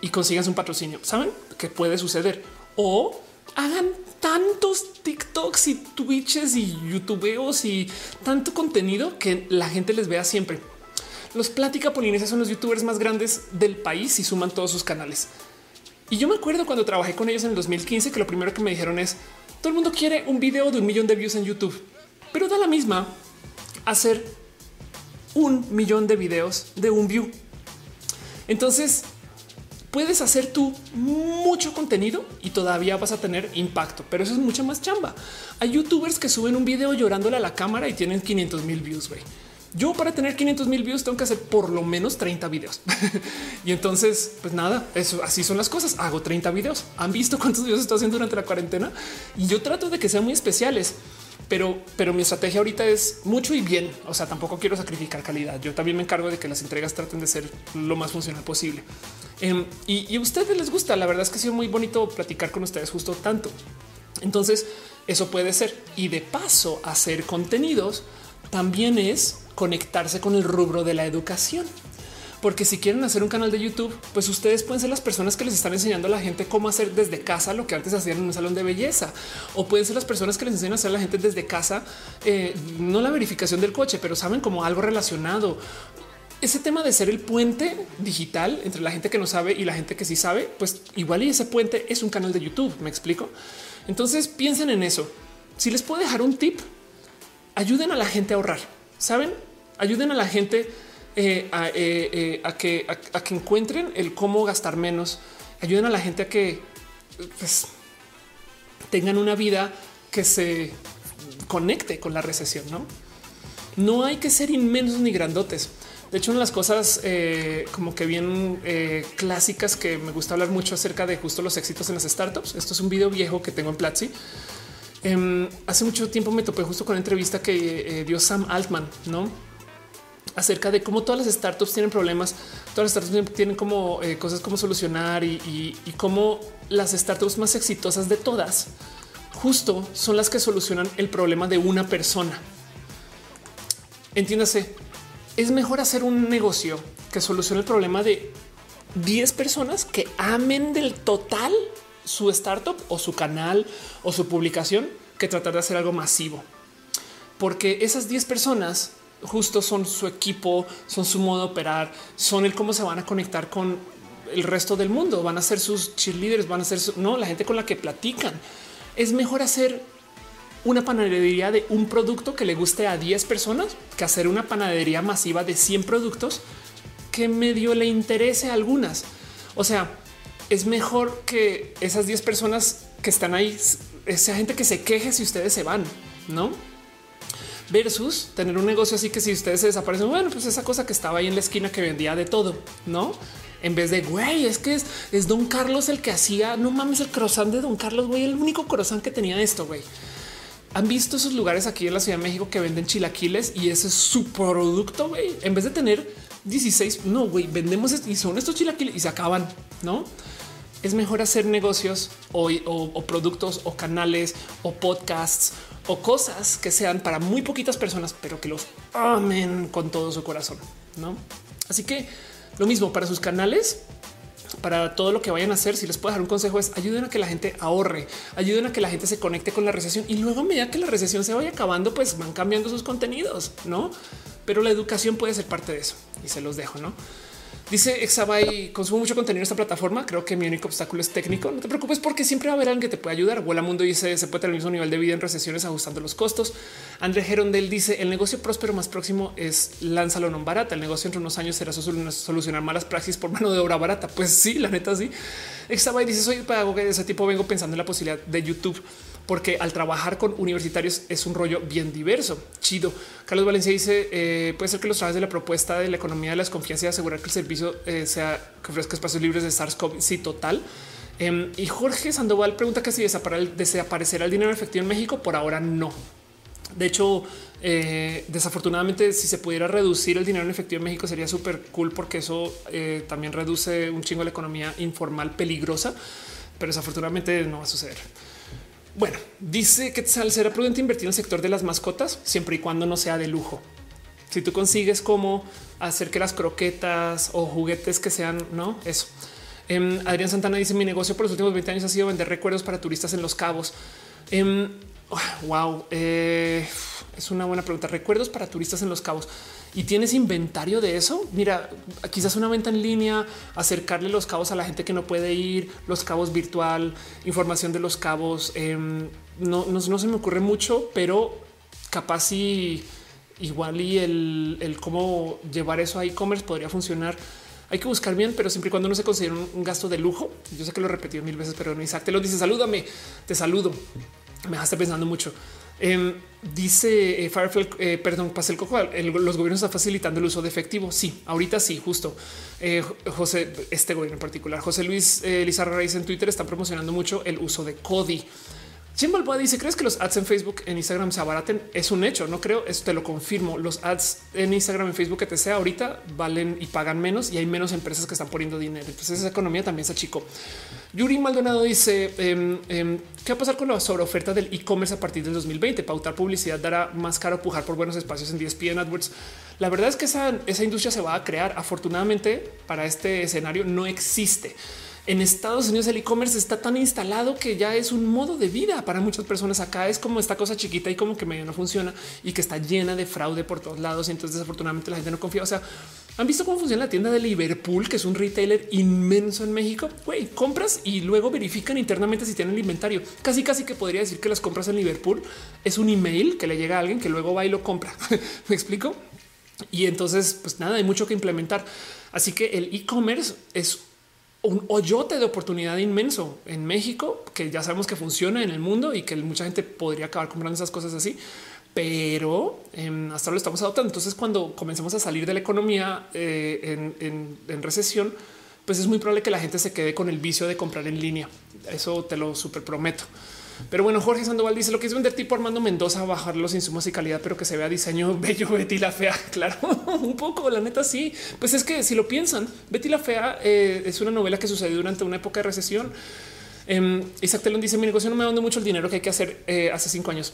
y consigan un patrocinio. Saben que puede suceder o hagan tantos TikToks y Twitches y YouTubeos y tanto contenido que la gente les vea siempre. los Plática Polinesia son los youtubers más grandes del país y suman todos sus canales. Y yo me acuerdo cuando trabajé con ellos en el 2015 que lo primero que me dijeron es todo el mundo quiere un video de un millón de views en YouTube, pero da la misma hacer un millón de videos de un view. Entonces puedes hacer tú mucho contenido y todavía vas a tener impacto, pero eso es mucha más chamba. Hay youtubers que suben un video llorándole a la cámara y tienen 500 mil views. Yo para tener 500 mil views tengo que hacer por lo menos 30 videos. [LAUGHS] y entonces, pues nada, eso así son las cosas. Hago 30 videos. Han visto cuántos videos estoy haciendo durante la cuarentena y yo trato de que sean muy especiales pero, pero mi estrategia ahorita es mucho y bien. O sea, tampoco quiero sacrificar calidad. Yo también me encargo de que las entregas traten de ser lo más funcional posible. Em, y, y, a ustedes les gusta. La verdad es que ha sido muy bonito platicar con ustedes justo tanto. Entonces, eso puede ser. Y de paso, hacer contenidos también es conectarse con el rubro de la educación porque si quieren hacer un canal de YouTube, pues ustedes pueden ser las personas que les están enseñando a la gente cómo hacer desde casa lo que antes hacían en un salón de belleza, o pueden ser las personas que les enseñan a hacer a la gente desde casa, eh, no la verificación del coche, pero saben como algo relacionado. Ese tema de ser el puente digital entre la gente que no sabe y la gente que sí sabe, pues igual y ese puente es un canal de YouTube. Me explico. Entonces piensen en eso. Si les puedo dejar un tip, ayuden a la gente a ahorrar. Saben, ayuden a la gente eh, eh, eh, a, que, encuentren el cómo gastar menos, ayuden a la gente a que pues, tengan una vida que se conecte con la recesión. No, no hay que ser inmensos ni grandotes. De hecho, una de las cosas como que bien clásicas que me gusta hablar mucho acerca de justo los éxitos en las startups. Esto es un video viejo que tengo en Platzi. Em, hace mucho tiempo me topé justo con una entrevista que dio Sam Altman, no? Acerca de cómo todas las startups tienen problemas, todas las startups tienen como eh, cosas como solucionar y, cómo las startups más exitosas de todas justo son las que solucionan el problema de una persona. Entiéndase, es mejor hacer un negocio que solucione el problema de 10 personas que amen del total su startup o su canal o su publicación que tratar de hacer algo masivo. Porque esas 10 personas justo son su equipo, son su modo de operar, son el cómo se van a conectar con el resto del mundo, van a ser sus cheerleaders, van a ser no la gente con la que platican. Es mejor hacer una panadería de un producto que le guste a 10 personas que hacer una panadería masiva de 100 productos que medio le interese a algunas. O sea, es mejor que esas 10 personas que están ahí, esa gente que se queje si ustedes se van, no? Versus tener un negocio así que si ustedes se desaparecen, bueno, pues esa cosa que estaba ahí en la esquina que vendía de todo, no? En vez de güey, es que es, es Don Carlos el que hacía, no mames, el croissant de Don Carlos, güey, el único croissant que tenía esto, güey. Han visto esos lugares aquí en la Ciudad de México que venden chilaquiles y ese es su producto, güey. En vez de tener 16, no, güey, vendemos y son estos chilaquiles y se acaban, no? Es mejor hacer negocios o, o productos o canales o podcasts o cosas que sean para muy poquitas personas, pero que los amen con todo su corazón. No? Así que lo mismo para sus canales, para todo lo que vayan a hacer. Si les puedo dar un consejo es ayuden a que la gente ahorre, ayuden a que la gente se conecte con la recesión y luego a medida que la recesión se vaya acabando, pues van cambiando sus contenidos, no? Pero la educación puede ser parte de eso y se los dejo, no? Dice Exabay, consumo mucho contenido en esta plataforma. Creo que mi único obstáculo es técnico. No te preocupes porque siempre va a haber alguien que te pueda ayudar. Vuela Mundo dice se puede tener el mismo nivel de vida en recesiones ajustando los costos. André Gerondel dice el negocio próspero más próximo es lánzalo no barata. El negocio entre unos años será solucionar malas praxis por mano de obra barata. Pues sí, la neta sí. Exabay dice soy pedagogo de ese tipo. Vengo pensando en la posibilidad de YouTube porque al trabajar con universitarios es un rollo bien diverso. Chido. Carlos Valencia dice eh, puede ser que los trabajos de la propuesta de la economía de la desconfianza y asegurar que el servicio eh, sea que ofrezca espacios libres de SARS-CoV. Sí, total. Em, y Jorge Sandoval pregunta que si desaparecerá el dinero efectivo en México. Por ahora no. De hecho, eh, desafortunadamente, si se pudiera reducir el dinero en efectivo en México sería súper cool porque eso también reduce un chingo la economía informal peligrosa, pero desafortunadamente no va a suceder. Bueno, dice que será prudente invertir en el sector de las mascotas siempre y cuando no sea de lujo. Si tú consigues cómo hacer que las croquetas o juguetes que sean, no eso. Em, Adrián Santana dice: Mi negocio por los últimos 20 años ha sido vender recuerdos para turistas en los cabos. Em, Wow, eh, es una buena pregunta. Recuerdos para turistas en los cabos y tienes inventario de eso. Mira, quizás una venta en línea, acercarle los cabos a la gente que no puede ir, los cabos virtual, información de los cabos. Em, no, no, se me ocurre mucho, pero capaz y igual y el, el cómo llevar eso a e-commerce podría funcionar. Hay que buscar bien, pero siempre y cuando no se considera un, gasto de lujo. Yo sé que lo he repetido mil veces, pero Isaac te lo dice. Salúdame, te saludo. Me dejaste pensando mucho. Em, dice eh, Firefly, eh, perdón, pasa el cojo. los gobiernos están facilitando el uso de efectivo. Sí, ahorita sí, justo. Eh, José, este gobierno en particular, José Luis Lizarra Reyes en Twitter están promocionando mucho el uso de Cody. Jim Balboa dice: ¿Crees que los ads en Facebook, en Instagram se abaraten? Es un hecho. No creo. Esto te lo confirmo. Los ads en Instagram, en Facebook que te sea ahorita valen y pagan menos y hay menos empresas que están poniendo dinero. Entonces, esa economía también se chico. Yuri Maldonado dice: em, em, ¿Qué va a pasar con la sobreoferta del e-commerce a partir del 2020? Pautar publicidad dará más caro pujar por buenos espacios en DSP AdWords. La verdad es que esa industria se va a crear. Afortunadamente, para este escenario no existe en Estados Unidos el e-commerce está tan instalado que ya es un modo de vida para muchas personas. Acá es como esta cosa chiquita y como que medio no funciona y que está llena de fraude por todos lados. Y entonces desafortunadamente la gente no confía. O sea, han visto cómo funciona la tienda de Liverpool, que es un retailer inmenso en México. Güey, compras y luego verifican internamente si tienen el inventario. Casi, casi que podría decir que las compras en Liverpool es un email que le llega a alguien que luego va y lo compra. [LAUGHS] Me explico. Y entonces, pues nada, hay mucho que implementar. Así que el e-commerce es un hoyote de oportunidad inmenso en México, que ya sabemos que funciona en el mundo y que mucha gente podría acabar comprando esas cosas así, pero em, hasta lo estamos adoptando. Entonces, cuando comencemos a salir de la economía eh, en, recesión, pues es muy probable que la gente se quede con el vicio de comprar en línea. Eso te lo super prometo. Pero bueno, Jorge Sandoval dice lo que es vender tipo Armando Mendoza, bajar los insumos y calidad, pero que se vea diseño [LAUGHS] bello. Betty la fea. [LAUGHS] Claro, un poco. La neta, sí. Pues es que si lo piensan, Betty la fea eh, es una novela que sucedió durante una época de recesión. Eh, Isaac Telón dice: Mi negocio no me dando mucho el dinero que hay que hacer eh, hace cinco años.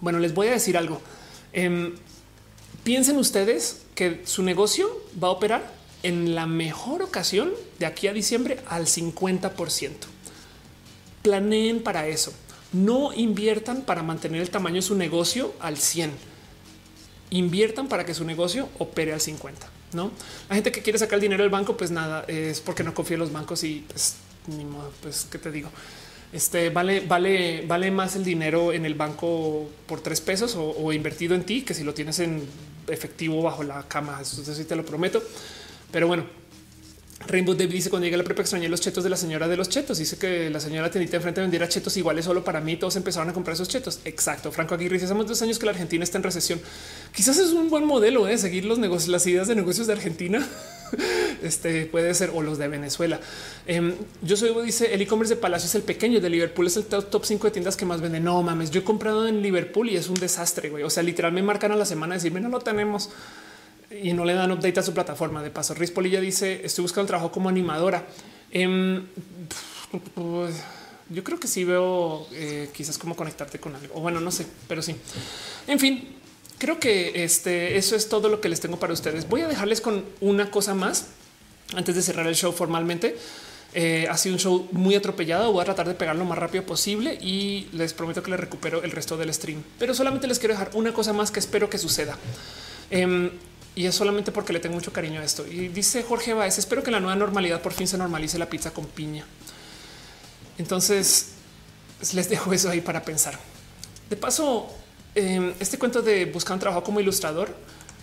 Bueno, les voy a decir algo. Em, piensen ustedes que su negocio va a operar en la mejor ocasión de aquí a diciembre al 50 planeen para eso. No inviertan para mantener el tamaño de su negocio al 100. Inviertan para que su negocio opere al 50. No la gente que quiere sacar el dinero del banco, pues nada, es porque no confía en los bancos y pues ni modo, pues qué te digo. Este vale, vale, vale más el dinero en el banco por tres pesos o, invertido en ti que si lo tienes en efectivo bajo la cama. Eso sí te lo prometo. Pero bueno, Rainbow David dice cuando llegué a la prepa extrañé los chetos de la señora de los chetos. Dice que la señora tenía enfrente vendiera chetos iguales solo para mí. Todos empezaron a comprar esos chetos. Exacto. Franco Aguirre dice hace dos años que la Argentina está en recesión. Quizás es un buen modelo de ¿eh? seguir los negocios, las ideas de negocios de Argentina. [LAUGHS] este puede ser o los de Venezuela. Em, yo soy, dice el e-commerce de Palacio es el pequeño de Liverpool, es el top 5 de tiendas que más venden. No mames, yo he comprado en Liverpool y es un desastre. güey. O sea, literal me marcan a la semana decirme no lo tenemos y no le dan update a su plataforma. De paso, Riz Polilla dice: Estoy buscando trabajo como animadora. Em, yo creo que sí veo eh, quizás cómo conectarte con algo. O bueno, no sé, pero sí. En fin, creo que este, eso es todo lo que les tengo para ustedes. Voy a dejarles con una cosa más antes de cerrar el show formalmente. Eh, ha sido un show muy atropellado. Voy a tratar de pegar lo más rápido posible y les prometo que les recupero el resto del stream. Pero solamente les quiero dejar una cosa más que espero que suceda. Em, y es solamente porque le tengo mucho cariño a esto. Y dice Jorge Baez, espero que la nueva normalidad por fin se normalice la pizza con piña. Entonces les dejo eso ahí para pensar. De paso, em, este cuento de buscar un trabajo como ilustrador,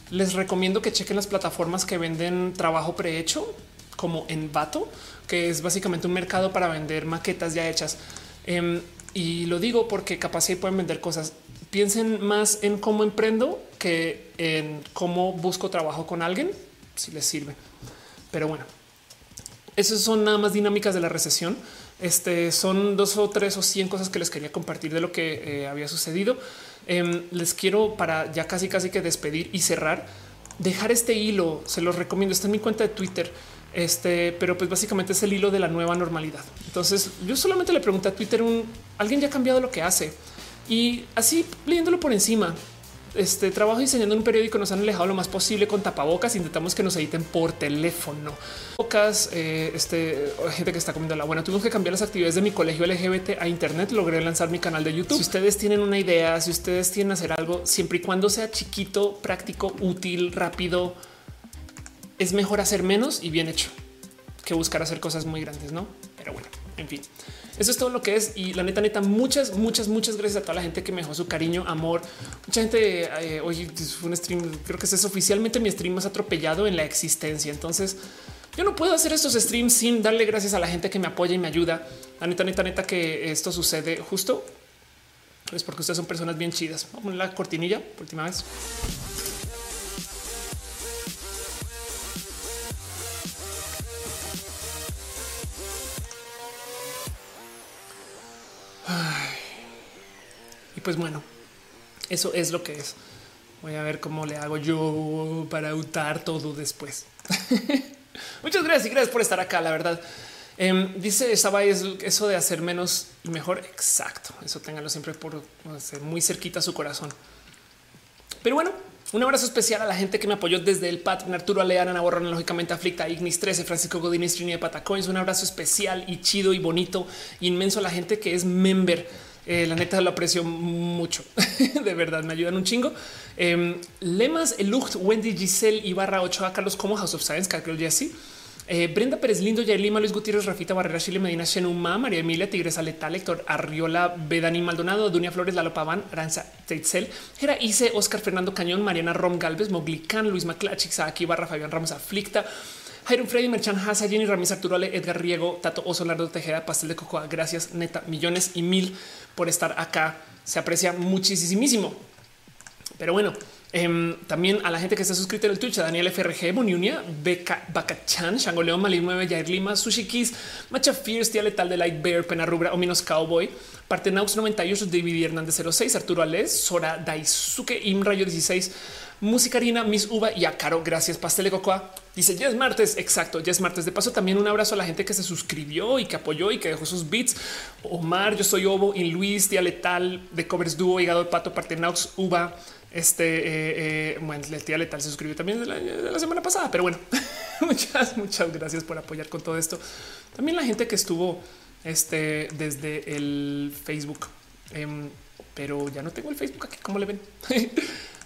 les recomiendo que chequen las plataformas que venden trabajo prehecho, como Envato, que es básicamente un mercado para vender maquetas ya hechas. Em, y lo digo porque capaz pueden vender cosas piensen más en cómo emprendo que en cómo busco trabajo con alguien, si les sirve. Pero bueno, esas son nada más dinámicas de la recesión. Este son dos o tres o cien cosas que les quería compartir de lo que eh, había sucedido. Em, les quiero para ya casi casi que despedir y cerrar, dejar este hilo. Se los recomiendo. Está en mi cuenta de Twitter. Este, pero pues básicamente es el hilo de la nueva normalidad. Entonces yo solamente le pregunté a Twitter alguien ya ha cambiado lo que hace y así leyéndolo por encima, este trabajo diseñando un periódico, nos han alejado lo más posible con tapabocas. Intentamos que nos editen por teléfono. Pocas eh, este, gente que está comiendo la buena. Tuvimos que cambiar las actividades de mi colegio LGBT a Internet. Logré lanzar mi canal de YouTube. Si ustedes tienen una idea, si ustedes tienen hacer algo, siempre y cuando sea chiquito, práctico, útil, rápido, es mejor hacer menos y bien hecho que buscar hacer cosas muy grandes, no? Pero bueno, en fin. Eso es todo lo que es. Y la neta, neta, muchas, muchas, muchas gracias a toda la gente que me dejó su cariño, amor. Mucha gente eh, hoy fue un stream. Creo que es oficialmente mi stream más atropellado en la existencia. Entonces, yo no puedo hacer estos streams sin darle gracias a la gente que me apoya y me ayuda. La neta, neta, neta, que esto sucede justo es porque ustedes son personas bien chidas. Vamos a la cortinilla por última vez. Y pues bueno, eso es lo que es. Voy a ver cómo le hago yo para autar todo después. [LAUGHS] Muchas gracias y gracias por estar acá, la verdad. Eh, dice es eso de hacer menos y mejor. Exacto. Eso ténganlo siempre por muy cerquita a su corazón. Pero bueno, un abrazo especial a la gente que me apoyó desde el Patreon, Arturo Aleana, Ana lógicamente Aflicta, Ignis 13, Francisco Godínez, Trini de Patacoins. Un abrazo especial y chido y bonito, inmenso a la gente que es member eh, la neta lo aprecio mucho. [LAUGHS] de verdad, me ayudan un chingo. Eh, Lemas, Elucht, Wendy, Giselle, Ibarra, Ochoa, Carlos Como, House of Science, Carlos Jesse. Eh, Brenda Pérez Lindo, Yair Lima, Luis Gutiérrez, Rafita Barrera, Chile Medina, Shenuma, María Emilia, Tigresa Letal, Héctor Arriola, Bedani Maldonado, Dunia Flores, Lalo Paván, Aranza Teitzel, Gera Ice, Oscar Fernando Cañón, Mariana Rom Galvez, Moglican, Luis Maclachix, Aquí Barra, Fabián Ramos Aflicta, Jairo Freddy, Merchan Haza, Jenny Ramírez, Arturo Ale, Edgar Riego, Tato Oso, Lardo Tejeda, Pastel de Cocoa. Gracias, neta, millones y mil por estar acá. Se aprecia muchísimo. Pero bueno, eh, también a la gente que está suscrita en el Twitch, a Daniel FRG, Boniunia, Beca, Bacachan, Shango León, Malin 9, Jair Lima, Sushi Kiss, Macha Fierce, Tía Letal de Light Bear, Pena Rubra, Ominos Cowboy, Partenaux 98, David Hernández 06, Arturo Alés, Sora Daisuke, Imrayo 16, Musicarina, Miss Uva y a. Gracias, Pastel de Cocoa. Dice ya es martes. Exacto, ya es martes. De paso, también un abrazo a la gente que se suscribió y que apoyó y que dejó sus beats. Omar, yo soy Obo, y Luis, Tía Letal, de Covers Duo, Hígado de Pato, Partenaux, Uva. Este, eh, eh, bueno, la tía Letal se suscribió también de la, semana pasada, pero bueno, [LAUGHS] muchas, muchas gracias por apoyar con todo esto. También la gente que estuvo este, desde el Facebook, em, pero ya no tengo el Facebook aquí, ¿cómo le ven? [LAUGHS]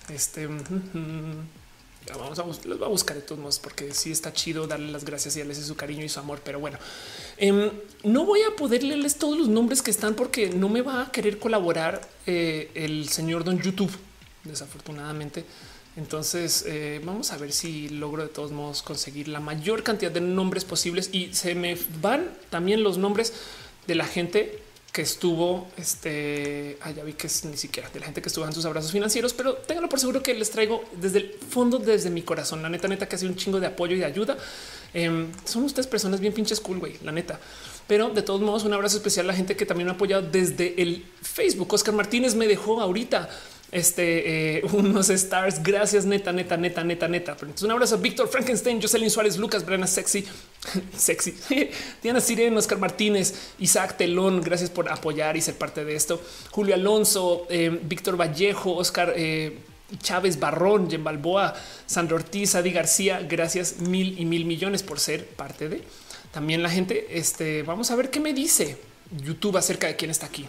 Este vamos a los voy a buscar de todos modos porque sí está chido darle las gracias y darles su cariño y su amor. Pero bueno, em, no voy a poder leerles todos los nombres que están porque no me va a querer colaborar eh, el señor Don YouTube, desafortunadamente. Entonces eh, vamos a ver si logro de todos modos conseguir la mayor cantidad de nombres posibles y se me van también los nombres de la gente que estuvo, este, ah, vi que es ni siquiera de la gente que estuvo en sus abrazos financieros, pero ténganlo por seguro que les traigo desde el fondo, desde mi corazón, la neta, neta, que ha sido un chingo de apoyo y de ayuda. Em, son ustedes personas bien pinches cool, güey, la neta. Pero de todos modos, un abrazo especial a la gente que también me ha apoyado desde el Facebook. Oscar Martínez me dejó ahorita este, eh, [LAUGHS] unos stars. Gracias, neta, neta, neta, neta, neta. Un abrazo a Víctor Frankenstein, Jocelyn Suárez, Lucas Brena, sexy, [LAUGHS] sexy, [LAUGHS] Diana Sirena, Oscar Martínez, Isaac Telón. Gracias por apoyar y ser parte de esto. Julio Alonso, eh, Víctor Vallejo, Oscar eh, Chávez Barrón, Jen Balboa, Sandro Ortiz, Adi García. Gracias mil y mil millones por ser parte de también la gente. Este vamos a ver qué me dice YouTube acerca de quién está aquí.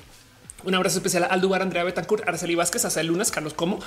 Un abrazo especial a Aldubar, Andrea Betancourt, Araceli Vázquez, Azael Lunas, Carlos Como,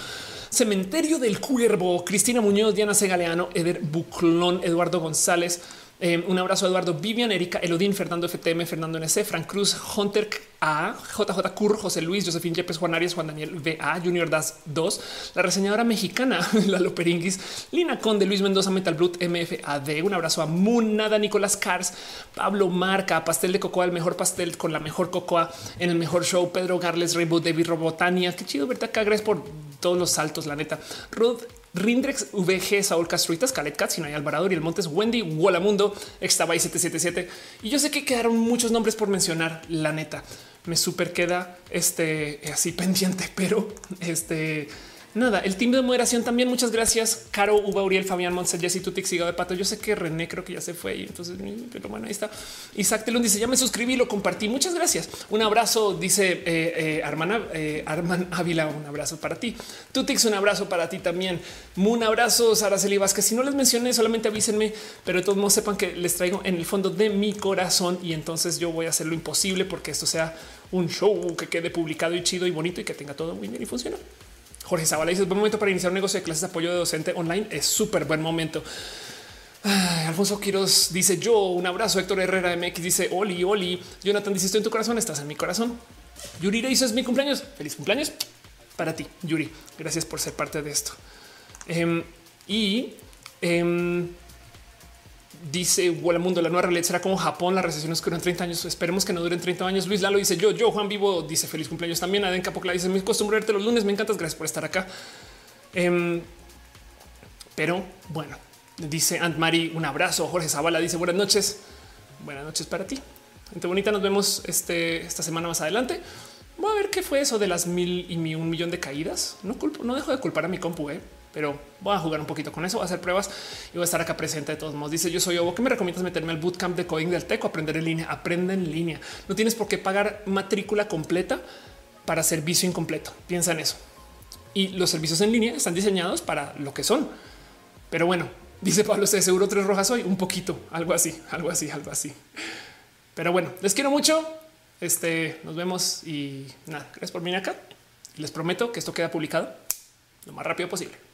Cementerio del Cuervo, Cristina Muñoz, Diana Segaleano, Eder Buclón, Eduardo González, eh, un abrazo a Eduardo Vivian, Erika Elodín, Fernando FTM, Fernando NC, Frank Cruz, Hunter A, JJ Cur, José Luis, Josefín Yepes, Juan Arias, Juan Daniel VA, Junior Das 2, la reseñadora mexicana, [LAUGHS] Lalo Peringuis, Lina Conde, Luis Mendoza, Metal Brut, MFAD, un abrazo a Munada, Nicolás Cars, Pablo Marca, Pastel de Cocoa, el mejor pastel con la mejor cocoa en el mejor show, Pedro Garles, Rainbow, David Robotania, qué chido verte acá, gracias por todos los saltos, la neta. Ruth Rindrex, VG, Saúl Castruitas, Calet Cat, Sinay Alvarado y el Montes, Wendy, Mundo, Extabay 777. Y yo sé que quedaron muchos nombres por mencionar, la neta. Me super queda este así pendiente, [LAUGHS] pero este nada, el team de moderación también. Muchas gracias. Caro, Uba, Uriel, Fabián, Monse, Jessy, Tutix, Sigo de Pato. Yo sé que René creo que ya se fue y entonces, pero bueno, ahí está. Isaac Telón dice: Ya me suscribí, lo compartí. Muchas gracias. Un abrazo, dice eh, eh, Arman, eh, Ávila. Un abrazo para ti. Tutix, un abrazo para ti también. Un abrazo, Araceli que Si no les mencioné, solamente avísenme, pero de todos modos sepan que les traigo en el fondo de mi corazón y entonces yo voy a hacer lo imposible porque esto sea un show que quede publicado y chido y bonito y que tenga todo muy bien y funciona. Jorge Zavala dice buen momento para iniciar un negocio de clases de apoyo de docente online. Es súper buen momento. Alfonso Quiroz dice yo un abrazo. Héctor Herrera MX dice Oli, Oli. Jonathan dice estoy en tu corazón, estás en mi corazón. Yuri dice es mi cumpleaños. Feliz cumpleaños para ti, Yuri. Gracias por ser parte de esto. Em, y em, Dice Vuela Mundo, la nueva realidad será como Japón, las recesiones que duran 30 años. Esperemos que no duren 30 años. Luis Lalo dice yo, yo, Juan Vivo dice feliz cumpleaños también. Aden Capocla dice mi costumbre verte los lunes. Me encantas. Gracias por estar acá. Em, pero bueno, dice Aunt Mari, un abrazo. Jorge Zavala dice buenas noches. Buenas noches para ti. Gente bonita, nos vemos este, esta semana más adelante. Voy a ver qué fue eso de las mil y un millón de caídas. No culpo, no dejo de culpar a mi compu, ¿eh? Pero voy a jugar un poquito con eso, voy a hacer pruebas y voy a estar acá presente de todos modos. Dice yo soy Ovo, ¿qué me recomiendas meterme al bootcamp de coding del Teco? Aprender en línea, aprende en línea. No tienes por qué pagar matrícula completa para servicio incompleto. Piensa en eso. Y los servicios en línea están diseñados para lo que son. Pero bueno, dice Pablo, ¿se seguro tres rojas hoy? Un poquito, algo así, algo así, algo así. Pero bueno, les quiero mucho. Este, nos vemos y nada, gracias por venir acá. Les prometo que esto queda publicado lo más rápido posible.